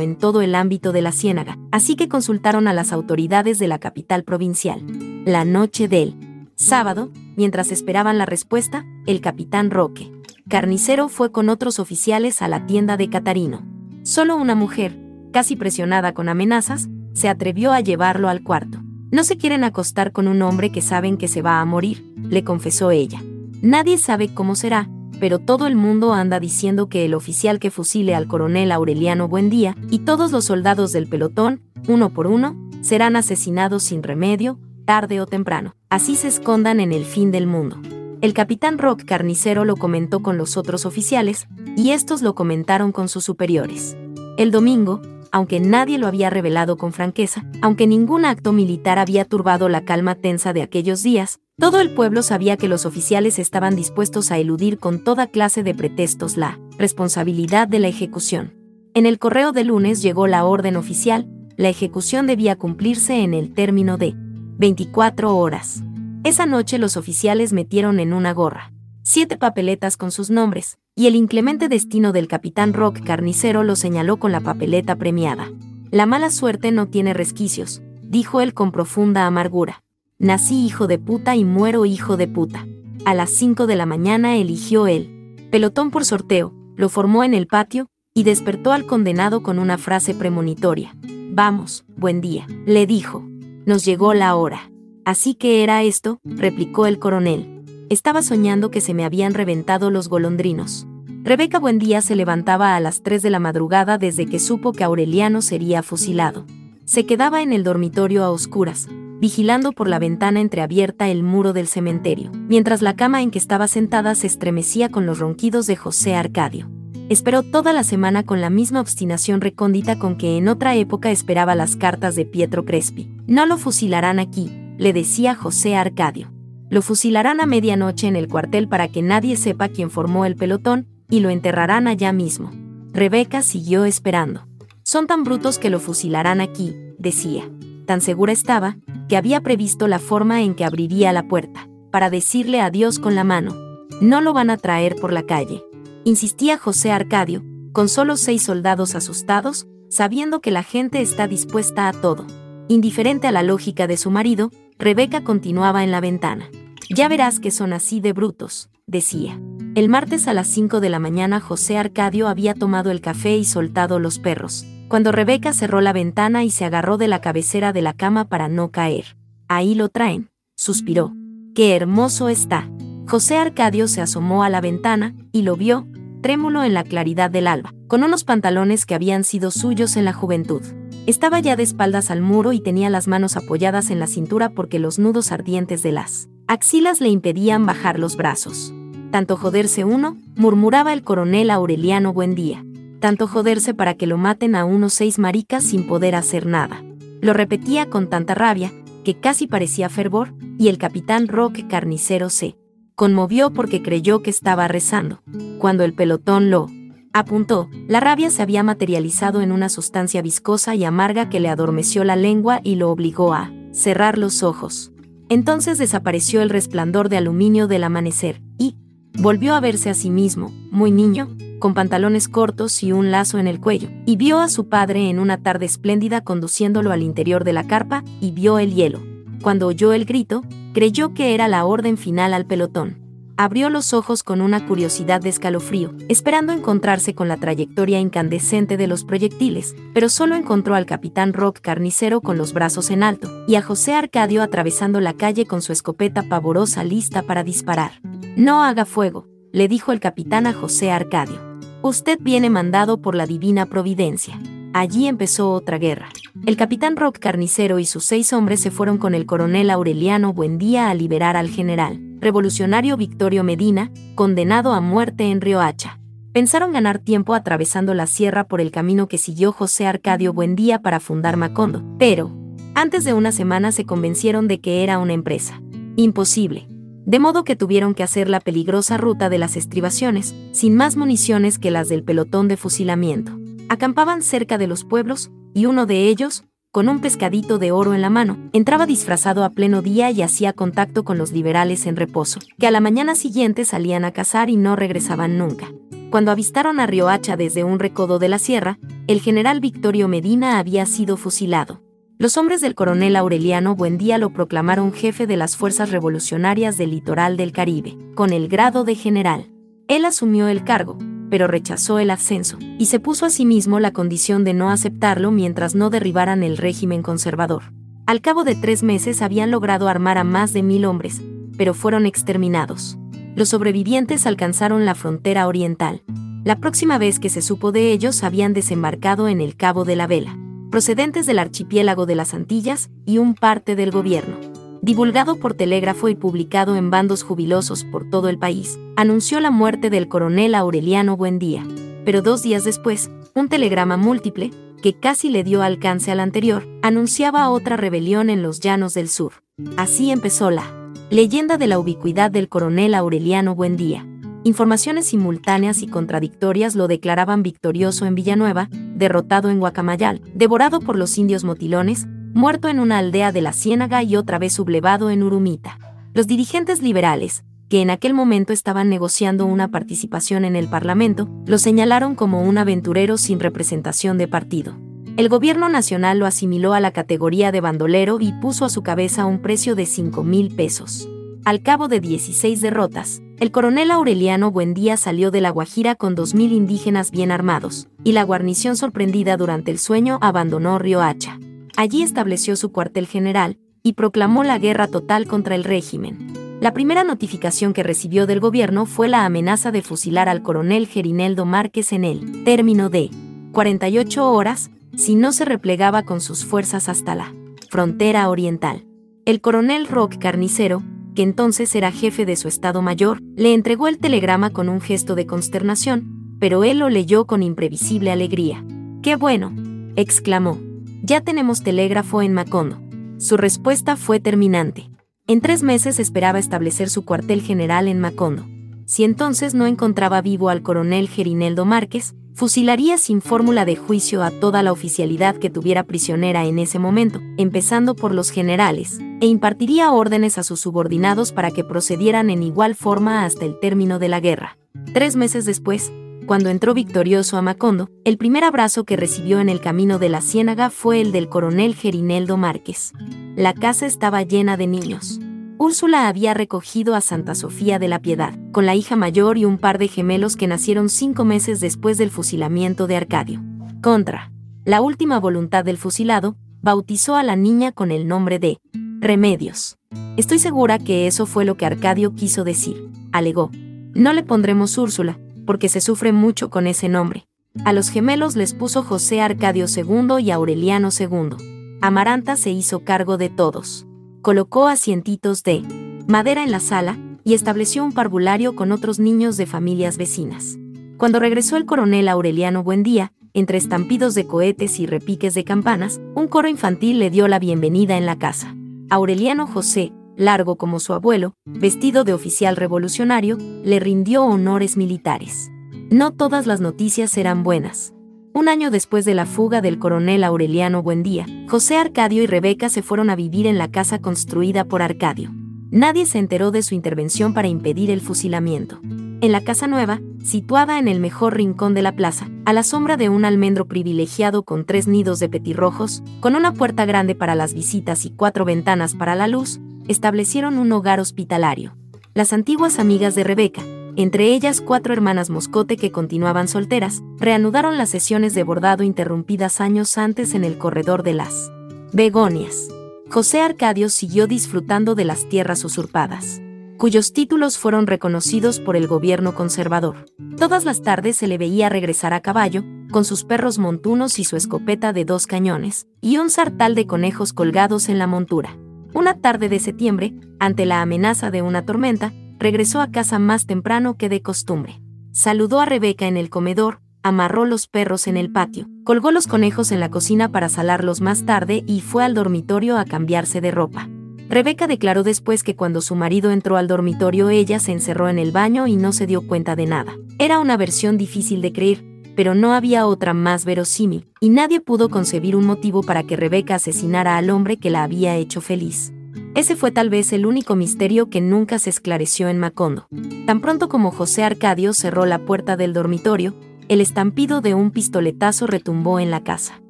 en todo el ámbito de la Ciénaga, así que consultaron a las autoridades de la capital provincial. La noche del sábado, mientras esperaban la respuesta, el capitán Roque, Carnicero fue con otros oficiales a la tienda de Catarino. Solo una mujer, casi presionada con amenazas, se atrevió a llevarlo al cuarto. No se quieren acostar con un hombre que saben que se va a morir, le confesó ella. Nadie sabe cómo será, pero todo el mundo anda diciendo que el oficial que fusile al coronel Aureliano Buendía y todos los soldados del pelotón, uno por uno, serán asesinados sin remedio, tarde o temprano. Así se escondan en el fin del mundo. El capitán Rock Carnicero lo comentó con los otros oficiales, y estos lo comentaron con sus superiores. El domingo, aunque nadie lo había revelado con franqueza, aunque ningún acto militar había turbado la calma tensa de aquellos días, todo el pueblo sabía que los oficiales estaban dispuestos a eludir con toda clase de pretextos la responsabilidad de la ejecución. En el correo de lunes llegó la orden oficial, la ejecución debía cumplirse en el término de 24 horas. Esa noche los oficiales metieron en una gorra siete papeletas con sus nombres, y el inclemente destino del capitán Rock Carnicero lo señaló con la papeleta premiada. La mala suerte no tiene resquicios, dijo él con profunda amargura. Nací hijo de puta y muero hijo de puta. A las 5 de la mañana eligió él. Pelotón por sorteo, lo formó en el patio, y despertó al condenado con una frase premonitoria. Vamos, buen día, le dijo. Nos llegó la hora. Así que era esto, replicó el coronel. Estaba soñando que se me habían reventado los golondrinos. Rebeca Buendía se levantaba a las 3 de la madrugada desde que supo que Aureliano sería fusilado. Se quedaba en el dormitorio a oscuras, vigilando por la ventana entreabierta el muro del cementerio, mientras la cama en que estaba sentada se estremecía con los ronquidos de José Arcadio. Esperó toda la semana con la misma obstinación recóndita con que en otra época esperaba las cartas de Pietro Crespi. No lo fusilarán aquí, le decía José Arcadio. Lo fusilarán a medianoche en el cuartel para que nadie sepa quién formó el pelotón, y lo enterrarán allá mismo. Rebeca siguió esperando. Son tan brutos que lo fusilarán aquí, decía. Tan segura estaba, que había previsto la forma en que abriría la puerta, para decirle adiós con la mano. No lo van a traer por la calle. Insistía José Arcadio, con solo seis soldados asustados, sabiendo que la gente está dispuesta a todo. Indiferente a la lógica de su marido, Rebeca continuaba en la ventana. Ya verás que son así de brutos, decía. El martes a las 5 de la mañana José Arcadio había tomado el café y soltado los perros, cuando Rebeca cerró la ventana y se agarró de la cabecera de la cama para no caer. Ahí lo traen, suspiró. ¡Qué hermoso está! José Arcadio se asomó a la ventana y lo vio, trémulo en la claridad del alba, con unos pantalones que habían sido suyos en la juventud. Estaba ya de espaldas al muro y tenía las manos apoyadas en la cintura porque los nudos ardientes de las axilas le impedían bajar los brazos. Tanto joderse uno, murmuraba el coronel Aureliano Buendía. Tanto joderse para que lo maten a unos seis maricas sin poder hacer nada. Lo repetía con tanta rabia, que casi parecía fervor, y el capitán Roque Carnicero se conmovió porque creyó que estaba rezando. Cuando el pelotón lo apuntó, la rabia se había materializado en una sustancia viscosa y amarga que le adormeció la lengua y lo obligó a cerrar los ojos. Entonces desapareció el resplandor de aluminio del amanecer, y volvió a verse a sí mismo, muy niño, con pantalones cortos y un lazo en el cuello, y vio a su padre en una tarde espléndida conduciéndolo al interior de la carpa, y vio el hielo. Cuando oyó el grito, creyó que era la orden final al pelotón. Abrió los ojos con una curiosidad de escalofrío, esperando encontrarse con la trayectoria incandescente de los proyectiles, pero solo encontró al capitán Rock carnicero con los brazos en alto, y a José Arcadio atravesando la calle con su escopeta pavorosa lista para disparar. No haga fuego, le dijo el capitán a José Arcadio. Usted viene mandado por la divina providencia. Allí empezó otra guerra. El capitán Rock Carnicero y sus seis hombres se fueron con el coronel Aureliano Buendía a liberar al general, revolucionario Victorio Medina, condenado a muerte en Riohacha. Pensaron ganar tiempo atravesando la sierra por el camino que siguió José Arcadio Buendía para fundar Macondo, pero, antes de una semana se convencieron de que era una empresa. Imposible. De modo que tuvieron que hacer la peligrosa ruta de las estribaciones, sin más municiones que las del pelotón de fusilamiento. Acampaban cerca de los pueblos, y uno de ellos, con un pescadito de oro en la mano, entraba disfrazado a pleno día y hacía contacto con los liberales en reposo, que a la mañana siguiente salían a cazar y no regresaban nunca. Cuando avistaron a Riohacha desde un recodo de la sierra, el general Victorio Medina había sido fusilado. Los hombres del coronel Aureliano Buendía lo proclamaron jefe de las fuerzas revolucionarias del litoral del Caribe, con el grado de general. Él asumió el cargo, pero rechazó el ascenso, y se puso a sí mismo la condición de no aceptarlo mientras no derribaran el régimen conservador. Al cabo de tres meses habían logrado armar a más de mil hombres, pero fueron exterminados. Los sobrevivientes alcanzaron la frontera oriental. La próxima vez que se supo de ellos habían desembarcado en el Cabo de la Vela, procedentes del archipiélago de las Antillas y un parte del gobierno divulgado por telégrafo y publicado en bandos jubilosos por todo el país, anunció la muerte del coronel Aureliano Buendía. Pero dos días después, un telegrama múltiple, que casi le dio alcance al anterior, anunciaba otra rebelión en los llanos del sur. Así empezó la leyenda de la ubicuidad del coronel Aureliano Buendía. Informaciones simultáneas y contradictorias lo declaraban victorioso en Villanueva, derrotado en Guacamayal, devorado por los indios motilones, muerto en una aldea de la Ciénaga y otra vez sublevado en Urumita. Los dirigentes liberales, que en aquel momento estaban negociando una participación en el Parlamento, lo señalaron como un aventurero sin representación de partido. El gobierno nacional lo asimiló a la categoría de bandolero y puso a su cabeza un precio de 5 mil pesos. Al cabo de 16 derrotas, el coronel Aureliano Buendía salió de La Guajira con 2.000 indígenas bien armados, y la guarnición sorprendida durante el sueño abandonó Riohacha. Allí estableció su cuartel general y proclamó la guerra total contra el régimen. La primera notificación que recibió del gobierno fue la amenaza de fusilar al coronel Gerineldo Márquez en el término de 48 horas si no se replegaba con sus fuerzas hasta la frontera oriental. El coronel Rock Carnicero, que entonces era jefe de su Estado Mayor, le entregó el telegrama con un gesto de consternación, pero él lo leyó con imprevisible alegría. ¡Qué bueno! exclamó. Ya tenemos telégrafo en Macondo. Su respuesta fue terminante. En tres meses esperaba establecer su cuartel general en Macondo. Si entonces no encontraba vivo al coronel Gerineldo Márquez, fusilaría sin fórmula de juicio a toda la oficialidad que tuviera prisionera en ese momento, empezando por los generales, e impartiría órdenes a sus subordinados para que procedieran en igual forma hasta el término de la guerra. Tres meses después, cuando entró victorioso a Macondo, el primer abrazo que recibió en el camino de la Ciénaga fue el del coronel Gerineldo Márquez. La casa estaba llena de niños. Úrsula había recogido a Santa Sofía de la Piedad, con la hija mayor y un par de gemelos que nacieron cinco meses después del fusilamiento de Arcadio. Contra la última voluntad del fusilado, bautizó a la niña con el nombre de Remedios. Estoy segura que eso fue lo que Arcadio quiso decir, alegó. No le pondremos Úrsula, porque se sufre mucho con ese nombre. A los gemelos les puso José Arcadio II y Aureliano II. Amaranta se hizo cargo de todos. Colocó asientitos de madera en la sala y estableció un parvulario con otros niños de familias vecinas. Cuando regresó el coronel Aureliano Buendía, entre estampidos de cohetes y repiques de campanas, un coro infantil le dio la bienvenida en la casa. Aureliano José, largo como su abuelo, vestido de oficial revolucionario, le rindió honores militares. No todas las noticias eran buenas. Un año después de la fuga del coronel Aureliano Buendía, José Arcadio y Rebeca se fueron a vivir en la casa construida por Arcadio. Nadie se enteró de su intervención para impedir el fusilamiento. En la casa nueva, situada en el mejor rincón de la plaza, a la sombra de un almendro privilegiado con tres nidos de petirrojos, con una puerta grande para las visitas y cuatro ventanas para la luz, establecieron un hogar hospitalario. Las antiguas amigas de Rebeca, entre ellas cuatro hermanas Moscote que continuaban solteras, reanudaron las sesiones de bordado interrumpidas años antes en el corredor de las Begonias. José Arcadio siguió disfrutando de las tierras usurpadas cuyos títulos fueron reconocidos por el gobierno conservador. Todas las tardes se le veía regresar a caballo, con sus perros montunos y su escopeta de dos cañones, y un sartal de conejos colgados en la montura. Una tarde de septiembre, ante la amenaza de una tormenta, regresó a casa más temprano que de costumbre. Saludó a Rebeca en el comedor, amarró los perros en el patio, colgó los conejos en la cocina para salarlos más tarde y fue al dormitorio a cambiarse de ropa. Rebeca declaró después que cuando su marido entró al dormitorio ella se encerró en el baño y no se dio cuenta de nada. Era una versión difícil de creer, pero no había otra más verosímil, y nadie pudo concebir un motivo para que Rebeca asesinara al hombre que la había hecho feliz. Ese fue tal vez el único misterio que nunca se esclareció en Macondo. Tan pronto como José Arcadio cerró la puerta del dormitorio, el estampido de un pistoletazo retumbó en la casa.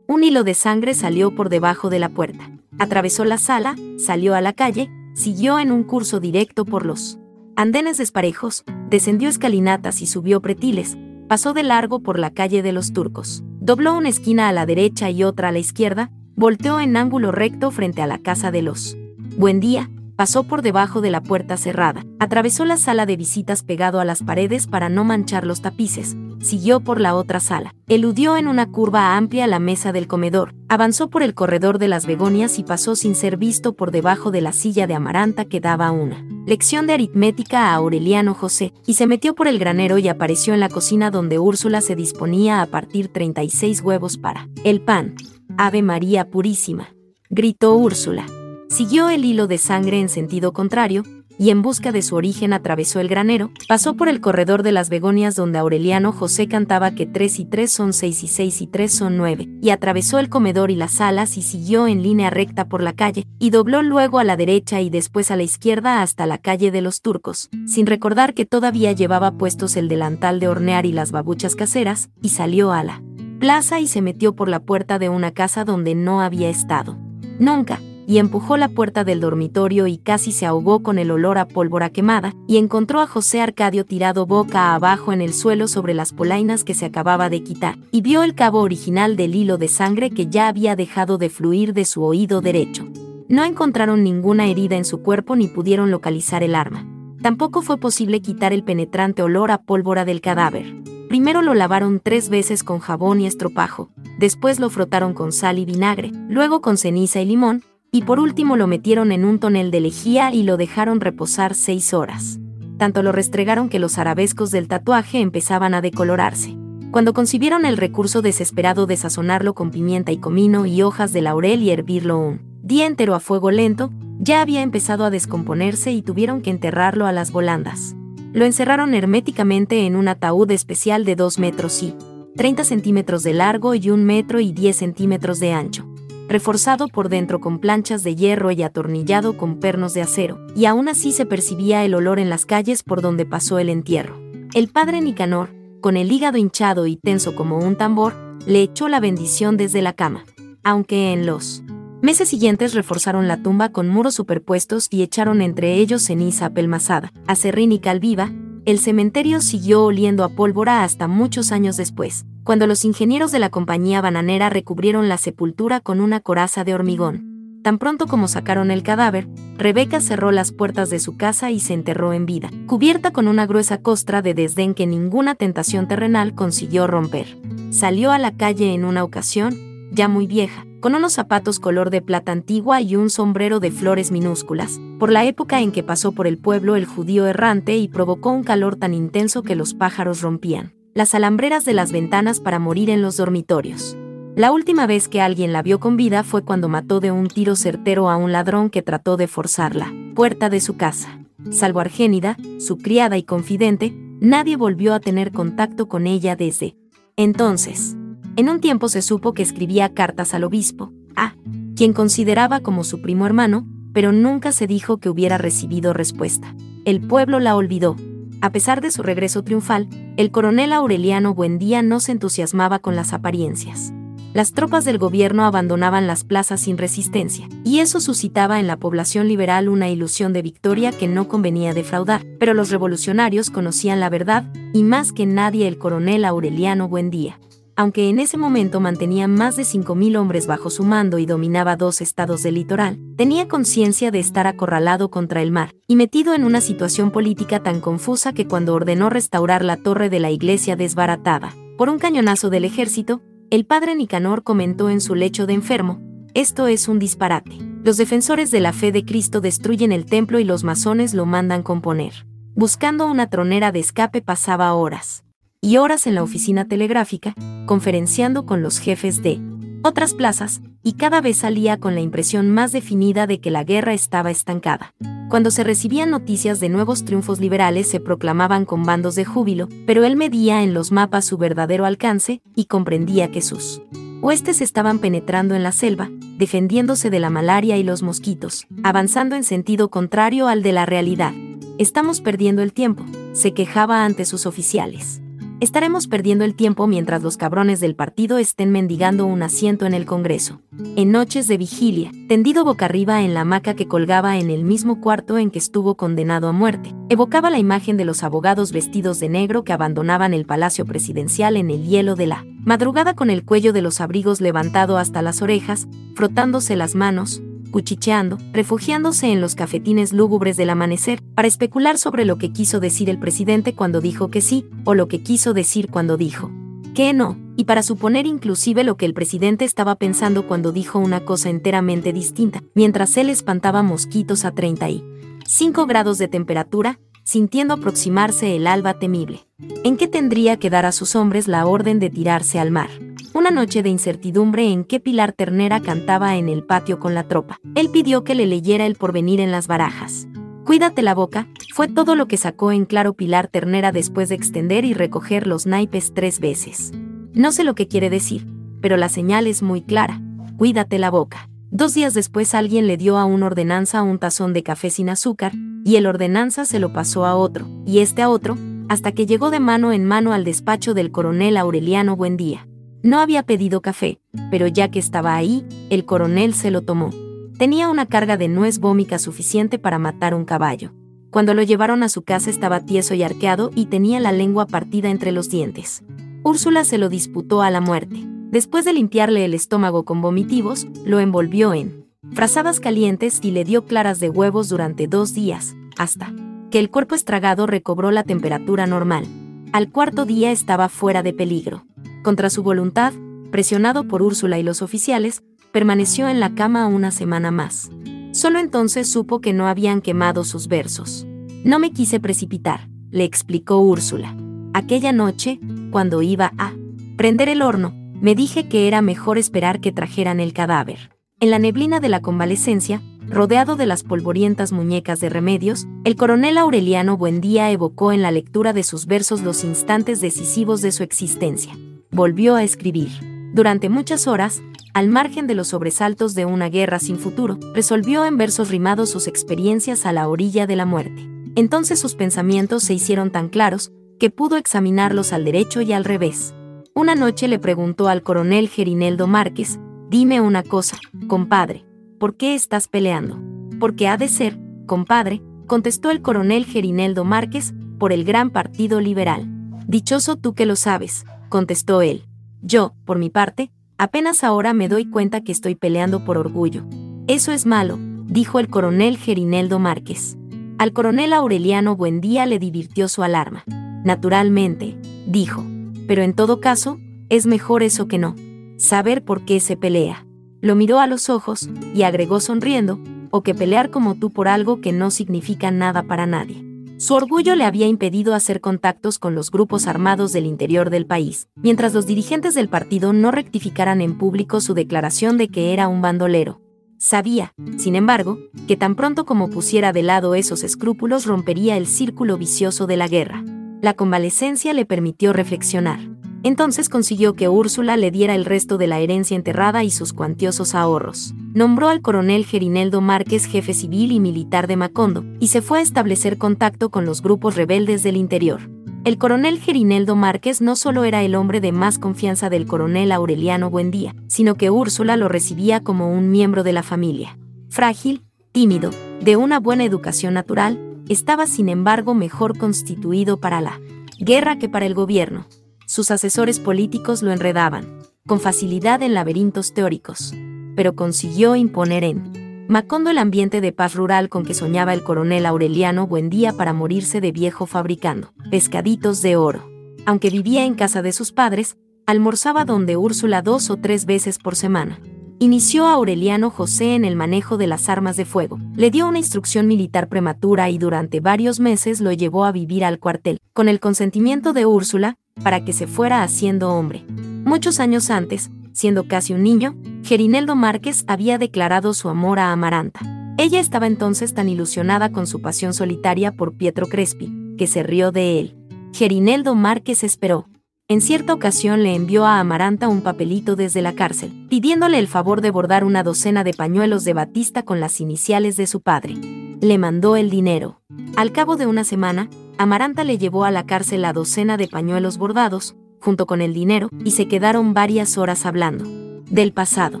Un hilo de sangre salió por debajo de la puerta. Atravesó la sala, salió a la calle, siguió en un curso directo por los andenes desparejos, descendió escalinatas y subió pretiles, pasó de largo por la calle de los turcos, dobló una esquina a la derecha y otra a la izquierda, volteó en ángulo recto frente a la casa de los. Buen día, pasó por debajo de la puerta cerrada, atravesó la sala de visitas pegado a las paredes para no manchar los tapices, siguió por la otra sala, eludió en una curva amplia la mesa del comedor, avanzó por el corredor de las begonias y pasó sin ser visto por debajo de la silla de amaranta que daba una lección de aritmética a Aureliano José, y se metió por el granero y apareció en la cocina donde Úrsula se disponía a partir 36 huevos para el pan. Ave María Purísima, gritó Úrsula. Siguió el hilo de sangre en sentido contrario, y en busca de su origen atravesó el granero, pasó por el corredor de las begonias donde Aureliano José cantaba que tres y tres son seis y seis y tres son nueve, y atravesó el comedor y las salas y siguió en línea recta por la calle, y dobló luego a la derecha y después a la izquierda hasta la calle de los turcos, sin recordar que todavía llevaba puestos el delantal de hornear y las babuchas caseras, y salió a la plaza y se metió por la puerta de una casa donde no había estado. Nunca, y empujó la puerta del dormitorio y casi se ahogó con el olor a pólvora quemada, y encontró a José Arcadio tirado boca abajo en el suelo sobre las polainas que se acababa de quitar, y vio el cabo original del hilo de sangre que ya había dejado de fluir de su oído derecho. No encontraron ninguna herida en su cuerpo ni pudieron localizar el arma. Tampoco fue posible quitar el penetrante olor a pólvora del cadáver. Primero lo lavaron tres veces con jabón y estropajo, después lo frotaron con sal y vinagre, luego con ceniza y limón, y por último lo metieron en un tonel de lejía y lo dejaron reposar seis horas. Tanto lo restregaron que los arabescos del tatuaje empezaban a decolorarse. Cuando concibieron el recurso desesperado de sazonarlo con pimienta y comino y hojas de laurel y hervirlo un día entero a fuego lento, ya había empezado a descomponerse y tuvieron que enterrarlo a las volandas. Lo encerraron herméticamente en un ataúd especial de 2 metros y 30 centímetros de largo y 1 metro y 10 centímetros de ancho reforzado por dentro con planchas de hierro y atornillado con pernos de acero, y aún así se percibía el olor en las calles por donde pasó el entierro. El padre Nicanor, con el hígado hinchado y tenso como un tambor, le echó la bendición desde la cama, aunque en los meses siguientes reforzaron la tumba con muros superpuestos y echaron entre ellos ceniza apelmazada, acerrín y calviva, el cementerio siguió oliendo a pólvora hasta muchos años después, cuando los ingenieros de la compañía bananera recubrieron la sepultura con una coraza de hormigón. Tan pronto como sacaron el cadáver, Rebeca cerró las puertas de su casa y se enterró en vida, cubierta con una gruesa costra de desdén que ninguna tentación terrenal consiguió romper. Salió a la calle en una ocasión, ya muy vieja, con unos zapatos color de plata antigua y un sombrero de flores minúsculas, por la época en que pasó por el pueblo el judío errante y provocó un calor tan intenso que los pájaros rompían las alambreras de las ventanas para morir en los dormitorios. La última vez que alguien la vio con vida fue cuando mató de un tiro certero a un ladrón que trató de forzar la puerta de su casa. Salvo Argénida, su criada y confidente, nadie volvió a tener contacto con ella desde entonces. En un tiempo se supo que escribía cartas al obispo, a quien consideraba como su primo hermano, pero nunca se dijo que hubiera recibido respuesta. El pueblo la olvidó. A pesar de su regreso triunfal, el coronel Aureliano Buendía no se entusiasmaba con las apariencias. Las tropas del gobierno abandonaban las plazas sin resistencia, y eso suscitaba en la población liberal una ilusión de victoria que no convenía defraudar, pero los revolucionarios conocían la verdad, y más que nadie el coronel Aureliano Buendía aunque en ese momento mantenía más de 5.000 hombres bajo su mando y dominaba dos estados del litoral, tenía conciencia de estar acorralado contra el mar y metido en una situación política tan confusa que cuando ordenó restaurar la torre de la iglesia desbaratada por un cañonazo del ejército, el padre Nicanor comentó en su lecho de enfermo, esto es un disparate. Los defensores de la fe de Cristo destruyen el templo y los masones lo mandan componer. Buscando una tronera de escape pasaba horas y horas en la oficina telegráfica, conferenciando con los jefes de otras plazas, y cada vez salía con la impresión más definida de que la guerra estaba estancada. Cuando se recibían noticias de nuevos triunfos liberales se proclamaban con bandos de júbilo, pero él medía en los mapas su verdadero alcance y comprendía que sus huestes estaban penetrando en la selva, defendiéndose de la malaria y los mosquitos, avanzando en sentido contrario al de la realidad. Estamos perdiendo el tiempo, se quejaba ante sus oficiales. Estaremos perdiendo el tiempo mientras los cabrones del partido estén mendigando un asiento en el Congreso. En noches de vigilia, tendido boca arriba en la hamaca que colgaba en el mismo cuarto en que estuvo condenado a muerte, evocaba la imagen de los abogados vestidos de negro que abandonaban el palacio presidencial en el hielo de la madrugada con el cuello de los abrigos levantado hasta las orejas, frotándose las manos, cuchicheando, refugiándose en los cafetines lúgubres del amanecer, para especular sobre lo que quiso decir el presidente cuando dijo que sí, o lo que quiso decir cuando dijo que no, y para suponer inclusive lo que el presidente estaba pensando cuando dijo una cosa enteramente distinta, mientras él espantaba mosquitos a 35 grados de temperatura, sintiendo aproximarse el alba temible. ¿En qué tendría que dar a sus hombres la orden de tirarse al mar? Una noche de incertidumbre en que Pilar Ternera cantaba en el patio con la tropa. Él pidió que le leyera el porvenir en las barajas. Cuídate la boca, fue todo lo que sacó en claro Pilar Ternera después de extender y recoger los naipes tres veces. No sé lo que quiere decir, pero la señal es muy clara. Cuídate la boca. Dos días después alguien le dio a un ordenanza un tazón de café sin azúcar, y el ordenanza se lo pasó a otro, y este a otro, hasta que llegó de mano en mano al despacho del coronel Aureliano Buendía. No había pedido café, pero ya que estaba ahí, el coronel se lo tomó. Tenía una carga de nuez vómica suficiente para matar un caballo. Cuando lo llevaron a su casa estaba tieso y arqueado y tenía la lengua partida entre los dientes. Úrsula se lo disputó a la muerte. Después de limpiarle el estómago con vomitivos, lo envolvió en frazadas calientes y le dio claras de huevos durante dos días, hasta que el cuerpo estragado recobró la temperatura normal. Al cuarto día estaba fuera de peligro. Contra su voluntad, presionado por Úrsula y los oficiales, permaneció en la cama una semana más. Solo entonces supo que no habían quemado sus versos. No me quise precipitar, le explicó Úrsula. Aquella noche, cuando iba a prender el horno, me dije que era mejor esperar que trajeran el cadáver. En la neblina de la convalecencia, rodeado de las polvorientas muñecas de remedios, el coronel Aureliano Buendía evocó en la lectura de sus versos los instantes decisivos de su existencia volvió a escribir. Durante muchas horas, al margen de los sobresaltos de una guerra sin futuro, resolvió en versos rimados sus experiencias a la orilla de la muerte. Entonces sus pensamientos se hicieron tan claros que pudo examinarlos al derecho y al revés. Una noche le preguntó al coronel Gerineldo Márquez, dime una cosa, compadre, ¿por qué estás peleando? Porque ha de ser, compadre, contestó el coronel Gerineldo Márquez, por el gran partido liberal. Dichoso tú que lo sabes, contestó él. Yo, por mi parte, apenas ahora me doy cuenta que estoy peleando por orgullo. Eso es malo, dijo el coronel Gerineldo Márquez. Al coronel Aureliano Buendía le divirtió su alarma. Naturalmente, dijo. Pero en todo caso, es mejor eso que no. Saber por qué se pelea. Lo miró a los ojos y agregó sonriendo, o que pelear como tú por algo que no significa nada para nadie. Su orgullo le había impedido hacer contactos con los grupos armados del interior del país, mientras los dirigentes del partido no rectificaran en público su declaración de que era un bandolero. Sabía, sin embargo, que tan pronto como pusiera de lado esos escrúpulos rompería el círculo vicioso de la guerra. La convalecencia le permitió reflexionar. Entonces consiguió que Úrsula le diera el resto de la herencia enterrada y sus cuantiosos ahorros. nombró al coronel Gerineldo Márquez jefe civil y militar de Macondo, y se fue a establecer contacto con los grupos rebeldes del interior. El coronel Gerineldo Márquez no solo era el hombre de más confianza del coronel Aureliano Buendía, sino que Úrsula lo recibía como un miembro de la familia. Frágil, tímido, de una buena educación natural, estaba sin embargo mejor constituido para la guerra que para el gobierno. Sus asesores políticos lo enredaban, con facilidad en laberintos teóricos, pero consiguió imponer en Macondo el ambiente de paz rural con que soñaba el coronel Aureliano Buendía para morirse de viejo fabricando pescaditos de oro. Aunque vivía en casa de sus padres, almorzaba donde Úrsula dos o tres veces por semana. Inició a Aureliano José en el manejo de las armas de fuego, le dio una instrucción militar prematura y durante varios meses lo llevó a vivir al cuartel, con el consentimiento de Úrsula, para que se fuera haciendo hombre. Muchos años antes, siendo casi un niño, Gerineldo Márquez había declarado su amor a Amaranta. Ella estaba entonces tan ilusionada con su pasión solitaria por Pietro Crespi, que se rió de él. Gerineldo Márquez esperó, en cierta ocasión le envió a Amaranta un papelito desde la cárcel, pidiéndole el favor de bordar una docena de pañuelos de batista con las iniciales de su padre. Le mandó el dinero. Al cabo de una semana, Amaranta le llevó a la cárcel la docena de pañuelos bordados, junto con el dinero, y se quedaron varias horas hablando. Del pasado.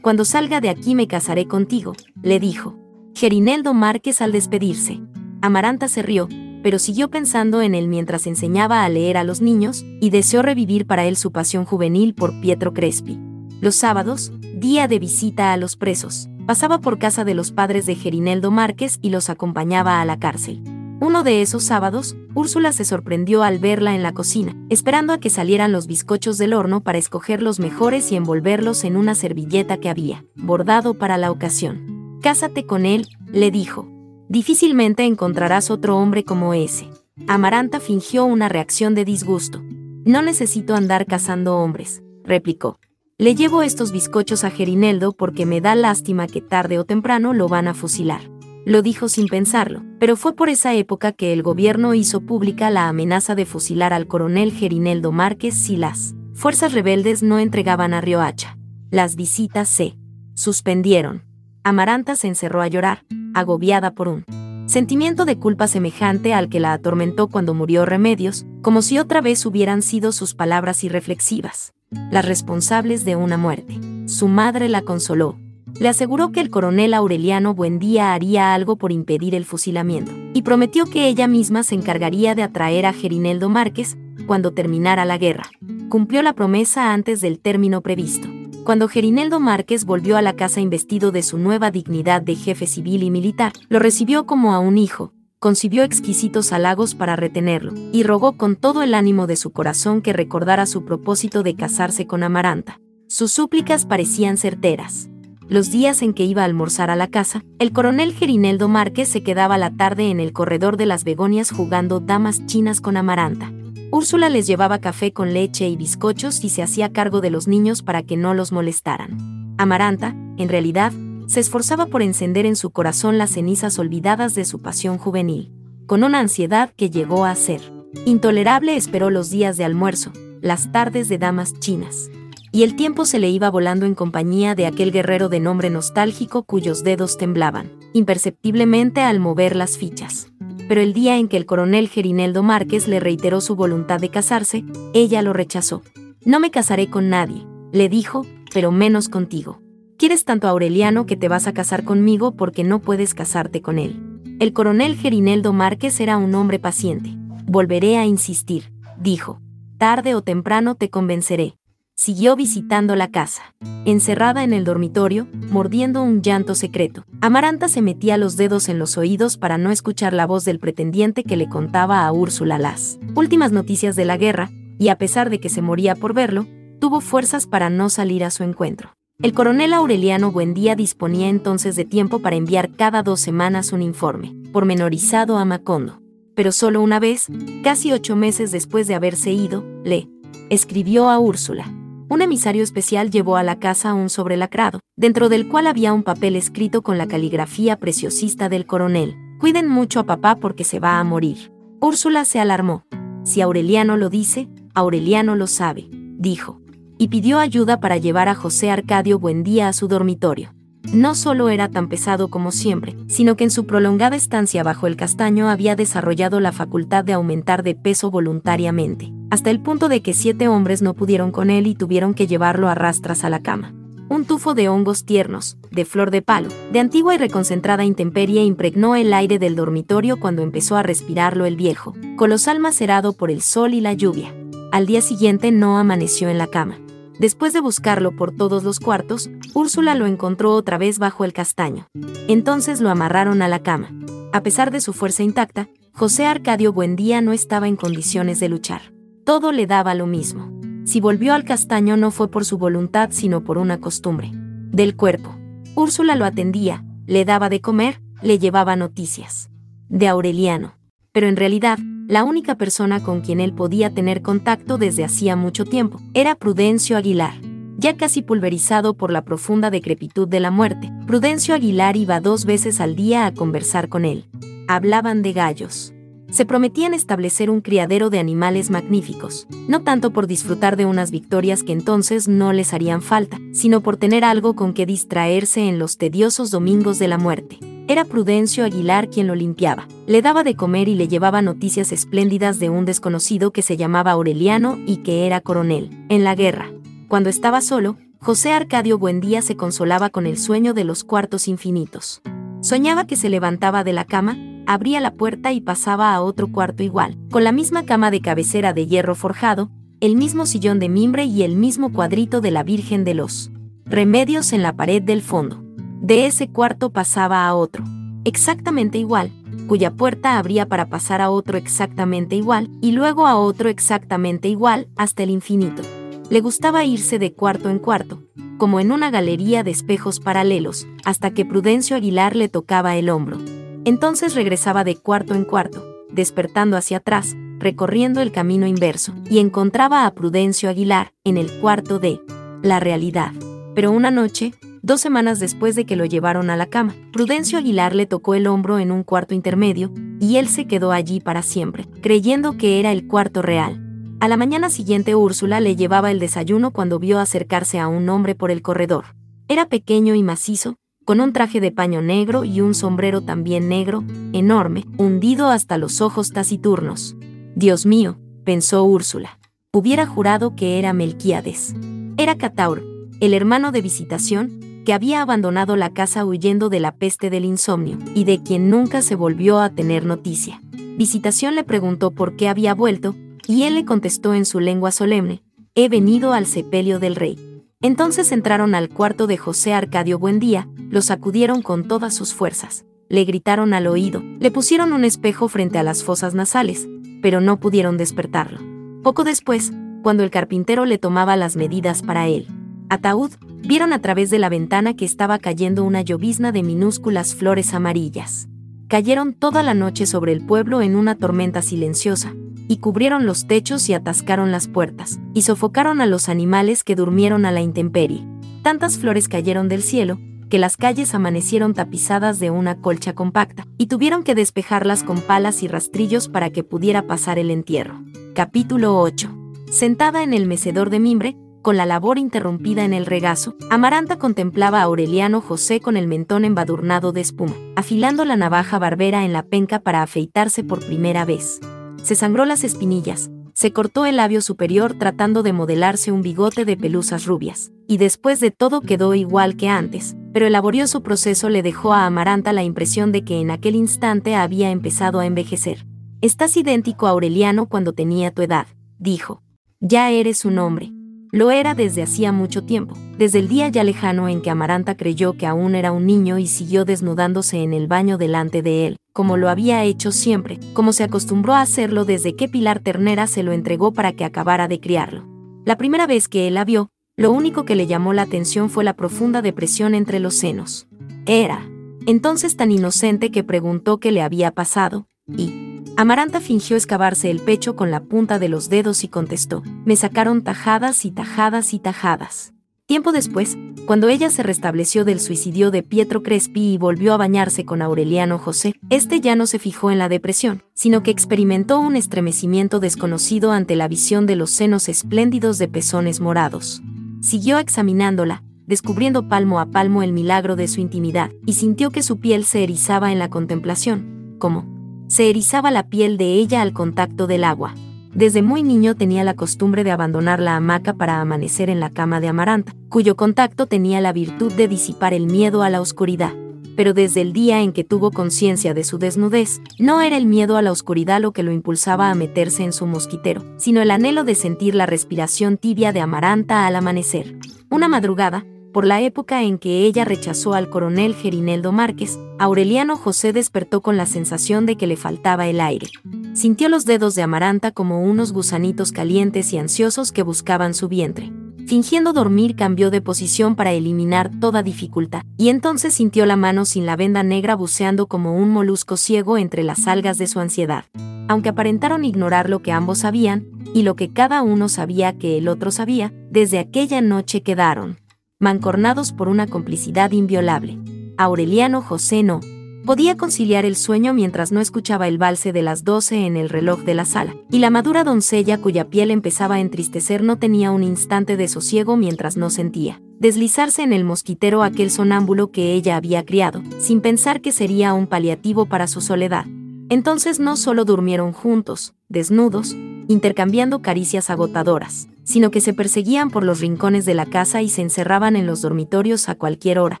Cuando salga de aquí me casaré contigo, le dijo. Gerineldo Márquez al despedirse. Amaranta se rió, pero siguió pensando en él mientras enseñaba a leer a los niños, y deseó revivir para él su pasión juvenil por Pietro Crespi. Los sábados, día de visita a los presos, pasaba por casa de los padres de Gerineldo Márquez y los acompañaba a la cárcel. Uno de esos sábados, Úrsula se sorprendió al verla en la cocina, esperando a que salieran los bizcochos del horno para escoger los mejores y envolverlos en una servilleta que había bordado para la ocasión. Cásate con él, le dijo. Difícilmente encontrarás otro hombre como ese. Amaranta fingió una reacción de disgusto. No necesito andar cazando hombres, replicó. Le llevo estos bizcochos a Gerineldo porque me da lástima que tarde o temprano lo van a fusilar. Lo dijo sin pensarlo, pero fue por esa época que el gobierno hizo pública la amenaza de fusilar al coronel Gerineldo Márquez si las fuerzas rebeldes no entregaban a Riohacha. Las visitas se suspendieron. Amaranta se encerró a llorar, agobiada por un sentimiento de culpa semejante al que la atormentó cuando murió Remedios, como si otra vez hubieran sido sus palabras irreflexivas, las responsables de una muerte. Su madre la consoló. Le aseguró que el coronel Aureliano Buendía haría algo por impedir el fusilamiento, y prometió que ella misma se encargaría de atraer a Gerineldo Márquez cuando terminara la guerra. Cumplió la promesa antes del término previsto. Cuando Gerineldo Márquez volvió a la casa investido de su nueva dignidad de jefe civil y militar, lo recibió como a un hijo, concibió exquisitos halagos para retenerlo, y rogó con todo el ánimo de su corazón que recordara su propósito de casarse con Amaranta. Sus súplicas parecían certeras. Los días en que iba a almorzar a la casa, el coronel Gerineldo Márquez se quedaba la tarde en el corredor de las begonias jugando damas chinas con Amaranta. Úrsula les llevaba café con leche y bizcochos y se hacía cargo de los niños para que no los molestaran. Amaranta, en realidad, se esforzaba por encender en su corazón las cenizas olvidadas de su pasión juvenil. Con una ansiedad que llegó a ser intolerable esperó los días de almuerzo, las tardes de damas chinas. Y el tiempo se le iba volando en compañía de aquel guerrero de nombre nostálgico cuyos dedos temblaban, imperceptiblemente al mover las fichas pero el día en que el coronel Gerineldo Márquez le reiteró su voluntad de casarse, ella lo rechazó. No me casaré con nadie, le dijo, pero menos contigo. Quieres tanto a Aureliano que te vas a casar conmigo porque no puedes casarte con él. El coronel Gerineldo Márquez era un hombre paciente. Volveré a insistir, dijo. Tarde o temprano te convenceré siguió visitando la casa. Encerrada en el dormitorio, mordiendo un llanto secreto, Amaranta se metía los dedos en los oídos para no escuchar la voz del pretendiente que le contaba a Úrsula las últimas noticias de la guerra, y a pesar de que se moría por verlo, tuvo fuerzas para no salir a su encuentro. El coronel Aureliano Buendía disponía entonces de tiempo para enviar cada dos semanas un informe, pormenorizado a Macondo. Pero solo una vez, casi ocho meses después de haberse ido, le escribió a Úrsula. Un emisario especial llevó a la casa un sobrelacrado, dentro del cual había un papel escrito con la caligrafía preciosista del coronel. Cuiden mucho a papá porque se va a morir. Úrsula se alarmó. Si Aureliano lo dice, Aureliano lo sabe, dijo. Y pidió ayuda para llevar a José Arcadio Buendía a su dormitorio. No solo era tan pesado como siempre, sino que en su prolongada estancia bajo el castaño había desarrollado la facultad de aumentar de peso voluntariamente, hasta el punto de que siete hombres no pudieron con él y tuvieron que llevarlo a rastras a la cama. Un tufo de hongos tiernos, de flor de palo, de antigua y reconcentrada intemperie impregnó el aire del dormitorio cuando empezó a respirarlo el viejo, colosal macerado por el sol y la lluvia. Al día siguiente no amaneció en la cama. Después de buscarlo por todos los cuartos, Úrsula lo encontró otra vez bajo el castaño. Entonces lo amarraron a la cama. A pesar de su fuerza intacta, José Arcadio Buendía no estaba en condiciones de luchar. Todo le daba lo mismo. Si volvió al castaño no fue por su voluntad, sino por una costumbre. Del cuerpo. Úrsula lo atendía, le daba de comer, le llevaba noticias. De Aureliano. Pero en realidad, la única persona con quien él podía tener contacto desde hacía mucho tiempo era Prudencio Aguilar. Ya casi pulverizado por la profunda decrepitud de la muerte, Prudencio Aguilar iba dos veces al día a conversar con él. Hablaban de gallos se prometían establecer un criadero de animales magníficos, no tanto por disfrutar de unas victorias que entonces no les harían falta, sino por tener algo con que distraerse en los tediosos domingos de la muerte. Era Prudencio Aguilar quien lo limpiaba, le daba de comer y le llevaba noticias espléndidas de un desconocido que se llamaba Aureliano y que era coronel, en la guerra. Cuando estaba solo, José Arcadio Buendía se consolaba con el sueño de los cuartos infinitos. Soñaba que se levantaba de la cama, abría la puerta y pasaba a otro cuarto igual, con la misma cama de cabecera de hierro forjado, el mismo sillón de mimbre y el mismo cuadrito de la Virgen de los Remedios en la pared del fondo. De ese cuarto pasaba a otro, exactamente igual, cuya puerta abría para pasar a otro exactamente igual, y luego a otro exactamente igual, hasta el infinito. Le gustaba irse de cuarto en cuarto, como en una galería de espejos paralelos, hasta que Prudencio Aguilar le tocaba el hombro. Entonces regresaba de cuarto en cuarto, despertando hacia atrás, recorriendo el camino inverso, y encontraba a Prudencio Aguilar en el cuarto de la realidad. Pero una noche, dos semanas después de que lo llevaron a la cama, Prudencio Aguilar le tocó el hombro en un cuarto intermedio, y él se quedó allí para siempre, creyendo que era el cuarto real. A la mañana siguiente Úrsula le llevaba el desayuno cuando vio acercarse a un hombre por el corredor. Era pequeño y macizo, con un traje de paño negro y un sombrero también negro, enorme, hundido hasta los ojos taciturnos. Dios mío, pensó Úrsula. Hubiera jurado que era Melquíades. Era Cataur, el hermano de visitación, que había abandonado la casa huyendo de la peste del insomnio, y de quien nunca se volvió a tener noticia. Visitación le preguntó por qué había vuelto, y él le contestó en su lengua solemne, he venido al sepelio del rey. Entonces entraron al cuarto de José Arcadio Buendía, lo sacudieron con todas sus fuerzas, le gritaron al oído, le pusieron un espejo frente a las fosas nasales, pero no pudieron despertarlo. Poco después, cuando el carpintero le tomaba las medidas para él, ataúd, vieron a través de la ventana que estaba cayendo una llovizna de minúsculas flores amarillas. Cayeron toda la noche sobre el pueblo en una tormenta silenciosa, y cubrieron los techos y atascaron las puertas, y sofocaron a los animales que durmieron a la intemperie. Tantas flores cayeron del cielo, que las calles amanecieron tapizadas de una colcha compacta, y tuvieron que despejarlas con palas y rastrillos para que pudiera pasar el entierro. Capítulo 8. Sentada en el mecedor de mimbre, con la labor interrumpida en el regazo, Amaranta contemplaba a Aureliano José con el mentón embadurnado de espuma, afilando la navaja barbera en la penca para afeitarse por primera vez se sangró las espinillas, se cortó el labio superior tratando de modelarse un bigote de pelusas rubias, y después de todo quedó igual que antes, pero el laborioso proceso le dejó a Amaranta la impresión de que en aquel instante había empezado a envejecer. Estás idéntico a Aureliano cuando tenía tu edad, dijo. Ya eres un hombre. Lo era desde hacía mucho tiempo, desde el día ya lejano en que Amaranta creyó que aún era un niño y siguió desnudándose en el baño delante de él, como lo había hecho siempre, como se acostumbró a hacerlo desde que Pilar Ternera se lo entregó para que acabara de criarlo. La primera vez que él la vio, lo único que le llamó la atención fue la profunda depresión entre los senos. Era, entonces tan inocente que preguntó qué le había pasado, y Amaranta fingió excavarse el pecho con la punta de los dedos y contestó, me sacaron tajadas y tajadas y tajadas. Tiempo después, cuando ella se restableció del suicidio de Pietro Crespi y volvió a bañarse con Aureliano José, este ya no se fijó en la depresión, sino que experimentó un estremecimiento desconocido ante la visión de los senos espléndidos de pezones morados. Siguió examinándola, descubriendo palmo a palmo el milagro de su intimidad, y sintió que su piel se erizaba en la contemplación, como se erizaba la piel de ella al contacto del agua. Desde muy niño tenía la costumbre de abandonar la hamaca para amanecer en la cama de Amaranta, cuyo contacto tenía la virtud de disipar el miedo a la oscuridad. Pero desde el día en que tuvo conciencia de su desnudez, no era el miedo a la oscuridad lo que lo impulsaba a meterse en su mosquitero, sino el anhelo de sentir la respiración tibia de Amaranta al amanecer. Una madrugada, por la época en que ella rechazó al coronel Gerineldo Márquez, Aureliano José despertó con la sensación de que le faltaba el aire. Sintió los dedos de Amaranta como unos gusanitos calientes y ansiosos que buscaban su vientre. Fingiendo dormir cambió de posición para eliminar toda dificultad, y entonces sintió la mano sin la venda negra buceando como un molusco ciego entre las algas de su ansiedad. Aunque aparentaron ignorar lo que ambos sabían, y lo que cada uno sabía que el otro sabía, desde aquella noche quedaron mancornados por una complicidad inviolable. Aureliano José no, Podía conciliar el sueño mientras no escuchaba el valse de las doce en el reloj de la sala, y la madura doncella cuya piel empezaba a entristecer no tenía un instante de sosiego mientras no sentía deslizarse en el mosquitero aquel sonámbulo que ella había criado, sin pensar que sería un paliativo para su soledad. Entonces no solo durmieron juntos, desnudos, intercambiando caricias agotadoras, sino que se perseguían por los rincones de la casa y se encerraban en los dormitorios a cualquier hora,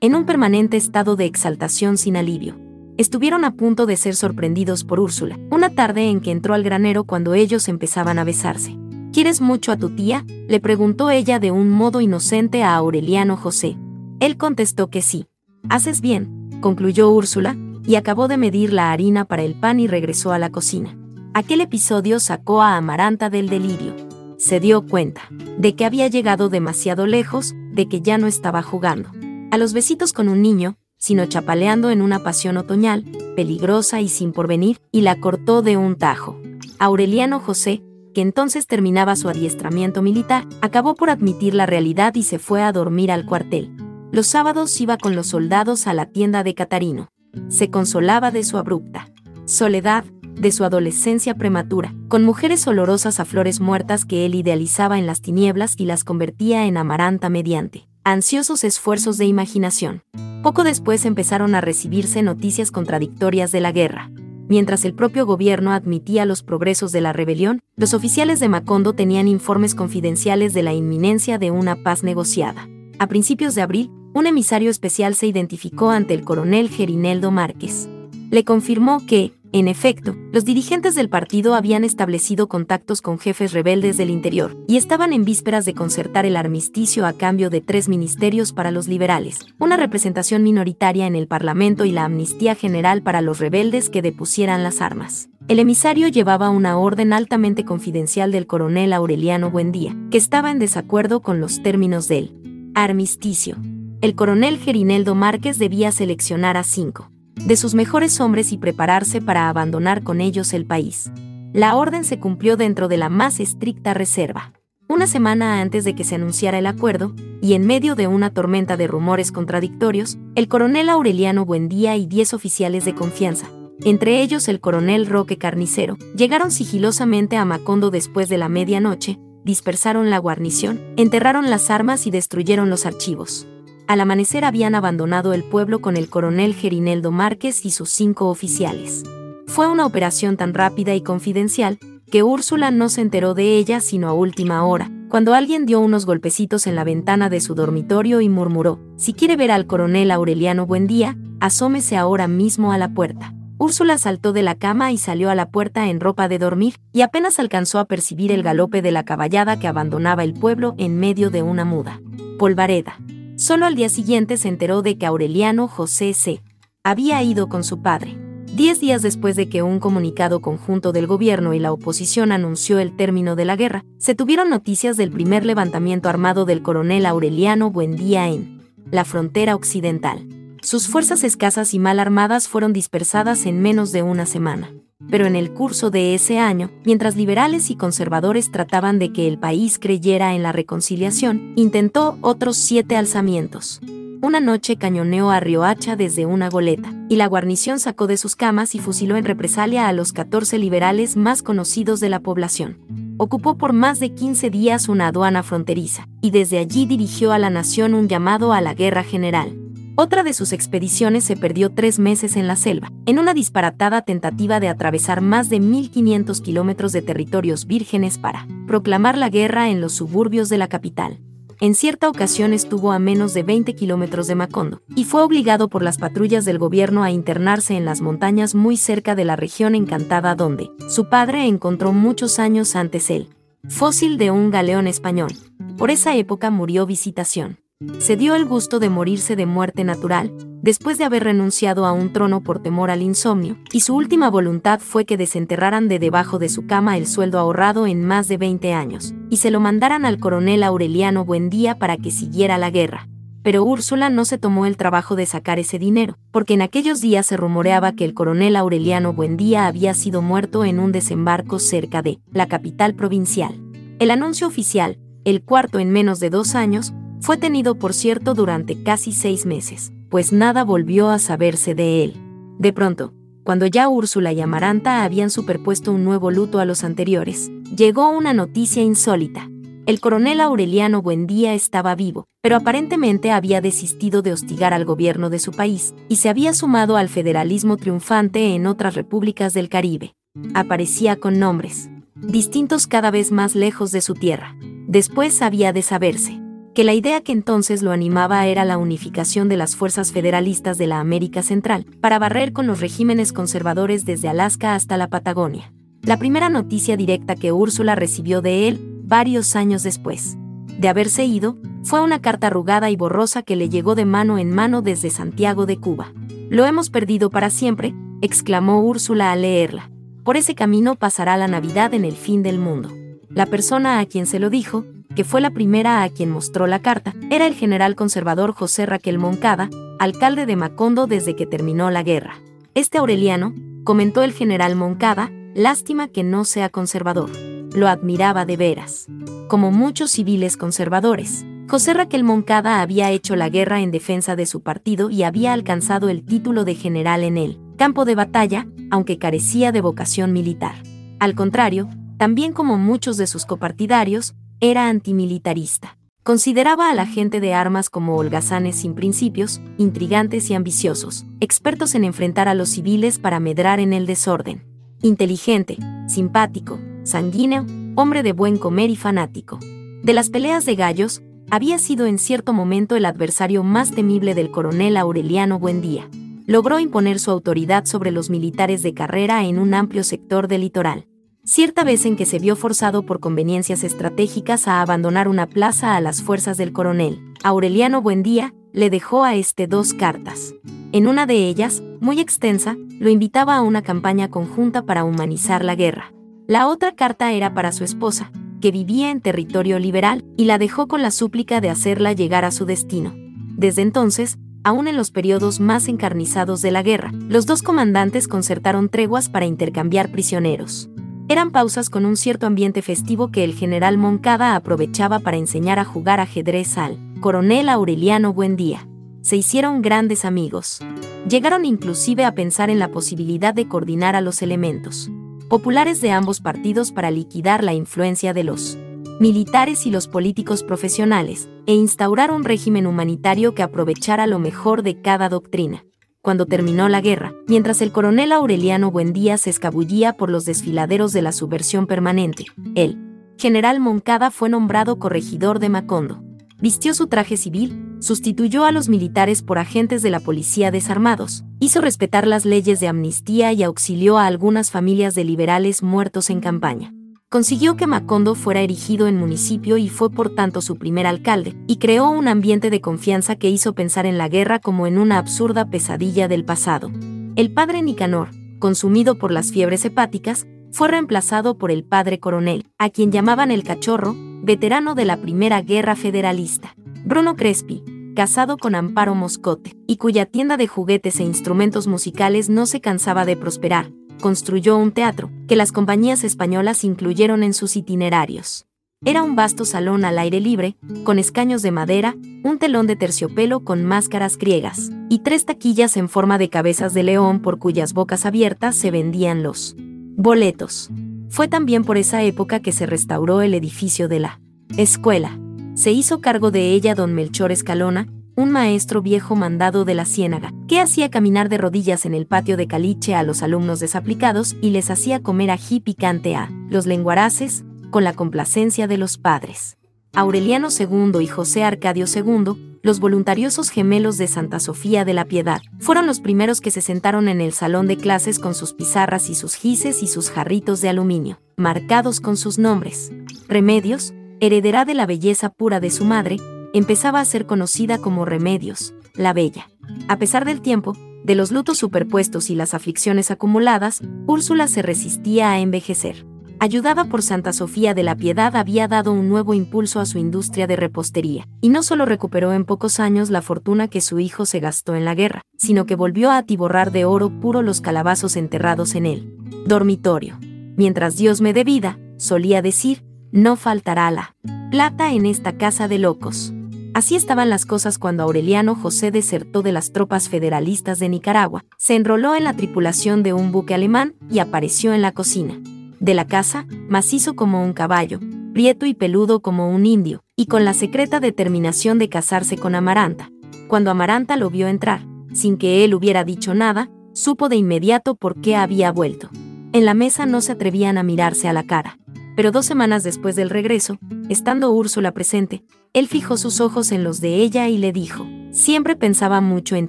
en un permanente estado de exaltación sin alivio. Estuvieron a punto de ser sorprendidos por Úrsula, una tarde en que entró al granero cuando ellos empezaban a besarse. ¿Quieres mucho a tu tía? le preguntó ella de un modo inocente a Aureliano José. Él contestó que sí. Haces bien, concluyó Úrsula, y acabó de medir la harina para el pan y regresó a la cocina. Aquel episodio sacó a Amaranta del delirio. Se dio cuenta de que había llegado demasiado lejos, de que ya no estaba jugando. A los besitos con un niño, sino chapaleando en una pasión otoñal, peligrosa y sin porvenir, y la cortó de un tajo. Aureliano José, que entonces terminaba su adiestramiento militar, acabó por admitir la realidad y se fue a dormir al cuartel. Los sábados iba con los soldados a la tienda de Catarino. Se consolaba de su abrupta soledad, de su adolescencia prematura, con mujeres olorosas a flores muertas que él idealizaba en las tinieblas y las convertía en amaranta mediante ansiosos esfuerzos de imaginación. Poco después empezaron a recibirse noticias contradictorias de la guerra. Mientras el propio gobierno admitía los progresos de la rebelión, los oficiales de Macondo tenían informes confidenciales de la inminencia de una paz negociada. A principios de abril, un emisario especial se identificó ante el coronel Gerineldo Márquez. Le confirmó que, en efecto, los dirigentes del partido habían establecido contactos con jefes rebeldes del interior y estaban en vísperas de concertar el armisticio a cambio de tres ministerios para los liberales, una representación minoritaria en el Parlamento y la amnistía general para los rebeldes que depusieran las armas. El emisario llevaba una orden altamente confidencial del coronel Aureliano Buendía, que estaba en desacuerdo con los términos del armisticio. El coronel Gerineldo Márquez debía seleccionar a cinco de sus mejores hombres y prepararse para abandonar con ellos el país. La orden se cumplió dentro de la más estricta reserva. Una semana antes de que se anunciara el acuerdo, y en medio de una tormenta de rumores contradictorios, el coronel Aureliano Buendía y diez oficiales de confianza, entre ellos el coronel Roque Carnicero, llegaron sigilosamente a Macondo después de la medianoche, dispersaron la guarnición, enterraron las armas y destruyeron los archivos al amanecer habían abandonado el pueblo con el coronel Gerineldo Márquez y sus cinco oficiales. Fue una operación tan rápida y confidencial que Úrsula no se enteró de ella sino a última hora, cuando alguien dio unos golpecitos en la ventana de su dormitorio y murmuró, si quiere ver al coronel Aureliano Buendía, asómese ahora mismo a la puerta. Úrsula saltó de la cama y salió a la puerta en ropa de dormir, y apenas alcanzó a percibir el galope de la caballada que abandonaba el pueblo en medio de una muda. Polvareda. Solo al día siguiente se enteró de que Aureliano José C. había ido con su padre. Diez días después de que un comunicado conjunto del gobierno y la oposición anunció el término de la guerra, se tuvieron noticias del primer levantamiento armado del coronel Aureliano Buendía en la frontera occidental. Sus fuerzas escasas y mal armadas fueron dispersadas en menos de una semana pero en el curso de ese año, mientras liberales y conservadores trataban de que el país creyera en la reconciliación, intentó otros siete alzamientos. Una noche cañoneó a Riohacha desde una goleta, y la guarnición sacó de sus camas y fusiló en represalia a los 14 liberales más conocidos de la población. ocupó por más de 15 días una aduana fronteriza, y desde allí dirigió a la nación un llamado a la guerra general. Otra de sus expediciones se perdió tres meses en la selva, en una disparatada tentativa de atravesar más de 1.500 kilómetros de territorios vírgenes para proclamar la guerra en los suburbios de la capital. En cierta ocasión estuvo a menos de 20 kilómetros de Macondo, y fue obligado por las patrullas del gobierno a internarse en las montañas muy cerca de la región encantada donde su padre encontró muchos años antes él, fósil de un galeón español. Por esa época murió Visitación se dio el gusto de morirse de muerte natural, después de haber renunciado a un trono por temor al insomnio, y su última voluntad fue que desenterraran de debajo de su cama el sueldo ahorrado en más de 20 años, y se lo mandaran al coronel Aureliano Buendía para que siguiera la guerra. Pero Úrsula no se tomó el trabajo de sacar ese dinero, porque en aquellos días se rumoreaba que el coronel Aureliano Buendía había sido muerto en un desembarco cerca de la capital provincial. El anuncio oficial, el cuarto en menos de dos años, fue tenido, por cierto, durante casi seis meses, pues nada volvió a saberse de él. De pronto, cuando ya Úrsula y Amaranta habían superpuesto un nuevo luto a los anteriores, llegó una noticia insólita. El coronel Aureliano Buendía estaba vivo, pero aparentemente había desistido de hostigar al gobierno de su país y se había sumado al federalismo triunfante en otras repúblicas del Caribe. Aparecía con nombres distintos cada vez más lejos de su tierra. Después había de saberse que la idea que entonces lo animaba era la unificación de las fuerzas federalistas de la América Central, para barrer con los regímenes conservadores desde Alaska hasta la Patagonia. La primera noticia directa que Úrsula recibió de él, varios años después de haberse ido, fue una carta arrugada y borrosa que le llegó de mano en mano desde Santiago de Cuba. Lo hemos perdido para siempre, exclamó Úrsula al leerla. Por ese camino pasará la Navidad en el fin del mundo. La persona a quien se lo dijo, que fue la primera a quien mostró la carta, era el general conservador José Raquel Moncada, alcalde de Macondo desde que terminó la guerra. Este Aureliano, comentó el general Moncada, lástima que no sea conservador. Lo admiraba de veras. Como muchos civiles conservadores, José Raquel Moncada había hecho la guerra en defensa de su partido y había alcanzado el título de general en el campo de batalla, aunque carecía de vocación militar. Al contrario, también como muchos de sus copartidarios, era antimilitarista. Consideraba a la gente de armas como holgazanes sin principios, intrigantes y ambiciosos, expertos en enfrentar a los civiles para medrar en el desorden. Inteligente, simpático, sanguíneo, hombre de buen comer y fanático. De las peleas de gallos, había sido en cierto momento el adversario más temible del coronel Aureliano Buendía. Logró imponer su autoridad sobre los militares de carrera en un amplio sector del litoral cierta vez en que se vio forzado por conveniencias estratégicas a abandonar una plaza a las fuerzas del coronel. Aureliano Buendía le dejó a este dos cartas. En una de ellas, muy extensa, lo invitaba a una campaña conjunta para humanizar la guerra. La otra carta era para su esposa, que vivía en territorio liberal, y la dejó con la súplica de hacerla llegar a su destino. Desde entonces, aún en los periodos más encarnizados de la guerra, los dos comandantes concertaron treguas para intercambiar prisioneros. Eran pausas con un cierto ambiente festivo que el general Moncada aprovechaba para enseñar a jugar ajedrez al coronel Aureliano Buendía. Se hicieron grandes amigos. Llegaron inclusive a pensar en la posibilidad de coordinar a los elementos populares de ambos partidos para liquidar la influencia de los militares y los políticos profesionales, e instaurar un régimen humanitario que aprovechara lo mejor de cada doctrina cuando terminó la guerra, mientras el coronel Aureliano Buendía se escabullía por los desfiladeros de la subversión permanente. El general Moncada fue nombrado corregidor de Macondo. Vistió su traje civil, sustituyó a los militares por agentes de la policía desarmados, hizo respetar las leyes de amnistía y auxilió a algunas familias de liberales muertos en campaña consiguió que Macondo fuera erigido en municipio y fue por tanto su primer alcalde, y creó un ambiente de confianza que hizo pensar en la guerra como en una absurda pesadilla del pasado. El padre Nicanor, consumido por las fiebres hepáticas, fue reemplazado por el padre coronel, a quien llamaban el cachorro, veterano de la Primera Guerra Federalista. Bruno Crespi, casado con Amparo Moscote, y cuya tienda de juguetes e instrumentos musicales no se cansaba de prosperar, construyó un teatro, que las compañías españolas incluyeron en sus itinerarios. Era un vasto salón al aire libre, con escaños de madera, un telón de terciopelo con máscaras griegas, y tres taquillas en forma de cabezas de león por cuyas bocas abiertas se vendían los boletos. Fue también por esa época que se restauró el edificio de la escuela. Se hizo cargo de ella don Melchor Escalona, un maestro viejo mandado de la Ciénaga, que hacía caminar de rodillas en el patio de caliche a los alumnos desaplicados y les hacía comer ají picante a los lenguaraces, con la complacencia de los padres. Aureliano II y José Arcadio II, los voluntariosos gemelos de Santa Sofía de la Piedad, fueron los primeros que se sentaron en el salón de clases con sus pizarras y sus gises y sus jarritos de aluminio, marcados con sus nombres. Remedios, heredera de la belleza pura de su madre, empezaba a ser conocida como Remedios, la Bella. A pesar del tiempo, de los lutos superpuestos y las aflicciones acumuladas, Úrsula se resistía a envejecer ayudada por Santa Sofía de la Piedad, había dado un nuevo impulso a su industria de repostería, y no solo recuperó en pocos años la fortuna que su hijo se gastó en la guerra, sino que volvió a atiborrar de oro puro los calabazos enterrados en él. Dormitorio. Mientras Dios me dé vida, solía decir, no faltará la plata en esta casa de locos. Así estaban las cosas cuando Aureliano José desertó de las tropas federalistas de Nicaragua, se enroló en la tripulación de un buque alemán y apareció en la cocina de la casa, macizo como un caballo, prieto y peludo como un indio, y con la secreta determinación de casarse con Amaranta. Cuando Amaranta lo vio entrar, sin que él hubiera dicho nada, supo de inmediato por qué había vuelto. En la mesa no se atrevían a mirarse a la cara. Pero dos semanas después del regreso, estando Úrsula presente, él fijó sus ojos en los de ella y le dijo, siempre pensaba mucho en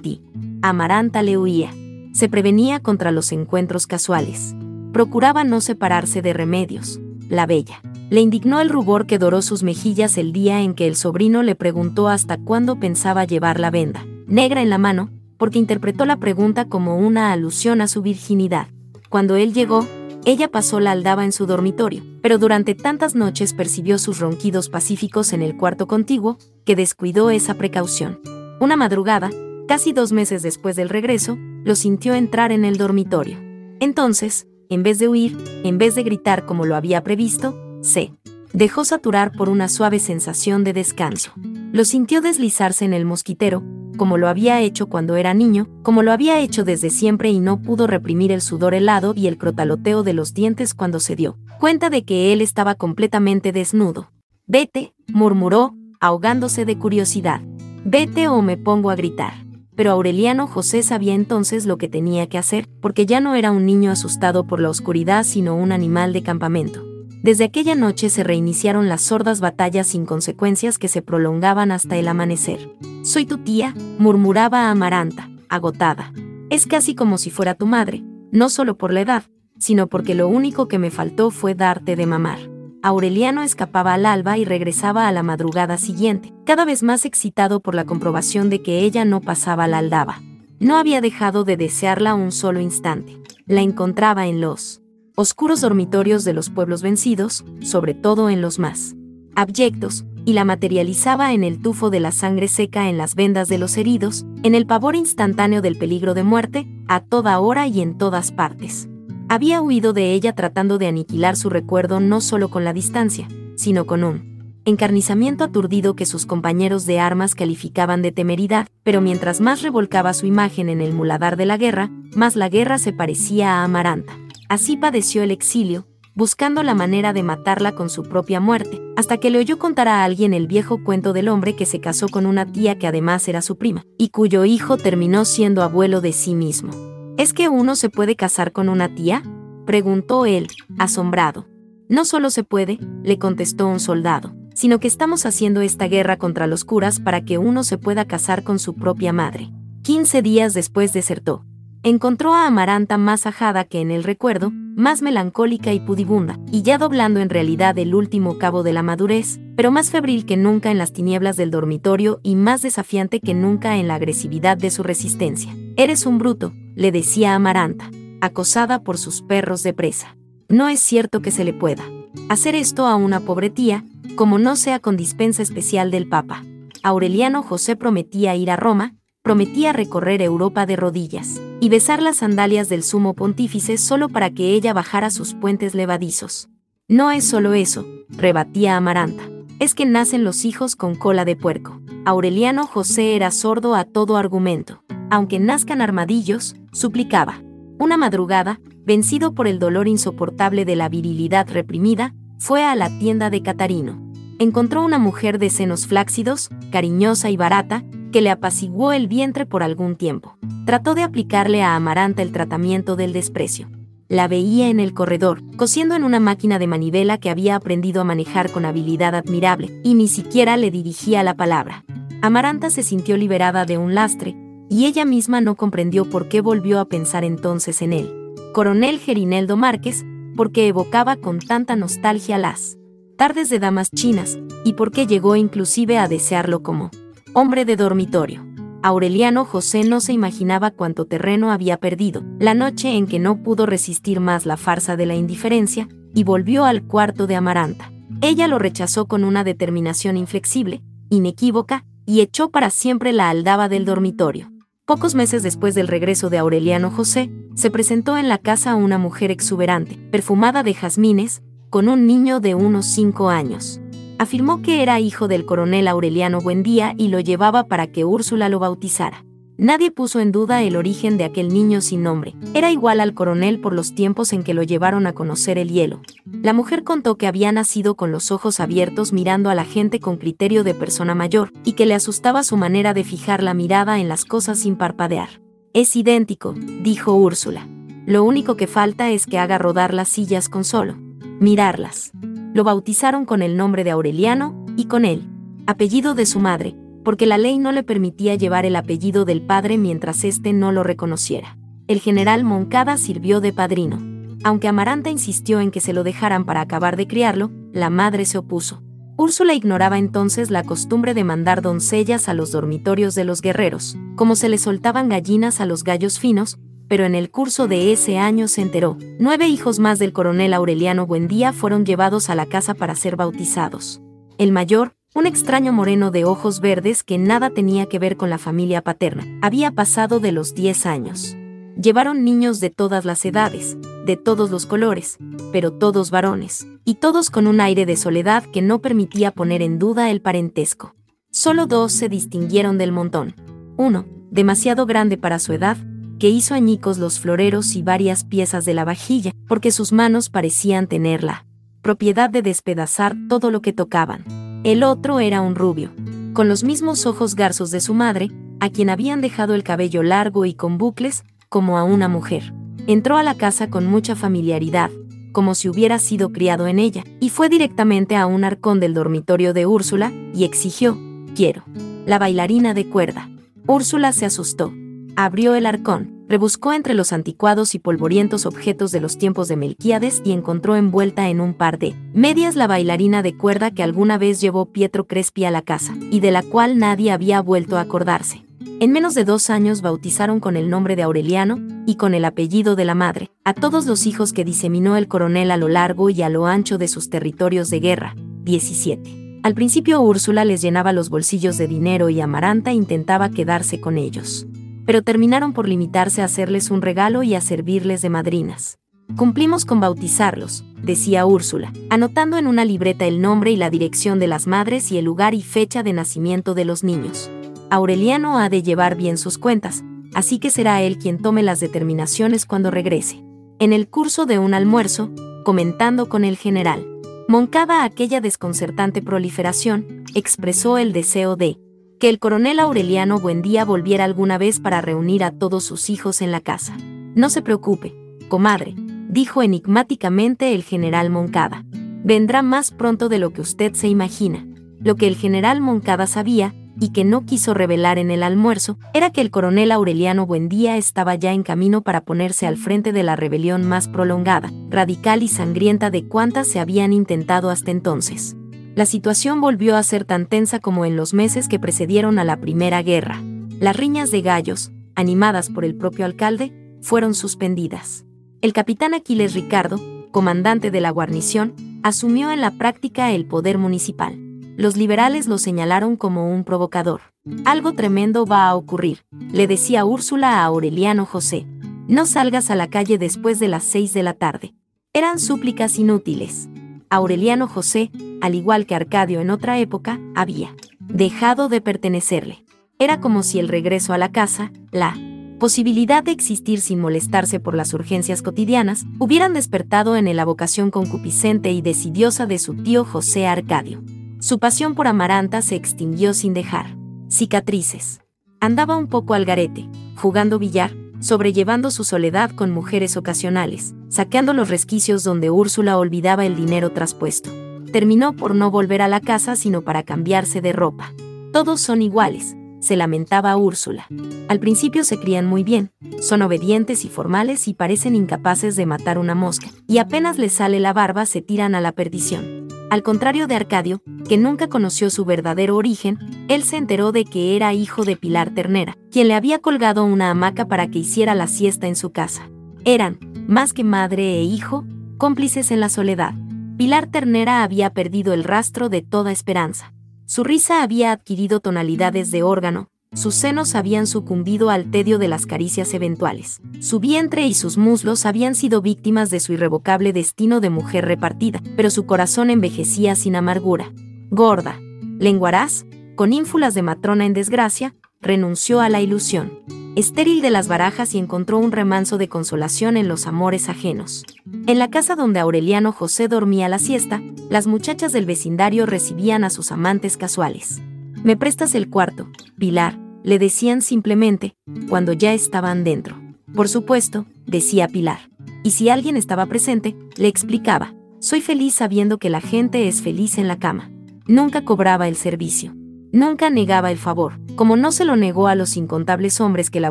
ti. Amaranta le huía. Se prevenía contra los encuentros casuales procuraba no separarse de Remedios, la bella. Le indignó el rubor que doró sus mejillas el día en que el sobrino le preguntó hasta cuándo pensaba llevar la venda, negra en la mano, porque interpretó la pregunta como una alusión a su virginidad. Cuando él llegó, ella pasó la aldaba en su dormitorio, pero durante tantas noches percibió sus ronquidos pacíficos en el cuarto contiguo, que descuidó esa precaución. Una madrugada, casi dos meses después del regreso, lo sintió entrar en el dormitorio. Entonces, en vez de huir, en vez de gritar como lo había previsto, se dejó saturar por una suave sensación de descanso. Lo sintió deslizarse en el mosquitero, como lo había hecho cuando era niño, como lo había hecho desde siempre y no pudo reprimir el sudor helado y el crotaloteo de los dientes cuando se dio cuenta de que él estaba completamente desnudo. Vete, murmuró, ahogándose de curiosidad. Vete o me pongo a gritar pero Aureliano José sabía entonces lo que tenía que hacer, porque ya no era un niño asustado por la oscuridad, sino un animal de campamento. Desde aquella noche se reiniciaron las sordas batallas sin consecuencias que se prolongaban hasta el amanecer. Soy tu tía, murmuraba Amaranta, agotada. Es casi como si fuera tu madre, no solo por la edad, sino porque lo único que me faltó fue darte de mamar. Aureliano escapaba al alba y regresaba a la madrugada siguiente, cada vez más excitado por la comprobación de que ella no pasaba la aldaba. No había dejado de desearla un solo instante. La encontraba en los oscuros dormitorios de los pueblos vencidos, sobre todo en los más abyectos, y la materializaba en el tufo de la sangre seca en las vendas de los heridos, en el pavor instantáneo del peligro de muerte, a toda hora y en todas partes. Había huido de ella tratando de aniquilar su recuerdo no solo con la distancia, sino con un encarnizamiento aturdido que sus compañeros de armas calificaban de temeridad, pero mientras más revolcaba su imagen en el muladar de la guerra, más la guerra se parecía a Amaranta. Así padeció el exilio, buscando la manera de matarla con su propia muerte, hasta que le oyó contar a alguien el viejo cuento del hombre que se casó con una tía que además era su prima, y cuyo hijo terminó siendo abuelo de sí mismo. ¿Es que uno se puede casar con una tía? preguntó él, asombrado. No solo se puede, le contestó un soldado, sino que estamos haciendo esta guerra contra los curas para que uno se pueda casar con su propia madre. Quince días después desertó. Encontró a Amaranta más ajada que en el recuerdo, más melancólica y pudibunda, y ya doblando en realidad el último cabo de la madurez, pero más febril que nunca en las tinieblas del dormitorio y más desafiante que nunca en la agresividad de su resistencia. Eres un bruto, le decía Amaranta, acosada por sus perros de presa. No es cierto que se le pueda hacer esto a una pobre tía, como no sea con dispensa especial del Papa. Aureliano José prometía ir a Roma, prometía recorrer Europa de rodillas y besar las sandalias del sumo pontífice solo para que ella bajara sus puentes levadizos. No es solo eso, rebatía Amaranta, es que nacen los hijos con cola de puerco. Aureliano José era sordo a todo argumento. Aunque nazcan armadillos, suplicaba. Una madrugada, vencido por el dolor insoportable de la virilidad reprimida, fue a la tienda de Catarino. Encontró una mujer de senos flácidos, cariñosa y barata, que le apaciguó el vientre por algún tiempo. Trató de aplicarle a Amaranta el tratamiento del desprecio. La veía en el corredor, cosiendo en una máquina de manivela que había aprendido a manejar con habilidad admirable, y ni siquiera le dirigía la palabra. Amaranta se sintió liberada de un lastre, y ella misma no comprendió por qué volvió a pensar entonces en él. Coronel Gerineldo Márquez, porque evocaba con tanta nostalgia las tardes de damas chinas, y porque llegó inclusive a desearlo como hombre de dormitorio. Aureliano José no se imaginaba cuánto terreno había perdido, la noche en que no pudo resistir más la farsa de la indiferencia, y volvió al cuarto de Amaranta. Ella lo rechazó con una determinación inflexible, inequívoca, y echó para siempre la aldaba del dormitorio. Pocos meses después del regreso de Aureliano José, se presentó en la casa una mujer exuberante, perfumada de jazmines, con un niño de unos cinco años. Afirmó que era hijo del coronel Aureliano Buendía y lo llevaba para que Úrsula lo bautizara. Nadie puso en duda el origen de aquel niño sin nombre. Era igual al coronel por los tiempos en que lo llevaron a conocer el hielo. La mujer contó que había nacido con los ojos abiertos mirando a la gente con criterio de persona mayor, y que le asustaba su manera de fijar la mirada en las cosas sin parpadear. Es idéntico, dijo Úrsula. Lo único que falta es que haga rodar las sillas con solo mirarlas. Lo bautizaron con el nombre de Aureliano, y con él, apellido de su madre, porque la ley no le permitía llevar el apellido del padre mientras éste no lo reconociera. El general Moncada sirvió de padrino. Aunque Amaranta insistió en que se lo dejaran para acabar de criarlo, la madre se opuso. Úrsula ignoraba entonces la costumbre de mandar doncellas a los dormitorios de los guerreros, como se le soltaban gallinas a los gallos finos, pero en el curso de ese año se enteró. Nueve hijos más del coronel Aureliano Buendía fueron llevados a la casa para ser bautizados. El mayor, un extraño moreno de ojos verdes que nada tenía que ver con la familia paterna. Había pasado de los 10 años. Llevaron niños de todas las edades, de todos los colores, pero todos varones, y todos con un aire de soledad que no permitía poner en duda el parentesco. Solo dos se distinguieron del montón. Uno, demasiado grande para su edad, que hizo añicos los floreros y varias piezas de la vajilla, porque sus manos parecían tenerla propiedad de despedazar todo lo que tocaban. El otro era un rubio, con los mismos ojos garzos de su madre, a quien habían dejado el cabello largo y con bucles, como a una mujer. Entró a la casa con mucha familiaridad, como si hubiera sido criado en ella, y fue directamente a un arcón del dormitorio de Úrsula, y exigió, quiero, la bailarina de cuerda. Úrsula se asustó. Abrió el arcón, Rebuscó entre los anticuados y polvorientos objetos de los tiempos de Melquíades y encontró envuelta en un par de medias la bailarina de cuerda que alguna vez llevó Pietro Crespi a la casa, y de la cual nadie había vuelto a acordarse. En menos de dos años bautizaron con el nombre de Aureliano, y con el apellido de la madre, a todos los hijos que diseminó el coronel a lo largo y a lo ancho de sus territorios de guerra. 17. Al principio Úrsula les llenaba los bolsillos de dinero y Amaranta intentaba quedarse con ellos pero terminaron por limitarse a hacerles un regalo y a servirles de madrinas. Cumplimos con bautizarlos, decía Úrsula, anotando en una libreta el nombre y la dirección de las madres y el lugar y fecha de nacimiento de los niños. Aureliano ha de llevar bien sus cuentas, así que será él quien tome las determinaciones cuando regrese. En el curso de un almuerzo, comentando con el general, Moncada aquella desconcertante proliferación, expresó el deseo de que el coronel Aureliano Buendía volviera alguna vez para reunir a todos sus hijos en la casa. No se preocupe, comadre, dijo enigmáticamente el general Moncada. Vendrá más pronto de lo que usted se imagina. Lo que el general Moncada sabía, y que no quiso revelar en el almuerzo, era que el coronel Aureliano Buendía estaba ya en camino para ponerse al frente de la rebelión más prolongada, radical y sangrienta de cuantas se habían intentado hasta entonces la situación volvió a ser tan tensa como en los meses que precedieron a la Primera Guerra. Las riñas de gallos, animadas por el propio alcalde, fueron suspendidas. El capitán Aquiles Ricardo, comandante de la guarnición, asumió en la práctica el poder municipal. Los liberales lo señalaron como un provocador. Algo tremendo va a ocurrir, le decía Úrsula a Aureliano José. No salgas a la calle después de las seis de la tarde. Eran súplicas inútiles. Aureliano José, al igual que Arcadio en otra época, había dejado de pertenecerle. Era como si el regreso a la casa, la posibilidad de existir sin molestarse por las urgencias cotidianas, hubieran despertado en él la vocación concupiscente y decidiosa de su tío José Arcadio. Su pasión por Amaranta se extinguió sin dejar cicatrices. Andaba un poco al garete, jugando billar, sobrellevando su soledad con mujeres ocasionales, saqueando los resquicios donde Úrsula olvidaba el dinero traspuesto. Terminó por no volver a la casa sino para cambiarse de ropa. Todos son iguales, se lamentaba Úrsula. Al principio se crían muy bien, son obedientes y formales y parecen incapaces de matar una mosca, y apenas les sale la barba se tiran a la perdición. Al contrario de Arcadio, que nunca conoció su verdadero origen, él se enteró de que era hijo de Pilar Ternera, quien le había colgado una hamaca para que hiciera la siesta en su casa. Eran, más que madre e hijo, cómplices en la soledad. Pilar Ternera había perdido el rastro de toda esperanza. Su risa había adquirido tonalidades de órgano, sus senos habían sucumbido al tedio de las caricias eventuales. Su vientre y sus muslos habían sido víctimas de su irrevocable destino de mujer repartida, pero su corazón envejecía sin amargura. Gorda, lenguaraz, con ínfulas de matrona en desgracia, renunció a la ilusión estéril de las barajas y encontró un remanso de consolación en los amores ajenos. En la casa donde Aureliano José dormía la siesta, las muchachas del vecindario recibían a sus amantes casuales. Me prestas el cuarto, Pilar, le decían simplemente, cuando ya estaban dentro. Por supuesto, decía Pilar. Y si alguien estaba presente, le explicaba, soy feliz sabiendo que la gente es feliz en la cama. Nunca cobraba el servicio. Nunca negaba el favor, como no se lo negó a los incontables hombres que la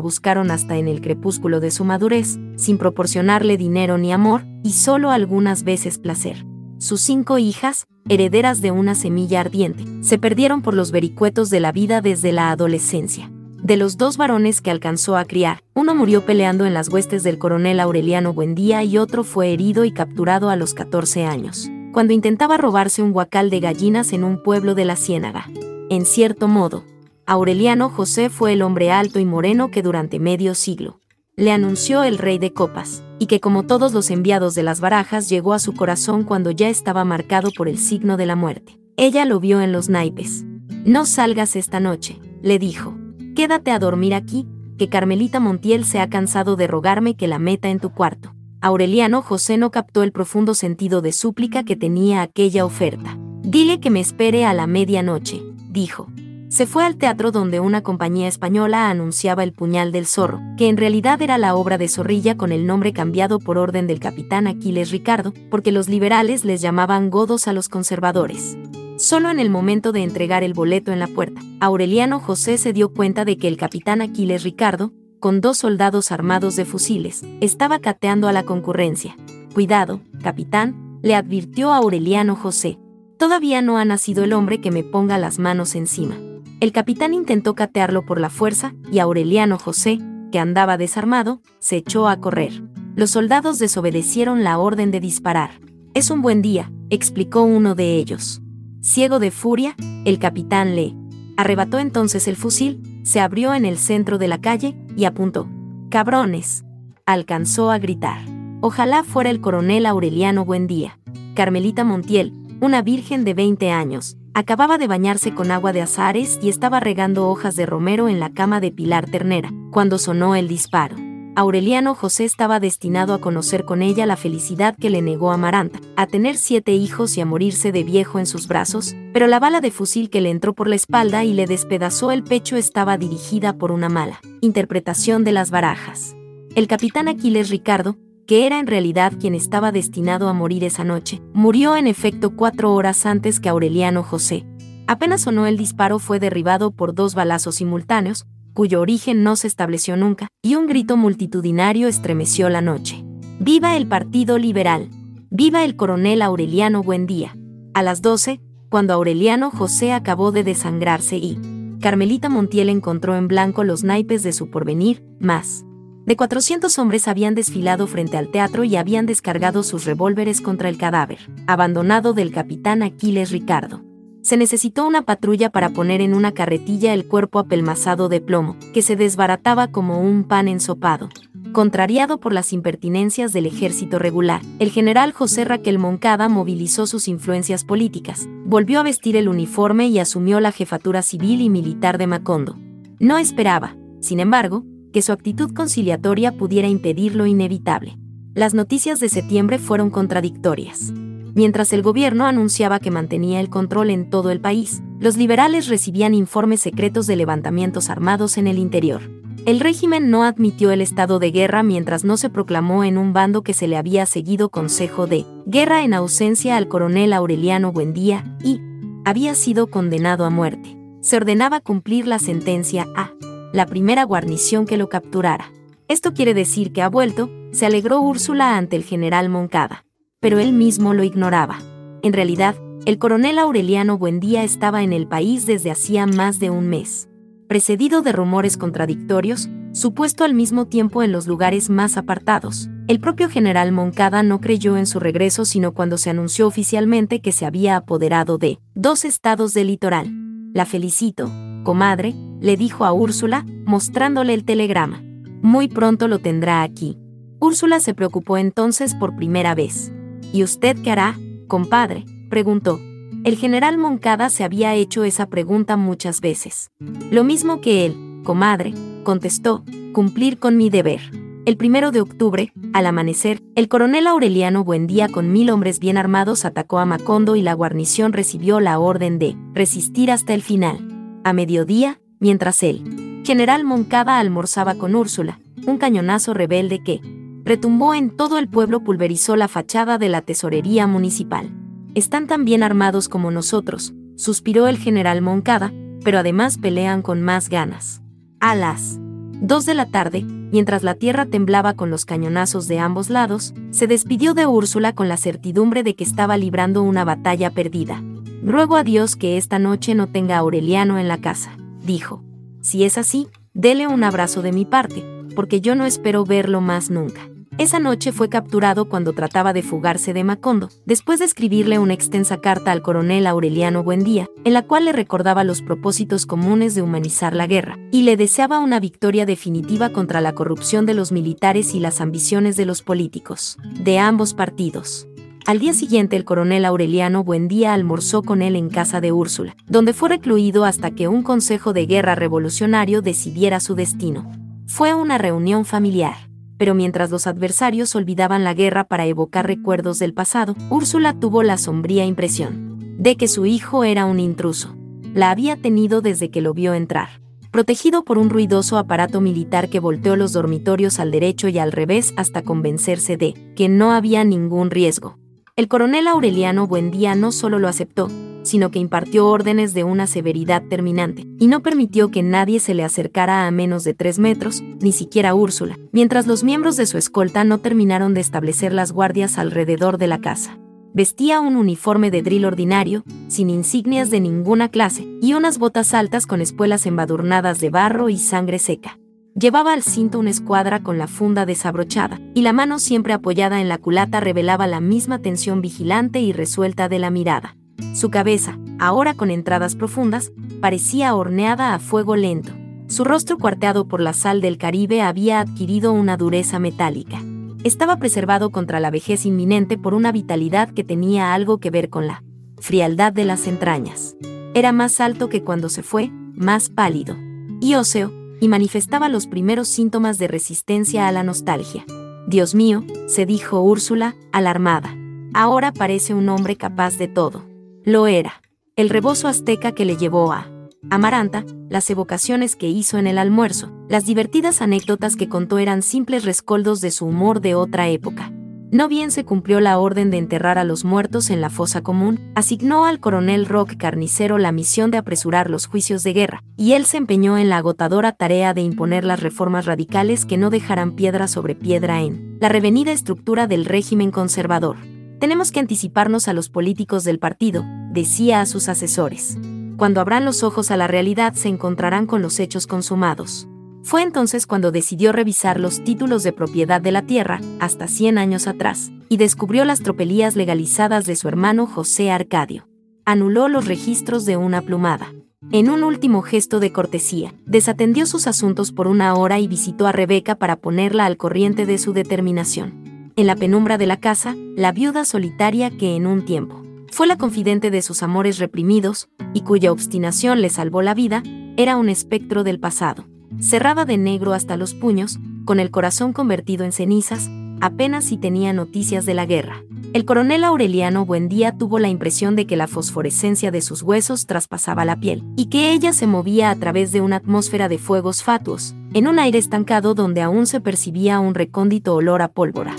buscaron hasta en el crepúsculo de su madurez, sin proporcionarle dinero ni amor, y solo algunas veces placer. Sus cinco hijas, herederas de una semilla ardiente, se perdieron por los vericuetos de la vida desde la adolescencia. De los dos varones que alcanzó a criar, uno murió peleando en las huestes del coronel Aureliano Buendía y otro fue herido y capturado a los 14 años, cuando intentaba robarse un guacal de gallinas en un pueblo de la Ciénaga. En cierto modo, Aureliano José fue el hombre alto y moreno que durante medio siglo le anunció el rey de copas, y que como todos los enviados de las barajas llegó a su corazón cuando ya estaba marcado por el signo de la muerte. Ella lo vio en los naipes. No salgas esta noche, le dijo. Quédate a dormir aquí, que Carmelita Montiel se ha cansado de rogarme que la meta en tu cuarto. Aureliano José no captó el profundo sentido de súplica que tenía aquella oferta. Dile que me espere a la medianoche, dijo. Se fue al teatro donde una compañía española anunciaba El puñal del zorro, que en realidad era la obra de Zorrilla con el nombre cambiado por orden del capitán Aquiles Ricardo, porque los liberales les llamaban godos a los conservadores. Solo en el momento de entregar el boleto en la puerta, Aureliano José se dio cuenta de que el capitán Aquiles Ricardo, con dos soldados armados de fusiles, estaba cateando a la concurrencia. Cuidado, capitán, le advirtió a Aureliano José, Todavía no ha nacido el hombre que me ponga las manos encima. El capitán intentó catearlo por la fuerza y Aureliano José, que andaba desarmado, se echó a correr. Los soldados desobedecieron la orden de disparar. Es un buen día, explicó uno de ellos. Ciego de furia, el capitán le arrebató entonces el fusil, se abrió en el centro de la calle y apuntó. ¡Cabrones! Alcanzó a gritar. Ojalá fuera el coronel Aureliano Buendía. Carmelita Montiel, una virgen de 20 años, acababa de bañarse con agua de azares y estaba regando hojas de romero en la cama de Pilar Ternera, cuando sonó el disparo. Aureliano José estaba destinado a conocer con ella la felicidad que le negó Amaranta, a tener siete hijos y a morirse de viejo en sus brazos, pero la bala de fusil que le entró por la espalda y le despedazó el pecho estaba dirigida por una mala interpretación de las barajas. El capitán Aquiles Ricardo, que era en realidad quien estaba destinado a morir esa noche, murió en efecto cuatro horas antes que Aureliano José. Apenas sonó el disparo fue derribado por dos balazos simultáneos, cuyo origen no se estableció nunca, y un grito multitudinario estremeció la noche. ¡Viva el Partido Liberal! ¡Viva el coronel Aureliano Buendía! A las 12, cuando Aureliano José acabó de desangrarse y Carmelita Montiel encontró en blanco los naipes de su porvenir, más de 400 hombres habían desfilado frente al teatro y habían descargado sus revólveres contra el cadáver, abandonado del capitán Aquiles Ricardo. Se necesitó una patrulla para poner en una carretilla el cuerpo apelmazado de plomo, que se desbarataba como un pan ensopado. Contrariado por las impertinencias del ejército regular, el general José Raquel Moncada movilizó sus influencias políticas, volvió a vestir el uniforme y asumió la jefatura civil y militar de Macondo. No esperaba, sin embargo, que su actitud conciliatoria pudiera impedir lo inevitable. Las noticias de septiembre fueron contradictorias. Mientras el gobierno anunciaba que mantenía el control en todo el país, los liberales recibían informes secretos de levantamientos armados en el interior. El régimen no admitió el estado de guerra mientras no se proclamó en un bando que se le había seguido consejo de guerra en ausencia al coronel Aureliano Buendía y había sido condenado a muerte. Se ordenaba cumplir la sentencia a la primera guarnición que lo capturara. Esto quiere decir que ha vuelto, se alegró Úrsula ante el general Moncada. Pero él mismo lo ignoraba. En realidad, el coronel Aureliano Buendía estaba en el país desde hacía más de un mes precedido de rumores contradictorios, supuesto al mismo tiempo en los lugares más apartados. El propio general Moncada no creyó en su regreso sino cuando se anunció oficialmente que se había apoderado de dos estados del litoral. La felicito, comadre, le dijo a Úrsula, mostrándole el telegrama. Muy pronto lo tendrá aquí. Úrsula se preocupó entonces por primera vez. ¿Y usted qué hará, compadre? preguntó. El general Moncada se había hecho esa pregunta muchas veces. Lo mismo que él, comadre, contestó, cumplir con mi deber. El primero de octubre, al amanecer, el coronel Aureliano Buendía con mil hombres bien armados atacó a Macondo y la guarnición recibió la orden de resistir hasta el final. A mediodía, mientras él, general Moncada almorzaba con Úrsula, un cañonazo rebelde que, retumbó en todo el pueblo pulverizó la fachada de la tesorería municipal. Están tan bien armados como nosotros, suspiró el general Moncada, pero además pelean con más ganas. A las dos de la tarde, mientras la tierra temblaba con los cañonazos de ambos lados, se despidió de Úrsula con la certidumbre de que estaba librando una batalla perdida. Ruego a Dios que esta noche no tenga a Aureliano en la casa, dijo. Si es así, dele un abrazo de mi parte, porque yo no espero verlo más nunca. Esa noche fue capturado cuando trataba de fugarse de Macondo, después de escribirle una extensa carta al coronel Aureliano Buendía, en la cual le recordaba los propósitos comunes de humanizar la guerra, y le deseaba una victoria definitiva contra la corrupción de los militares y las ambiciones de los políticos, de ambos partidos. Al día siguiente el coronel Aureliano Buendía almorzó con él en casa de Úrsula, donde fue recluido hasta que un consejo de guerra revolucionario decidiera su destino. Fue una reunión familiar pero mientras los adversarios olvidaban la guerra para evocar recuerdos del pasado, Úrsula tuvo la sombría impresión de que su hijo era un intruso. La había tenido desde que lo vio entrar. Protegido por un ruidoso aparato militar que volteó los dormitorios al derecho y al revés hasta convencerse de que no había ningún riesgo. El coronel Aureliano Buendía no solo lo aceptó, sino que impartió órdenes de una severidad terminante, y no permitió que nadie se le acercara a menos de tres metros, ni siquiera Úrsula, mientras los miembros de su escolta no terminaron de establecer las guardias alrededor de la casa. Vestía un uniforme de drill ordinario, sin insignias de ninguna clase, y unas botas altas con espuelas embadurnadas de barro y sangre seca. Llevaba al cinto una escuadra con la funda desabrochada, y la mano siempre apoyada en la culata revelaba la misma tensión vigilante y resuelta de la mirada. Su cabeza, ahora con entradas profundas, parecía horneada a fuego lento. Su rostro cuarteado por la sal del Caribe había adquirido una dureza metálica. Estaba preservado contra la vejez inminente por una vitalidad que tenía algo que ver con la frialdad de las entrañas. Era más alto que cuando se fue, más pálido y óseo, y manifestaba los primeros síntomas de resistencia a la nostalgia. Dios mío, se dijo Úrsula, alarmada. Ahora parece un hombre capaz de todo. Lo era. El rebozo azteca que le llevó a Amaranta, las evocaciones que hizo en el almuerzo, las divertidas anécdotas que contó eran simples rescoldos de su humor de otra época. No bien se cumplió la orden de enterrar a los muertos en la fosa común, asignó al coronel Rock Carnicero la misión de apresurar los juicios de guerra, y él se empeñó en la agotadora tarea de imponer las reformas radicales que no dejaran piedra sobre piedra en la revenida estructura del régimen conservador. Tenemos que anticiparnos a los políticos del partido, decía a sus asesores. Cuando abran los ojos a la realidad se encontrarán con los hechos consumados. Fue entonces cuando decidió revisar los títulos de propiedad de la tierra, hasta 100 años atrás, y descubrió las tropelías legalizadas de su hermano José Arcadio. Anuló los registros de una plumada. En un último gesto de cortesía, desatendió sus asuntos por una hora y visitó a Rebeca para ponerla al corriente de su determinación en la penumbra de la casa, la viuda solitaria que en un tiempo fue la confidente de sus amores reprimidos y cuya obstinación le salvó la vida, era un espectro del pasado. Cerrada de negro hasta los puños, con el corazón convertido en cenizas, apenas si tenía noticias de la guerra. El coronel Aureliano Buendía tuvo la impresión de que la fosforescencia de sus huesos traspasaba la piel, y que ella se movía a través de una atmósfera de fuegos fatuos, en un aire estancado donde aún se percibía un recóndito olor a pólvora.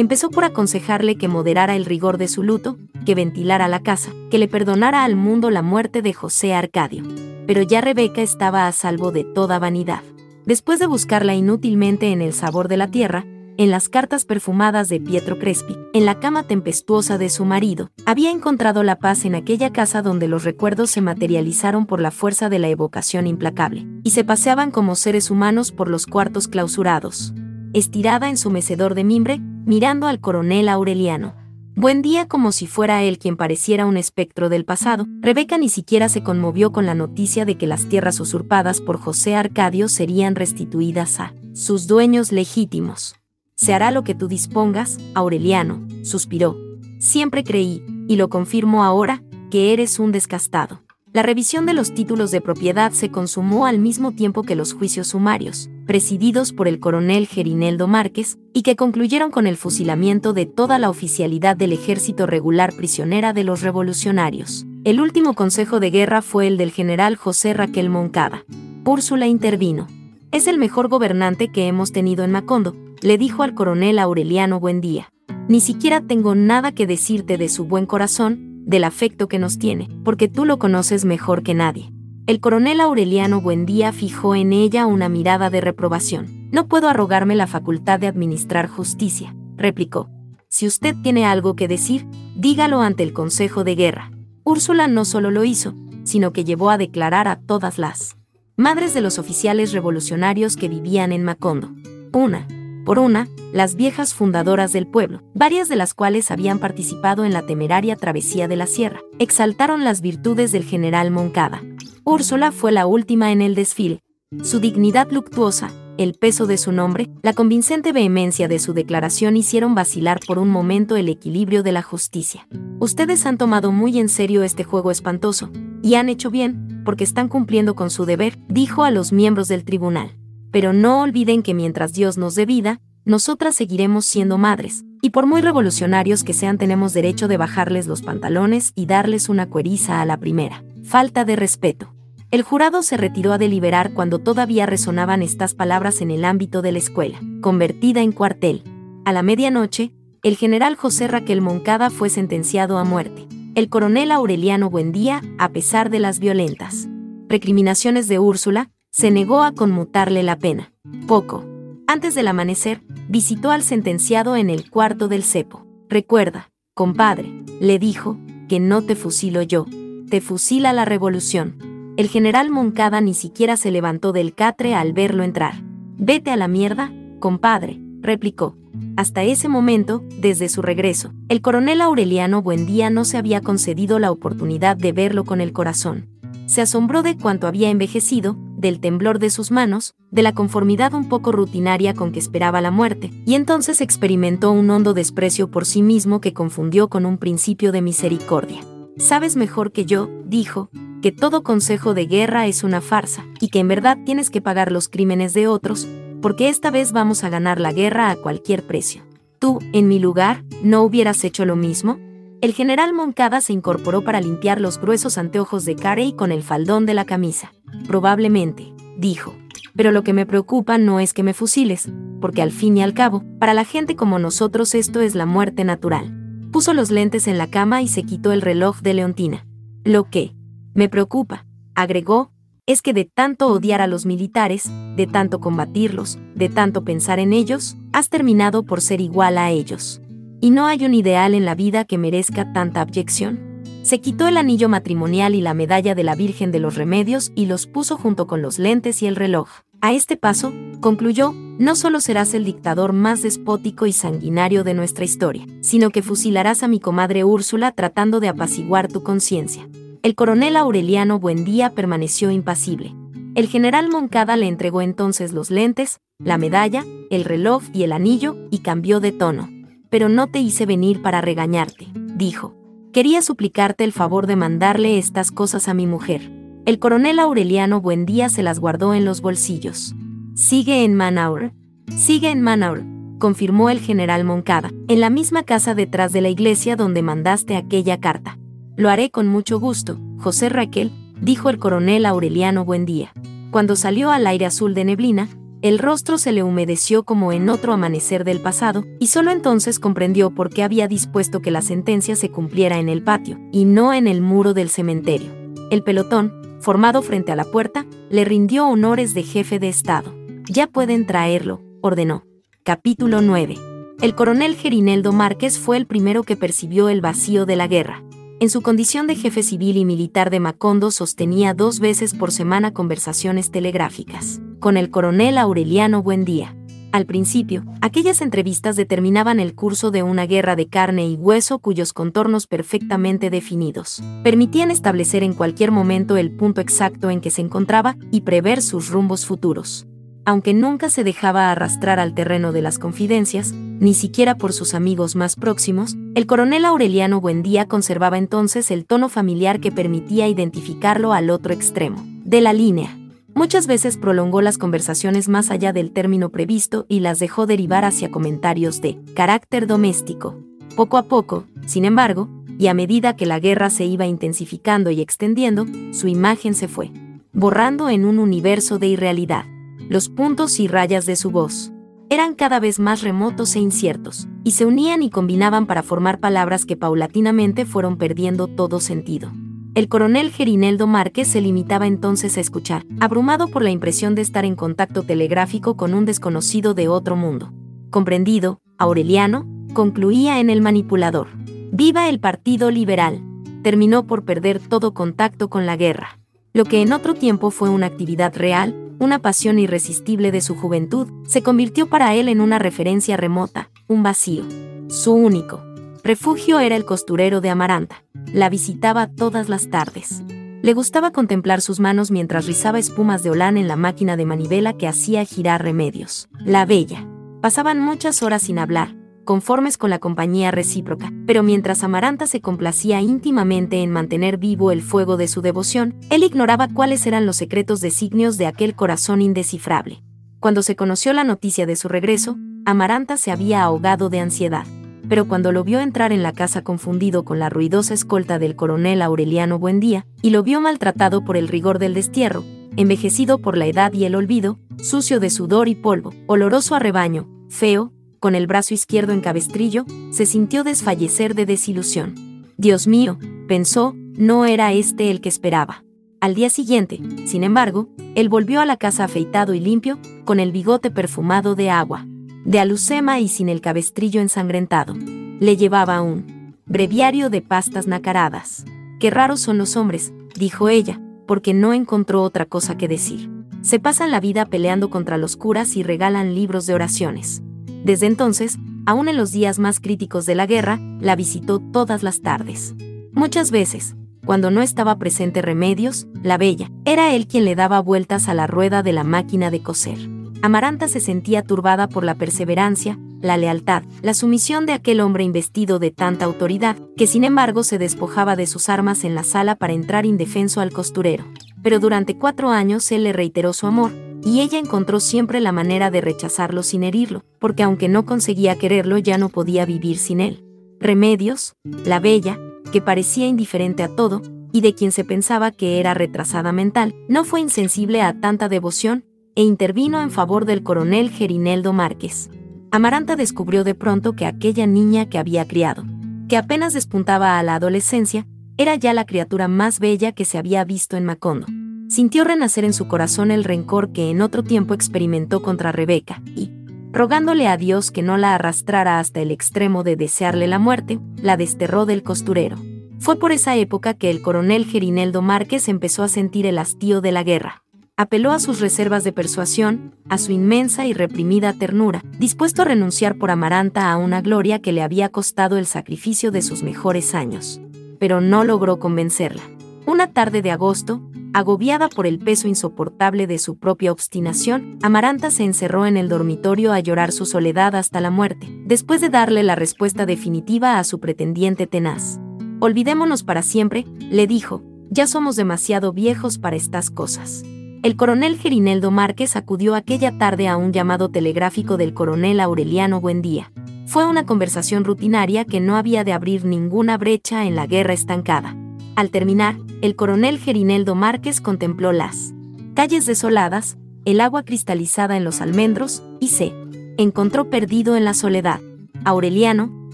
Empezó por aconsejarle que moderara el rigor de su luto, que ventilara la casa, que le perdonara al mundo la muerte de José Arcadio. Pero ya Rebeca estaba a salvo de toda vanidad. Después de buscarla inútilmente en el sabor de la tierra, en las cartas perfumadas de Pietro Crespi, en la cama tempestuosa de su marido, había encontrado la paz en aquella casa donde los recuerdos se materializaron por la fuerza de la evocación implacable, y se paseaban como seres humanos por los cuartos clausurados. Estirada en su mecedor de mimbre, mirando al coronel Aureliano. Buen día como si fuera él quien pareciera un espectro del pasado, Rebeca ni siquiera se conmovió con la noticia de que las tierras usurpadas por José Arcadio serían restituidas a sus dueños legítimos se hará lo que tú dispongas, Aureliano, suspiró. Siempre creí, y lo confirmo ahora, que eres un descastado. La revisión de los títulos de propiedad se consumó al mismo tiempo que los juicios sumarios, presididos por el coronel Gerineldo Márquez, y que concluyeron con el fusilamiento de toda la oficialidad del ejército regular prisionera de los revolucionarios. El último consejo de guerra fue el del general José Raquel Moncada. Úrsula intervino. Es el mejor gobernante que hemos tenido en Macondo, le dijo al coronel Aureliano Buendía. Ni siquiera tengo nada que decirte de su buen corazón, del afecto que nos tiene, porque tú lo conoces mejor que nadie. El coronel Aureliano Buendía fijó en ella una mirada de reprobación. No puedo arrogarme la facultad de administrar justicia, replicó. Si usted tiene algo que decir, dígalo ante el Consejo de Guerra. Úrsula no solo lo hizo, sino que llevó a declarar a todas las madres de los oficiales revolucionarios que vivían en Macondo. Una, por una, las viejas fundadoras del pueblo, varias de las cuales habían participado en la temeraria travesía de la sierra, exaltaron las virtudes del general Moncada. Úrsula fue la última en el desfile. Su dignidad luctuosa, el peso de su nombre, la convincente vehemencia de su declaración hicieron vacilar por un momento el equilibrio de la justicia. Ustedes han tomado muy en serio este juego espantoso, y han hecho bien, porque están cumpliendo con su deber, dijo a los miembros del tribunal pero no olviden que mientras Dios nos dé vida, nosotras seguiremos siendo madres, y por muy revolucionarios que sean tenemos derecho de bajarles los pantalones y darles una cueriza a la primera. Falta de respeto. El jurado se retiró a deliberar cuando todavía resonaban estas palabras en el ámbito de la escuela, convertida en cuartel. A la medianoche, el general José Raquel Moncada fue sentenciado a muerte. El coronel Aureliano Buendía, a pesar de las violentas recriminaciones de Úrsula, se negó a conmutarle la pena. Poco. Antes del amanecer, visitó al sentenciado en el cuarto del cepo. Recuerda, compadre, le dijo, que no te fusilo yo, te fusila la revolución. El general Moncada ni siquiera se levantó del catre al verlo entrar. Vete a la mierda, compadre, replicó. Hasta ese momento, desde su regreso, el coronel Aureliano Buendía no se había concedido la oportunidad de verlo con el corazón se asombró de cuánto había envejecido, del temblor de sus manos, de la conformidad un poco rutinaria con que esperaba la muerte, y entonces experimentó un hondo desprecio por sí mismo que confundió con un principio de misericordia. Sabes mejor que yo, dijo, que todo consejo de guerra es una farsa, y que en verdad tienes que pagar los crímenes de otros, porque esta vez vamos a ganar la guerra a cualquier precio. Tú, en mi lugar, ¿no hubieras hecho lo mismo? El general Moncada se incorporó para limpiar los gruesos anteojos de Carey con el faldón de la camisa. Probablemente, dijo. Pero lo que me preocupa no es que me fusiles, porque al fin y al cabo, para la gente como nosotros esto es la muerte natural. Puso los lentes en la cama y se quitó el reloj de Leontina. Lo que me preocupa, agregó, es que de tanto odiar a los militares, de tanto combatirlos, de tanto pensar en ellos, has terminado por ser igual a ellos. Y no hay un ideal en la vida que merezca tanta abyección. Se quitó el anillo matrimonial y la medalla de la Virgen de los Remedios y los puso junto con los lentes y el reloj. A este paso, concluyó, no solo serás el dictador más despótico y sanguinario de nuestra historia, sino que fusilarás a mi comadre Úrsula tratando de apaciguar tu conciencia. El coronel Aureliano Buendía permaneció impasible. El general Moncada le entregó entonces los lentes, la medalla, el reloj y el anillo, y cambió de tono pero no te hice venir para regañarte, dijo. Quería suplicarte el favor de mandarle estas cosas a mi mujer. El coronel Aureliano Buendía se las guardó en los bolsillos. Sigue en Manaur. Sigue en Manaur, confirmó el general Moncada, en la misma casa detrás de la iglesia donde mandaste aquella carta. Lo haré con mucho gusto, José Raquel, dijo el coronel Aureliano Buendía. Cuando salió al aire azul de neblina, el rostro se le humedeció como en otro amanecer del pasado, y solo entonces comprendió por qué había dispuesto que la sentencia se cumpliera en el patio, y no en el muro del cementerio. El pelotón, formado frente a la puerta, le rindió honores de jefe de Estado. Ya pueden traerlo, ordenó. Capítulo 9. El coronel Gerineldo Márquez fue el primero que percibió el vacío de la guerra. En su condición de jefe civil y militar de Macondo sostenía dos veces por semana conversaciones telegráficas con el coronel Aureliano Buendía. Al principio, aquellas entrevistas determinaban el curso de una guerra de carne y hueso cuyos contornos perfectamente definidos permitían establecer en cualquier momento el punto exacto en que se encontraba y prever sus rumbos futuros aunque nunca se dejaba arrastrar al terreno de las confidencias, ni siquiera por sus amigos más próximos, el coronel Aureliano Buendía conservaba entonces el tono familiar que permitía identificarlo al otro extremo de la línea. Muchas veces prolongó las conversaciones más allá del término previsto y las dejó derivar hacia comentarios de carácter doméstico. Poco a poco, sin embargo, y a medida que la guerra se iba intensificando y extendiendo, su imagen se fue, borrando en un universo de irrealidad los puntos y rayas de su voz. Eran cada vez más remotos e inciertos, y se unían y combinaban para formar palabras que paulatinamente fueron perdiendo todo sentido. El coronel Gerineldo Márquez se limitaba entonces a escuchar, abrumado por la impresión de estar en contacto telegráfico con un desconocido de otro mundo. Comprendido, Aureliano, concluía en el manipulador. Viva el Partido Liberal. Terminó por perder todo contacto con la guerra. Lo que en otro tiempo fue una actividad real, una pasión irresistible de su juventud, se convirtió para él en una referencia remota, un vacío. Su único refugio era el costurero de Amaranta. La visitaba todas las tardes. Le gustaba contemplar sus manos mientras rizaba espumas de holán en la máquina de manivela que hacía girar remedios. La bella. Pasaban muchas horas sin hablar, conformes con la compañía recíproca, pero mientras Amaranta se complacía íntimamente en mantener vivo el fuego de su devoción, él ignoraba cuáles eran los secretos designios de aquel corazón indescifrable. Cuando se conoció la noticia de su regreso, Amaranta se había ahogado de ansiedad. Pero cuando lo vio entrar en la casa confundido con la ruidosa escolta del coronel Aureliano Buendía, y lo vio maltratado por el rigor del destierro, envejecido por la edad y el olvido, sucio de sudor y polvo, oloroso a rebaño, feo, con el brazo izquierdo en cabestrillo, se sintió desfallecer de desilusión. Dios mío, pensó, no era este el que esperaba. Al día siguiente, sin embargo, él volvió a la casa afeitado y limpio, con el bigote perfumado de agua, de alucema y sin el cabestrillo ensangrentado. Le llevaba un breviario de pastas nacaradas. Qué raros son los hombres, dijo ella, porque no encontró otra cosa que decir. Se pasan la vida peleando contra los curas y regalan libros de oraciones. Desde entonces, aún en los días más críticos de la guerra, la visitó todas las tardes. Muchas veces, cuando no estaba presente Remedios, la bella, era él quien le daba vueltas a la rueda de la máquina de coser. Amaranta se sentía turbada por la perseverancia, la lealtad, la sumisión de aquel hombre investido de tanta autoridad, que sin embargo se despojaba de sus armas en la sala para entrar indefenso al costurero. Pero durante cuatro años él le reiteró su amor, y ella encontró siempre la manera de rechazarlo sin herirlo, porque aunque no conseguía quererlo ya no podía vivir sin él. Remedios, la bella, que parecía indiferente a todo, y de quien se pensaba que era retrasada mental, no fue insensible a tanta devoción, e intervino en favor del coronel Gerineldo Márquez. Amaranta descubrió de pronto que aquella niña que había criado, que apenas despuntaba a la adolescencia, era ya la criatura más bella que se había visto en Macondo sintió renacer en su corazón el rencor que en otro tiempo experimentó contra Rebeca, y, rogándole a Dios que no la arrastrara hasta el extremo de desearle la muerte, la desterró del costurero. Fue por esa época que el coronel Gerineldo Márquez empezó a sentir el hastío de la guerra. Apeló a sus reservas de persuasión, a su inmensa y reprimida ternura, dispuesto a renunciar por Amaranta a una gloria que le había costado el sacrificio de sus mejores años. Pero no logró convencerla. Una tarde de agosto, Agobiada por el peso insoportable de su propia obstinación, Amaranta se encerró en el dormitorio a llorar su soledad hasta la muerte, después de darle la respuesta definitiva a su pretendiente tenaz. Olvidémonos para siempre, le dijo, ya somos demasiado viejos para estas cosas. El coronel Gerineldo Márquez acudió aquella tarde a un llamado telegráfico del coronel Aureliano Buendía. Fue una conversación rutinaria que no había de abrir ninguna brecha en la guerra estancada. Al terminar, el coronel Gerineldo Márquez contempló las calles desoladas, el agua cristalizada en los almendros, y se encontró perdido en la soledad. Aureliano,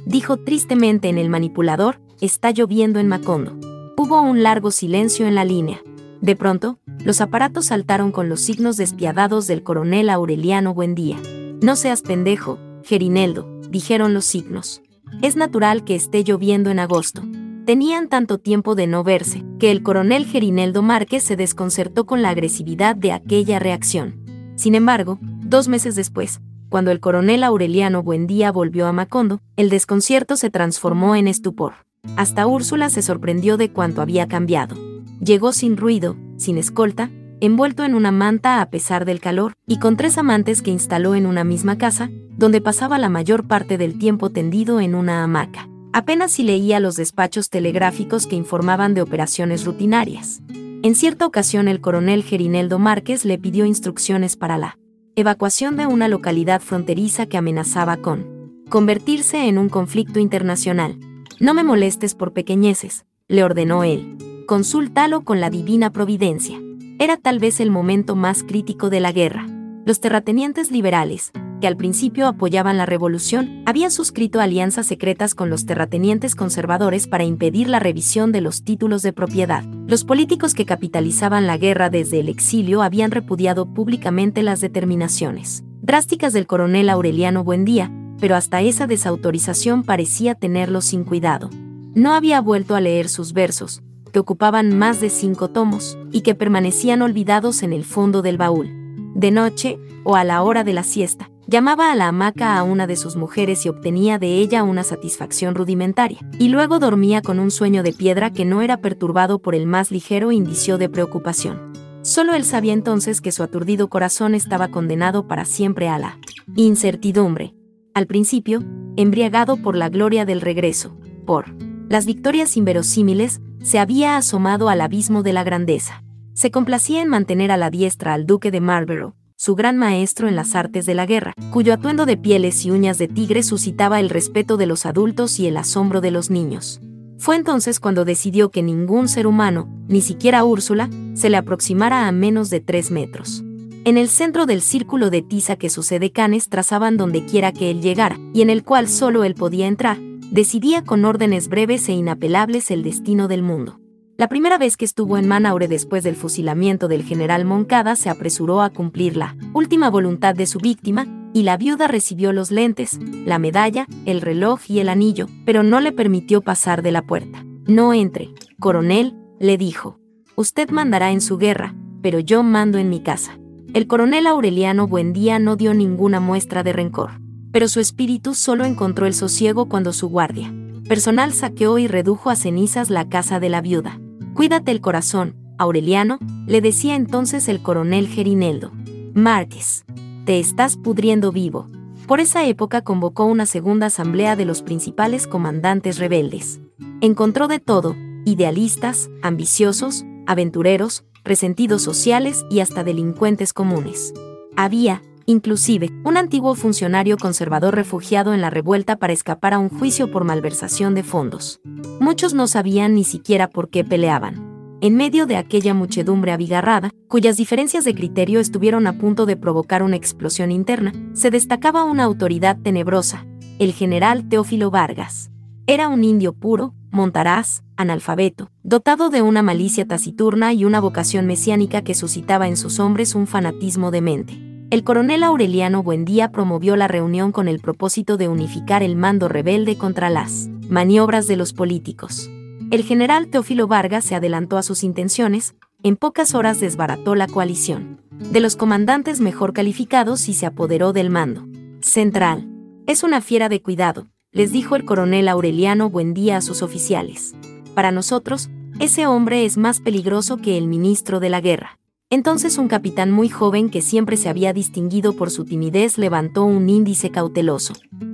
dijo tristemente en el manipulador, está lloviendo en Macondo. Hubo un largo silencio en la línea. De pronto, los aparatos saltaron con los signos despiadados del coronel Aureliano Buendía. No seas pendejo, Gerineldo, dijeron los signos. Es natural que esté lloviendo en agosto. Tenían tanto tiempo de no verse, que el coronel Gerineldo Márquez se desconcertó con la agresividad de aquella reacción. Sin embargo, dos meses después, cuando el coronel Aureliano Buendía volvió a Macondo, el desconcierto se transformó en estupor. Hasta Úrsula se sorprendió de cuánto había cambiado. Llegó sin ruido, sin escolta, envuelto en una manta a pesar del calor, y con tres amantes que instaló en una misma casa, donde pasaba la mayor parte del tiempo tendido en una hamaca. Apenas si leía los despachos telegráficos que informaban de operaciones rutinarias. En cierta ocasión el coronel Gerineldo Márquez le pidió instrucciones para la evacuación de una localidad fronteriza que amenazaba con convertirse en un conflicto internacional. No me molestes por pequeñeces, le ordenó él consúltalo con la divina providencia. Era tal vez el momento más crítico de la guerra. Los terratenientes liberales, que al principio apoyaban la revolución, habían suscrito alianzas secretas con los terratenientes conservadores para impedir la revisión de los títulos de propiedad. Los políticos que capitalizaban la guerra desde el exilio habían repudiado públicamente las determinaciones drásticas del coronel Aureliano Buendía, pero hasta esa desautorización parecía tenerlo sin cuidado. No había vuelto a leer sus versos, ocupaban más de cinco tomos, y que permanecían olvidados en el fondo del baúl. De noche, o a la hora de la siesta, llamaba a la hamaca a una de sus mujeres y obtenía de ella una satisfacción rudimentaria, y luego dormía con un sueño de piedra que no era perturbado por el más ligero indicio de preocupación. Solo él sabía entonces que su aturdido corazón estaba condenado para siempre a la incertidumbre. Al principio, embriagado por la gloria del regreso, por las victorias inverosímiles, se había asomado al abismo de la grandeza. Se complacía en mantener a la diestra al duque de Marlborough, su gran maestro en las artes de la guerra, cuyo atuendo de pieles y uñas de tigre suscitaba el respeto de los adultos y el asombro de los niños. Fue entonces cuando decidió que ningún ser humano, ni siquiera Úrsula, se le aproximara a menos de tres metros. En el centro del círculo de tiza que sus edecanes trazaban donde quiera que él llegara, y en el cual solo él podía entrar, decidía con órdenes breves e inapelables el destino del mundo. La primera vez que estuvo en Manaure después del fusilamiento del general Moncada se apresuró a cumplir la última voluntad de su víctima, y la viuda recibió los lentes, la medalla, el reloj y el anillo, pero no le permitió pasar de la puerta. No entre, coronel, le dijo. Usted mandará en su guerra, pero yo mando en mi casa. El coronel Aureliano Buendía no dio ninguna muestra de rencor pero su espíritu solo encontró el sosiego cuando su guardia personal saqueó y redujo a cenizas la casa de la viuda. Cuídate el corazón, Aureliano, le decía entonces el coronel Gerineldo. Márquez, te estás pudriendo vivo. Por esa época convocó una segunda asamblea de los principales comandantes rebeldes. Encontró de todo, idealistas, ambiciosos, aventureros, resentidos sociales y hasta delincuentes comunes. Había, inclusive, un antiguo funcionario conservador refugiado en la revuelta para escapar a un juicio por malversación de fondos. Muchos no sabían ni siquiera por qué peleaban. En medio de aquella muchedumbre abigarrada, cuyas diferencias de criterio estuvieron a punto de provocar una explosión interna, se destacaba una autoridad tenebrosa, el general Teófilo Vargas. Era un indio puro, montaraz, analfabeto, dotado de una malicia taciturna y una vocación mesiánica que suscitaba en sus hombres un fanatismo demente. El coronel Aureliano Buendía promovió la reunión con el propósito de unificar el mando rebelde contra las maniobras de los políticos. El general Teófilo Vargas se adelantó a sus intenciones, en pocas horas desbarató la coalición de los comandantes mejor calificados y se apoderó del mando central. Es una fiera de cuidado, les dijo el coronel Aureliano Buendía a sus oficiales. Para nosotros, ese hombre es más peligroso que el ministro de la guerra. Entonces un capitán muy joven que siempre se había distinguido por su timidez levantó un índice cauteloso.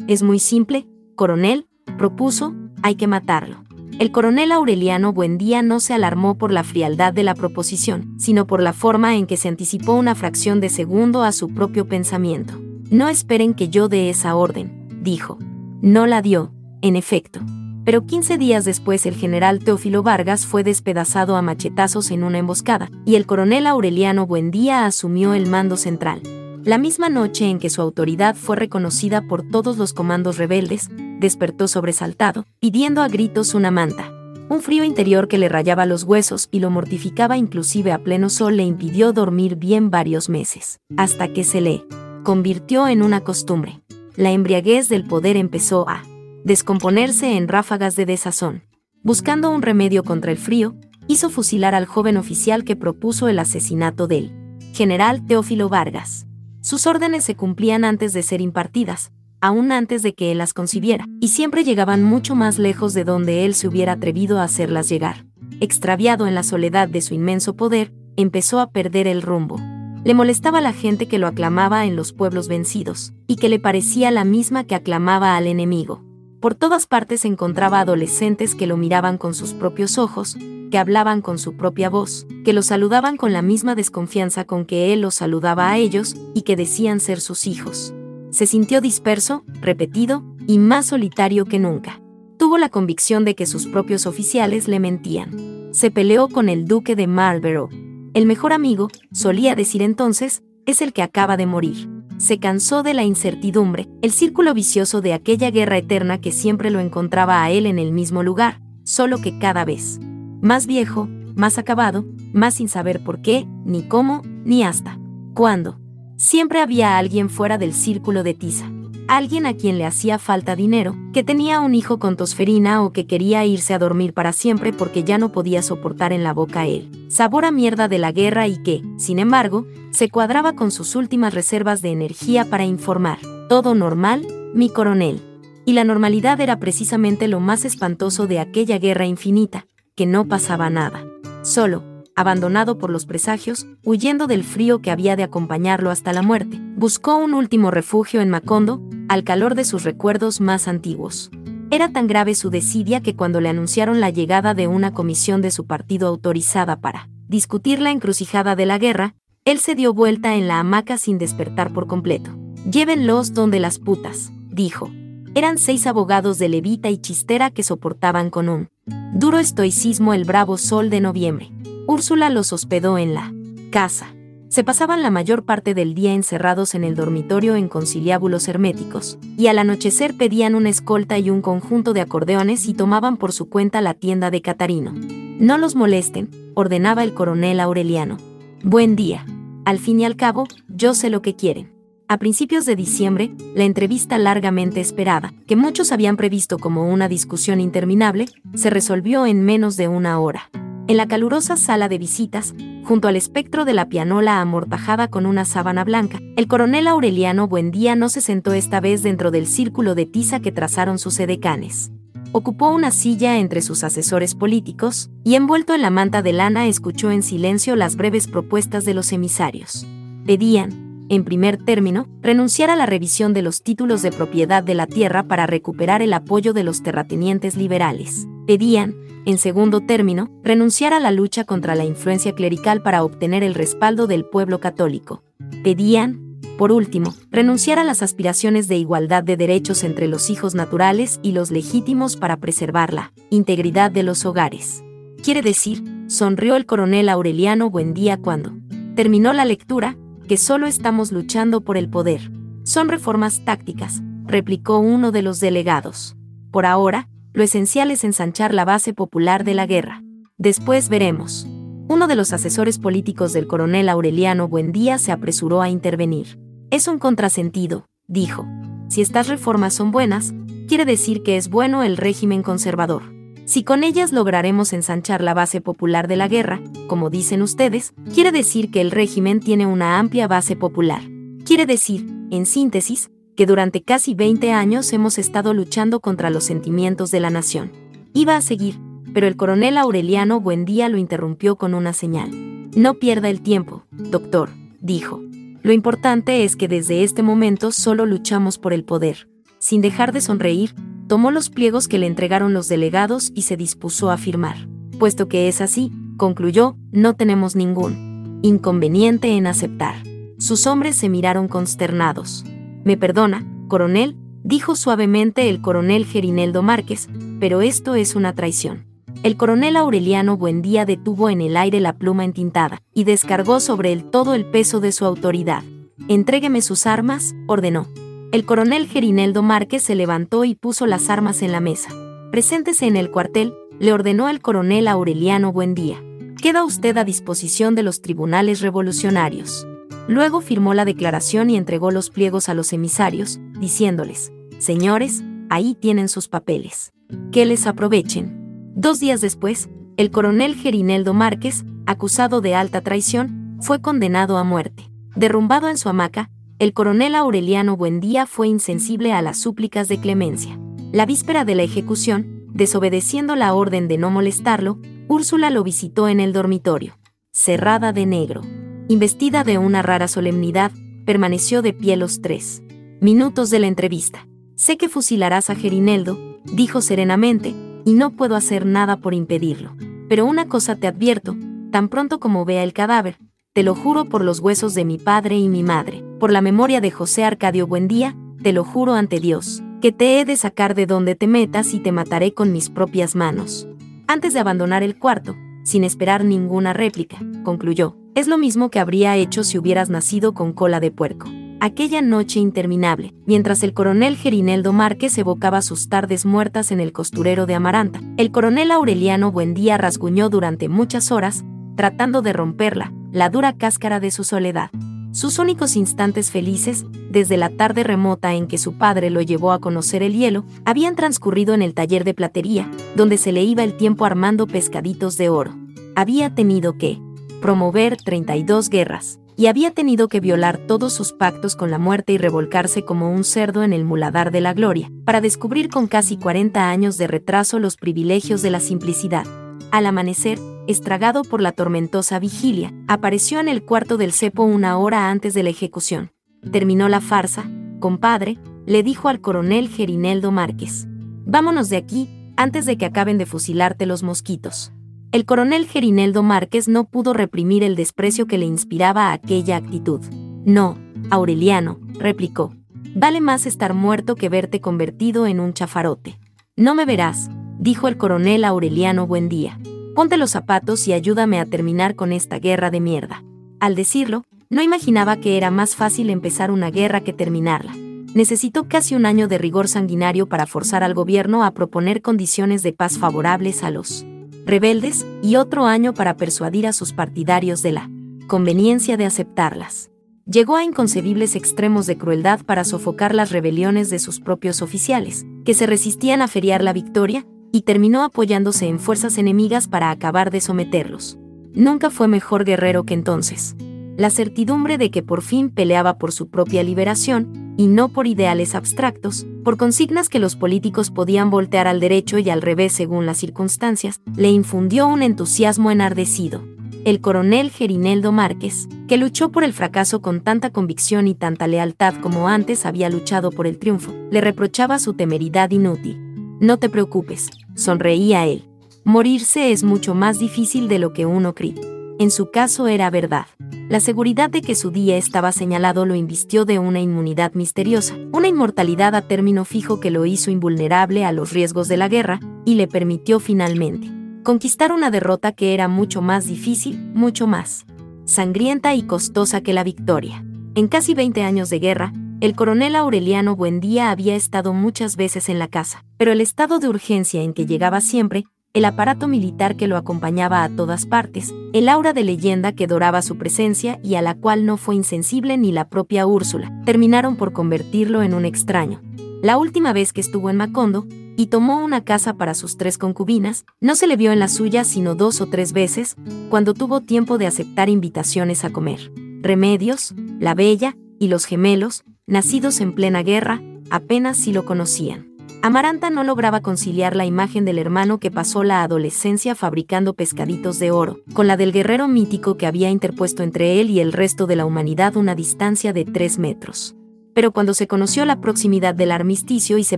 Es muy simple, coronel, propuso, hay que matarlo. El coronel Aureliano Buendía no se alarmó por la frialdad de la proposición, sino por la forma en que se anticipó una fracción de segundo a su propio pensamiento. No esperen que yo dé esa orden, dijo. No la dio, en efecto. Pero 15 días después el general Teófilo Vargas fue despedazado a machetazos en una emboscada, y el coronel Aureliano Buendía asumió el mando central. La misma noche en que su autoridad fue reconocida por todos los comandos rebeldes, despertó sobresaltado, pidiendo a gritos una manta. Un frío interior que le rayaba los huesos y lo mortificaba inclusive a pleno sol le impidió dormir bien varios meses, hasta que se le convirtió en una costumbre. La embriaguez del poder empezó a descomponerse en ráfagas de desazón. Buscando un remedio contra el frío, hizo fusilar al joven oficial que propuso el asesinato del general Teófilo Vargas. Sus órdenes se cumplían antes de ser impartidas, aún antes de que él las concibiera, y siempre llegaban mucho más lejos de donde él se hubiera atrevido a hacerlas llegar. Extraviado en la soledad de su inmenso poder, empezó a perder el rumbo. Le molestaba la gente que lo aclamaba en los pueblos vencidos, y que le parecía la misma que aclamaba al enemigo. Por todas partes encontraba adolescentes que lo miraban con sus propios ojos, que hablaban con su propia voz, que lo saludaban con la misma desconfianza con que él los saludaba a ellos, y que decían ser sus hijos. Se sintió disperso, repetido, y más solitario que nunca. Tuvo la convicción de que sus propios oficiales le mentían. Se peleó con el duque de Marlborough. El mejor amigo, solía decir entonces, es el que acaba de morir. Se cansó de la incertidumbre, el círculo vicioso de aquella guerra eterna que siempre lo encontraba a él en el mismo lugar, solo que cada vez más viejo, más acabado, más sin saber por qué, ni cómo, ni hasta cuándo. Siempre había alguien fuera del círculo de tiza. Alguien a quien le hacía falta dinero, que tenía un hijo con tosferina o que quería irse a dormir para siempre porque ya no podía soportar en la boca él. Sabor a mierda de la guerra y que, sin embargo, se cuadraba con sus últimas reservas de energía para informar. Todo normal, mi coronel. Y la normalidad era precisamente lo más espantoso de aquella guerra infinita, que no pasaba nada. Solo, abandonado por los presagios, huyendo del frío que había de acompañarlo hasta la muerte, buscó un último refugio en Macondo, al calor de sus recuerdos más antiguos. Era tan grave su desidia que cuando le anunciaron la llegada de una comisión de su partido autorizada para discutir la encrucijada de la guerra, él se dio vuelta en la hamaca sin despertar por completo. Llévenlos donde las putas, dijo. Eran seis abogados de levita y chistera que soportaban con un duro estoicismo el bravo sol de noviembre. Úrsula los hospedó en la casa. Se pasaban la mayor parte del día encerrados en el dormitorio en conciliábulos herméticos, y al anochecer pedían una escolta y un conjunto de acordeones y tomaban por su cuenta la tienda de Catarino. No los molesten, ordenaba el coronel Aureliano. Buen día. Al fin y al cabo, yo sé lo que quieren. A principios de diciembre, la entrevista largamente esperada, que muchos habían previsto como una discusión interminable, se resolvió en menos de una hora. En la calurosa sala de visitas, junto al espectro de la pianola amortajada con una sábana blanca, el coronel Aureliano Buendía no se sentó esta vez dentro del círculo de tiza que trazaron sus edecanes. Ocupó una silla entre sus asesores políticos, y envuelto en la manta de lana escuchó en silencio las breves propuestas de los emisarios. Pedían, en primer término, renunciar a la revisión de los títulos de propiedad de la tierra para recuperar el apoyo de los terratenientes liberales. Pedían, en segundo término, renunciar a la lucha contra la influencia clerical para obtener el respaldo del pueblo católico. Pedían, por último, renunciar a las aspiraciones de igualdad de derechos entre los hijos naturales y los legítimos para preservar la integridad de los hogares. Quiere decir, sonrió el coronel Aureliano Buendía cuando terminó la lectura, que solo estamos luchando por el poder. Son reformas tácticas, replicó uno de los delegados. Por ahora, lo esencial es ensanchar la base popular de la guerra. Después veremos. Uno de los asesores políticos del coronel Aureliano Buendía se apresuró a intervenir. Es un contrasentido, dijo. Si estas reformas son buenas, quiere decir que es bueno el régimen conservador. Si con ellas lograremos ensanchar la base popular de la guerra, como dicen ustedes, quiere decir que el régimen tiene una amplia base popular. Quiere decir, en síntesis, que durante casi 20 años hemos estado luchando contra los sentimientos de la nación. Iba a seguir, pero el coronel Aureliano Buendía lo interrumpió con una señal. No pierda el tiempo, doctor, dijo. Lo importante es que desde este momento solo luchamos por el poder. Sin dejar de sonreír, tomó los pliegos que le entregaron los delegados y se dispuso a firmar. Puesto que es así, concluyó, no tenemos ningún inconveniente en aceptar. Sus hombres se miraron consternados. Me perdona, coronel, dijo suavemente el coronel Gerineldo Márquez, pero esto es una traición. El coronel Aureliano Buendía detuvo en el aire la pluma entintada y descargó sobre él todo el peso de su autoridad. Entrégueme sus armas, ordenó. El coronel Gerineldo Márquez se levantó y puso las armas en la mesa. Preséntese en el cuartel, le ordenó el coronel Aureliano Buendía. Queda usted a disposición de los tribunales revolucionarios. Luego firmó la declaración y entregó los pliegos a los emisarios, diciéndoles, Señores, ahí tienen sus papeles. Que les aprovechen. Dos días después, el coronel Gerineldo Márquez, acusado de alta traición, fue condenado a muerte. Derrumbado en su hamaca, el coronel Aureliano Buendía fue insensible a las súplicas de clemencia. La víspera de la ejecución, desobedeciendo la orden de no molestarlo, Úrsula lo visitó en el dormitorio. Cerrada de negro. Investida de una rara solemnidad, permaneció de pie los tres minutos de la entrevista. Sé que fusilarás a Gerineldo, dijo serenamente, y no puedo hacer nada por impedirlo. Pero una cosa te advierto, tan pronto como vea el cadáver, te lo juro por los huesos de mi padre y mi madre, por la memoria de José Arcadio Buendía, te lo juro ante Dios, que te he de sacar de donde te metas y te mataré con mis propias manos. Antes de abandonar el cuarto, sin esperar ninguna réplica, concluyó, es lo mismo que habría hecho si hubieras nacido con cola de puerco aquella noche interminable, mientras el coronel Gerineldo Márquez evocaba sus tardes muertas en el costurero de Amaranta. El coronel Aureliano Buendía rasguñó durante muchas horas, tratando de romperla, la dura cáscara de su soledad. Sus únicos instantes felices, desde la tarde remota en que su padre lo llevó a conocer el hielo, habían transcurrido en el taller de platería, donde se le iba el tiempo armando pescaditos de oro. Había tenido que promover 32 guerras, y había tenido que violar todos sus pactos con la muerte y revolcarse como un cerdo en el muladar de la gloria, para descubrir con casi 40 años de retraso los privilegios de la simplicidad. Al amanecer, estragado por la tormentosa vigilia, apareció en el cuarto del cepo una hora antes de la ejecución. Terminó la farsa, compadre, le dijo al coronel Gerineldo Márquez. Vámonos de aquí, antes de que acaben de fusilarte los mosquitos. El coronel Gerineldo Márquez no pudo reprimir el desprecio que le inspiraba aquella actitud. No, Aureliano, replicó. Vale más estar muerto que verte convertido en un chafarote. No me verás, dijo el coronel Aureliano Buendía. Ponte los zapatos y ayúdame a terminar con esta guerra de mierda. Al decirlo, no imaginaba que era más fácil empezar una guerra que terminarla. Necesitó casi un año de rigor sanguinario para forzar al gobierno a proponer condiciones de paz favorables a los rebeldes, y otro año para persuadir a sus partidarios de la conveniencia de aceptarlas. Llegó a inconcebibles extremos de crueldad para sofocar las rebeliones de sus propios oficiales, que se resistían a feriar la victoria, y terminó apoyándose en fuerzas enemigas para acabar de someterlos. Nunca fue mejor guerrero que entonces la certidumbre de que por fin peleaba por su propia liberación, y no por ideales abstractos, por consignas que los políticos podían voltear al derecho y al revés según las circunstancias, le infundió un entusiasmo enardecido. El coronel Gerineldo Márquez, que luchó por el fracaso con tanta convicción y tanta lealtad como antes había luchado por el triunfo, le reprochaba su temeridad inútil. No te preocupes, sonreía él. Morirse es mucho más difícil de lo que uno cree. En su caso era verdad. La seguridad de que su día estaba señalado lo invistió de una inmunidad misteriosa, una inmortalidad a término fijo que lo hizo invulnerable a los riesgos de la guerra, y le permitió finalmente conquistar una derrota que era mucho más difícil, mucho más sangrienta y costosa que la victoria. En casi 20 años de guerra, el coronel Aureliano Buendía había estado muchas veces en la casa, pero el estado de urgencia en que llegaba siempre el aparato militar que lo acompañaba a todas partes, el aura de leyenda que doraba su presencia y a la cual no fue insensible ni la propia Úrsula, terminaron por convertirlo en un extraño. La última vez que estuvo en Macondo, y tomó una casa para sus tres concubinas, no se le vio en la suya sino dos o tres veces, cuando tuvo tiempo de aceptar invitaciones a comer. Remedios, la Bella y los gemelos, nacidos en plena guerra, apenas si lo conocían. Amaranta no lograba conciliar la imagen del hermano que pasó la adolescencia fabricando pescaditos de oro, con la del guerrero mítico que había interpuesto entre él y el resto de la humanidad una distancia de tres metros. pero cuando se conoció la proximidad del armisticio y se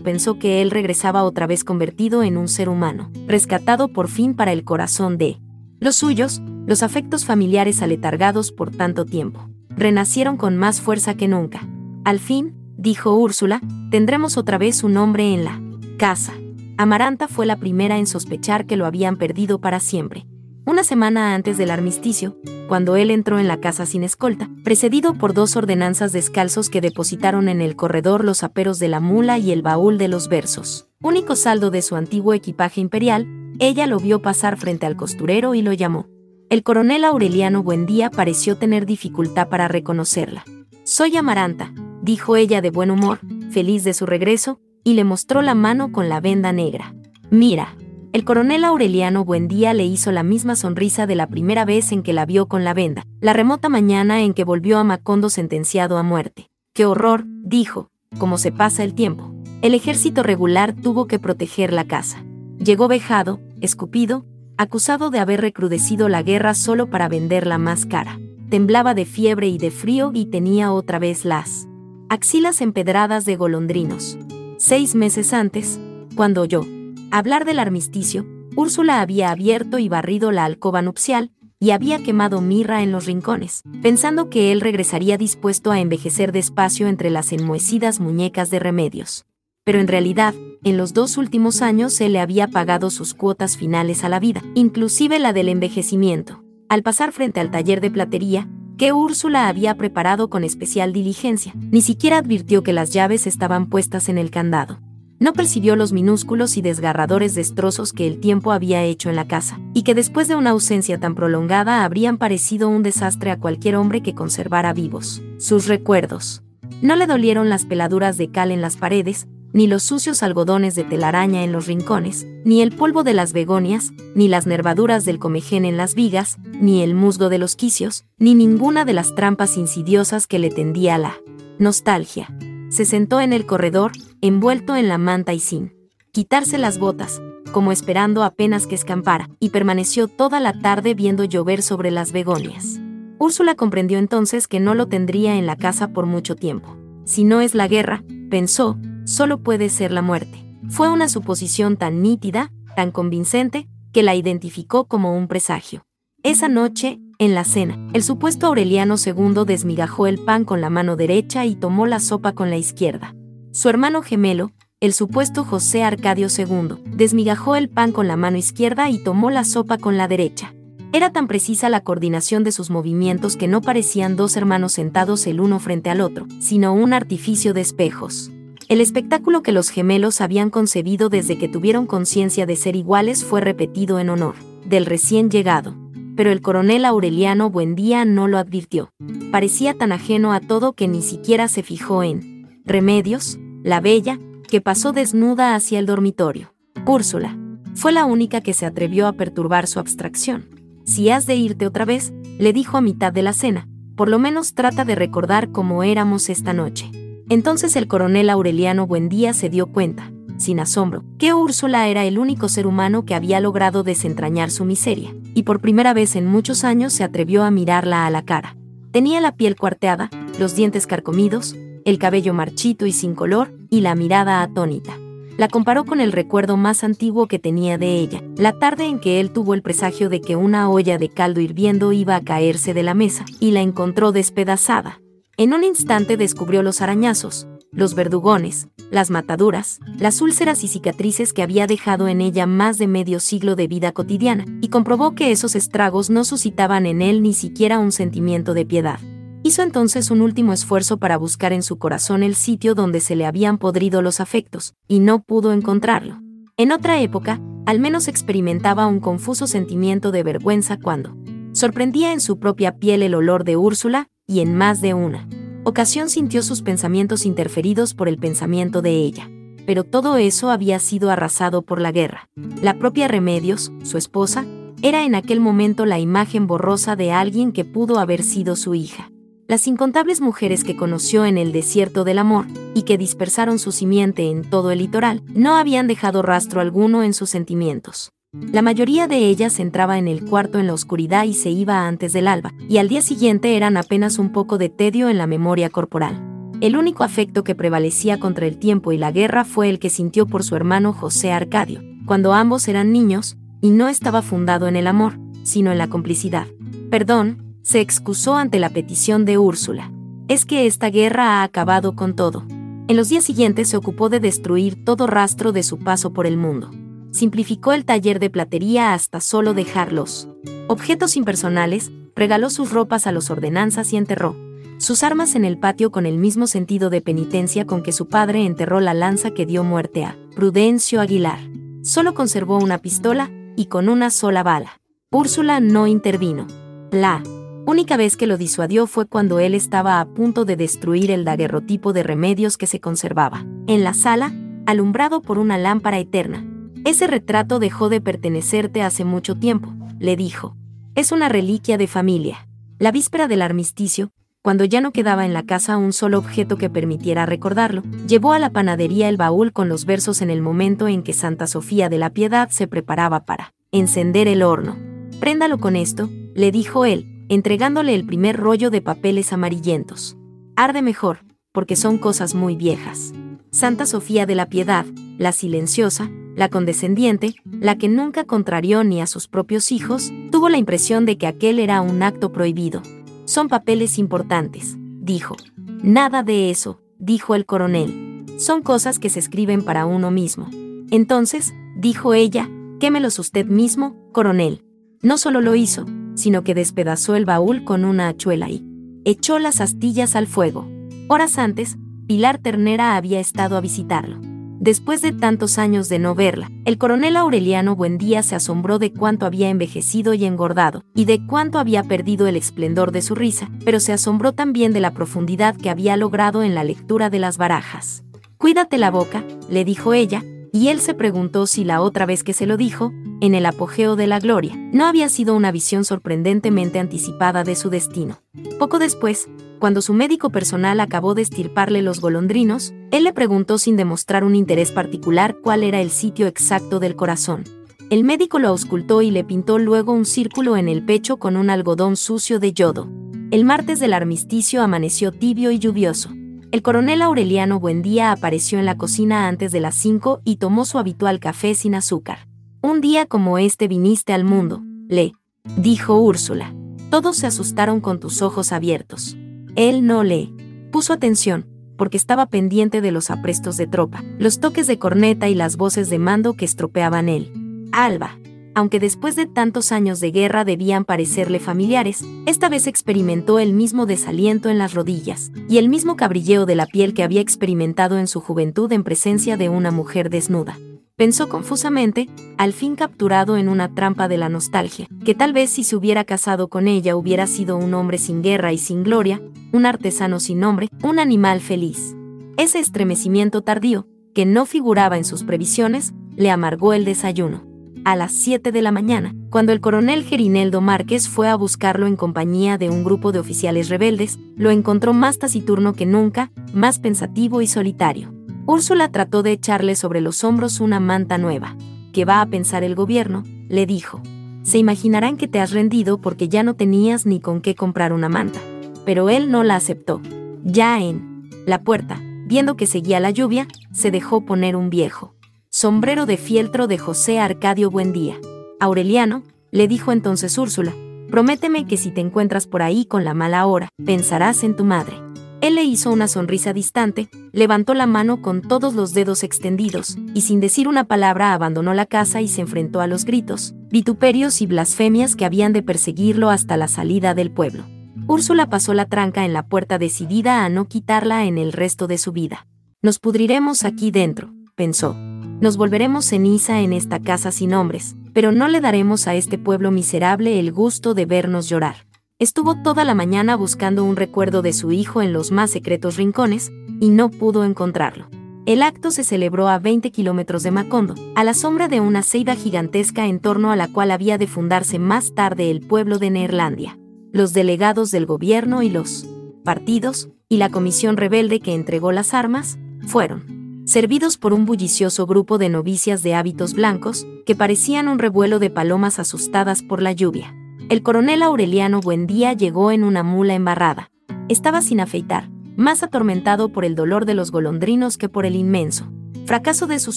pensó que él regresaba otra vez convertido en un ser humano, rescatado por fin para el corazón de los suyos, los afectos familiares aletargados por tanto tiempo, renacieron con más fuerza que nunca. Al fin, dijo Úrsula, tendremos otra vez un hombre en la casa. Amaranta fue la primera en sospechar que lo habían perdido para siempre. Una semana antes del armisticio, cuando él entró en la casa sin escolta, precedido por dos ordenanzas descalzos que depositaron en el corredor los aperos de la mula y el baúl de los versos, único saldo de su antiguo equipaje imperial, ella lo vio pasar frente al costurero y lo llamó. El coronel Aureliano Buendía pareció tener dificultad para reconocerla. Soy Amaranta, dijo ella de buen humor, feliz de su regreso, y le mostró la mano con la venda negra. Mira, el coronel Aureliano Buendía le hizo la misma sonrisa de la primera vez en que la vio con la venda, la remota mañana en que volvió a Macondo sentenciado a muerte. ¡Qué horror! dijo, como se pasa el tiempo. El ejército regular tuvo que proteger la casa. Llegó vejado, escupido, acusado de haber recrudecido la guerra solo para venderla más cara. Temblaba de fiebre y de frío y tenía otra vez las axilas empedradas de golondrinos. Seis meses antes, cuando oyó hablar del armisticio, Úrsula había abierto y barrido la alcoba nupcial, y había quemado mirra en los rincones, pensando que él regresaría dispuesto a envejecer despacio entre las enmohecidas muñecas de remedios. Pero en realidad, en los dos últimos años se le había pagado sus cuotas finales a la vida, inclusive la del envejecimiento. Al pasar frente al taller de platería, que Úrsula había preparado con especial diligencia, ni siquiera advirtió que las llaves estaban puestas en el candado. No percibió los minúsculos y desgarradores destrozos que el tiempo había hecho en la casa, y que después de una ausencia tan prolongada habrían parecido un desastre a cualquier hombre que conservara vivos. Sus recuerdos. No le dolieron las peladuras de cal en las paredes, ni los sucios algodones de telaraña en los rincones, ni el polvo de las begonias, ni las nervaduras del comején en las vigas, ni el musgo de los quicios, ni ninguna de las trampas insidiosas que le tendía la nostalgia se sentó en el corredor, envuelto en la manta y sin quitarse las botas, como esperando apenas que escampara, y permaneció toda la tarde viendo llover sobre las begonias. Úrsula comprendió entonces que no lo tendría en la casa por mucho tiempo. Si no es la guerra, pensó, solo puede ser la muerte. Fue una suposición tan nítida, tan convincente, que la identificó como un presagio. Esa noche, en la cena, el supuesto Aureliano II desmigajó el pan con la mano derecha y tomó la sopa con la izquierda. Su hermano gemelo, el supuesto José Arcadio II, desmigajó el pan con la mano izquierda y tomó la sopa con la derecha. Era tan precisa la coordinación de sus movimientos que no parecían dos hermanos sentados el uno frente al otro, sino un artificio de espejos. El espectáculo que los gemelos habían concebido desde que tuvieron conciencia de ser iguales fue repetido en honor del recién llegado pero el coronel Aureliano Buendía no lo advirtió. Parecía tan ajeno a todo que ni siquiera se fijó en Remedios, la bella, que pasó desnuda hacia el dormitorio. Úrsula. Fue la única que se atrevió a perturbar su abstracción. Si has de irte otra vez, le dijo a mitad de la cena, por lo menos trata de recordar cómo éramos esta noche. Entonces el coronel Aureliano Buendía se dio cuenta, sin asombro, que Úrsula era el único ser humano que había logrado desentrañar su miseria, y por primera vez en muchos años se atrevió a mirarla a la cara. Tenía la piel cuarteada, los dientes carcomidos, el cabello marchito y sin color, y la mirada atónita. La comparó con el recuerdo más antiguo que tenía de ella, la tarde en que él tuvo el presagio de que una olla de caldo hirviendo iba a caerse de la mesa, y la encontró despedazada. En un instante descubrió los arañazos, los verdugones, las mataduras, las úlceras y cicatrices que había dejado en ella más de medio siglo de vida cotidiana, y comprobó que esos estragos no suscitaban en él ni siquiera un sentimiento de piedad. Hizo entonces un último esfuerzo para buscar en su corazón el sitio donde se le habían podrido los afectos, y no pudo encontrarlo. En otra época, al menos experimentaba un confuso sentimiento de vergüenza cuando sorprendía en su propia piel el olor de Úrsula, y en más de una ocasión sintió sus pensamientos interferidos por el pensamiento de ella. Pero todo eso había sido arrasado por la guerra. La propia Remedios, su esposa, era en aquel momento la imagen borrosa de alguien que pudo haber sido su hija. Las incontables mujeres que conoció en el desierto del amor, y que dispersaron su simiente en todo el litoral, no habían dejado rastro alguno en sus sentimientos. La mayoría de ellas entraba en el cuarto en la oscuridad y se iba antes del alba, y al día siguiente eran apenas un poco de tedio en la memoria corporal. El único afecto que prevalecía contra el tiempo y la guerra fue el que sintió por su hermano José Arcadio, cuando ambos eran niños, y no estaba fundado en el amor, sino en la complicidad. Perdón, se excusó ante la petición de Úrsula. Es que esta guerra ha acabado con todo. En los días siguientes se ocupó de destruir todo rastro de su paso por el mundo. Simplificó el taller de platería hasta solo dejarlos objetos impersonales, regaló sus ropas a los ordenanzas y enterró sus armas en el patio con el mismo sentido de penitencia con que su padre enterró la lanza que dio muerte a Prudencio Aguilar. Solo conservó una pistola y con una sola bala. Úrsula no intervino. La única vez que lo disuadió fue cuando él estaba a punto de destruir el daguerrotipo de remedios que se conservaba en la sala, alumbrado por una lámpara eterna. Ese retrato dejó de pertenecerte hace mucho tiempo, le dijo. Es una reliquia de familia. La víspera del armisticio, cuando ya no quedaba en la casa un solo objeto que permitiera recordarlo, llevó a la panadería el baúl con los versos en el momento en que Santa Sofía de la Piedad se preparaba para encender el horno. Préndalo con esto, le dijo él, entregándole el primer rollo de papeles amarillentos. Arde mejor, porque son cosas muy viejas. Santa Sofía de la Piedad, la silenciosa, la condescendiente, la que nunca contrarió ni a sus propios hijos, tuvo la impresión de que aquel era un acto prohibido. Son papeles importantes, dijo. Nada de eso, dijo el coronel. Son cosas que se escriben para uno mismo. Entonces, dijo ella, quémelos usted mismo, coronel. No solo lo hizo, sino que despedazó el baúl con una hachuela y echó las astillas al fuego. Horas antes, Pilar Ternera había estado a visitarlo. Después de tantos años de no verla, el coronel Aureliano Buendía se asombró de cuánto había envejecido y engordado, y de cuánto había perdido el esplendor de su risa, pero se asombró también de la profundidad que había logrado en la lectura de las barajas. Cuídate la boca, le dijo ella, y él se preguntó si la otra vez que se lo dijo, en el apogeo de la gloria, no había sido una visión sorprendentemente anticipada de su destino. Poco después, cuando su médico personal acabó de estirparle los golondrinos, él le preguntó sin demostrar un interés particular cuál era el sitio exacto del corazón. El médico lo auscultó y le pintó luego un círculo en el pecho con un algodón sucio de yodo. El martes del armisticio amaneció tibio y lluvioso. El coronel Aureliano Buendía apareció en la cocina antes de las 5 y tomó su habitual café sin azúcar. Un día como este viniste al mundo, le dijo Úrsula. Todos se asustaron con tus ojos abiertos. Él no le puso atención, porque estaba pendiente de los aprestos de tropa, los toques de corneta y las voces de mando que estropeaban él. Alba, aunque después de tantos años de guerra debían parecerle familiares, esta vez experimentó el mismo desaliento en las rodillas, y el mismo cabrilleo de la piel que había experimentado en su juventud en presencia de una mujer desnuda. Pensó confusamente, al fin capturado en una trampa de la nostalgia, que tal vez si se hubiera casado con ella hubiera sido un hombre sin guerra y sin gloria, un artesano sin nombre, un animal feliz. Ese estremecimiento tardío, que no figuraba en sus previsiones, le amargó el desayuno a las 7 de la mañana, cuando el coronel Gerineldo Márquez fue a buscarlo en compañía de un grupo de oficiales rebeldes, lo encontró más taciturno que nunca, más pensativo y solitario. Úrsula trató de echarle sobre los hombros una manta nueva. ¿Qué va a pensar el gobierno? le dijo. Se imaginarán que te has rendido porque ya no tenías ni con qué comprar una manta. Pero él no la aceptó. Ya en la puerta, viendo que seguía la lluvia, se dejó poner un viejo sombrero de fieltro de José Arcadio Buendía. Aureliano, le dijo entonces Úrsula, prométeme que si te encuentras por ahí con la mala hora, pensarás en tu madre. Él le hizo una sonrisa distante, levantó la mano con todos los dedos extendidos, y sin decir una palabra abandonó la casa y se enfrentó a los gritos, vituperios y blasfemias que habían de perseguirlo hasta la salida del pueblo. Úrsula pasó la tranca en la puerta decidida a no quitarla en el resto de su vida. Nos pudriremos aquí dentro, pensó. Nos volveremos ceniza en esta casa sin hombres, pero no le daremos a este pueblo miserable el gusto de vernos llorar. Estuvo toda la mañana buscando un recuerdo de su hijo en los más secretos rincones, y no pudo encontrarlo. El acto se celebró a 20 kilómetros de Macondo, a la sombra de una ceiba gigantesca en torno a la cual había de fundarse más tarde el pueblo de Neerlandia. Los delegados del gobierno y los partidos, y la comisión rebelde que entregó las armas, fueron servidos por un bullicioso grupo de novicias de hábitos blancos, que parecían un revuelo de palomas asustadas por la lluvia. El coronel Aureliano Buendía llegó en una mula embarrada. Estaba sin afeitar, más atormentado por el dolor de los golondrinos que por el inmenso fracaso de sus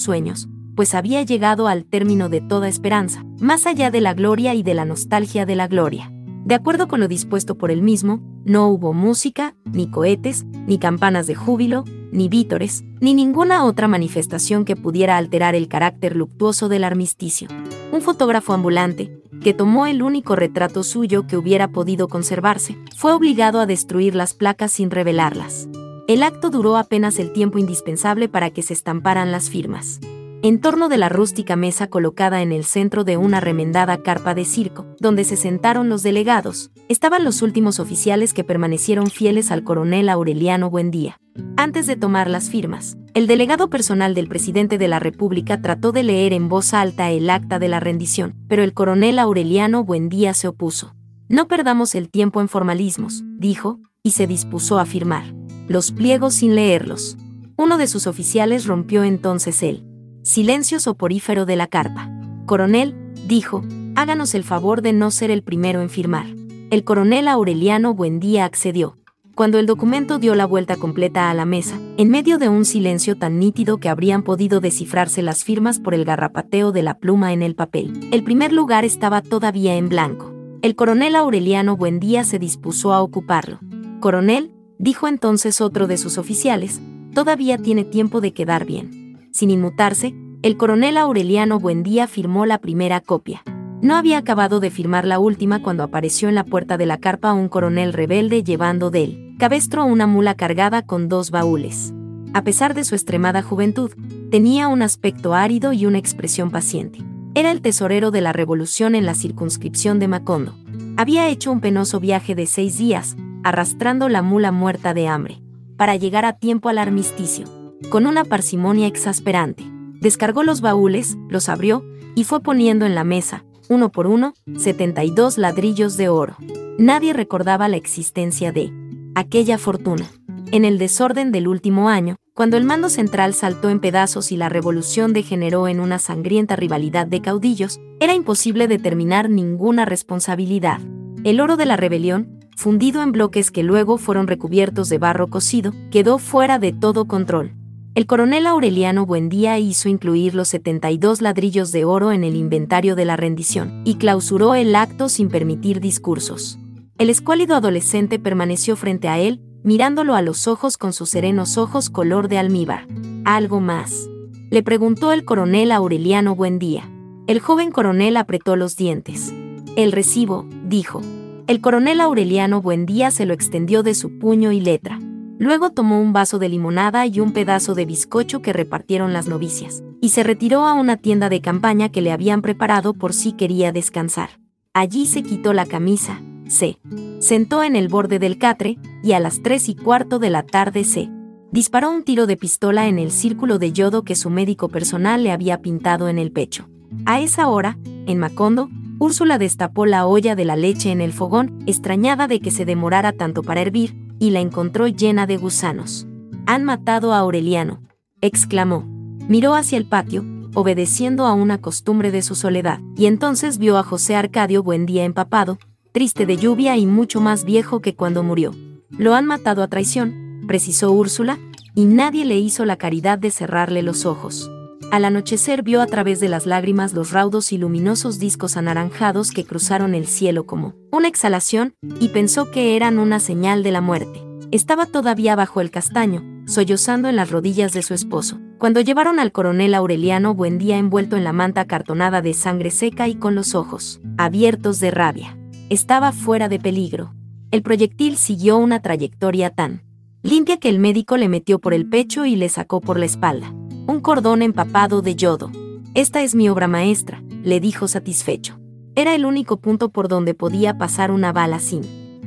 sueños, pues había llegado al término de toda esperanza, más allá de la gloria y de la nostalgia de la gloria. De acuerdo con lo dispuesto por él mismo, no hubo música, ni cohetes, ni campanas de júbilo, ni vítores, ni ninguna otra manifestación que pudiera alterar el carácter luctuoso del armisticio. Un fotógrafo ambulante, que tomó el único retrato suyo que hubiera podido conservarse, fue obligado a destruir las placas sin revelarlas. El acto duró apenas el tiempo indispensable para que se estamparan las firmas. En torno de la rústica mesa colocada en el centro de una remendada carpa de circo, donde se sentaron los delegados, estaban los últimos oficiales que permanecieron fieles al coronel Aureliano Buendía. Antes de tomar las firmas, el delegado personal del presidente de la República trató de leer en voz alta el acta de la rendición, pero el coronel Aureliano Buendía se opuso. No perdamos el tiempo en formalismos, dijo, y se dispuso a firmar los pliegos sin leerlos. Uno de sus oficiales rompió entonces el silencio soporífero de la carpa. Coronel, dijo, háganos el favor de no ser el primero en firmar. El coronel Aureliano Buendía accedió. Cuando el documento dio la vuelta completa a la mesa, en medio de un silencio tan nítido que habrían podido descifrarse las firmas por el garrapateo de la pluma en el papel, el primer lugar estaba todavía en blanco. El coronel Aureliano Buendía se dispuso a ocuparlo. Coronel, dijo entonces otro de sus oficiales, todavía tiene tiempo de quedar bien. Sin inmutarse, el coronel Aureliano Buendía firmó la primera copia. No había acabado de firmar la última cuando apareció en la puerta de la carpa un coronel rebelde llevando del cabestro una mula cargada con dos baúles. A pesar de su extremada juventud, tenía un aspecto árido y una expresión paciente. Era el tesorero de la revolución en la circunscripción de Macondo. Había hecho un penoso viaje de seis días, arrastrando la mula muerta de hambre, para llegar a tiempo al armisticio, con una parsimonia exasperante. Descargó los baúles, los abrió, y fue poniendo en la mesa, uno por uno, 72 ladrillos de oro. Nadie recordaba la existencia de aquella fortuna. En el desorden del último año, cuando el mando central saltó en pedazos y la revolución degeneró en una sangrienta rivalidad de caudillos, era imposible determinar ninguna responsabilidad. El oro de la rebelión, fundido en bloques que luego fueron recubiertos de barro cocido, quedó fuera de todo control. El coronel Aureliano Buendía hizo incluir los 72 ladrillos de oro en el inventario de la rendición y clausuró el acto sin permitir discursos. El escuálido adolescente permaneció frente a él, mirándolo a los ojos con sus serenos ojos color de almíbar. ¿Algo más? Le preguntó el coronel Aureliano Buendía. El joven coronel apretó los dientes. El recibo, dijo, el coronel Aureliano Buendía se lo extendió de su puño y letra. Luego tomó un vaso de limonada y un pedazo de bizcocho que repartieron las novicias, y se retiró a una tienda de campaña que le habían preparado por si quería descansar. Allí se quitó la camisa, se sentó en el borde del catre, y a las tres y cuarto de la tarde se disparó un tiro de pistola en el círculo de yodo que su médico personal le había pintado en el pecho. A esa hora, en Macondo, Úrsula destapó la olla de la leche en el fogón, extrañada de que se demorara tanto para hervir, y la encontró llena de gusanos. Han matado a Aureliano, exclamó. Miró hacia el patio, obedeciendo a una costumbre de su soledad, y entonces vio a José Arcadio Buendía empapado, triste de lluvia y mucho más viejo que cuando murió. Lo han matado a traición, precisó Úrsula, y nadie le hizo la caridad de cerrarle los ojos. Al anochecer vio a través de las lágrimas los raudos y luminosos discos anaranjados que cruzaron el cielo como una exhalación, y pensó que eran una señal de la muerte. Estaba todavía bajo el castaño, sollozando en las rodillas de su esposo, cuando llevaron al coronel Aureliano Buendía envuelto en la manta cartonada de sangre seca y con los ojos abiertos de rabia. Estaba fuera de peligro. El proyectil siguió una trayectoria tan limpia que el médico le metió por el pecho y le sacó por la espalda un cordón empapado de yodo. Esta es mi obra maestra, le dijo satisfecho. Era el único punto por donde podía pasar una bala sin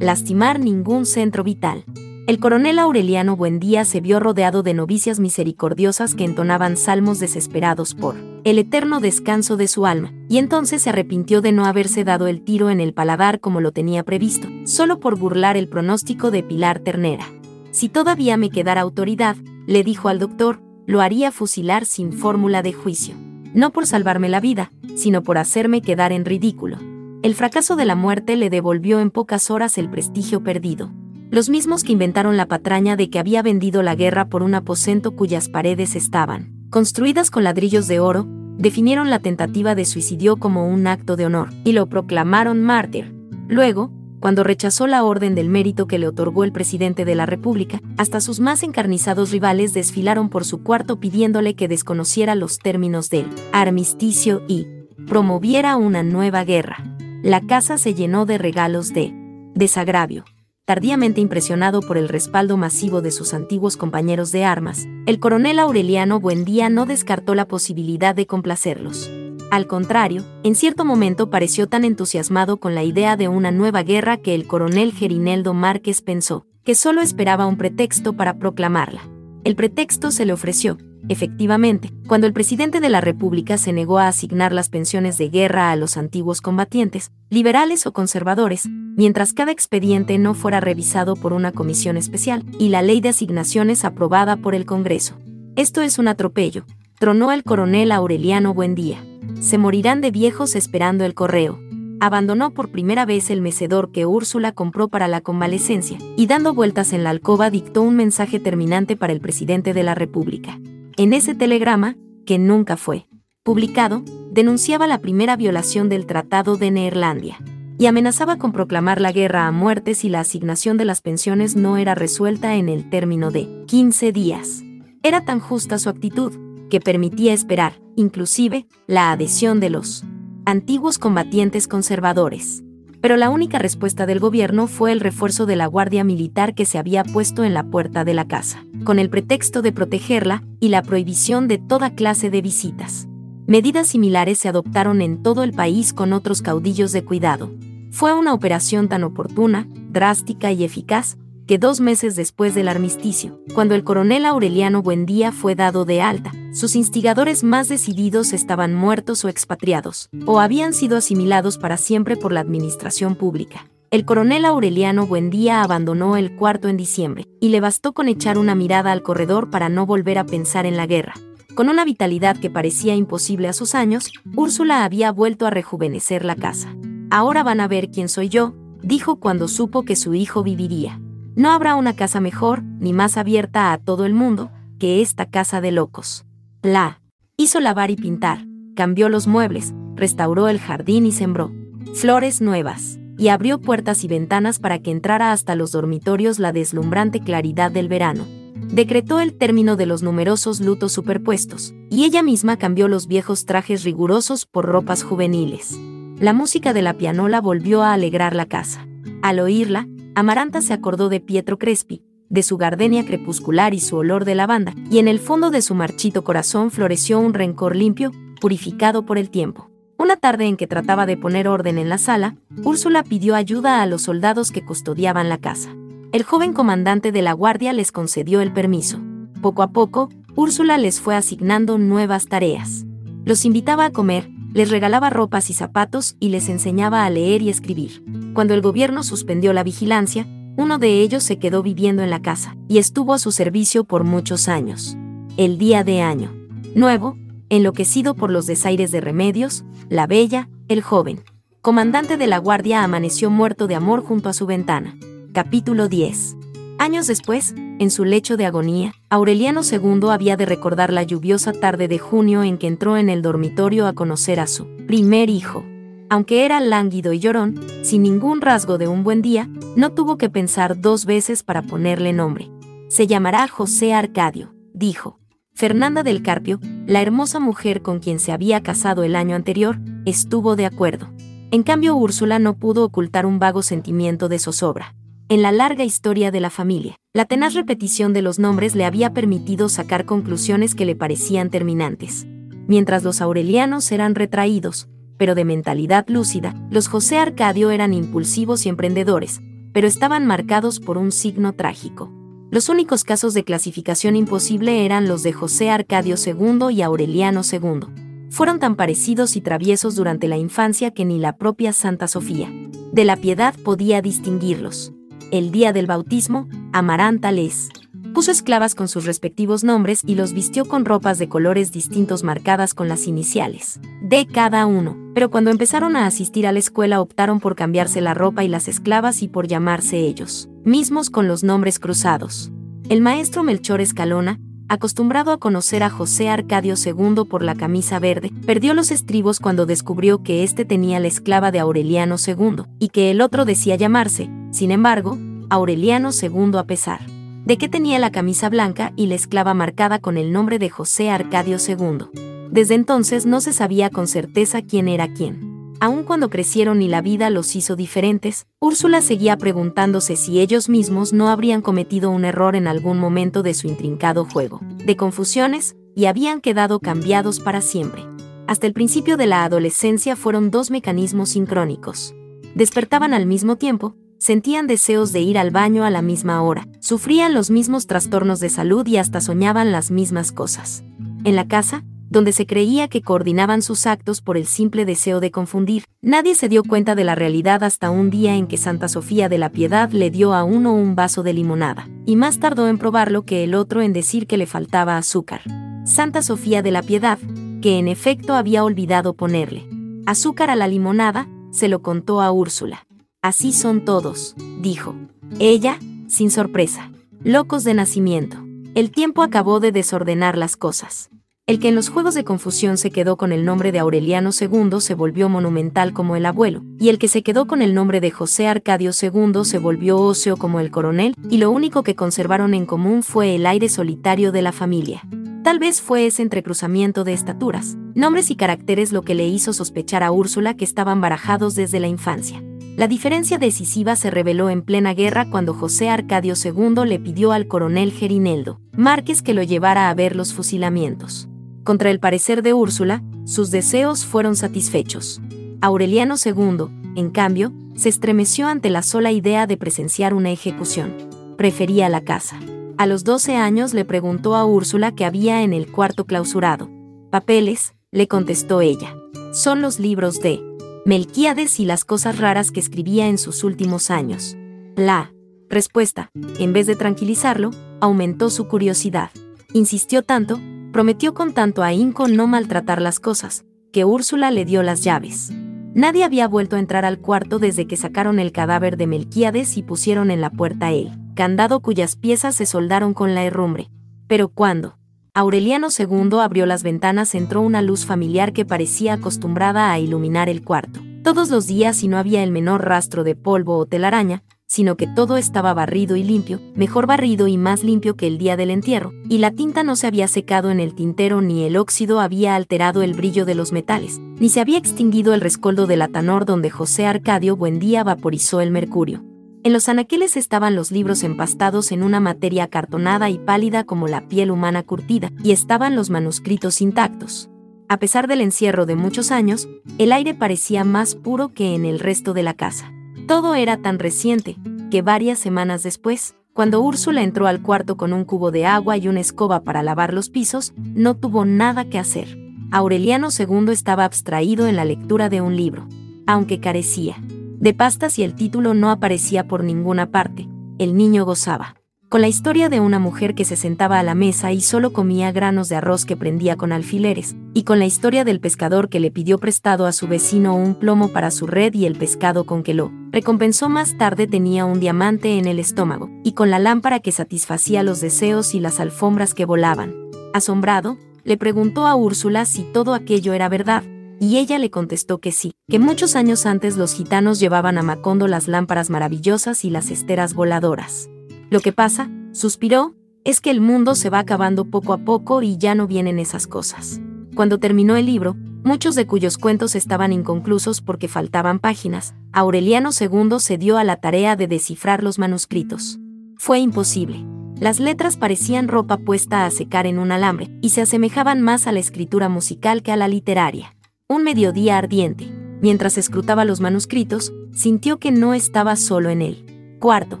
lastimar ningún centro vital. El coronel Aureliano Buendía se vio rodeado de novicias misericordiosas que entonaban salmos desesperados por el eterno descanso de su alma, y entonces se arrepintió de no haberse dado el tiro en el paladar como lo tenía previsto, solo por burlar el pronóstico de Pilar Ternera. Si todavía me quedara autoridad, le dijo al doctor, lo haría fusilar sin fórmula de juicio. No por salvarme la vida, sino por hacerme quedar en ridículo. El fracaso de la muerte le devolvió en pocas horas el prestigio perdido. los mismos que inventaron la patraña de que había vendido la guerra por un aposento cuyas paredes estaban, construidas con ladrillos de oro, definieron la tentativa de suicidio como un acto de honor y lo proclamaron mártir. Luego, cuando rechazó la orden del mérito que le otorgó el presidente de la República, hasta sus más encarnizados rivales desfilaron por su cuarto pidiéndole que desconociera los términos del armisticio y promoviera una nueva guerra. La casa se llenó de regalos de desagravio, tardíamente impresionado por el respaldo masivo de sus antiguos compañeros de armas, el coronel Aureliano Buendía no descartó la posibilidad de complacerlos. Al contrario, en cierto momento pareció tan entusiasmado con la idea de una nueva guerra que el coronel Gerineldo Márquez pensó que solo esperaba un pretexto para proclamarla. El pretexto se le ofreció, Efectivamente, cuando el presidente de la República se negó a asignar las pensiones de guerra a los antiguos combatientes, liberales o conservadores, mientras cada expediente no fuera revisado por una comisión especial y la ley de asignaciones aprobada por el Congreso. Esto es un atropello, tronó el coronel Aureliano Buendía. Se morirán de viejos esperando el correo. Abandonó por primera vez el mecedor que Úrsula compró para la convalecencia, y dando vueltas en la alcoba dictó un mensaje terminante para el presidente de la República. En ese telegrama, que nunca fue publicado, denunciaba la primera violación del Tratado de Neerlandia y amenazaba con proclamar la guerra a muerte si la asignación de las pensiones no era resuelta en el término de 15 días. Era tan justa su actitud que permitía esperar, inclusive, la adhesión de los antiguos combatientes conservadores pero la única respuesta del gobierno fue el refuerzo de la Guardia Militar que se había puesto en la puerta de la casa, con el pretexto de protegerla y la prohibición de toda clase de visitas. Medidas similares se adoptaron en todo el país con otros caudillos de cuidado. Fue una operación tan oportuna, drástica y eficaz que dos meses después del armisticio, cuando el coronel Aureliano Buendía fue dado de alta, sus instigadores más decididos estaban muertos o expatriados, o habían sido asimilados para siempre por la administración pública. El coronel Aureliano Buendía abandonó el cuarto en diciembre, y le bastó con echar una mirada al corredor para no volver a pensar en la guerra. Con una vitalidad que parecía imposible a sus años, Úrsula había vuelto a rejuvenecer la casa. Ahora van a ver quién soy yo, dijo cuando supo que su hijo viviría. No habrá una casa mejor, ni más abierta a todo el mundo, que esta casa de locos. La hizo lavar y pintar, cambió los muebles, restauró el jardín y sembró flores nuevas, y abrió puertas y ventanas para que entrara hasta los dormitorios la deslumbrante claridad del verano. Decretó el término de los numerosos lutos superpuestos, y ella misma cambió los viejos trajes rigurosos por ropas juveniles. La música de la pianola volvió a alegrar la casa. Al oírla, Amaranta se acordó de Pietro Crespi, de su gardenia crepuscular y su olor de lavanda, y en el fondo de su marchito corazón floreció un rencor limpio, purificado por el tiempo. Una tarde en que trataba de poner orden en la sala, Úrsula pidió ayuda a los soldados que custodiaban la casa. El joven comandante de la guardia les concedió el permiso. Poco a poco, Úrsula les fue asignando nuevas tareas. Los invitaba a comer, les regalaba ropas y zapatos y les enseñaba a leer y escribir. Cuando el gobierno suspendió la vigilancia, uno de ellos se quedó viviendo en la casa y estuvo a su servicio por muchos años. El día de año. Nuevo, enloquecido por los desaires de remedios, la bella, el joven. Comandante de la guardia amaneció muerto de amor junto a su ventana. Capítulo 10. Años después, en su lecho de agonía, Aureliano II había de recordar la lluviosa tarde de junio en que entró en el dormitorio a conocer a su primer hijo. Aunque era lánguido y llorón, sin ningún rasgo de un buen día, no tuvo que pensar dos veces para ponerle nombre. Se llamará José Arcadio, dijo. Fernanda del Carpio, la hermosa mujer con quien se había casado el año anterior, estuvo de acuerdo. En cambio, Úrsula no pudo ocultar un vago sentimiento de zozobra. En la larga historia de la familia, la tenaz repetición de los nombres le había permitido sacar conclusiones que le parecían terminantes. Mientras los aurelianos eran retraídos, pero de mentalidad lúcida, los José Arcadio eran impulsivos y emprendedores, pero estaban marcados por un signo trágico. Los únicos casos de clasificación imposible eran los de José Arcadio II y Aureliano II. Fueron tan parecidos y traviesos durante la infancia que ni la propia Santa Sofía de la piedad podía distinguirlos el día del bautismo, Amaranta les Puso esclavas con sus respectivos nombres y los vistió con ropas de colores distintos marcadas con las iniciales de cada uno. Pero cuando empezaron a asistir a la escuela optaron por cambiarse la ropa y las esclavas y por llamarse ellos mismos con los nombres cruzados. El maestro Melchor Escalona, acostumbrado a conocer a José Arcadio II por la camisa verde, perdió los estribos cuando descubrió que éste tenía la esclava de Aureliano II, y que el otro decía llamarse, sin embargo, Aureliano II a pesar de que tenía la camisa blanca y la esclava marcada con el nombre de José Arcadio II. Desde entonces no se sabía con certeza quién era quién. Aun cuando crecieron y la vida los hizo diferentes, Úrsula seguía preguntándose si ellos mismos no habrían cometido un error en algún momento de su intrincado juego, de confusiones, y habían quedado cambiados para siempre. Hasta el principio de la adolescencia fueron dos mecanismos sincrónicos. Despertaban al mismo tiempo, sentían deseos de ir al baño a la misma hora, sufrían los mismos trastornos de salud y hasta soñaban las mismas cosas. En la casa, donde se creía que coordinaban sus actos por el simple deseo de confundir, nadie se dio cuenta de la realidad hasta un día en que Santa Sofía de la Piedad le dio a uno un vaso de limonada, y más tardó en probarlo que el otro en decir que le faltaba azúcar. Santa Sofía de la Piedad, que en efecto había olvidado ponerle azúcar a la limonada, se lo contó a Úrsula. Así son todos, dijo. Ella, sin sorpresa. Locos de nacimiento. El tiempo acabó de desordenar las cosas. El que en los Juegos de Confusión se quedó con el nombre de Aureliano II se volvió monumental como el abuelo, y el que se quedó con el nombre de José Arcadio II se volvió óseo como el coronel, y lo único que conservaron en común fue el aire solitario de la familia. Tal vez fue ese entrecruzamiento de estaturas, nombres y caracteres lo que le hizo sospechar a Úrsula que estaban barajados desde la infancia. La diferencia decisiva se reveló en plena guerra cuando José Arcadio II le pidió al coronel Gerineldo Márquez que lo llevara a ver los fusilamientos. Contra el parecer de Úrsula, sus deseos fueron satisfechos. Aureliano II, en cambio, se estremeció ante la sola idea de presenciar una ejecución. Prefería la casa. A los 12 años le preguntó a Úrsula qué había en el cuarto clausurado. Papeles, le contestó ella. Son los libros de Melquíades y las cosas raras que escribía en sus últimos años. La respuesta, en vez de tranquilizarlo, aumentó su curiosidad. Insistió tanto, prometió con tanto ahínco no maltratar las cosas, que Úrsula le dio las llaves. Nadie había vuelto a entrar al cuarto desde que sacaron el cadáver de Melquíades y pusieron en la puerta el candado cuyas piezas se soldaron con la herrumbre. Pero cuando Aureliano II abrió las ventanas entró una luz familiar que parecía acostumbrada a iluminar el cuarto. Todos los días y no había el menor rastro de polvo o telaraña, sino que todo estaba barrido y limpio, mejor barrido y más limpio que el día del entierro, y la tinta no se había secado en el tintero ni el óxido había alterado el brillo de los metales, ni se había extinguido el rescoldo del atanor donde José Arcadio Buendía vaporizó el mercurio. En los anaqueles estaban los libros empastados en una materia acartonada y pálida como la piel humana curtida, y estaban los manuscritos intactos. A pesar del encierro de muchos años, el aire parecía más puro que en el resto de la casa. Todo era tan reciente, que varias semanas después, cuando Úrsula entró al cuarto con un cubo de agua y una escoba para lavar los pisos, no tuvo nada que hacer. Aureliano II estaba abstraído en la lectura de un libro, aunque carecía de pastas y el título no aparecía por ninguna parte. El niño gozaba. Con la historia de una mujer que se sentaba a la mesa y solo comía granos de arroz que prendía con alfileres, y con la historia del pescador que le pidió prestado a su vecino un plomo para su red y el pescado con que lo recompensó más tarde tenía un diamante en el estómago, y con la lámpara que satisfacía los deseos y las alfombras que volaban. Asombrado, le preguntó a Úrsula si todo aquello era verdad, y ella le contestó que sí, que muchos años antes los gitanos llevaban a Macondo las lámparas maravillosas y las esteras voladoras. Lo que pasa, suspiró, es que el mundo se va acabando poco a poco y ya no vienen esas cosas. Cuando terminó el libro, muchos de cuyos cuentos estaban inconclusos porque faltaban páginas, Aureliano II se dio a la tarea de descifrar los manuscritos. Fue imposible. Las letras parecían ropa puesta a secar en un alambre, y se asemejaban más a la escritura musical que a la literaria. Un mediodía ardiente. Mientras escrutaba los manuscritos, sintió que no estaba solo en él. Cuarto.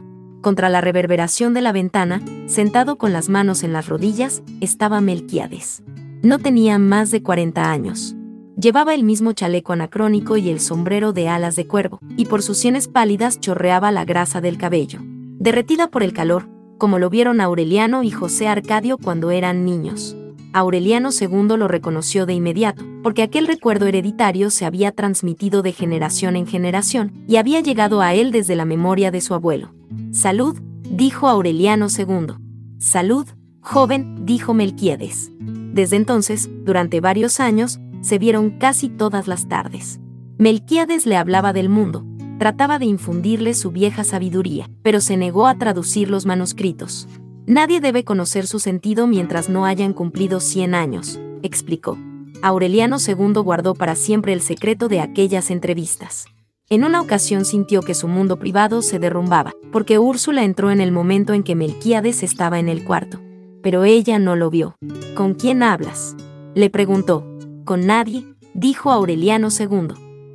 Contra la reverberación de la ventana, sentado con las manos en las rodillas, estaba Melquiades. No tenía más de 40 años. Llevaba el mismo chaleco anacrónico y el sombrero de alas de cuervo, y por sus sienes pálidas chorreaba la grasa del cabello. Derretida por el calor, como lo vieron Aureliano y José Arcadio cuando eran niños. Aureliano II lo reconoció de inmediato, porque aquel recuerdo hereditario se había transmitido de generación en generación y había llegado a él desde la memoria de su abuelo. Salud, dijo Aureliano II. Salud, joven, dijo Melquiades. Desde entonces, durante varios años, se vieron casi todas las tardes. Melquiades le hablaba del mundo, trataba de infundirle su vieja sabiduría, pero se negó a traducir los manuscritos. Nadie debe conocer su sentido mientras no hayan cumplido 100 años, explicó. Aureliano II guardó para siempre el secreto de aquellas entrevistas. En una ocasión sintió que su mundo privado se derrumbaba, porque Úrsula entró en el momento en que Melquíades estaba en el cuarto. Pero ella no lo vio. ¿Con quién hablas? Le preguntó. Con nadie, dijo Aureliano II.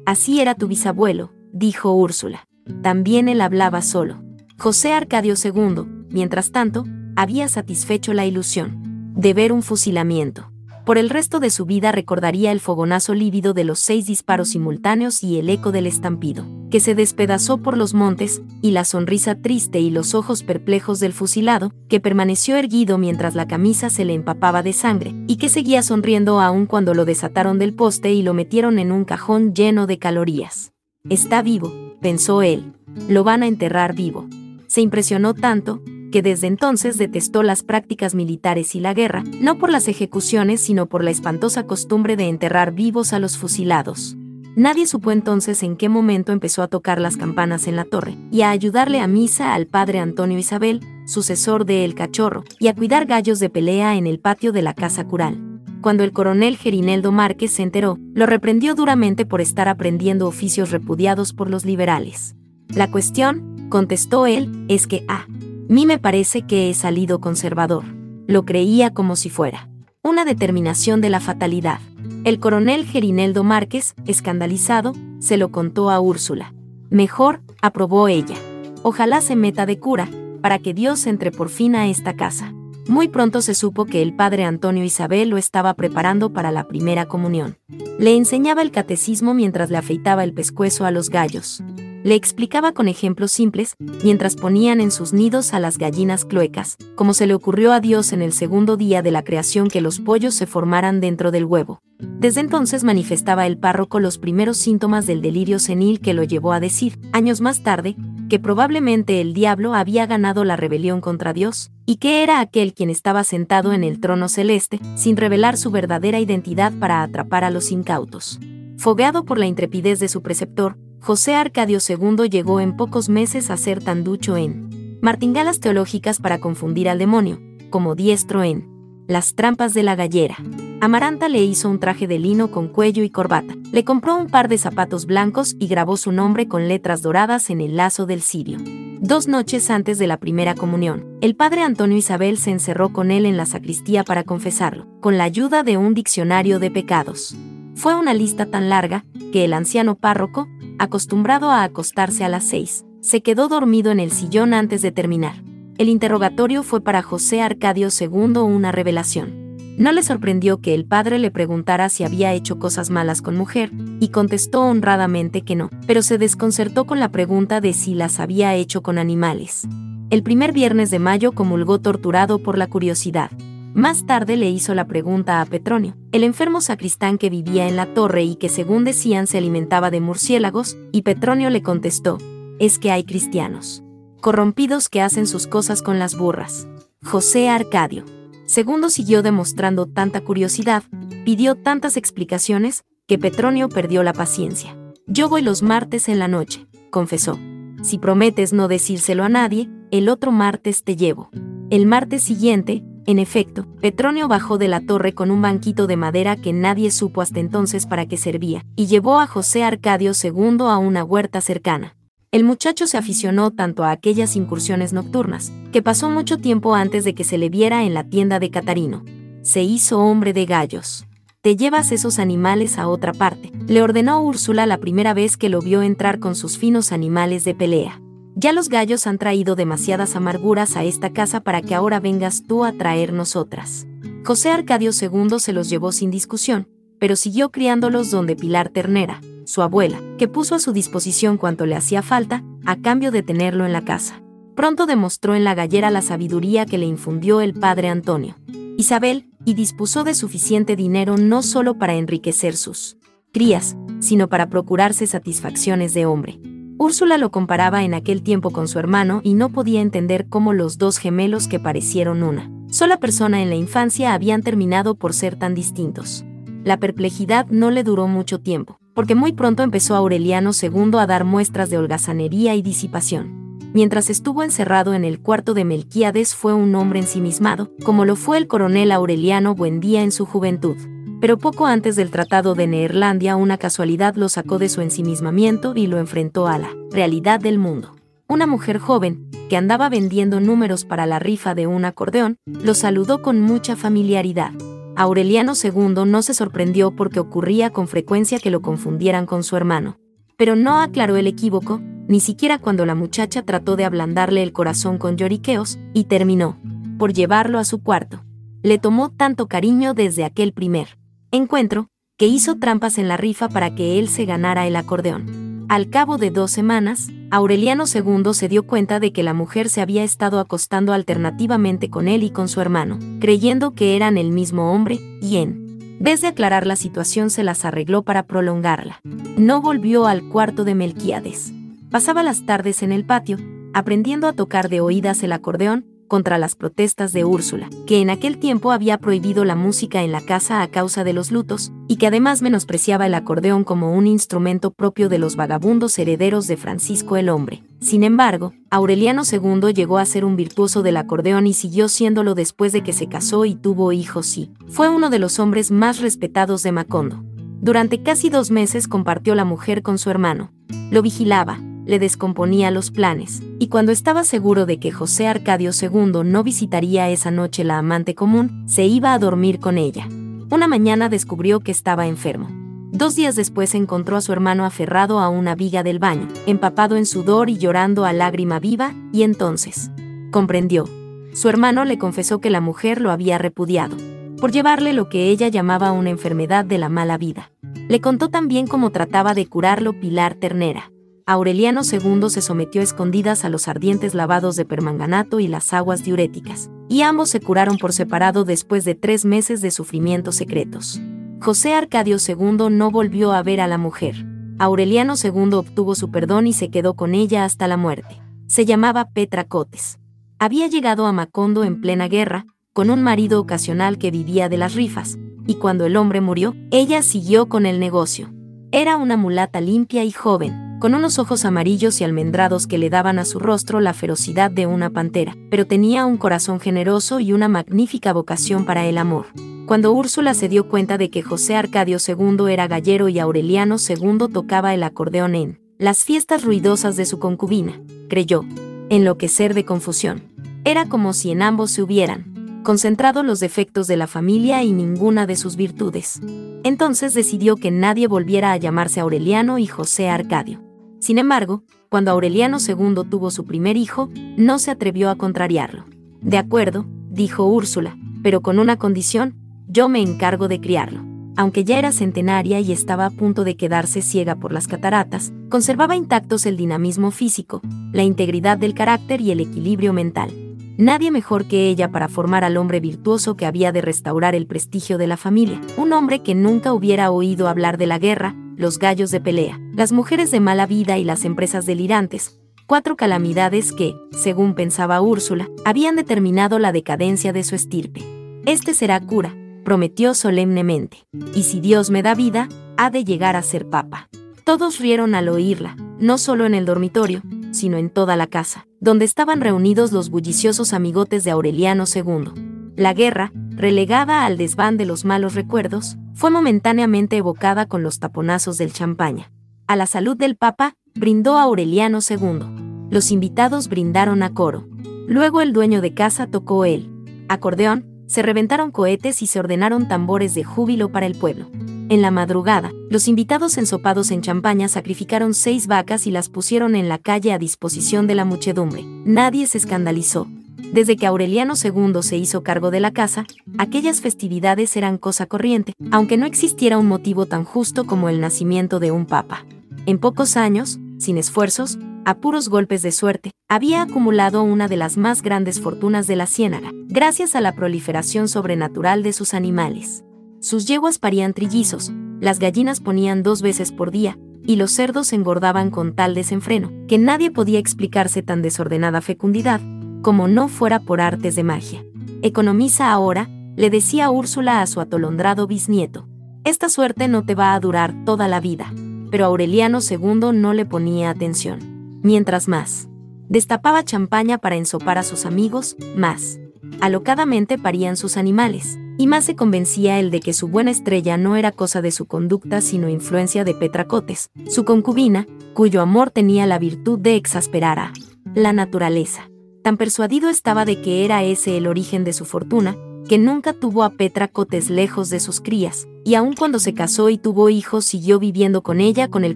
Así era tu bisabuelo, dijo Úrsula. También él hablaba solo. José Arcadio II, mientras tanto, había satisfecho la ilusión de ver un fusilamiento. Por el resto de su vida recordaría el fogonazo lívido de los seis disparos simultáneos y el eco del estampido, que se despedazó por los montes, y la sonrisa triste y los ojos perplejos del fusilado, que permaneció erguido mientras la camisa se le empapaba de sangre, y que seguía sonriendo aún cuando lo desataron del poste y lo metieron en un cajón lleno de calorías. Está vivo, pensó él. Lo van a enterrar vivo. Se impresionó tanto, que desde entonces detestó las prácticas militares y la guerra, no por las ejecuciones sino por la espantosa costumbre de enterrar vivos a los fusilados. Nadie supo entonces en qué momento empezó a tocar las campanas en la torre, y a ayudarle a misa al padre Antonio Isabel, sucesor de El Cachorro, y a cuidar gallos de pelea en el patio de la casa cural. Cuando el coronel Gerineldo Márquez se enteró, lo reprendió duramente por estar aprendiendo oficios repudiados por los liberales. La cuestión, contestó él, es que a mí me parece que he salido conservador. Lo creía como si fuera una determinación de la fatalidad. El coronel Gerineldo Márquez, escandalizado, se lo contó a Úrsula. Mejor, aprobó ella. Ojalá se meta de cura, para que Dios entre por fin a esta casa. Muy pronto se supo que el padre Antonio Isabel lo estaba preparando para la primera comunión. Le enseñaba el catecismo mientras le afeitaba el pescuezo a los gallos. Le explicaba con ejemplos simples, mientras ponían en sus nidos a las gallinas cluecas, como se le ocurrió a Dios en el segundo día de la creación que los pollos se formaran dentro del huevo. Desde entonces manifestaba el párroco los primeros síntomas del delirio senil que lo llevó a decir, años más tarde, que probablemente el diablo había ganado la rebelión contra Dios, y que era aquel quien estaba sentado en el trono celeste, sin revelar su verdadera identidad para atrapar a los incautos. Fogueado por la intrepidez de su preceptor, José Arcadio II llegó en pocos meses a ser tan ducho en martingalas teológicas para confundir al demonio, como diestro en las trampas de la gallera. Amaranta le hizo un traje de lino con cuello y corbata, le compró un par de zapatos blancos y grabó su nombre con letras doradas en el lazo del cirio. Dos noches antes de la primera comunión, el padre Antonio Isabel se encerró con él en la sacristía para confesarlo, con la ayuda de un diccionario de pecados. Fue una lista tan larga, que el anciano párroco, acostumbrado a acostarse a las seis, se quedó dormido en el sillón antes de terminar. El interrogatorio fue para José Arcadio II una revelación. No le sorprendió que el padre le preguntara si había hecho cosas malas con mujer, y contestó honradamente que no, pero se desconcertó con la pregunta de si las había hecho con animales. El primer viernes de mayo comulgó torturado por la curiosidad. Más tarde le hizo la pregunta a Petronio, el enfermo sacristán que vivía en la torre y que según decían se alimentaba de murciélagos, y Petronio le contestó, es que hay cristianos corrompidos que hacen sus cosas con las burras. José Arcadio. Segundo siguió demostrando tanta curiosidad, pidió tantas explicaciones, que Petronio perdió la paciencia. Yo voy los martes en la noche, confesó. Si prometes no decírselo a nadie, el otro martes te llevo. El martes siguiente, en efecto, Petronio bajó de la torre con un banquito de madera que nadie supo hasta entonces para qué servía, y llevó a José Arcadio II a una huerta cercana. El muchacho se aficionó tanto a aquellas incursiones nocturnas, que pasó mucho tiempo antes de que se le viera en la tienda de Catarino. Se hizo hombre de gallos. Te llevas esos animales a otra parte, le ordenó Úrsula la primera vez que lo vio entrar con sus finos animales de pelea. Ya los gallos han traído demasiadas amarguras a esta casa para que ahora vengas tú a traernos otras. José Arcadio II se los llevó sin discusión, pero siguió criándolos donde Pilar Ternera, su abuela, que puso a su disposición cuanto le hacía falta, a cambio de tenerlo en la casa. Pronto demostró en la gallera la sabiduría que le infundió el padre Antonio. Isabel, y dispuso de suficiente dinero no solo para enriquecer sus crías, sino para procurarse satisfacciones de hombre. Úrsula lo comparaba en aquel tiempo con su hermano y no podía entender cómo los dos gemelos que parecieron una sola persona en la infancia habían terminado por ser tan distintos. La perplejidad no le duró mucho tiempo, porque muy pronto empezó Aureliano II a dar muestras de holgazanería y disipación. Mientras estuvo encerrado en el cuarto de Melquíades fue un hombre ensimismado, como lo fue el coronel Aureliano Buendía en su juventud. Pero poco antes del Tratado de Neerlandia una casualidad lo sacó de su ensimismamiento y lo enfrentó a la realidad del mundo. Una mujer joven, que andaba vendiendo números para la rifa de un acordeón, lo saludó con mucha familiaridad. Aureliano II no se sorprendió porque ocurría con frecuencia que lo confundieran con su hermano. Pero no aclaró el equívoco, ni siquiera cuando la muchacha trató de ablandarle el corazón con lloriqueos, y terminó por llevarlo a su cuarto. Le tomó tanto cariño desde aquel primer encuentro, que hizo trampas en la rifa para que él se ganara el acordeón. Al cabo de dos semanas, Aureliano II se dio cuenta de que la mujer se había estado acostando alternativamente con él y con su hermano, creyendo que eran el mismo hombre, y en vez de aclarar la situación se las arregló para prolongarla. No volvió al cuarto de Melquiades. Pasaba las tardes en el patio, aprendiendo a tocar de oídas el acordeón, contra las protestas de Úrsula, que en aquel tiempo había prohibido la música en la casa a causa de los lutos, y que además menospreciaba el acordeón como un instrumento propio de los vagabundos herederos de Francisco el Hombre. Sin embargo, Aureliano II llegó a ser un virtuoso del acordeón y siguió siéndolo después de que se casó y tuvo hijos y fue uno de los hombres más respetados de Macondo. Durante casi dos meses compartió la mujer con su hermano. Lo vigilaba, le descomponía los planes, y cuando estaba seguro de que José Arcadio II no visitaría esa noche la amante común, se iba a dormir con ella. Una mañana descubrió que estaba enfermo. Dos días después encontró a su hermano aferrado a una viga del baño, empapado en sudor y llorando a lágrima viva, y entonces comprendió. Su hermano le confesó que la mujer lo había repudiado, por llevarle lo que ella llamaba una enfermedad de la mala vida. Le contó también cómo trataba de curarlo Pilar Ternera. Aureliano II se sometió escondidas a los ardientes lavados de permanganato y las aguas diuréticas, y ambos se curaron por separado después de tres meses de sufrimientos secretos. José Arcadio II no volvió a ver a la mujer. Aureliano II obtuvo su perdón y se quedó con ella hasta la muerte. Se llamaba Petra Cotes. Había llegado a Macondo en plena guerra, con un marido ocasional que vivía de las rifas, y cuando el hombre murió, ella siguió con el negocio. Era una mulata limpia y joven, con unos ojos amarillos y almendrados que le daban a su rostro la ferocidad de una pantera, pero tenía un corazón generoso y una magnífica vocación para el amor. Cuando Úrsula se dio cuenta de que José Arcadio II era gallero y Aureliano II tocaba el acordeón en las fiestas ruidosas de su concubina, creyó enloquecer de confusión. Era como si en ambos se hubieran concentrado los defectos de la familia y ninguna de sus virtudes. Entonces decidió que nadie volviera a llamarse Aureliano y José Arcadio. Sin embargo, cuando Aureliano II tuvo su primer hijo, no se atrevió a contrariarlo. De acuerdo, dijo Úrsula, pero con una condición, yo me encargo de criarlo. Aunque ya era centenaria y estaba a punto de quedarse ciega por las cataratas, conservaba intactos el dinamismo físico, la integridad del carácter y el equilibrio mental. Nadie mejor que ella para formar al hombre virtuoso que había de restaurar el prestigio de la familia, un hombre que nunca hubiera oído hablar de la guerra, los gallos de pelea, las mujeres de mala vida y las empresas delirantes, cuatro calamidades que, según pensaba Úrsula, habían determinado la decadencia de su estirpe. Este será cura, prometió solemnemente, y si Dios me da vida, ha de llegar a ser papa. Todos rieron al oírla, no solo en el dormitorio, sino en toda la casa, donde estaban reunidos los bulliciosos amigotes de Aureliano II. La guerra, relegada al desván de los malos recuerdos, fue momentáneamente evocada con los taponazos del champaña. A la salud del Papa, brindó Aureliano II. Los invitados brindaron a coro. Luego el dueño de casa tocó el acordeón, se reventaron cohetes y se ordenaron tambores de júbilo para el pueblo. En la madrugada, los invitados ensopados en champaña sacrificaron seis vacas y las pusieron en la calle a disposición de la muchedumbre. Nadie se escandalizó, desde que Aureliano II se hizo cargo de la casa, aquellas festividades eran cosa corriente, aunque no existiera un motivo tan justo como el nacimiento de un papa. En pocos años, sin esfuerzos, a puros golpes de suerte, había acumulado una de las más grandes fortunas de la ciénaga, gracias a la proliferación sobrenatural de sus animales. Sus yeguas parían trillizos, las gallinas ponían dos veces por día, y los cerdos engordaban con tal desenfreno, que nadie podía explicarse tan desordenada fecundidad, como no fuera por artes de magia. Economiza ahora, le decía Úrsula a su atolondrado bisnieto. Esta suerte no te va a durar toda la vida. Pero Aureliano II no le ponía atención. Mientras más. Destapaba champaña para ensopar a sus amigos, más. Alocadamente parían sus animales, y más se convencía el de que su buena estrella no era cosa de su conducta sino influencia de Petracotes, su concubina, cuyo amor tenía la virtud de exasperar a la naturaleza. Tan persuadido estaba de que era ese el origen de su fortuna, que nunca tuvo a Petra Cotes lejos de sus crías, y aun cuando se casó y tuvo hijos siguió viviendo con ella con el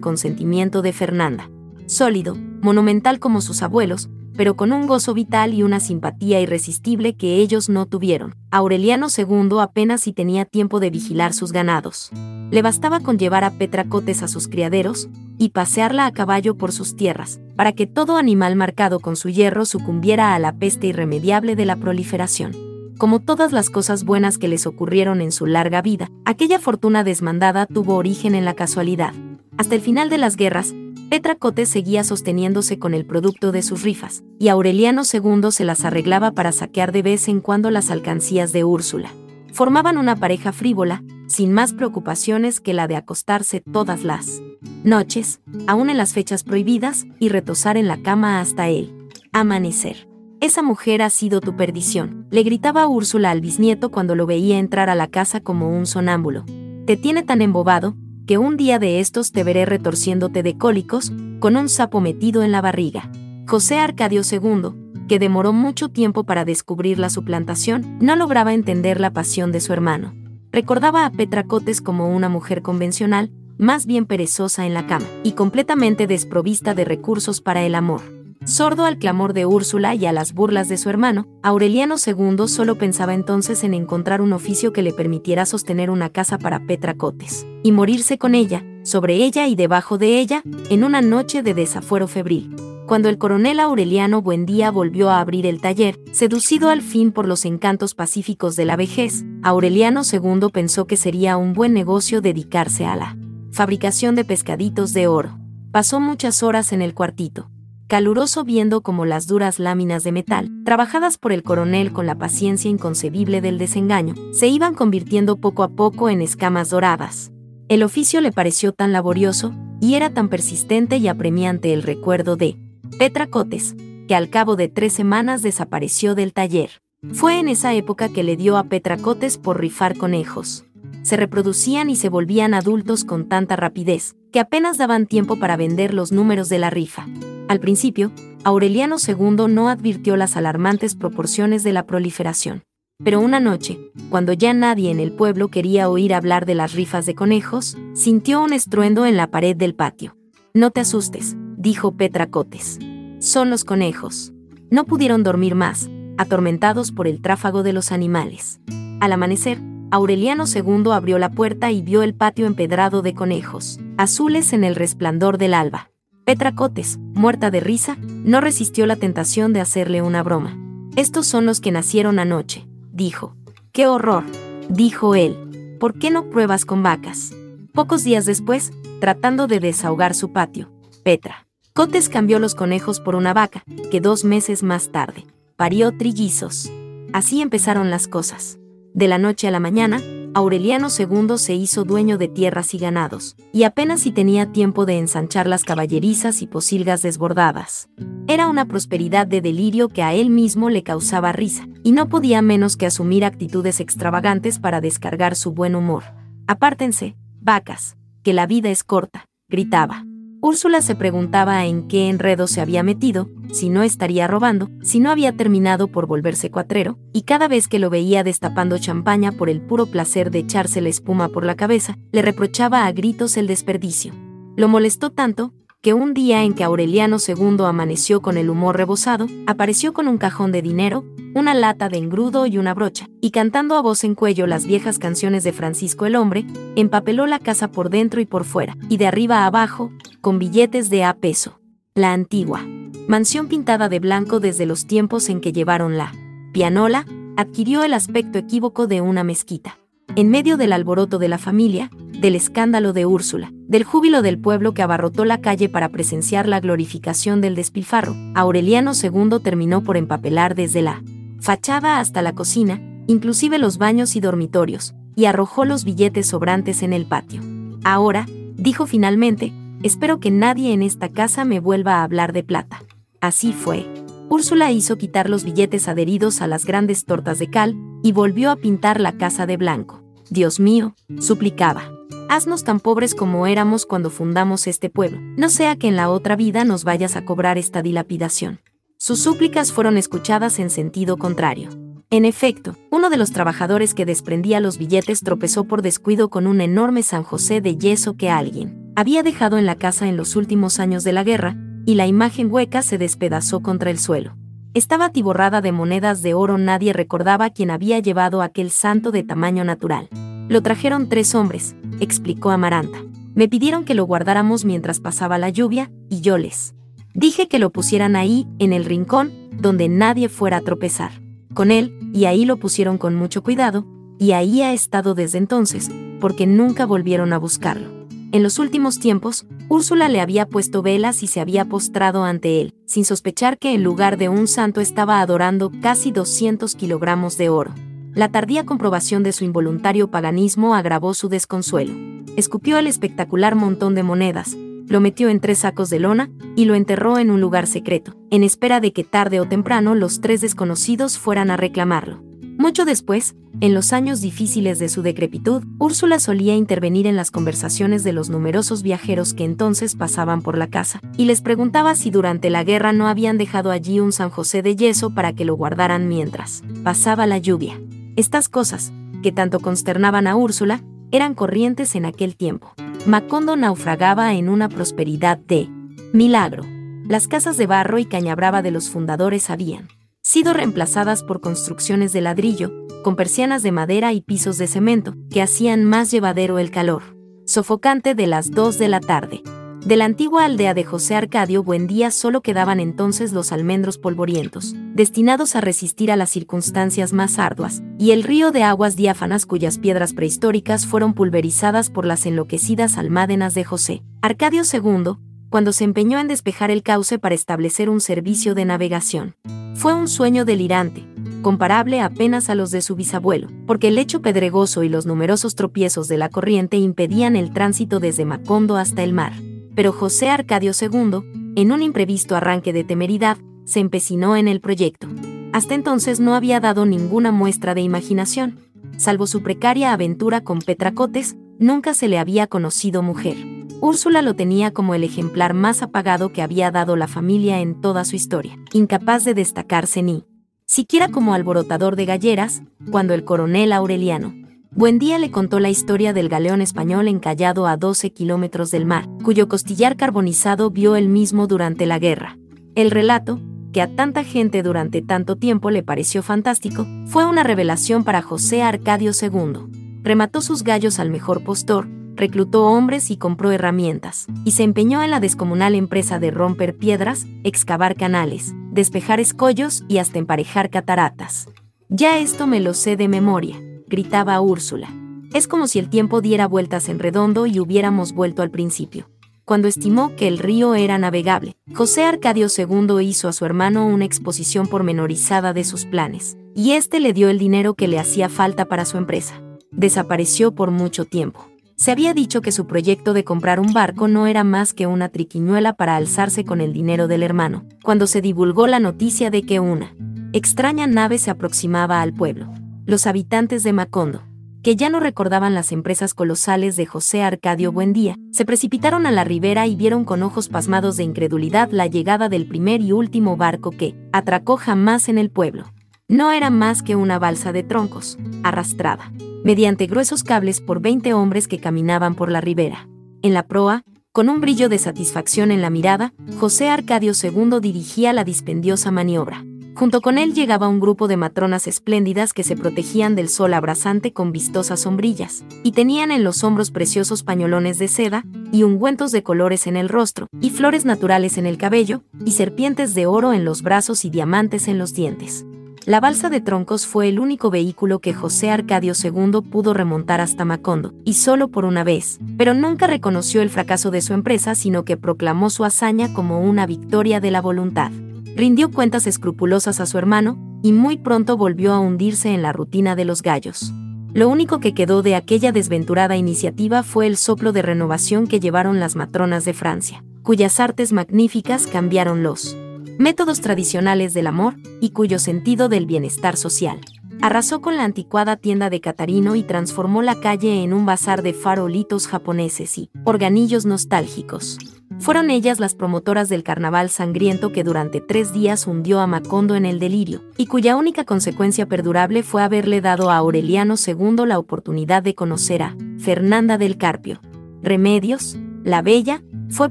consentimiento de Fernanda. Sólido, monumental como sus abuelos, pero con un gozo vital y una simpatía irresistible que ellos no tuvieron. Aureliano II apenas si tenía tiempo de vigilar sus ganados. Le bastaba con llevar a Petra Cotes a sus criaderos y pasearla a caballo por sus tierras, para que todo animal marcado con su hierro sucumbiera a la peste irremediable de la proliferación como todas las cosas buenas que les ocurrieron en su larga vida, aquella fortuna desmandada tuvo origen en la casualidad. Hasta el final de las guerras, Petra Cotes seguía sosteniéndose con el producto de sus rifas, y Aureliano II se las arreglaba para saquear de vez en cuando las alcancías de Úrsula. Formaban una pareja frívola, sin más preocupaciones que la de acostarse todas las noches, aún en las fechas prohibidas, y retosar en la cama hasta el amanecer. Esa mujer ha sido tu perdición, le gritaba Úrsula al bisnieto cuando lo veía entrar a la casa como un sonámbulo. Te tiene tan embobado, que un día de estos te veré retorciéndote de cólicos, con un sapo metido en la barriga. José Arcadio II, que demoró mucho tiempo para descubrir la suplantación, no lograba entender la pasión de su hermano. Recordaba a Petra Cotes como una mujer convencional, más bien perezosa en la cama, y completamente desprovista de recursos para el amor. Sordo al clamor de Úrsula y a las burlas de su hermano, Aureliano II solo pensaba entonces en encontrar un oficio que le permitiera sostener una casa para Petra Cotes, y morirse con ella, sobre ella y debajo de ella, en una noche de desafuero febril. Cuando el coronel Aureliano Buendía volvió a abrir el taller, seducido al fin por los encantos pacíficos de la vejez, Aureliano II pensó que sería un buen negocio dedicarse a la fabricación de pescaditos de oro. Pasó muchas horas en el cuartito, caluroso viendo como las duras láminas de metal, trabajadas por el coronel con la paciencia inconcebible del desengaño, se iban convirtiendo poco a poco en escamas doradas. El oficio le pareció tan laborioso, y era tan persistente y apremiante el recuerdo de Petra Cotes, que al cabo de tres semanas desapareció del taller. Fue en esa época que le dio a Petra Cotes por rifar conejos. Se reproducían y se volvían adultos con tanta rapidez, que apenas daban tiempo para vender los números de la rifa. Al principio, Aureliano II no advirtió las alarmantes proporciones de la proliferación. Pero una noche, cuando ya nadie en el pueblo quería oír hablar de las rifas de conejos, sintió un estruendo en la pared del patio. No te asustes, dijo Petra Cotes. Son los conejos. No pudieron dormir más, atormentados por el tráfago de los animales. Al amanecer, Aureliano II abrió la puerta y vio el patio empedrado de conejos, azules en el resplandor del alba. Petra Cotes, muerta de risa, no resistió la tentación de hacerle una broma. Estos son los que nacieron anoche, dijo. ¡Qué horror! dijo él. ¿Por qué no pruebas con vacas? Pocos días después, tratando de desahogar su patio, Petra. Cotes cambió los conejos por una vaca, que dos meses más tarde, parió trillizos. Así empezaron las cosas. De la noche a la mañana, Aureliano II se hizo dueño de tierras y ganados, y apenas si tenía tiempo de ensanchar las caballerizas y posilgas desbordadas. Era una prosperidad de delirio que a él mismo le causaba risa, y no podía menos que asumir actitudes extravagantes para descargar su buen humor. Apártense, vacas, que la vida es corta, gritaba. Úrsula se preguntaba en qué enredo se había metido, si no estaría robando, si no había terminado por volverse cuatrero, y cada vez que lo veía destapando champaña por el puro placer de echarse la espuma por la cabeza, le reprochaba a gritos el desperdicio. Lo molestó tanto, que un día en que Aureliano II amaneció con el humor rebosado, apareció con un cajón de dinero, una lata de engrudo y una brocha, y cantando a voz en cuello las viejas canciones de Francisco el Hombre, empapeló la casa por dentro y por fuera, y de arriba a abajo, con billetes de a peso. La antigua mansión pintada de blanco desde los tiempos en que llevaron la pianola, adquirió el aspecto equívoco de una mezquita. En medio del alboroto de la familia, del escándalo de Úrsula, del júbilo del pueblo que abarrotó la calle para presenciar la glorificación del despilfarro, Aureliano II terminó por empapelar desde la fachada hasta la cocina, inclusive los baños y dormitorios, y arrojó los billetes sobrantes en el patio. Ahora, dijo finalmente, espero que nadie en esta casa me vuelva a hablar de plata. Así fue. Úrsula hizo quitar los billetes adheridos a las grandes tortas de cal y volvió a pintar la casa de blanco. Dios mío, suplicaba. Haznos tan pobres como éramos cuando fundamos este pueblo, no sea que en la otra vida nos vayas a cobrar esta dilapidación. Sus súplicas fueron escuchadas en sentido contrario. En efecto, uno de los trabajadores que desprendía los billetes tropezó por descuido con un enorme San José de yeso que alguien había dejado en la casa en los últimos años de la guerra, y la imagen hueca se despedazó contra el suelo. Estaba atiborrada de monedas de oro, nadie recordaba quién había llevado aquel santo de tamaño natural. Lo trajeron tres hombres, explicó Amaranta. Me pidieron que lo guardáramos mientras pasaba la lluvia, y yo les dije que lo pusieran ahí, en el rincón, donde nadie fuera a tropezar con él, y ahí lo pusieron con mucho cuidado, y ahí ha estado desde entonces, porque nunca volvieron a buscarlo. En los últimos tiempos, Úrsula le había puesto velas y se había postrado ante él, sin sospechar que en lugar de un santo estaba adorando casi 200 kilogramos de oro. La tardía comprobación de su involuntario paganismo agravó su desconsuelo. Escupió el espectacular montón de monedas, lo metió en tres sacos de lona y lo enterró en un lugar secreto, en espera de que tarde o temprano los tres desconocidos fueran a reclamarlo. Mucho después, en los años difíciles de su decrepitud, Úrsula solía intervenir en las conversaciones de los numerosos viajeros que entonces pasaban por la casa, y les preguntaba si durante la guerra no habían dejado allí un San José de yeso para que lo guardaran mientras pasaba la lluvia. Estas cosas, que tanto consternaban a Úrsula, eran corrientes en aquel tiempo. Macondo naufragaba en una prosperidad de milagro. Las casas de barro y cañabrava de los fundadores habían sido reemplazadas por construcciones de ladrillo, con persianas de madera y pisos de cemento, que hacían más llevadero el calor sofocante de las dos de la tarde. De la antigua aldea de José Arcadio Buendía solo quedaban entonces los almendros polvorientos, destinados a resistir a las circunstancias más arduas, y el río de aguas diáfanas cuyas piedras prehistóricas fueron pulverizadas por las enloquecidas almádenas de José. Arcadio II, cuando se empeñó en despejar el cauce para establecer un servicio de navegación. Fue un sueño delirante, comparable apenas a los de su bisabuelo, porque el lecho pedregoso y los numerosos tropiezos de la corriente impedían el tránsito desde Macondo hasta el mar pero José Arcadio II, en un imprevisto arranque de temeridad, se empecinó en el proyecto. Hasta entonces no había dado ninguna muestra de imaginación. Salvo su precaria aventura con Petracotes, nunca se le había conocido mujer. Úrsula lo tenía como el ejemplar más apagado que había dado la familia en toda su historia, incapaz de destacarse ni siquiera como alborotador de galleras, cuando el coronel Aureliano, Buendía le contó la historia del galeón español encallado a 12 kilómetros del mar, cuyo costillar carbonizado vio él mismo durante la guerra. El relato, que a tanta gente durante tanto tiempo le pareció fantástico, fue una revelación para José Arcadio II. Remató sus gallos al mejor postor, reclutó hombres y compró herramientas, y se empeñó en la descomunal empresa de romper piedras, excavar canales, despejar escollos y hasta emparejar cataratas. Ya esto me lo sé de memoria gritaba Úrsula. Es como si el tiempo diera vueltas en redondo y hubiéramos vuelto al principio. Cuando estimó que el río era navegable, José Arcadio II hizo a su hermano una exposición pormenorizada de sus planes, y éste le dio el dinero que le hacía falta para su empresa. Desapareció por mucho tiempo. Se había dicho que su proyecto de comprar un barco no era más que una triquiñuela para alzarse con el dinero del hermano, cuando se divulgó la noticia de que una extraña nave se aproximaba al pueblo los habitantes de Macondo, que ya no recordaban las empresas colosales de José Arcadio Buendía, se precipitaron a la ribera y vieron con ojos pasmados de incredulidad la llegada del primer y último barco que atracó jamás en el pueblo. No era más que una balsa de troncos, arrastrada, mediante gruesos cables por 20 hombres que caminaban por la ribera. En la proa, con un brillo de satisfacción en la mirada, José Arcadio II dirigía la dispendiosa maniobra. Junto con él llegaba un grupo de matronas espléndidas que se protegían del sol abrasante con vistosas sombrillas, y tenían en los hombros preciosos pañolones de seda, y ungüentos de colores en el rostro, y flores naturales en el cabello, y serpientes de oro en los brazos y diamantes en los dientes. La balsa de troncos fue el único vehículo que José Arcadio II pudo remontar hasta Macondo, y solo por una vez, pero nunca reconoció el fracaso de su empresa, sino que proclamó su hazaña como una victoria de la voluntad. Rindió cuentas escrupulosas a su hermano, y muy pronto volvió a hundirse en la rutina de los gallos. Lo único que quedó de aquella desventurada iniciativa fue el soplo de renovación que llevaron las matronas de Francia, cuyas artes magníficas cambiaron los métodos tradicionales del amor y cuyo sentido del bienestar social. Arrasó con la anticuada tienda de Catarino y transformó la calle en un bazar de farolitos japoneses y organillos nostálgicos. Fueron ellas las promotoras del carnaval sangriento que durante tres días hundió a Macondo en el delirio, y cuya única consecuencia perdurable fue haberle dado a Aureliano II la oportunidad de conocer a Fernanda del Carpio. Remedios, la bella, fue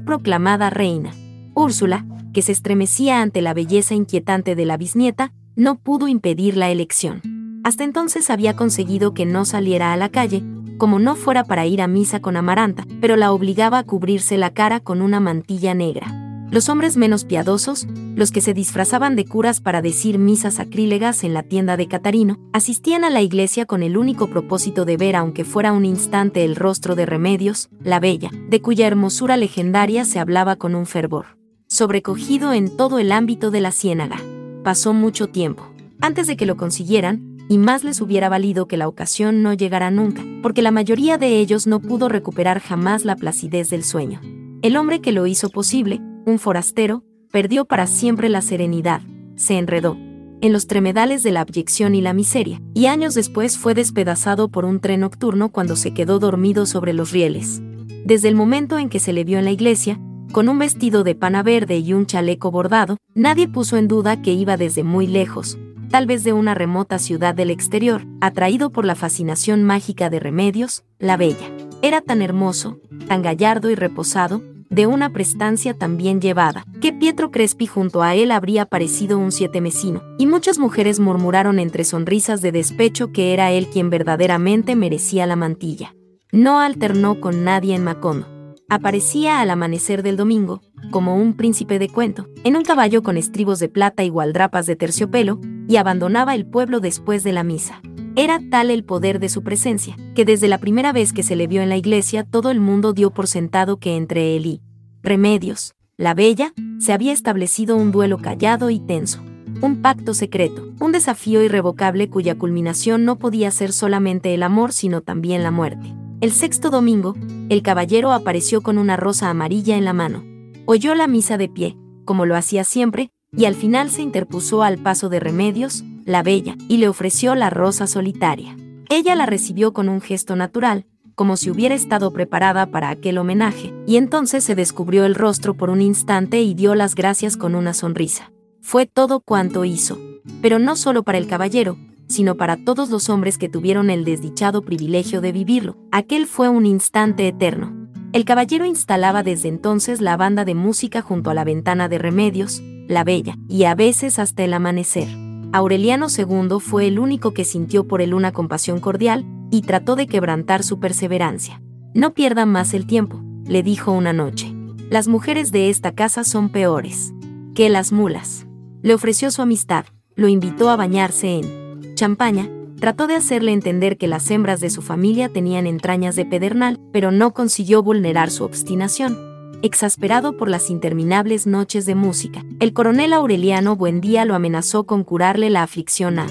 proclamada reina. Úrsula, que se estremecía ante la belleza inquietante de la bisnieta, no pudo impedir la elección. Hasta entonces había conseguido que no saliera a la calle, como no fuera para ir a misa con Amaranta, pero la obligaba a cubrirse la cara con una mantilla negra. Los hombres menos piadosos, los que se disfrazaban de curas para decir misas sacrílegas en la tienda de Catarino, asistían a la iglesia con el único propósito de ver, aunque fuera un instante, el rostro de Remedios, la bella, de cuya hermosura legendaria se hablaba con un fervor sobrecogido en todo el ámbito de la ciénaga. Pasó mucho tiempo. Antes de que lo consiguieran, y más les hubiera valido que la ocasión no llegara nunca, porque la mayoría de ellos no pudo recuperar jamás la placidez del sueño. El hombre que lo hizo posible, un forastero, perdió para siempre la serenidad, se enredó en los tremedales de la abyección y la miseria, y años después fue despedazado por un tren nocturno cuando se quedó dormido sobre los rieles. Desde el momento en que se le vio en la iglesia, con un vestido de pana verde y un chaleco bordado, nadie puso en duda que iba desde muy lejos, tal vez de una remota ciudad del exterior, atraído por la fascinación mágica de Remedios, la Bella. Era tan hermoso, tan gallardo y reposado, de una prestancia tan bien llevada, que Pietro Crespi junto a él habría parecido un siete mesino, y muchas mujeres murmuraron entre sonrisas de despecho que era él quien verdaderamente merecía la mantilla. No alternó con nadie en Macondo aparecía al amanecer del domingo, como un príncipe de cuento, en un caballo con estribos de plata y gualdrapas de terciopelo, y abandonaba el pueblo después de la misa. Era tal el poder de su presencia, que desde la primera vez que se le vio en la iglesia todo el mundo dio por sentado que entre él y Remedios, la bella, se había establecido un duelo callado y tenso. Un pacto secreto, un desafío irrevocable cuya culminación no podía ser solamente el amor sino también la muerte. El sexto domingo, el caballero apareció con una rosa amarilla en la mano. Oyó la misa de pie, como lo hacía siempre, y al final se interpuso al paso de Remedios, la bella, y le ofreció la rosa solitaria. Ella la recibió con un gesto natural, como si hubiera estado preparada para aquel homenaje, y entonces se descubrió el rostro por un instante y dio las gracias con una sonrisa. Fue todo cuanto hizo. Pero no solo para el caballero, sino para todos los hombres que tuvieron el desdichado privilegio de vivirlo. Aquel fue un instante eterno. El caballero instalaba desde entonces la banda de música junto a la ventana de Remedios, la Bella, y a veces hasta el amanecer. Aureliano II fue el único que sintió por él una compasión cordial y trató de quebrantar su perseverancia. No pierda más el tiempo, le dijo una noche. Las mujeres de esta casa son peores que las mulas. Le ofreció su amistad, lo invitó a bañarse en Champaña, trató de hacerle entender que las hembras de su familia tenían entrañas de pedernal, pero no consiguió vulnerar su obstinación. Exasperado por las interminables noches de música, el coronel Aureliano Buendía lo amenazó con curarle la aflicción a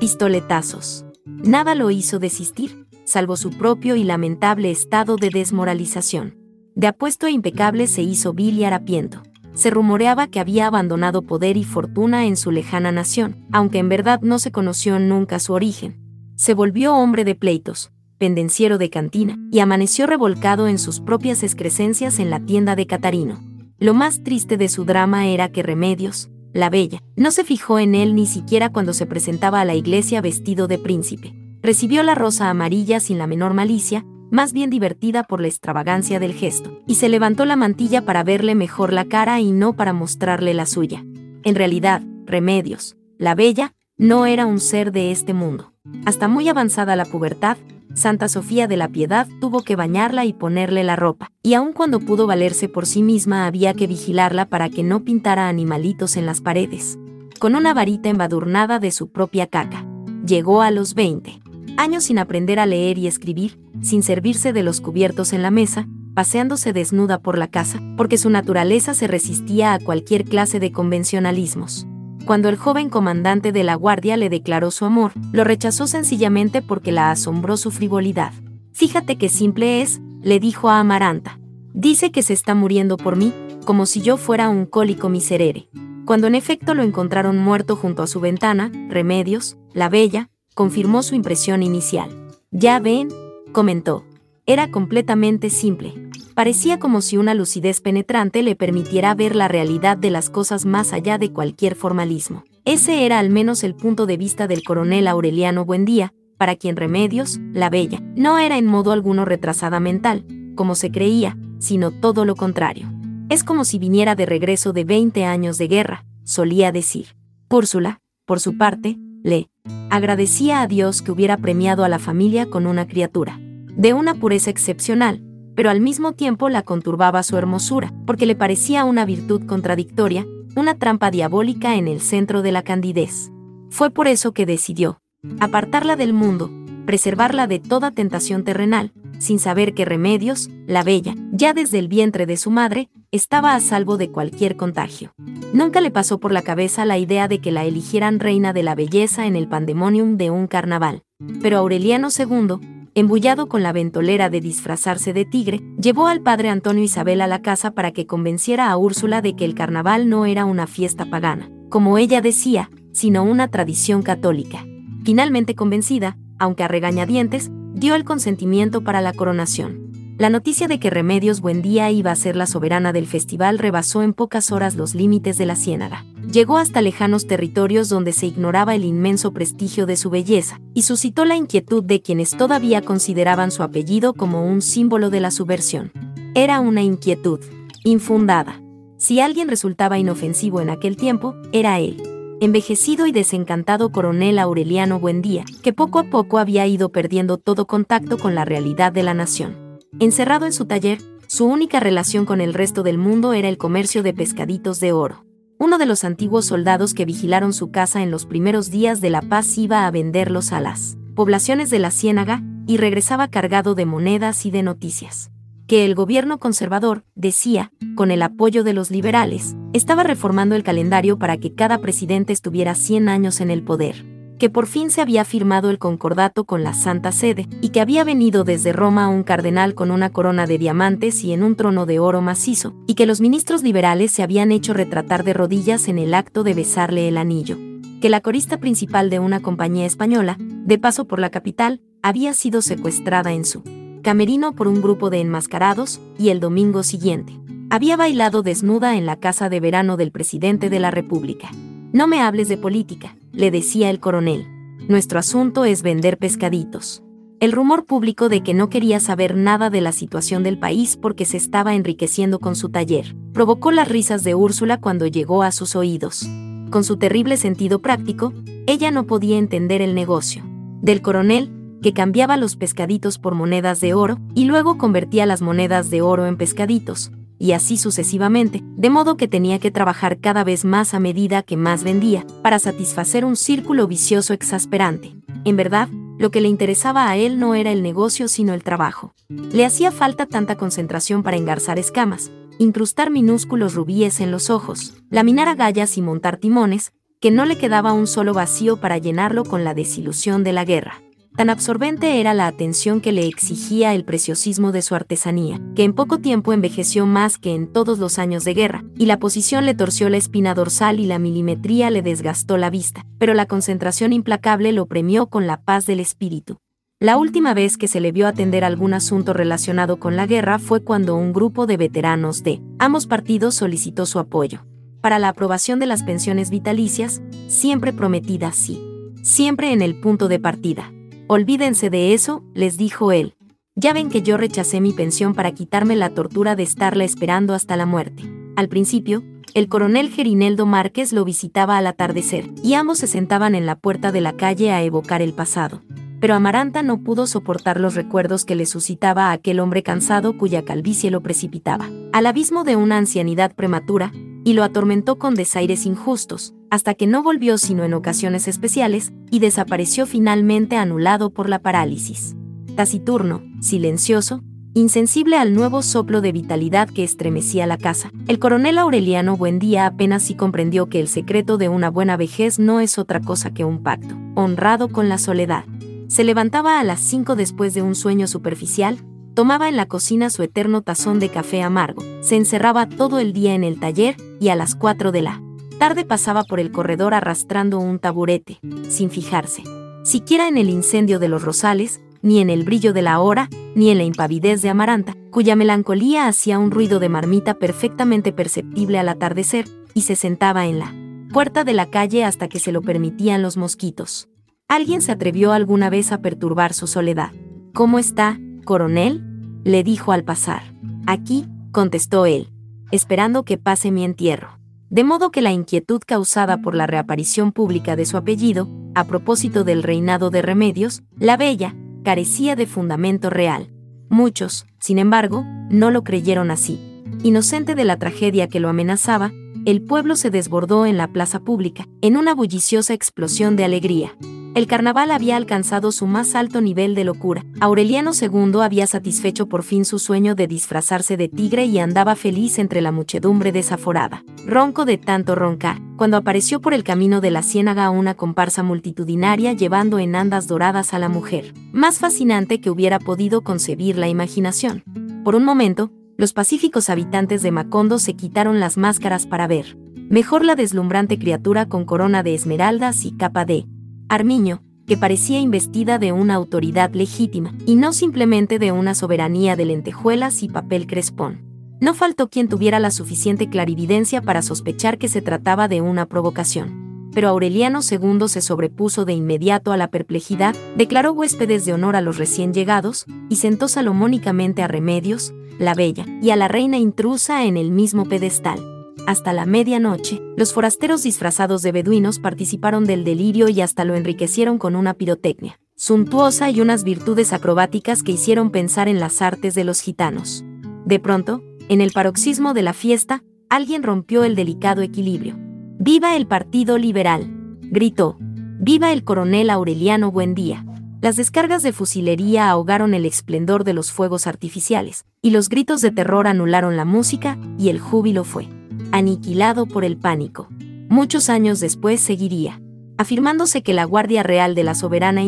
pistoletazos. Nada lo hizo desistir, salvo su propio y lamentable estado de desmoralización. De apuesto e impecable se hizo vil y harapiento se rumoreaba que había abandonado poder y fortuna en su lejana nación, aunque en verdad no se conoció nunca su origen. Se volvió hombre de pleitos, pendenciero de cantina, y amaneció revolcado en sus propias excrescencias en la tienda de Catarino. Lo más triste de su drama era que Remedios, la bella, no se fijó en él ni siquiera cuando se presentaba a la iglesia vestido de príncipe. Recibió la rosa amarilla sin la menor malicia, más bien divertida por la extravagancia del gesto, y se levantó la mantilla para verle mejor la cara y no para mostrarle la suya. En realidad, Remedios, la bella, no era un ser de este mundo. Hasta muy avanzada la pubertad, Santa Sofía de la Piedad tuvo que bañarla y ponerle la ropa, y aun cuando pudo valerse por sí misma había que vigilarla para que no pintara animalitos en las paredes. Con una varita embadurnada de su propia caca. Llegó a los 20 años sin aprender a leer y escribir, sin servirse de los cubiertos en la mesa, paseándose desnuda por la casa, porque su naturaleza se resistía a cualquier clase de convencionalismos. Cuando el joven comandante de la guardia le declaró su amor, lo rechazó sencillamente porque la asombró su frivolidad. Fíjate qué simple es, le dijo a Amaranta. Dice que se está muriendo por mí, como si yo fuera un cólico miserere. Cuando en efecto lo encontraron muerto junto a su ventana, Remedios, la bella, confirmó su impresión inicial. Ya ven, comentó. Era completamente simple. Parecía como si una lucidez penetrante le permitiera ver la realidad de las cosas más allá de cualquier formalismo. Ese era al menos el punto de vista del coronel Aureliano Buendía, para quien Remedios, la bella, no era en modo alguno retrasada mental, como se creía, sino todo lo contrario. Es como si viniera de regreso de 20 años de guerra, solía decir. Úrsula, por su parte, le agradecía a Dios que hubiera premiado a la familia con una criatura, de una pureza excepcional, pero al mismo tiempo la conturbaba su hermosura, porque le parecía una virtud contradictoria, una trampa diabólica en el centro de la candidez. Fue por eso que decidió apartarla del mundo, preservarla de toda tentación terrenal, sin saber que Remedios, la bella, ya desde el vientre de su madre, estaba a salvo de cualquier contagio. Nunca le pasó por la cabeza la idea de que la eligieran reina de la belleza en el pandemonium de un carnaval. Pero Aureliano II, embullado con la ventolera de disfrazarse de tigre, llevó al padre Antonio Isabel a la casa para que convenciera a Úrsula de que el carnaval no era una fiesta pagana, como ella decía, sino una tradición católica. Finalmente convencida, aunque a regañadientes, dio el consentimiento para la coronación. La noticia de que Remedios Buendía iba a ser la soberana del festival rebasó en pocas horas los límites de la ciénaga. Llegó hasta lejanos territorios donde se ignoraba el inmenso prestigio de su belleza, y suscitó la inquietud de quienes todavía consideraban su apellido como un símbolo de la subversión. Era una inquietud infundada. Si alguien resultaba inofensivo en aquel tiempo, era él envejecido y desencantado coronel Aureliano Buendía, que poco a poco había ido perdiendo todo contacto con la realidad de la nación. Encerrado en su taller, su única relación con el resto del mundo era el comercio de pescaditos de oro. Uno de los antiguos soldados que vigilaron su casa en los primeros días de la paz iba a venderlos a las poblaciones de la Ciénaga y regresaba cargado de monedas y de noticias que el gobierno conservador, decía, con el apoyo de los liberales, estaba reformando el calendario para que cada presidente estuviera 100 años en el poder, que por fin se había firmado el concordato con la Santa Sede, y que había venido desde Roma un cardenal con una corona de diamantes y en un trono de oro macizo, y que los ministros liberales se habían hecho retratar de rodillas en el acto de besarle el anillo, que la corista principal de una compañía española, de paso por la capital, había sido secuestrada en su camerino por un grupo de enmascarados, y el domingo siguiente, había bailado desnuda en la casa de verano del presidente de la República. No me hables de política, le decía el coronel. Nuestro asunto es vender pescaditos. El rumor público de que no quería saber nada de la situación del país porque se estaba enriqueciendo con su taller, provocó las risas de Úrsula cuando llegó a sus oídos. Con su terrible sentido práctico, ella no podía entender el negocio. Del coronel, que cambiaba los pescaditos por monedas de oro y luego convertía las monedas de oro en pescaditos, y así sucesivamente, de modo que tenía que trabajar cada vez más a medida que más vendía, para satisfacer un círculo vicioso exasperante. En verdad, lo que le interesaba a él no era el negocio sino el trabajo. Le hacía falta tanta concentración para engarzar escamas, incrustar minúsculos rubíes en los ojos, laminar agallas y montar timones, que no le quedaba un solo vacío para llenarlo con la desilusión de la guerra. Tan absorbente era la atención que le exigía el preciosismo de su artesanía, que en poco tiempo envejeció más que en todos los años de guerra, y la posición le torció la espina dorsal y la milimetría le desgastó la vista, pero la concentración implacable lo premió con la paz del espíritu. La última vez que se le vio atender algún asunto relacionado con la guerra fue cuando un grupo de veteranos de ambos partidos solicitó su apoyo para la aprobación de las pensiones vitalicias, siempre prometidas sí, siempre en el punto de partida. Olvídense de eso, les dijo él. Ya ven que yo rechacé mi pensión para quitarme la tortura de estarla esperando hasta la muerte. Al principio, el coronel Gerineldo Márquez lo visitaba al atardecer, y ambos se sentaban en la puerta de la calle a evocar el pasado. Pero Amaranta no pudo soportar los recuerdos que le suscitaba a aquel hombre cansado cuya calvicie lo precipitaba al abismo de una ancianidad prematura, y lo atormentó con desaires injustos, hasta que no volvió sino en ocasiones especiales, y desapareció finalmente anulado por la parálisis. Taciturno, silencioso, insensible al nuevo soplo de vitalidad que estremecía la casa. El coronel Aureliano Buendía apenas sí comprendió que el secreto de una buena vejez no es otra cosa que un pacto, honrado con la soledad. Se levantaba a las cinco después de un sueño superficial, tomaba en la cocina su eterno tazón de café amargo, se encerraba todo el día en el taller y a las cuatro de la tarde pasaba por el corredor arrastrando un taburete, sin fijarse, siquiera en el incendio de los rosales, ni en el brillo de la hora, ni en la impavidez de Amaranta, cuya melancolía hacía un ruido de marmita perfectamente perceptible al atardecer, y se sentaba en la puerta de la calle hasta que se lo permitían los mosquitos. ¿Alguien se atrevió alguna vez a perturbar su soledad? ¿Cómo está, coronel? le dijo al pasar. Aquí, contestó él, esperando que pase mi entierro. De modo que la inquietud causada por la reaparición pública de su apellido, a propósito del reinado de remedios, la bella, carecía de fundamento real. Muchos, sin embargo, no lo creyeron así. Inocente de la tragedia que lo amenazaba, el pueblo se desbordó en la plaza pública, en una bulliciosa explosión de alegría. El carnaval había alcanzado su más alto nivel de locura. Aureliano II había satisfecho por fin su sueño de disfrazarse de tigre y andaba feliz entre la muchedumbre desaforada. Ronco de tanto roncar, cuando apareció por el camino de la ciénaga una comparsa multitudinaria llevando en andas doradas a la mujer, más fascinante que hubiera podido concebir la imaginación. Por un momento, los pacíficos habitantes de Macondo se quitaron las máscaras para ver. Mejor la deslumbrante criatura con corona de esmeraldas y capa de Armiño, que parecía investida de una autoridad legítima, y no simplemente de una soberanía de lentejuelas y papel crespón. No faltó quien tuviera la suficiente clarividencia para sospechar que se trataba de una provocación. Pero Aureliano II se sobrepuso de inmediato a la perplejidad, declaró huéspedes de honor a los recién llegados, y sentó salomónicamente a Remedios, la Bella, y a la reina intrusa en el mismo pedestal hasta la medianoche, los forasteros disfrazados de beduinos participaron del delirio y hasta lo enriquecieron con una pirotecnia suntuosa y unas virtudes acrobáticas que hicieron pensar en las artes de los gitanos. De pronto, en el paroxismo de la fiesta, alguien rompió el delicado equilibrio. ¡Viva el Partido Liberal! gritó. ¡Viva el coronel Aureliano Buendía! Las descargas de fusilería ahogaron el esplendor de los fuegos artificiales, y los gritos de terror anularon la música, y el júbilo fue aniquilado por el pánico. Muchos años después seguiría, afirmándose que la Guardia Real de la Soberana